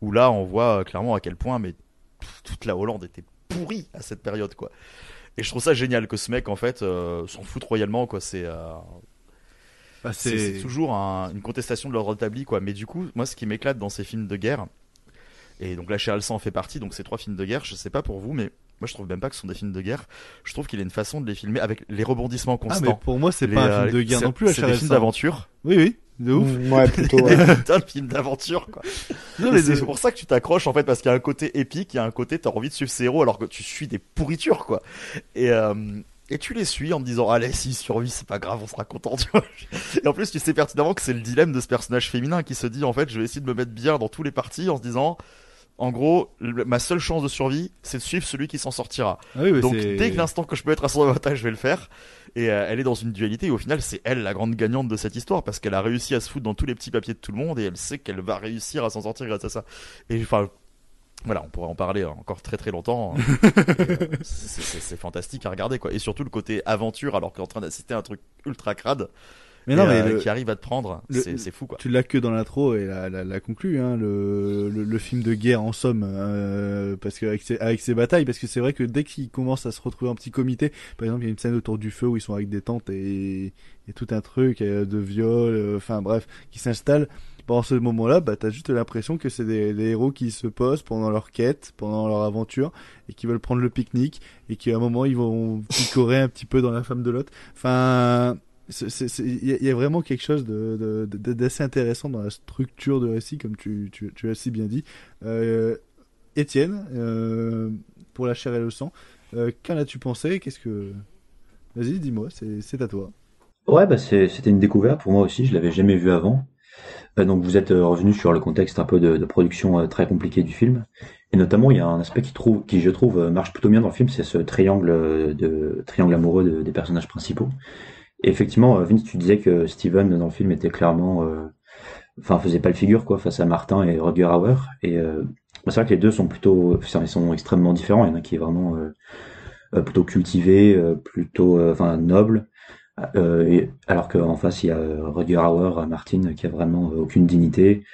où là, on voit euh, clairement à quel point, mais toute la Hollande était pourrie à cette période, quoi. Et je trouve ça génial que ce mec, en fait, euh, s'en fout royalement, quoi. C'est. Euh, bah, c'est toujours une contestation de l'ordre établi, quoi. Mais du coup, moi, ce qui m'éclate dans ces films de guerre, et donc là, Charles en fait partie, donc ces trois films de guerre, je sais pas pour vous, mais moi je trouve même pas que ce sont des films de guerre. Je trouve qu'il a une façon de les filmer avec les rebondissements constants. Ah, mais pour moi, c'est pas un euh, film de guerre non plus, C'est des films d'aventure. Oui, oui, de ouf. Mm, ouais, plutôt, ouais. Putain, le film d'aventure, quoi. C'est pour ça que tu t'accroches, en fait, parce qu'il y a un côté épique, il y a un côté, t'as envie de suivre ces héros alors que tu suis des pourritures, quoi. Et, euh, et tu les suis en te disant, allez, s'il survit, c'est pas grave, on sera content, tu vois. Et en plus, tu sais pertinemment que c'est le dilemme de ce personnage féminin qui se dit, en fait, je vais essayer de me mettre bien dans tous les parties en se disant, en gros, le- ma seule chance de survie, c'est de suivre celui qui s'en sortira. Ah oui, Donc, dès que l'instant que je peux être à son avantage, je vais le faire. Et euh, elle est dans une dualité, et au final, c'est elle la grande gagnante de cette histoire, parce qu'elle a réussi à se foutre dans tous les petits papiers de tout le monde, et elle sait qu'elle va réussir à s'en sortir grâce à ça. Et enfin, voilà, on pourrait en parler encore très très longtemps. Euh, c'est fantastique à regarder, quoi. Et surtout le côté aventure, alors qu'en train d'assister à un truc ultra crade. Mais non, mais euh, le- qui arrive à te prendre, c'est c'est fou, quoi. Tu l'as que dans l'intro et la, la, la conclut, hein, le, le, le film de guerre en somme, euh, parce que avec ses, avec ses batailles, parce que c'est vrai que dès qu'ils commencent à se retrouver en petit comité, par exemple, il y a une scène autour du feu où ils sont avec des tentes et, et tout un truc euh, de viol, euh, enfin bref, qui s'installe. Pendant ce moment-là, bah, t'as juste l'impression que c'est des, des héros qui se posent pendant leur quête, pendant leur aventure, et qui veulent prendre le pique-nique, et qui à un moment ils vont picorer un petit peu dans la femme de l'autre. Enfin, il y, a- vraiment quelque chose d'assez intéressant dans la structure de récit, comme tu, tu, as si bien dit. Euh, Étienne, euh, pour la chair et le sang, euh, qu'en as-tu pensé? Qu'est-ce que Vas-y, dis-moi, c'est, à toi. Ouais, bah c'était une découverte pour moi aussi, je l'avais jamais vu avant. Donc vous êtes revenu sur le contexte un peu de, production très compliqué du film. Et notamment, il y a un aspect qui, je trouve, marche plutôt bien dans le film, c'est ce triangle, amoureux de- des personnages principaux. Effectivement, euh, Vince, tu disais que Steven dans le film était clairement... euh, Enfin, faisait pas le figure quoi face à Martin et Rutger Hauer. Et euh, c'est vrai que les deux sont plutôt... Ils sont extrêmement différents. Il y en a qui est vraiment euh, euh, plutôt cultivé, plutôt... Enfin, noble. Et- alors qu'en face, il y a Rutger Hauer, Martin, qui a vraiment aucune dignité,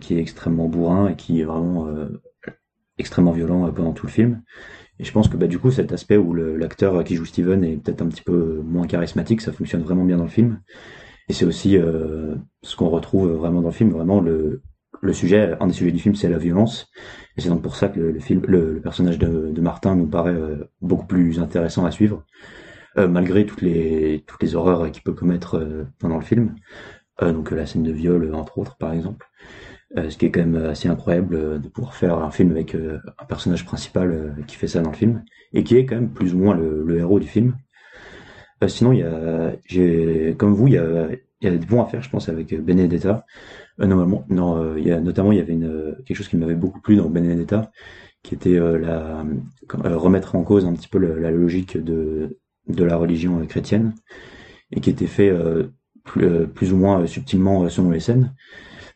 qui est extrêmement bourrin et qui est vraiment extrêmement violent pendant tout le film. Et je pense que bah, du coup, cet aspect où l'acteur qui joue Steven est peut-être un petit peu moins charismatique, ça fonctionne vraiment bien dans le film. Et c'est aussi euh, ce qu'on retrouve vraiment dans le film, vraiment le, le sujet, un des sujets du film, c'est la violence. Et c'est donc pour ça que le, film, le, personnage de, Martin nous paraît euh, beaucoup plus intéressant à suivre, euh, malgré toutes les toutes les horreurs qu'il peut commettre pendant le film. Donc la scène de viol, entre autres, par exemple. Euh, ce qui est quand même assez incroyable euh, de pouvoir faire un film avec euh, un personnage principal euh, qui fait ça dans le film et qui est quand même plus ou moins le, héros du film. Euh, sinon, il y a, j'ai, comme vous, il y a, y a des bons à faire, je pense, avec Benedetta. Euh, normalement, non, euh, il y a notamment il y avait une euh, quelque chose qui m'avait beaucoup plu dans Benedetta, qui était euh, la euh, remettre en cause un petit peu la logique de de la religion euh, chrétienne et qui était fait euh, plus, euh, plus ou moins euh, subtilement euh, selon les scènes.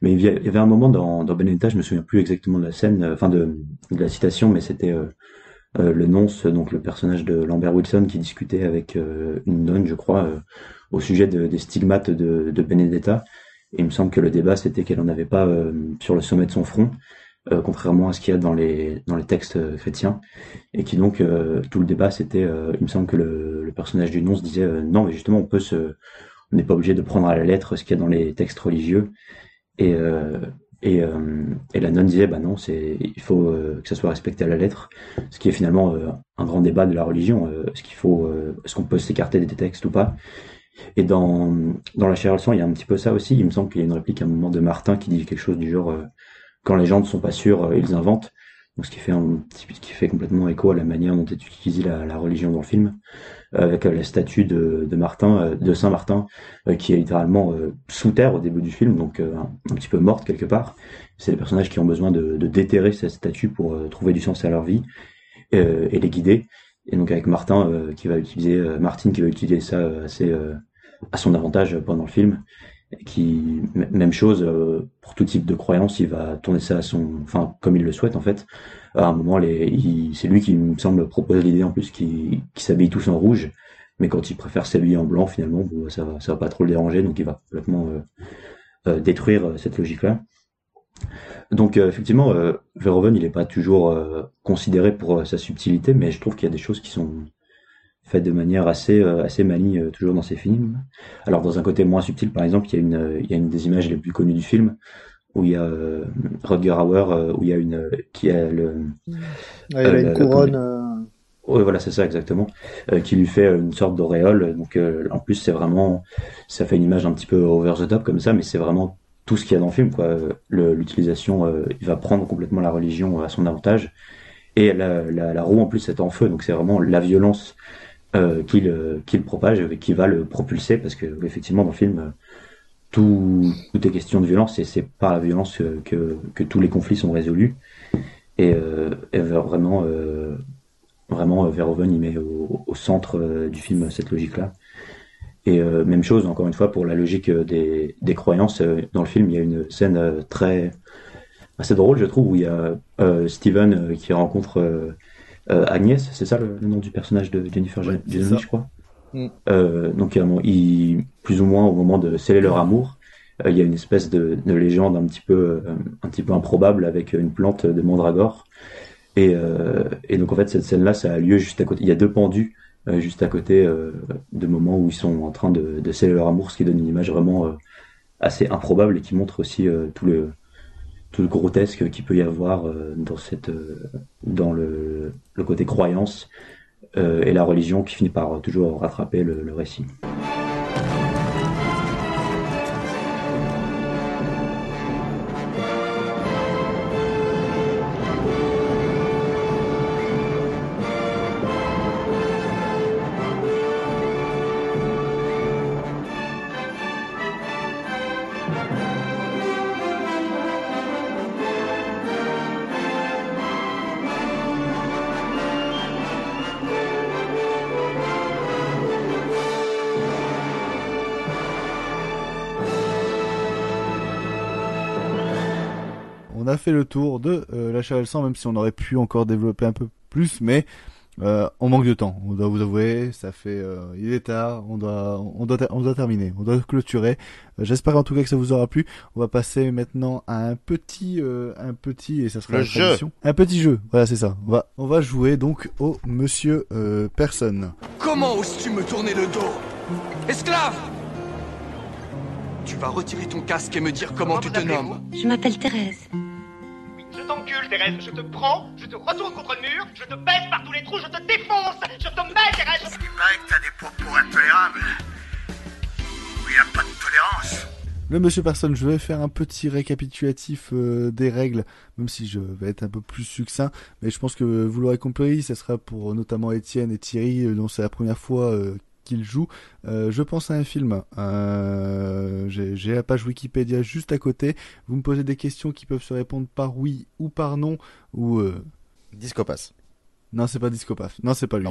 Mais il y avait un moment dans, dans Benedetta, je me souviens plus exactement de la scène, euh, enfin de, de la citation, mais c'était euh, euh, le nonce, donc le personnage de Lambert Wilson, qui discutait avec une nonne, je crois, au sujet de- des stigmates de, de Benedetta. Et il me semble que le débat, c'était qu'elle en avait pas sur le sommet de son front, euh, contrairement à ce qu'il y a dans les dans les textes chrétiens, et qui donc euh, tout le débat, c'était, il me semble que le, le personnage du nonce disait non, mais justement, on peut se, on n'est pas obligé de prendre à la lettre ce qu'il y a dans les textes religieux. Et, euh, et, euh, et la nonne disait, bah non, c'est, il faut euh, que ça soit respecté à la lettre, ce qui est finalement un grand débat de la religion. est-ce qu'il faut, est-ce qu'on peut s'écarter des textes ou pas? Et dans dans la chair et le sang, il y a un petit peu ça aussi. Il me semble qu'il y a une réplique à un moment de Martin qui dit quelque chose du genre, euh, quand les gens ne sont pas sûrs, ils inventent. Ce qui fait un qui fait complètement écho à la manière dont est utilisée la, la religion dans le film, euh, avec euh, la statue de, de Martin, euh, de Saint Martin, qui est littéralement sous terre au début du film, donc un, un petit peu morte quelque part. C'est les personnages qui ont besoin de, de déterrer cette statue pour trouver du sens à leur vie euh, et les guider. Et donc avec Martin qui va utiliser, Martine qui va utiliser ça assez à son avantage pendant le film, qui même chose euh, pour tout type de croyance, il va tourner ça à son, enfin comme il le souhaite en fait. À un moment, c'est lui qui me semble propose l'idée en plus qui, s'habille tous en rouge, mais quand il préfère s'habiller en blanc finalement, ça va, ça va pas trop le déranger, donc il va complètement euh, euh, détruire cette logique-là. Donc euh, effectivement, Verhoeven, il n'est pas toujours considéré pour sa subtilité, mais je trouve qu'il y a des choses qui sont faites de manière assez euh, assez manie euh, toujours dans ses films. Alors dans un côté moins subtil, par exemple, il y a une euh, il y a une des images les plus connues du film où il y a euh, Rutger Hauer, où il y a une qui a le Ouais, il a une couronne, Oui, voilà, c'est ça exactement, euh, qui lui fait une sorte d'auréole. Donc, euh, en plus, c'est vraiment, ça fait une image un petit peu over the top comme ça, mais c'est vraiment tout ce qu'il y a dans le film, quoi. L'utilisation, euh, il va prendre complètement la religion à son avantage, et la, la, la roue en plus est en feu, donc c'est vraiment la violence euh, qu'il euh, propage et qui va le propulser, parce que effectivement dans le film, euh, tout, tout est question de violence, et c'est par la violence que, que, que tous les conflits sont résolus. Et, euh, et vraiment, euh, vraiment, euh, Verhoeven, il met au, au centre euh, du film cette logique-là. Et euh, même chose, encore une fois, pour la logique euh, des, des croyances. euh, Dans le film, il y a une scène euh, très assez drôle, je trouve, où il y a euh, Steven euh, qui rencontre euh, euh, Agnès, c'est ça le, le nom du personnage de Jennifer Ouais, Jason je crois. Mm. Euh, donc, euh, il, plus ou moins au moment de sceller leur amour, euh, il y a une espèce de, de légende un petit peu, euh, un petit peu improbable avec une plante de mandragore. Et, euh, et donc en fait cette scène-là, ça a lieu juste à côté. Il y a deux pendus euh, juste à côté euh, de moments où ils sont en train de, de sceller leur amour, ce qui donne une image vraiment euh, assez improbable et qui montre aussi euh, tout le grotesque qu'il peut y avoir euh, dans cette euh, dans le, le côté croyance euh, et la religion qui finit par toujours rattraper le, le récit. Fait le tour de euh, la chair et le sang, même si on aurait pu encore développer un peu plus, mais euh, on manque de temps. On doit vous avouer, ça fait, euh, il est tard, on doit, on doit, on doit terminer, on doit clôturer. Euh, J'espère en tout cas que ça vous aura plu. On va passer maintenant à un petit, euh, un petit, et ça sera Le la jeu. Un petit jeu. Voilà, c'est ça. On va, on va jouer donc au Monsieur euh, Personne. Comment oses-tu me tourner le dos? Esclave Tu vas retirer ton casque et me dire comment, tu te nommes. Je m'appelle Thérèse. Je t'encule, Thérèse, je te prends, je te retourne contre le mur, je te baisse par tous les trous, je te défonce, je te mets, Thérèse. Il paraît que t'as des propos intolérables. Il n'y a pas de tolérance. Le Monsieur Personne, je vais faire un petit récapitulatif euh, des règles, même si je vais être un peu plus succinct, mais je pense que vous l'aurez compris, ça sera pour notamment Étienne et Thierry, euh, dont c'est la première fois euh, qu'ils jouent. Euh, je pense à un film, euh, j'ai la page Wikipédia juste à côté, vous me posez des questions qui peuvent se répondre par oui ou par non, ou... Euh... Discopass. Non, c'est pas Discopaf. Non, c'est pas lui.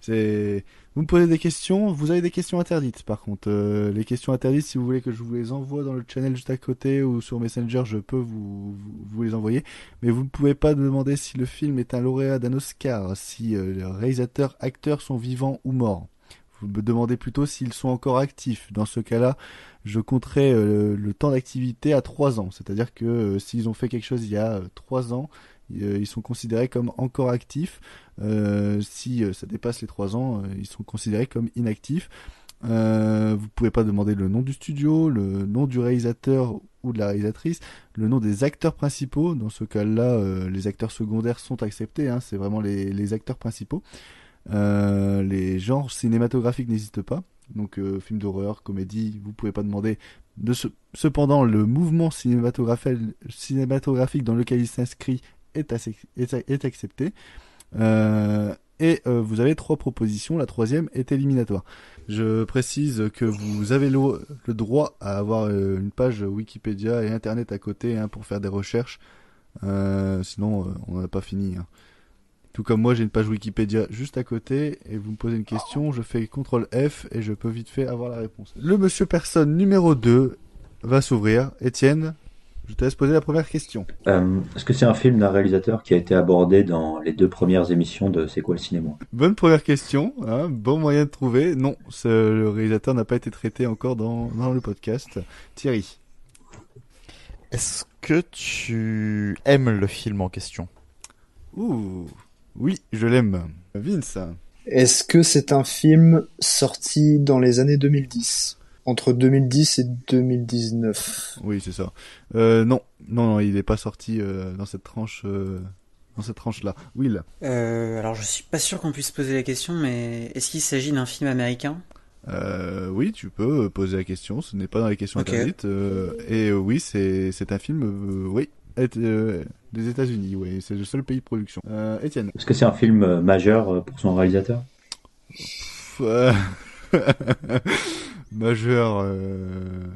C'est. Vous me posez des questions. Vous avez des questions interdites, par contre. Euh, les questions interdites, si vous voulez que je vous les envoie dans le channel juste à côté ou sur Messenger, je peux vous, vous, vous les envoyer. Mais vous ne pouvez pas demander si le film est un lauréat d'un Oscar, si euh, les réalisateurs, acteurs sont vivants ou morts. Vous me demandez plutôt s'ils sont encore actifs. Dans ce cas-là, je compterai euh, le temps d'activité à 3 ans. C'est-à-dire que euh, s'ils ont fait quelque chose il y a euh, 3 ans, euh, ils sont considérés comme encore actifs. Si ça dépasse les 3 ans, ils sont considérés comme inactifs. Euh, vous pouvez pas demander le nom du studio, le nom du réalisateur ou de la réalisatrice, le nom des acteurs principaux. Dans ce cas-là, les acteurs secondaires sont acceptés. Hein, c'est vraiment les acteurs principaux. Euh, les genres cinématographiques n'existent pas. Donc euh, film d'horreur, comédie, vous pouvez pas demander. De ce... Cependant, le mouvement cinématographique, dans lequel il s'inscrit est, accepté. Euh, et euh, vous avez trois propositions. La troisième est éliminatoire. Je précise que vous avez le, droit à avoir une page Wikipédia et Internet à côté hein, pour faire des recherches. Sinon, on n'a pas fini. hein. Tout comme moi, j'ai une page Wikipédia juste à côté et vous me posez une question, je fais CTRL F et je peux vite fait avoir la réponse. Le monsieur personne numéro 2 va s'ouvrir. Étienne, je te laisse poser la première question. Euh, Est-ce que c'est un film d'un réalisateur qui a été abordé dans les deux premières émissions de C'est quoi le cinéma? Bonne première question, hein, bon moyen de trouver. Non, ce- le réalisateur n'a pas été traité encore dans, dans le podcast. Thierry. Est-ce que tu aimes le film en question? Ouh, oui, je l'aime. Vince. Est-ce que c'est un film sorti dans les années 2010 Entre 2010 et 2019 Oui, c'est ça. Euh, non, non, non, il n'est pas sorti euh, dans cette tranche euh, dans cette tranche-là. Will. Euh, alors je suis pas sûr qu'on puisse poser la question, mais est-ce qu'il s'agit d'un film américain? Euh, oui, tu peux poser la question. Ce n'est pas dans les questions Ok. interdites. euh, et euh, oui, c'est c'est un film, euh, oui, euh, des États-Unis. Oui, c'est le seul pays de production. Euh, Étienne. Est-ce que c'est un film euh, majeur euh, pour son réalisateur? Pff, euh, Majeur. Euh...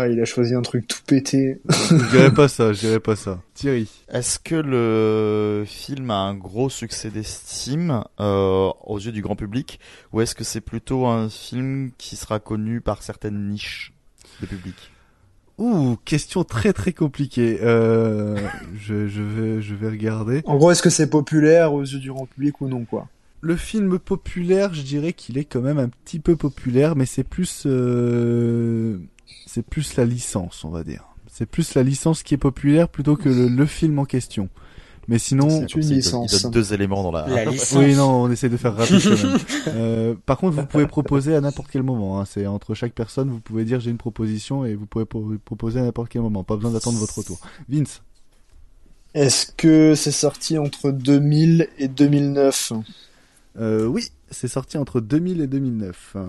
Ah, il a choisi un truc tout pété. je dirais pas ça. Je dirais pas ça. Thierry. Est-ce que le film a un gros succès d'estime euh, aux yeux du grand public? Ou est-ce que c'est plutôt un film qui sera connu par certaines niches de public? Ouh, question très très compliquée. Euh, je, je vais je vais regarder. En gros, est-ce que c'est populaire aux yeux du grand public ou non, quoi? Le film populaire, je dirais qu'il est quand même un petit peu populaire, mais c'est plus euh, c'est plus la licence, on va dire. C'est plus la licence qui est populaire plutôt que le, le film en question. Mais sinon, C'est une Il donne- licence. Il donne deux éléments dans la. La licence. oui, non, on essaie de faire rapide quand même. Euh, par contre, vous pouvez proposer à n'importe quel moment. hein. C'est entre chaque personne, vous pouvez dire j'ai une proposition et vous pouvez pro- proposer à n'importe quel moment. Pas besoin d'attendre votre retour. Vince. Est-ce que c'est sorti entre 2000 et 2009 Euh, oui, c'est sorti entre 2000 et 2009. Euh,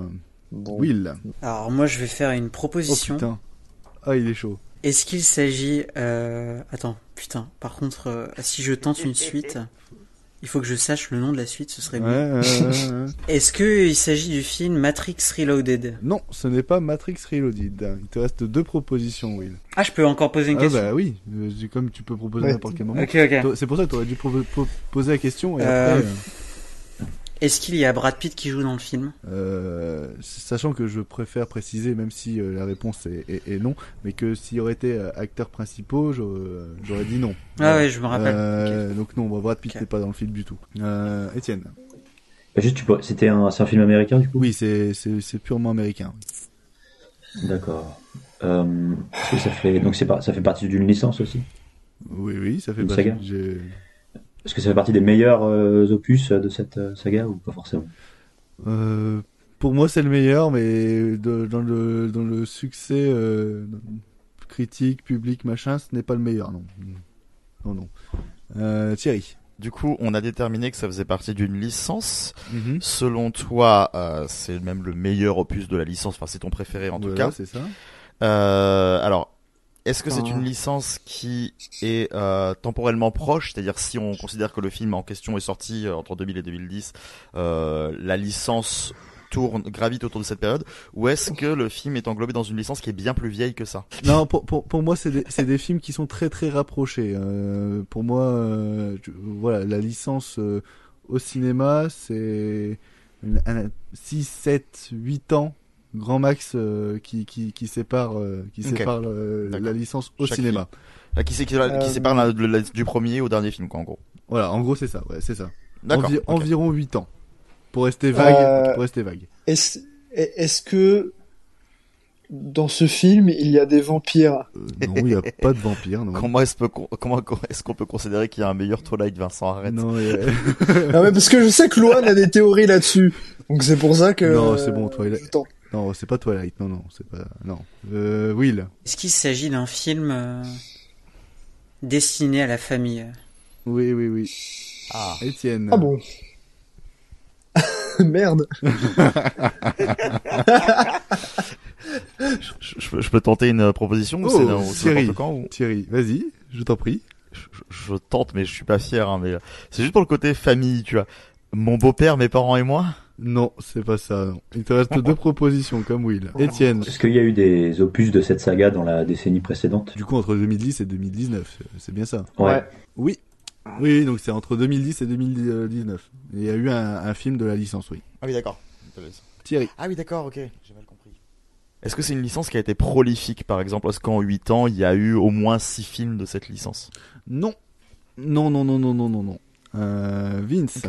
Bon. Will. Alors moi je vais faire une Oh proposition. putain. Ah, il est chaud. Est-ce qu'il s'agit... Euh... Attends, putain. Par contre, euh, si je tente une suite, il faut que je sache le nom de la suite, ce serait mieux. ouais. Est-ce qu'il s'agit du film Matrix Reloaded? Non, ce n'est pas Matrix Reloaded. Il te reste deux propositions, Will. Ah, je peux encore poser une ah question bah oui, euh, comme tu peux proposer Ouais. à n'importe quel moment. Ok, ok. Toi- C'est pour ça que tu aurais dû poser la question et après... Est-ce qu'il y a Brad Pitt qui joue dans le film? Euh, sachant que je préfère préciser, même si euh, la réponse est, est- est non, mais que s'il y aurait été euh, acteurs principaux, j'aurais dit non. Ah ouais, je me rappelle. Euh, Donc non, bah, Brad Pitt n'est pas dans le film du tout. Euh, Étienne? Bah, c'était un, c'est un film américain du coup? Oui, c'est purement américain. D'accord. Euh, que ça fait donc c'est ça fait partie d'une licence aussi? Oui, oui, ça fait partie- Est-ce que ça fait partie des meilleurs euh, opus de cette euh, saga ou pas forcément? Euh, pour moi, c'est le meilleur, mais de- dans le dans le succès euh, critique, public, machin, ce n'est pas le meilleur, non. Non, non. Euh, Thierry. Du coup, on a déterminé que ça faisait partie d'une licence. Mhm. Selon toi, euh, c'est même le meilleur opus de la licence. Enfin, c'est ton préféré en tout Voilà, cas. c'est ça. Euh, alors, est-ce que c'est une licence qui est euh, temporellement proche? C'est-à-dire si on considère que le film en question est sorti euh, entre 2000 et 2010, euh, la licence tourne, gravite autour de cette période Ou est-ce que le film est englobé dans une licence qui est bien plus vieille que ça? Non, pour, pour, pour moi, c'est des, des films qui sont très très rapprochés. Euh, pour moi, je- voilà, la licence au cinéma, c'est une- un- 6, 7, 8 ans, grand max, euh, qui, qui, qui sépare, euh, qui sépare D'accord. la licence au Chaque cinéma. Ah, Qui, qui, qui Euh, sépare la- la- du premier au dernier film, quoi, en gros Voilà, en gros, c'est ça, ouais, c'est ça. D'accord. Envi-. Environ 8 ans. Pour rester vague, Euh, pour rester vague. Est-ce est-ce que dans ce film, il y a des vampires? Euh, non, il n'y a pas de vampire, non. Comment est-ce peut- comment est-ce qu'on peut considérer qu'il y a un meilleur Twilight Vincent? Arrête Non, il y a- Ah ouais, parce que je sais que Loan a des théories là-dessus. Donc c'est pour ça que... non, c'est bon, Twilight. Non, c'est pas Twilight, non, non, c'est pas, non. Euh, Will. Est-ce qu'il s'agit d'un film euh, destiné à la famille? Oui, oui, oui. Ah. Étienne. Ah bon Merde je, je- je peux tenter une proposition ou Oh, c'est ou c'est Thierry. quand ou- Thierry, vas-y, je t'en prie. je, je- je tente mais je suis pas fier hein, mais euh, c'est juste pour le côté famille tu vois mon beau-père mes parents et moi Non, c'est pas ça, non. Il te reste deux propositions, comme Will. Étienne. Est-ce qu'il y a eu des opus de cette saga dans la décennie précédente? Du coup, entre 2010 et 2019, c'est bien ça? Ouais. Oui. Oui, donc c'est entre 2010 et 2019. Il y a eu un, un film de la licence, oui. ah oui d'accord Thierry. ah oui d'accord ok j'ai mal compris est-ce que c'est une licence qui a été prolifique par exemple est-ce qu'en 8 ans il y a eu au moins 6 films de cette licence? Non. Non, non, non, non, non, non, non. Euh, Vince.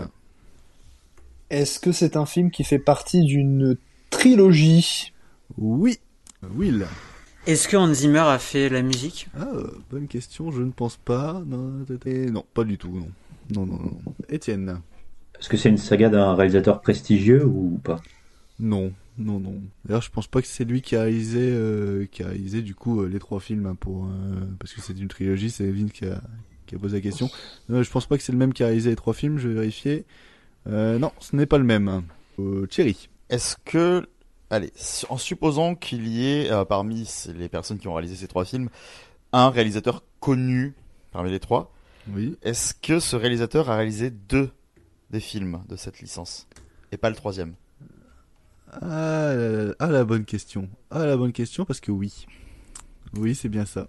Est-ce que c'est un film qui fait partie d'une trilogie? Oui. Will. Est-ce que Hans Zimmer a fait la musique? Ah, bonne question, je ne pense pas. Non, non pas du tout, non. Non, non, non. Étienne. Est-ce que c'est une saga d'un réalisateur prestigieux ou pas? Non, non, non. D'ailleurs, je pense pas que c'est lui qui a réalisé, euh, qui a réalisé du coup euh, les trois films hein, pour, euh, parce que c'est une trilogie, c'est Vin qui a, qui a posé la question. Euh, je pense pas que c'est le même qui a réalisé les trois films, je vais vérifier. Euh, non, ce n'est pas le même. Euh, Thierry. Est-ce que, allez, en supposant qu'il y ait euh, parmi les personnes qui ont réalisé ces trois films un réalisateur connu parmi les trois, Oui. est-ce que ce réalisateur a réalisé deux des films de cette licence et pas le troisième? Ah, la- ah, la bonne question. Ah, la bonne question, parce que oui. Oui, c'est bien ça.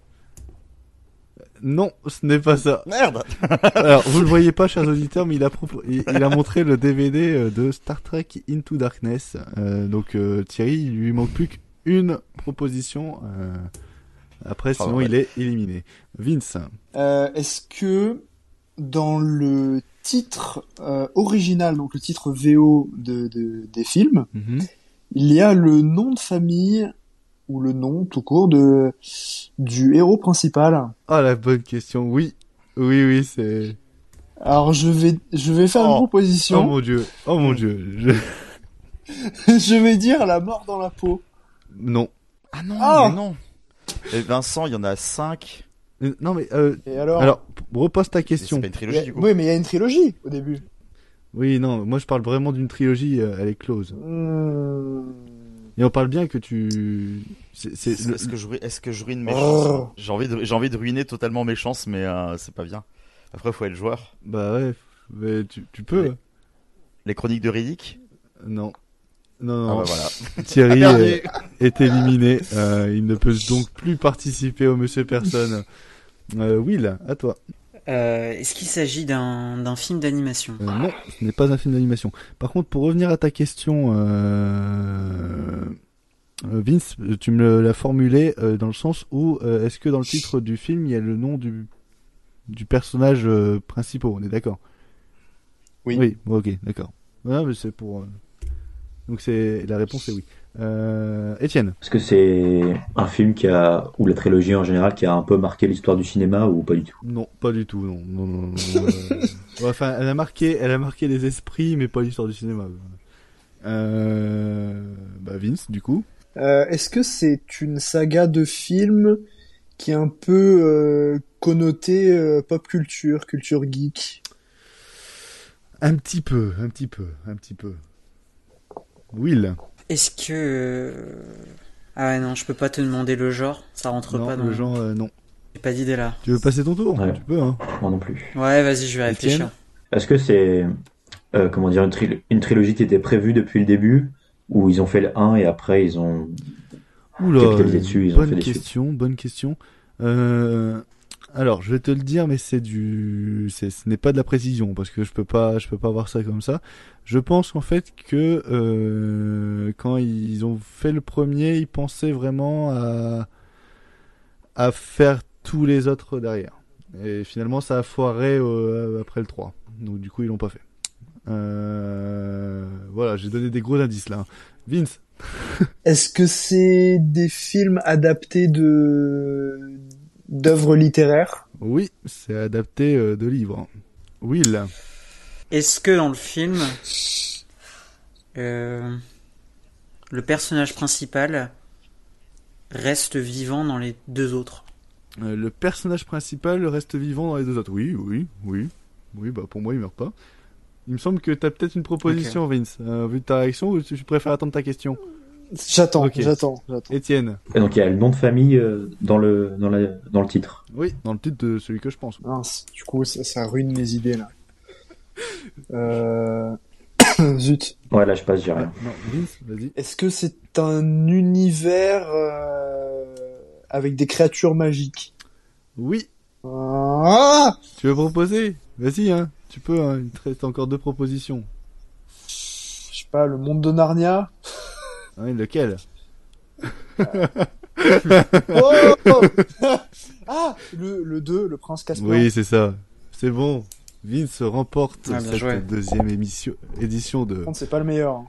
Non, ce n'est pas ça. Merde Alors, vous le voyez pas, chers auditeurs, mais il a, propo- il, il a montré le DVD euh, de Star Trek Into Darkness. Euh, donc, euh, Thierry, il lui manque plus qu'une proposition. euh, après, sinon, il est éliminé. Vince. Euh, Est-ce que dans le titre euh, original, donc le titre VO de, de- des films, Mhm. il y a le nom de famille ou le nom tout court de du héros principal. Ah, la bonne question. Oui. Oui, oui, c'est... Alors je vais je vais faire une Oh. proposition. Oh mon dieu. Oh mon dieu. Je- je vais dire la mort dans la peau. Non. Ah non, Ah mais non Et Vincent, il y en a cinq. Euh, Non, mais... Euh, Et alors, alors, repose ta question. C'est pas une Il y trilogie a- du coup. Oui, mais il y a une trilogie au début. Oui, non, moi je parle vraiment d'une trilogie, euh, elle est close. Hmm. Et on parle bien que tu... Est-ce le- que je, ru- est-ce que je ruine mes Oh. chances? J'ai envie de, j'ai envie de ruiner totalement mes chances, mais euh, c'est pas bien. Après, faut être joueur. Bah ouais, mais tu, tu peux. Ouais. Les chroniques de Riddick? Non. Non, Ah non. bah voilà. Thierry est, est éliminé. Euh, il ne peut donc plus participer au Monsieur Personne. Euh, Will, à toi. Euh, Est-ce qu'il s'agit d'un d'un film d'animation? Euh, non, ce n'est pas un film d'animation. Par contre, pour revenir à ta question, euh... euh, Vince, tu me l'as formulé euh, dans le sens où euh, est-ce que dans le titre du film il y a le nom du du personnage euh, principal? On est d'accord? Oui. Oui. bon, ok, d'accord. Mais c'est pour. euh, Donc c'est la réponse est oui. Euh... Étienne. Est-ce que c'est un film qui a, ou la trilogie en général, qui a un peu marqué l'histoire du cinéma ou pas du tout? Non, pas du tout, non. non, non, non, non, euh, ouais, Enfin, elle a marqué, elle a marqué les esprits, mais pas l'histoire du cinéma. Euh... Bah Vince, du coup. Euh, Est-ce que c'est une saga de films qui est un peu euh, connotée euh, pop culture, culture geek? Un petit peu, un petit peu, un petit peu. Will. Est-ce que... euh, Ah ouais, non, je peux pas te demander le genre, ça rentre Non, pas dans... le genre, euh, non. J'ai pas d'idée là. Tu veux passer ton tour Ouais. Tu peux, hein. Moi non plus. Ouais, vas-y, je vais réfléchir. Est-ce que c'est, euh, comment dire, une, tril- une trilogie qui était prévue depuis le début, ou ils ont fait le 1 et après ils ont Oula, capitalisé dessus, ils ont fait bonne des suites question, bonne question. Euh, alors, je vais te le dire, mais c'est du, ce n'est pas de la précision parce que je peux pas, je peux pas voir ça comme ça. Je pense en fait que euh, quand ils ont fait le premier, ils pensaient vraiment à à faire tous les autres derrière. Et finalement, ça a foiré euh, après le 3. Donc du coup, ils l'ont pas fait. Euh, voilà, j'ai donné des gros indices là. Vince. Est-ce que c'est des films adaptés de d'œuvres littéraires Oui, c'est adapté euh, de livres. Will. Est-ce que dans le film, euh, le personnage principal reste vivant dans les deux autres? Euh, le personnage principal reste vivant dans les deux autres. Oui, oui, oui. Oui, bah pour moi, il meurt pas. Il me semble que t'as peut-être une proposition, Vince. Euh, vu ta réaction, ou tu tu préfères attendre ta question J'attends, Ok. j'attends, j'attends. Étienne. Et donc il y a le nom de famille euh, dans le dans la dans le titre. Oui, dans le titre de celui que je pense. Mince, du coup, ça, ça ruine mes idées là. Euh... Zut. Ouais, là je passe, j'ai rien. Non, Vince, vas-y. Est-ce que c'est un univers euh, avec des créatures magiques? Oui. Ah Tu veux proposer? Vas-y, hein. Tu peux, hein. Il te reste encore deux propositions. Je sais pas, le monde de Narnia? Hein, lequel Oh Ah le, le 2, le prince Caspian. Oui, c'est ça. C'est bon. Vince remporte Ah, cette joué. deuxième émission, édition de. C'est pas le meilleur. hein.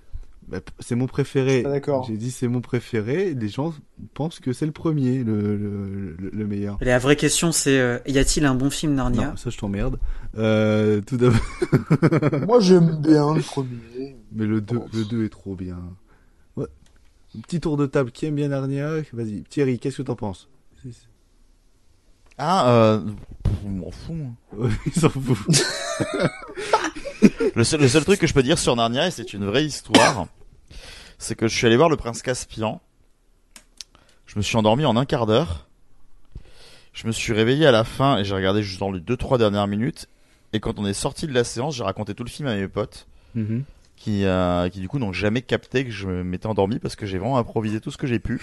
Bah, c'est mon préféré. D'accord. J'ai dit c'est mon préféré. Les gens pensent que c'est le premier, le, le, le, le meilleur. Et la vraie question c'est, euh, y a-t-il un bon film Narnia Non, ça je t'emmerde. Euh, tout d'abord. Moi, j'aime bien le premier. Mais le 2, le 2 est trop bien. Petit tour de table. Qui aime bien Narnia Vas-y. Thierry, qu'est-ce que t'en penses? Ah, euh, on m'en fout. moi. Il s'en fout. le, seul, le seul truc que je peux dire sur Narnia, et c'est une vraie histoire, c'est que je suis allé voir le prince Caspian. Je me suis endormi en un quart d'heure. Je me suis réveillé à la fin et j'ai regardé juste dans les deux trois dernières minutes. Et quand on est sorti de la séance, j'ai raconté tout le film à mes potes. Mhm. Qui, euh, qui du coup n'ont jamais capté que je m'étais endormi parce que j'ai vraiment improvisé tout ce que j'ai pu.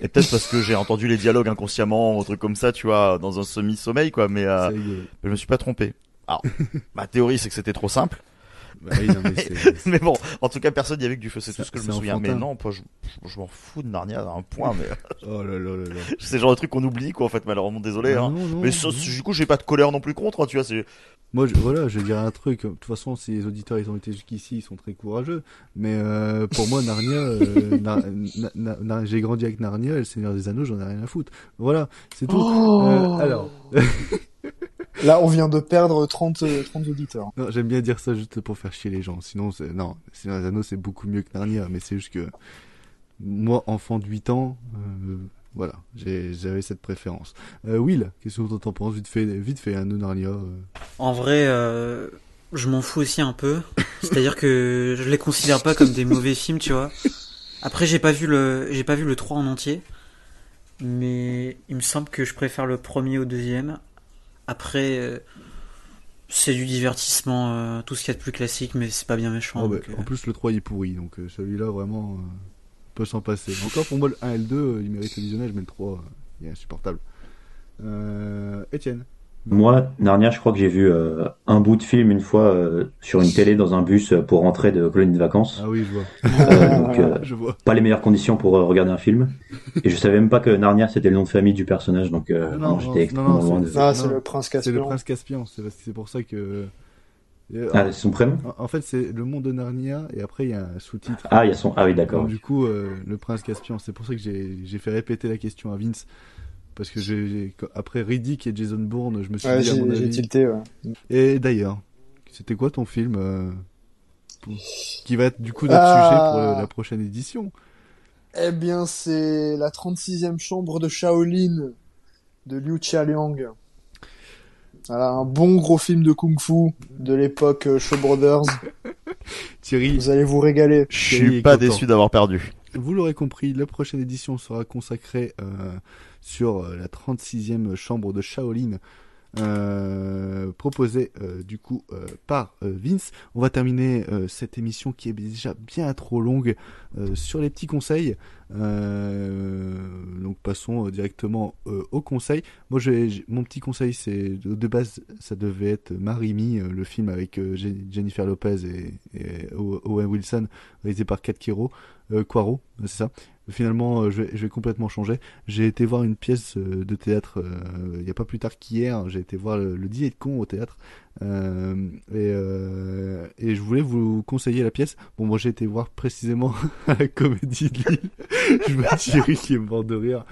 Et peut-être parce que j'ai entendu les dialogues inconsciemment, ou un truc comme ça, tu vois, dans un semi-sommeil, quoi, mais, euh, je me suis pas trompé. Alors, ma théorie, c'est que c'était trop simple. Bah oui, non, mais c'est- mais bon, en tout cas, personne n'y a vu que du feu, c'est tout ce que je me souviens. Mais non, pas, je, je, m'en fous de Narnia à un point, mais. Oh là là là là. c'est le genre de truc qu'on oublie, quoi, en fait, malheureusement, désolé, Ah hein. non, non, mais ça, du coup, j'ai pas de colère non plus contre, hein, tu vois, c'est, Moi, je, voilà, je dirais un truc. De toute façon, si les auditeurs ils ont été jusqu'ici, ils sont très courageux. Mais euh, pour moi, Narnia, euh, Nar- Na- Na- Na- j'ai grandi avec Narnia et le Seigneur des Anneaux, j'en ai rien à foutre. Voilà, c'est tout. Oh Euh, alors, Là, on vient de perdre 30, euh, 30 auditeurs. non, j'aime bien dire ça juste pour faire chier les gens. Sinon, c'est non, le Seigneur des Anneaux, c'est beaucoup mieux que Narnia. Mais c'est juste que moi, enfant de 8 ans, euh, voilà, j'ai- j'avais cette préférence. Euh, Will, qu'est-ce que t'en penses? Vite fait, vite fait, Narnia. euh. En vrai, euh, je m'en fous aussi un peu. C'est-à-dire que je les considère pas comme des mauvais films, tu vois. Après, j'ai pas vu le, j'ai pas vu le 3 en entier. Mais il me semble que je préfère le premier au deuxième. Après, euh, c'est du divertissement, euh, tout ce qu'il y a de plus classique, mais c'est pas bien méchant. Oh, bah, euh, En plus, le 3 il est pourri, donc euh, celui-là vraiment peut s'en passer. Encore pour moi, le 1 et le 2, euh, il mérite le visionnage, mais le 3, euh, il est insupportable. Etienne Moi, Narnia, je crois que j'ai vu euh, un bout de film une fois euh, sur une télé dans un bus euh, pour rentrer de colonie de vacances. Ah oui, je vois. Euh, donc, euh, Je vois. pas les meilleures conditions pour euh, regarder un film. Et je savais même pas que Narnia c'était le nom de famille du personnage, donc euh, Non, non, j'étais extrêmement loin de. Ah, c'est le prince C'est le Caspian. prince Caspian, c'est c'est pour ça que. euh, Ah, c'est son prénom? En fait, c'est le monde de Narnia, et après, il y a un sous-titre. Ah, il y a son. Ah oui, d'accord. Donc, du coup, euh, le prince Caspian, c'est pour ça que j'ai fait répéter la question à Vince. Parce que j'ai- après Riddick et Jason Bourne, je me suis Ouais, dit à j'ai mon avis. tilté, ouais. Et d'ailleurs, c'était quoi ton film euh, pour- qui va être du coup notre Ah. sujet pour la prochaine édition? Eh bien, c'est la 36e chambre de Shaolin de Liu Chialiang. Voilà, un bon gros film de kung-fu de l'époque euh, Shaw Brothers. Thierry, Vous allez vous régaler. je suis pas content. déçu d'avoir perdu. Vous l'aurez compris, la prochaine édition sera consacrée euh, sur euh, la 36e chambre de Shaolin, euh, proposée euh, du coup euh, par euh, Vince. On va terminer cette émission qui est déjà bien trop longue sur les petits conseils. Donc passons directement au conseil. Moi, mon petit conseil, c'est de, base, ça devait être Marimi, le film avec Jen- Jennifer Lopez et, Owen Wilson, réalisé par Kat euh, Poirot, c'est ça? Finalement, euh, je, vais, complètement changer. J'ai été voir une pièce euh, de théâtre euh, il n'y a pas plus tard qu'hier. J'ai été voir le, le dîner de con au théâtre et, je voulais vous conseiller la pièce. Bon, moi j'ai été voir précisément la Comédie de Lille. je me Thierry qui est mort de rire.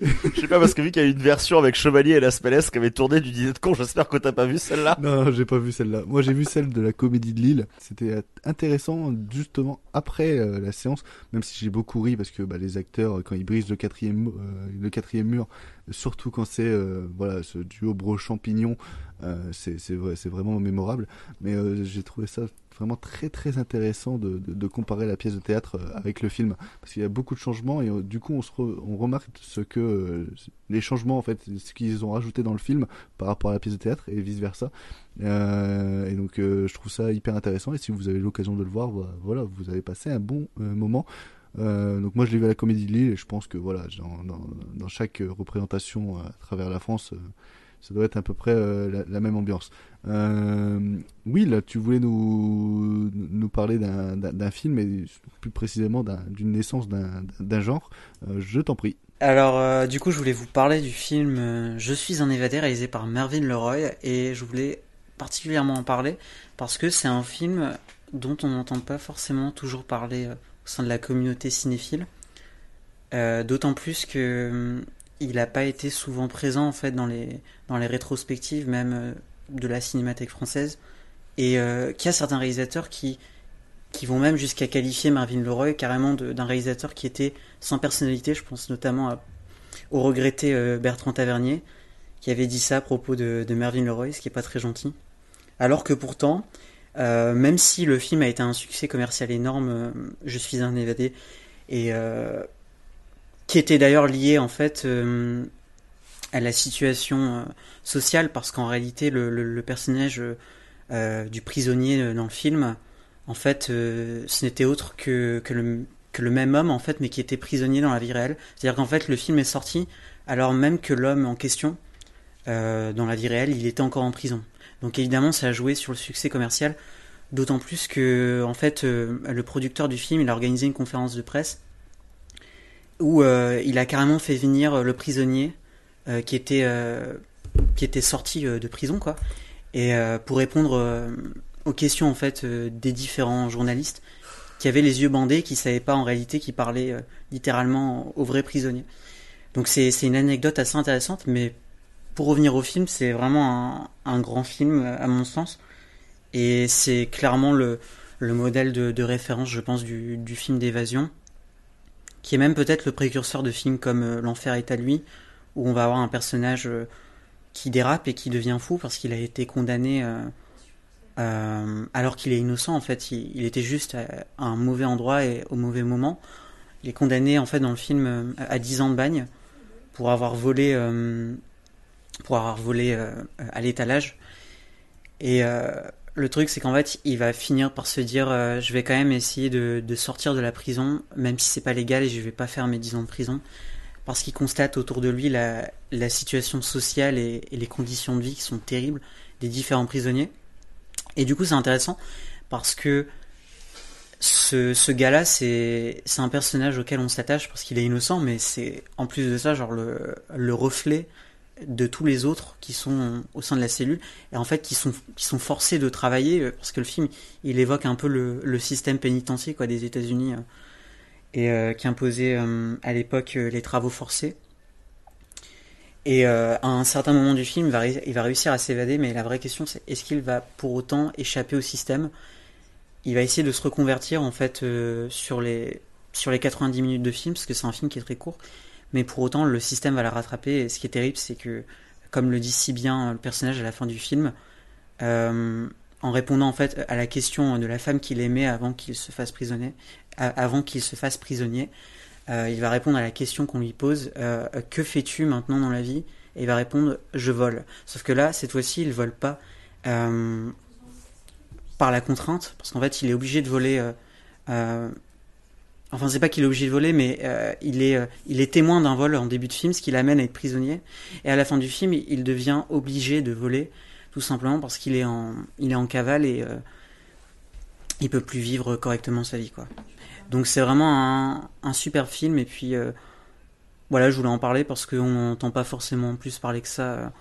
Je sais pas, parce que vu qu'il y a eu une version avec Chevalier et Las Palais qui avait tourné du dîner de con, j'espère que t'as pas vu celle-là. Non, j'ai pas vu celle-là. Moi, j'ai vu celle de la Comédie de Lille. C'était intéressant, justement, après euh, la séance, même si j'ai beaucoup ri parce que bah, les acteurs, quand ils brisent le quatrième, euh, le quatrième mur, surtout quand c'est euh, voilà ce duo bro-champignon, euh, c'est vrai- c'est vraiment mémorable. Mais j'ai trouvé ça vraiment très très intéressant de, de, comparer la pièce de théâtre euh, avec le film. Parce qu'il y a beaucoup de changements et euh, du coup on se on remarque ce que euh, les changements en fait ce qu'ils ont rajouté dans le film par rapport à la pièce de théâtre et vice versa et donc je trouve ça hyper intéressant. Et si vous avez l'occasion de le voir bah, voilà vous avez passé un bon moment. Donc moi je l'ai vu à la Comédie de Lille et je pense que voilà dans, dans, chaque représentation à travers la France ça doit être à peu près euh, la, même ambiance. Euh, Will, tu voulais nous, nous parler d'un- film et plus précisément d'un- d'une naissance d'un genre. Euh, je t'en prie. Alors, euh, du coup, je voulais vous parler du film euh, Je suis un évadé réalisé par Mervyn Leroy et je voulais particulièrement en parler parce que c'est un film dont on n'entend pas forcément toujours parler euh, au sein de la communauté cinéphile. Euh, D'autant plus que il n'a pas été souvent présent en fait dans les dans les rétrospectives même euh, de la cinémathèque française et euh, qu'il y a certains réalisateurs qui qui vont même jusqu'à qualifier Marvin Leroy carrément d'un réalisateur qui était sans personnalité. Je pense notamment au regretté euh, Bertrand Tavernier, qui avait dit ça à propos de, de Mervyn Leroy, ce qui est pas très gentil. Alors que pourtant, même si le film a été un succès commercial énorme, Je suis un évadé, et qui était d'ailleurs lié en fait euh, à la situation euh, sociale, parce qu'en réalité, le, personnage euh, du prisonnier dans le film, en fait, ce n'était autre que, que, le, même homme, en fait, mais qui était prisonnier dans la vie réelle. C'est-à-dire qu'en fait, le film est sorti alors même que l'homme en question, dans la vie réelle, il était encore en prison. Donc évidemment, ça a joué sur le succès commercial, d'autant plus que, en fait, le producteur du film, il a organisé une conférence de presse où euh, il a carrément fait venir le prisonnier euh, qui était euh, qui était sorti euh, de prison, quoi, et euh, pour répondre euh, aux questions en fait euh, des différents journalistes qui avaient les yeux bandés, qui savaient pas en réalité qui parlaient euh, littéralement aux vrais prisonniers. Donc c'est une anecdote assez intéressante, mais pour revenir au film, c'est vraiment un, un grand film euh, à mon sens, et c'est clairement le le modèle de, de référence, je pense, du, du film d'évasion, qui est même peut-être le précurseur de films comme euh, L'enfer est à lui, où on va avoir un personnage euh, qui dérape et qui devient fou parce qu'il a été condamné euh, euh, alors qu'il est innocent en fait. Il, était juste à, un mauvais endroit et au mauvais moment. Il est condamné en fait dans le film à 10 ans de bagne pour avoir volé euh, pour avoir volé à l'étalage. Et le truc c'est qu'en fait il va finir par se dire euh, je vais quand même essayer de, de sortir de la prison même si c'est pas légal et je vais pas faire mes 10 ans de prison parce qu'il constate autour de lui la, la situation sociale et, les conditions de vie qui sont terribles des différents prisonniers. Et du coup, c'est intéressant parce que ce, ce gars-là, c'est c'est un personnage auquel on s'attache parce qu'il est innocent, mais c'est en plus de ça, genre le, le reflet de tous les autres qui sont au sein de la cellule et en fait qui sont forcés de travailler euh, parce que le film il évoque un peu le, système pénitentiaire quoi des États-Unis euh, et euh, qui imposait à l'époque les travaux forcés. Et à un certain moment du film, il va, réussir à s'évader, mais la vraie question c'est est-ce qu'il va pour autant échapper au système? Il va essayer de se reconvertir en fait sur les sur les 90 minutes de film, parce que c'est un film qui est très court, mais pour autant le système va la rattraper. Et ce qui est terrible, c'est que, comme le dit si bien le personnage à la fin du film, euh, en répondant en fait à la question de la femme qu'il aimait avant qu'il se fasse prisonnier, avant qu'il se fasse prisonnier, euh, il va répondre à la question qu'on lui pose euh, que fais-tu maintenant dans la vie? Et il va répondre je vole. Sauf que là, cette fois-ci, il vole pas par la contrainte, parce qu'en fait, il est obligé de voler. Enfin, c'est pas qu'il est obligé de voler, mais euh, il est euh, il est témoin d'un vol en début de film, ce qui l'amène à être prisonnier. Et à la fin du film, il, devient obligé de voler, tout simplement parce qu'il est en cavale et euh, il peut plus vivre correctement sa vie. Donc c'est vraiment un, super film. Et puis euh, voilà, je voulais en parler parce qu'on n'entend pas forcément plus parler que ça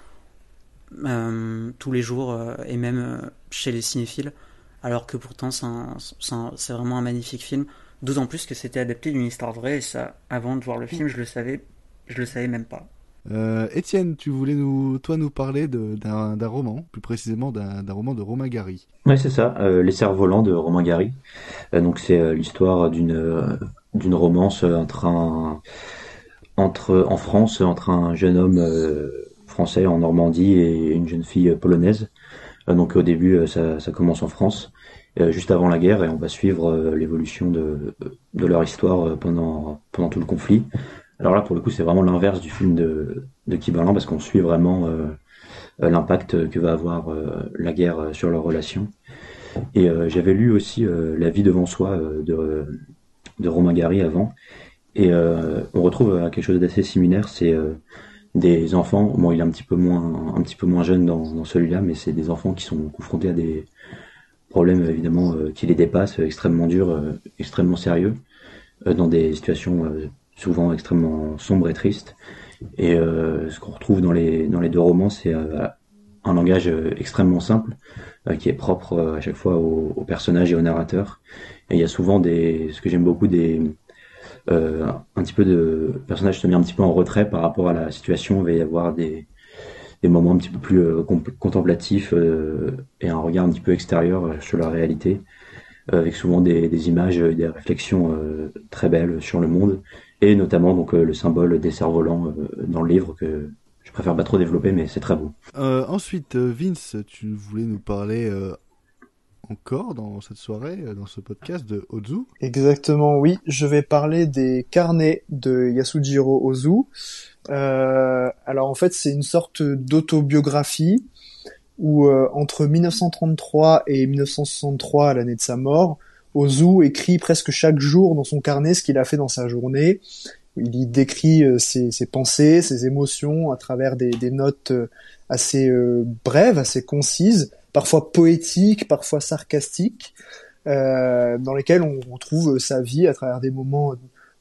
tous les jours et même chez les cinéphiles. Alors que pourtant c'est vraiment un magnifique film. D'autant plus que c'était adapté d'une histoire vraie. Et ça, avant de voir le film, je le savais, je le savais même pas. Euh, Étienne, tu voulais nous, toi, nous parler d'un d'un roman, plus précisément d'un roman de Romain Gary. Ouais, c'est ça, euh, Les cerfs-volants de Romain Gary. Euh, donc c'est euh, l'histoire d'une euh, d'une romance entre un entre en France entre un jeune homme euh, français en Normandie et une jeune fille polonaise. Euh, donc au début euh, ça, ça commence en France, euh, juste avant la guerre, et on va suivre euh, l'évolution de de leur histoire euh, pendant pendant tout le conflit. Alors là pour le coup c'est vraiment l'inverse du film de de parce qu'on suit vraiment euh, euh, l'impact que va avoir euh, la guerre euh, sur leur relation. Et euh, j'avais lu aussi euh, La vie devant soi euh, de, de Romain Gary avant. Et euh, on retrouve euh, quelque chose d'assez similaire. C'est euh, des enfants. Bon, il est un petit peu moins, un petit peu moins jeune dans, dans celui-là, mais c'est des enfants qui sont confrontés à des problèmes évidemment euh, qui les dépassent, euh, extrêmement durs, euh, extrêmement sérieux, dans des situations souvent extrêmement sombres et tristes. Et ce qu'on retrouve dans les dans les deux romans, c'est un langage extrêmement simple qui est propre à chaque fois aux, aux personnages et aux narrateurs. Et il y a souvent des, ce que j'aime beaucoup, des euh, un petit peu de personnages se mis un petit peu en retrait par rapport à la situation. Il va y avoir des des moments un petit peu plus euh, contemplatifs euh, et un regard un petit peu extérieur euh, sur la réalité, euh, avec souvent des, des images et des réflexions euh, très belles sur le monde, et notamment donc euh, le symbole des cerfs-volants euh, dans le livre que je préfère pas trop développer, mais c'est très beau. Euh, ensuite, Vince, tu voulais nous parler euh, encore dans cette soirée, dans ce podcast de Ozu? Exactement, oui. Je vais parler des carnets de Yasujiro Ozu. Euh, alors en fait, c'est une sorte d'autobiographie où euh, entre 1933 et 1963, l'année de sa mort, Ozu écrit presque chaque jour dans son carnet ce qu'il a fait dans sa journée. Il y décrit euh, ses, pensées, ses émotions à travers des, notes assez brèves, assez concises, parfois poétiques, parfois sarcastiques, euh, dans lesquelles on retrouve sa vie à travers des moments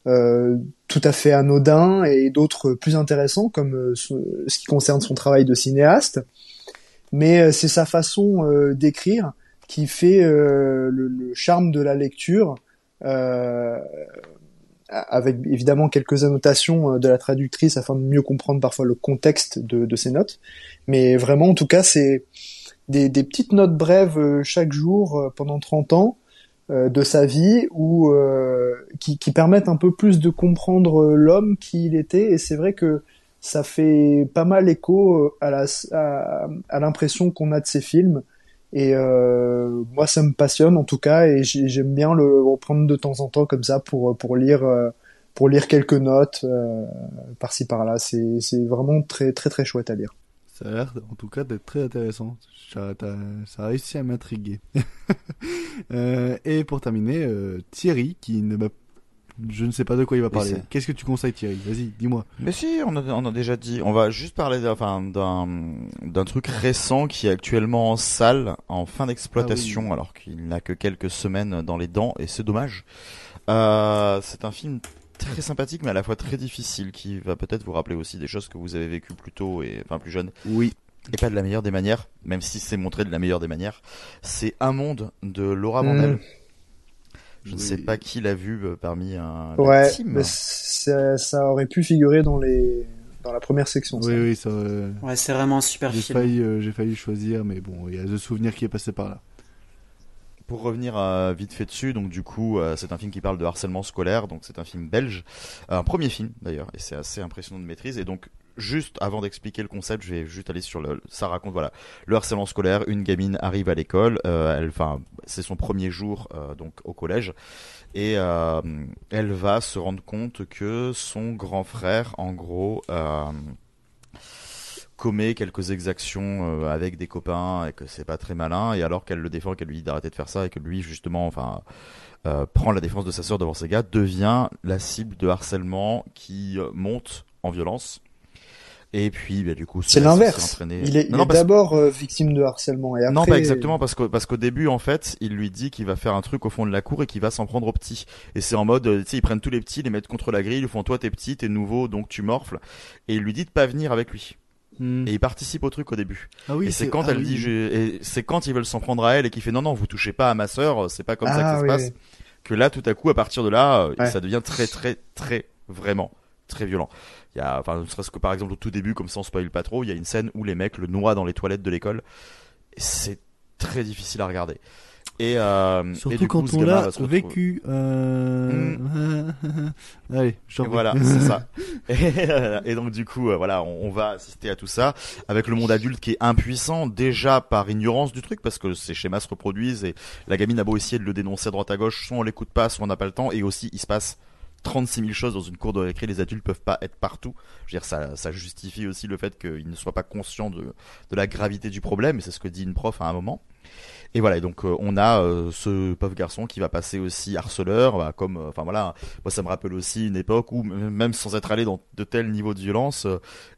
tout à fait anodins et d'autres plus intéressants, comme euh, ce, qui concerne son travail de cinéaste. Mais euh, c'est sa façon euh, d'écrire qui fait euh, le, charme de la lecture, euh, avec évidemment quelques annotations euh, de la traductrice afin de mieux comprendre parfois le contexte de, de ces notes. Mais vraiment, en tout cas, c'est des, petites notes brèves euh, chaque jour euh, pendant 30 ans euh, de sa vie ou euh, qui, qui permettent un peu plus de comprendre euh, l'homme qui il était. Et c'est vrai que ça fait pas mal écho euh, à la à, l'impression qu'on a de ces films. Et euh, moi, ça me passionne en tout cas, et j'ai- j'aime bien le reprendre de temps en temps comme ça pour pour lire euh, pour lire quelques notes euh, par-ci par-là. C'est c'est vraiment très très très chouette à lire. Ça a l'air en tout cas d'être très intéressant. Ça, ça a réussi à m'intriguer. Euh, et pour terminer, euh, Thierry, qui ne m'a... Je ne sais pas de quoi il va parler. Qu'est-ce que tu conseilles Thierry? Vas-y, dis-moi. Mais si, on a, on a déjà dit. On va juste parler d'un, enfin, truc récent qui est actuellement en salle, en fin d'exploitation, Ah oui. alors qu'il n'a que quelques semaines dans les dents, et c'est dommage. Euh, c'est un film très sympathique, mais à la fois très difficile, qui va peut-être vous rappeler aussi des choses que vous avez vécues plus tôt, et enfin plus jeune. Oui. Et pas de la meilleure des manières, même si c'est montré de la meilleure des manières. C'est Un Monde de Laura Mm. Vandel. Je ne sais pas qui l'a vu euh, parmi un la Ouais, team. mais ça, ça aurait pu figurer dans les dans la première section. ça. Oui, oui, ça. euh, Ouais, c'est vraiment un super J'ai film. failli, euh, j'ai failli choisir, mais bon, il y a The Souvenir qui est passé par là. Pour revenir euh, vite fait dessus, donc du coup, euh, c'est un film qui parle de harcèlement scolaire, donc c'est un film belge, Euh, un premier film d'ailleurs, et c'est assez impressionnant de maîtrise. Et donc, juste avant d'expliquer le concept, je vais juste aller sur le. Ça raconte voilà le harcèlement scolaire. Une gamine arrive à l'école, enfin, c'est son premier jour donc au collège, et elle va se rendre compte que son grand frère, en gros. Commet quelques exactions euh, avec des copains et que c'est pas très malin et alors qu'elle le défend qu'elle lui dit d'arrêter de faire ça et que lui justement enfin euh, prend la défense de sa sœur devant ses gars devient la cible de harcèlement qui euh, monte en violence et puis bah, du coup C'est l'inverse. Il est, parce- d'abord euh, victime de harcèlement et après. non, pas exactement, parce qu'au parce qu'au début, en fait, il lui dit qu'il va faire un truc au fond de la cour et qu'il va s'en prendre aux petits. Et c'est en mode, tu sais, ils prennent tous les petits, les mettent contre la grille, ils font toi t'es petit, t'es nouveau, donc tu morfles. Et il lui dit de pas venir avec lui. Hmm. Et il participe au truc au début. Ah oui, et c'est quand ah elle oui. dit, je- et c'est quand ils veulent s'en prendre à elle et qu'il fait non non, vous touchez pas à ma sœur, c'est pas comme ça Ah que ça oui, se passe. Que là, tout à coup, à partir de là, euh, Ouais. ça devient très très très vraiment très violent. Il y a, enfin, ne serait-ce que par exemple au tout début, comme ça on spoil pas trop, il y a une scène où les mecs le noient dans les toilettes de l'école. Et c'est très difficile à regarder. Et, euh, et Surtout du quand on l'a vécu. Euh... Allez, j'en Et prie. voilà, c'est ça. Et, et donc du coup, euh, voilà, on, on va assister à tout ça avec le monde adulte qui est impuissant déjà par ignorance du truc parce que ces schémas se reproduisent et la gamine a beau essayer de le dénoncer à droite à gauche, soit on l'écoute pas, soit on n'a pas le temps et aussi il se passe 36 000 choses dans une cour de récré, les adultes peuvent pas être partout. Je veux dire, ça, ça justifie aussi le fait qu'ils ne soient pas conscients de, de la gravité du problème, et c'est ce que dit une prof à un moment. Et voilà, donc euh, on a euh, ce pauvre garçon qui va passer aussi harceleur, bah, comme, euh, enfin voilà, moi ça me rappelle aussi une époque où même sans être allé dans de tels niveaux de violence,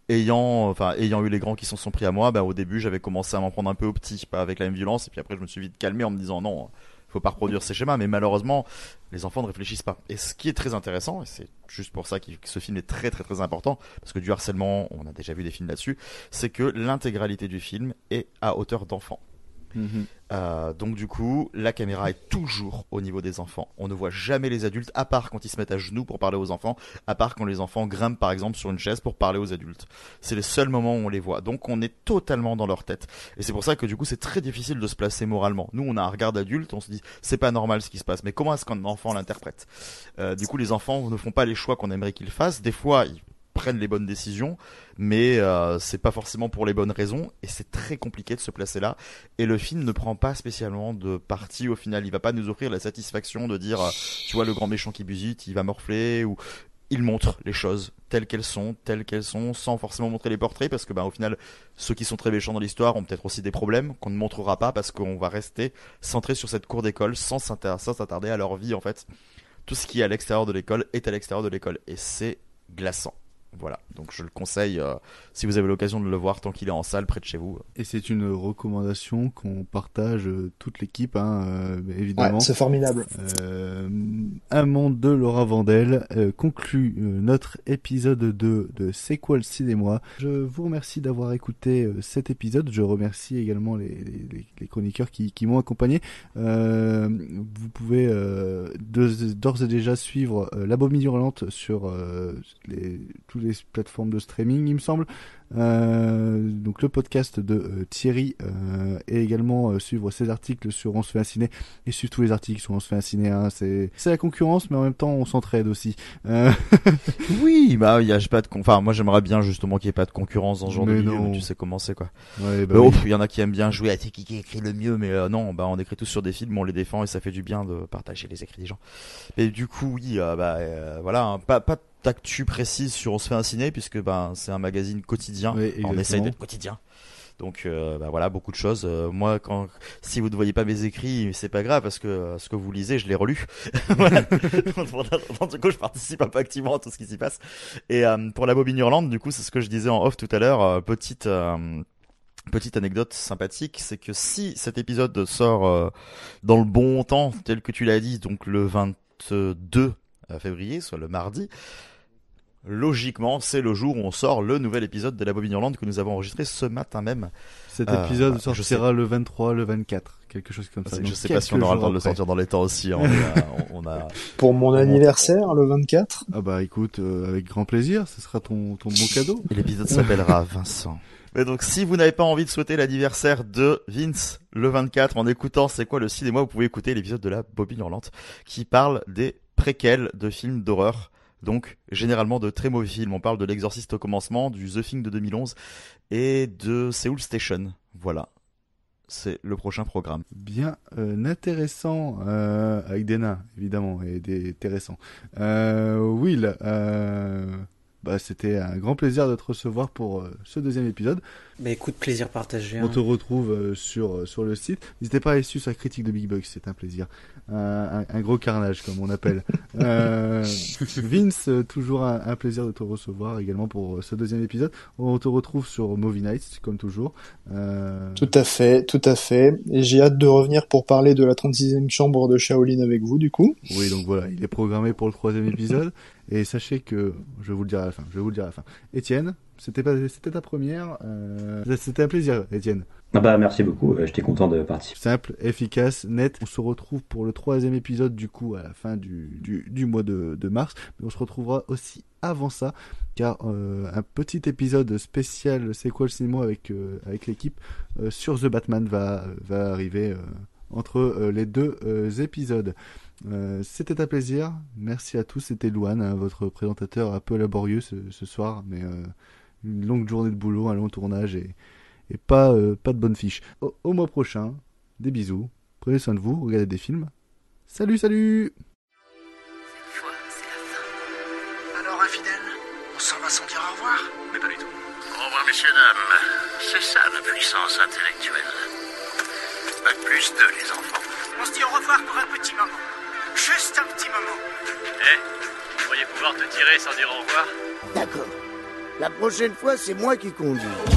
ayant, enfin ayant eu les grands qui s'en sont pris à moi, bah, au début j'avais commencé à m'en prendre un peu au petit, pas avec la même violence, et puis après je me suis vite calmé en me disant non, faut pas reproduire ces schémas, mais malheureusement les enfants ne réfléchissent pas. Et ce qui est très intéressant, et c'est juste pour ça que ce film est très très très important, parce que du harcèlement, on a déjà vu des films là-dessus, c'est que l'intégralité du film est à hauteur d'enfant. Mhm. Euh, donc du coup, la caméra est toujours au niveau des enfants. On ne voit jamais les adultes, à part quand ils se mettent à genoux pour parler aux enfants, à part quand les enfants grimpent par exemple sur une chaise pour parler aux adultes. C'est les seuls moments où on les voit. Donc on est totalement dans leur tête. Et c'est pour ça que du coup c'est très difficile de se placer moralement. Nous on a un regard d'adulte, on se dit c'est pas normal ce qui se passe. Mais comment est-ce qu'un enfant l'interprète? Euh, Du coup les enfants ne font pas les choix qu'on aimerait qu'ils fassent. Des fois ils prennent les bonnes décisions, mais euh, c'est pas forcément pour les bonnes raisons, et c'est très compliqué de se placer là. Et le film ne prend pas spécialement de parti au final. Il va pas nous offrir la satisfaction de dire, euh, tu vois, le grand méchant qui busite, il va morfler, ou il montre les choses telles qu'elles sont, telles qu'elles sont, sans forcément montrer les portraits, parce que bah, au final, ceux qui sont très méchants dans l'histoire ont peut-être aussi des problèmes qu'on ne montrera pas, parce qu'on va rester centré sur cette cour d'école sans s'attarder à leur vie en fait. Tout ce qui est à l'extérieur de l'école est à l'extérieur de l'école, et c'est glaçant. Voilà, donc je le conseille euh, si vous avez l'occasion de le voir tant qu'il est en salle près de chez vous. Et c'est une recommandation qu'on partage euh, toute l'équipe, hein, euh, évidemment. Ouais, c'est formidable. Euh, un monde de Laura Vandel euh, conclut euh, notre épisode 2 de C'est quoi le cinéma? Je vous remercie d'avoir écouté euh, cet épisode. Je remercie également les, les- les- les chroniqueurs qui, qui m'ont accompagné. Euh, vous pouvez euh, d'ores et déjà suivre euh, La Bobine Hurlante sur euh, les, toutes les plateformes de streaming, il me semble. Euh, donc le podcast de euh, Thierry euh, et également suivre ses articles sur On se fait un ciné et suivre tous les articles sur On se fait un ciné. hein. C'est c'est la concurrence, mais en même temps on s'entraide aussi. Oui, bah il y a pas de enfin moi j'aimerais bien justement qu'il y ait pas de concurrence dans ce genre Mais de milieu, mais tu sais comment c'est quoi. Ouais, bah oh, oui. il y en a qui aiment bien jouer à qui qui écrit le mieux mais euh, non, bah on écrit tous sur des films, on les défend et ça fait du bien de partager les écrits des gens. Et du coup, oui, euh, bah euh, voilà, hein, pas pas d'actu précise sur on se fait un ciné puisque bah c'est un magazine quotidien, Oui, on essaye d'être quotidien. Donc euh, bah voilà beaucoup de choses. Euh, moi quand si vous ne voyez pas mes écrits, c'est pas grave parce que euh, ce que vous lisez, je l'ai relu. voilà. Donc, du coup, je participe un peu activement à tout ce qui s'y passe. Et euh, pour la bobine hurlante, du coup, c'est ce que je disais en off tout à l'heure. euh, petite euh, petite anecdote sympathique, c'est que si cet épisode sort euh, dans le bon temps, tel que tu l'as dit, donc le 22 février, soit le mardi. Logiquement, c'est le jour où on sort le nouvel épisode de la Bobine Hurlante que nous avons enregistré ce matin même. Cet Euh, épisode je sais- sortira le 23, le 24, quelque chose comme ça. je sais pas si on aura le temps de le sortir dans les temps aussi. hein. On, a, on a- Pour mon anniversaire, le 24. Ah bah écoute, euh, avec grand plaisir, ce sera ton, ton bon cadeau. Et l'épisode s'appellera Vincent. Et donc, si vous n'avez pas envie de souhaiter l'anniversaire de Vince le 24 en écoutant C'est quoi le cinéma, vous pouvez écouter l'épisode de la Bobine Hurlante qui parle des préquels de films d'horreur. Donc, généralement de très mauvais films. On parle de L'Exorciste au commencement, du The Thing de 2011 et de Seoul Station. Voilà. C'est le prochain programme. Bien euh, intéressant, euh, avec des nains, évidemment, et des intéressants. Euh, Will, euh, bah, c'était un grand plaisir de te recevoir pour euh, ce deuxième épisode. Bah écoute, plaisir partagé. On hein. te retrouve euh, sur, euh, sur le site. N'hésitez pas à aller suivre sa critique de Big Bucks, c'est un plaisir. Un, un- gros carnage, comme on appelle. euh, Vince, toujours un, un plaisir de te recevoir également pour euh, ce deuxième épisode. On te retrouve sur Movie Nights, comme toujours. Euh, Tout à fait, tout à fait. Et j'ai hâte de revenir pour parler de la 36e chambre de Shaolin avec vous, du coup. Oui, donc voilà, il est programmé pour le troisième épisode. Et sachez que, je vais vous le dire à la fin, je vais vous le dire à la fin. Étienne, c'était pas, c'était ta première, euh, c'était un plaisir, Étienne. Ah bah merci beaucoup, euh, j'étais content de participer. Simple, efficace, net. On se retrouve pour le troisième épisode du coup à la fin du, du, mois de, de mars. Mais on se retrouvera aussi avant ça, car euh, un petit épisode spécial C'est quoi le cinéma avec, euh, avec l'équipe sur The Batman va, va arriver entre les deux épisodes. C'était un plaisir. Merci à tous. C'était Louane, hein, votre présentateur un peu laborieux ce, soir, mais une longue journée de boulot, un long tournage et, et pas, euh, pas de bonne fiche. Au, au mois prochain, des bisous. Prenez soin de vous, regardez des films. Salut, salut Alors, infidèle, on s'en va sans dire au revoir? Mais pas du tout. Au revoir, messieurs, dames. C'est ça la puissance intellectuelle. Bac plus deux, les enfants. On se dit au revoir pour un petit moment. Juste un petit moment. Eh, vous pourriez pouvoir te tirer sans dire au revoir? D'accord. La prochaine fois, c'est moi qui conduis.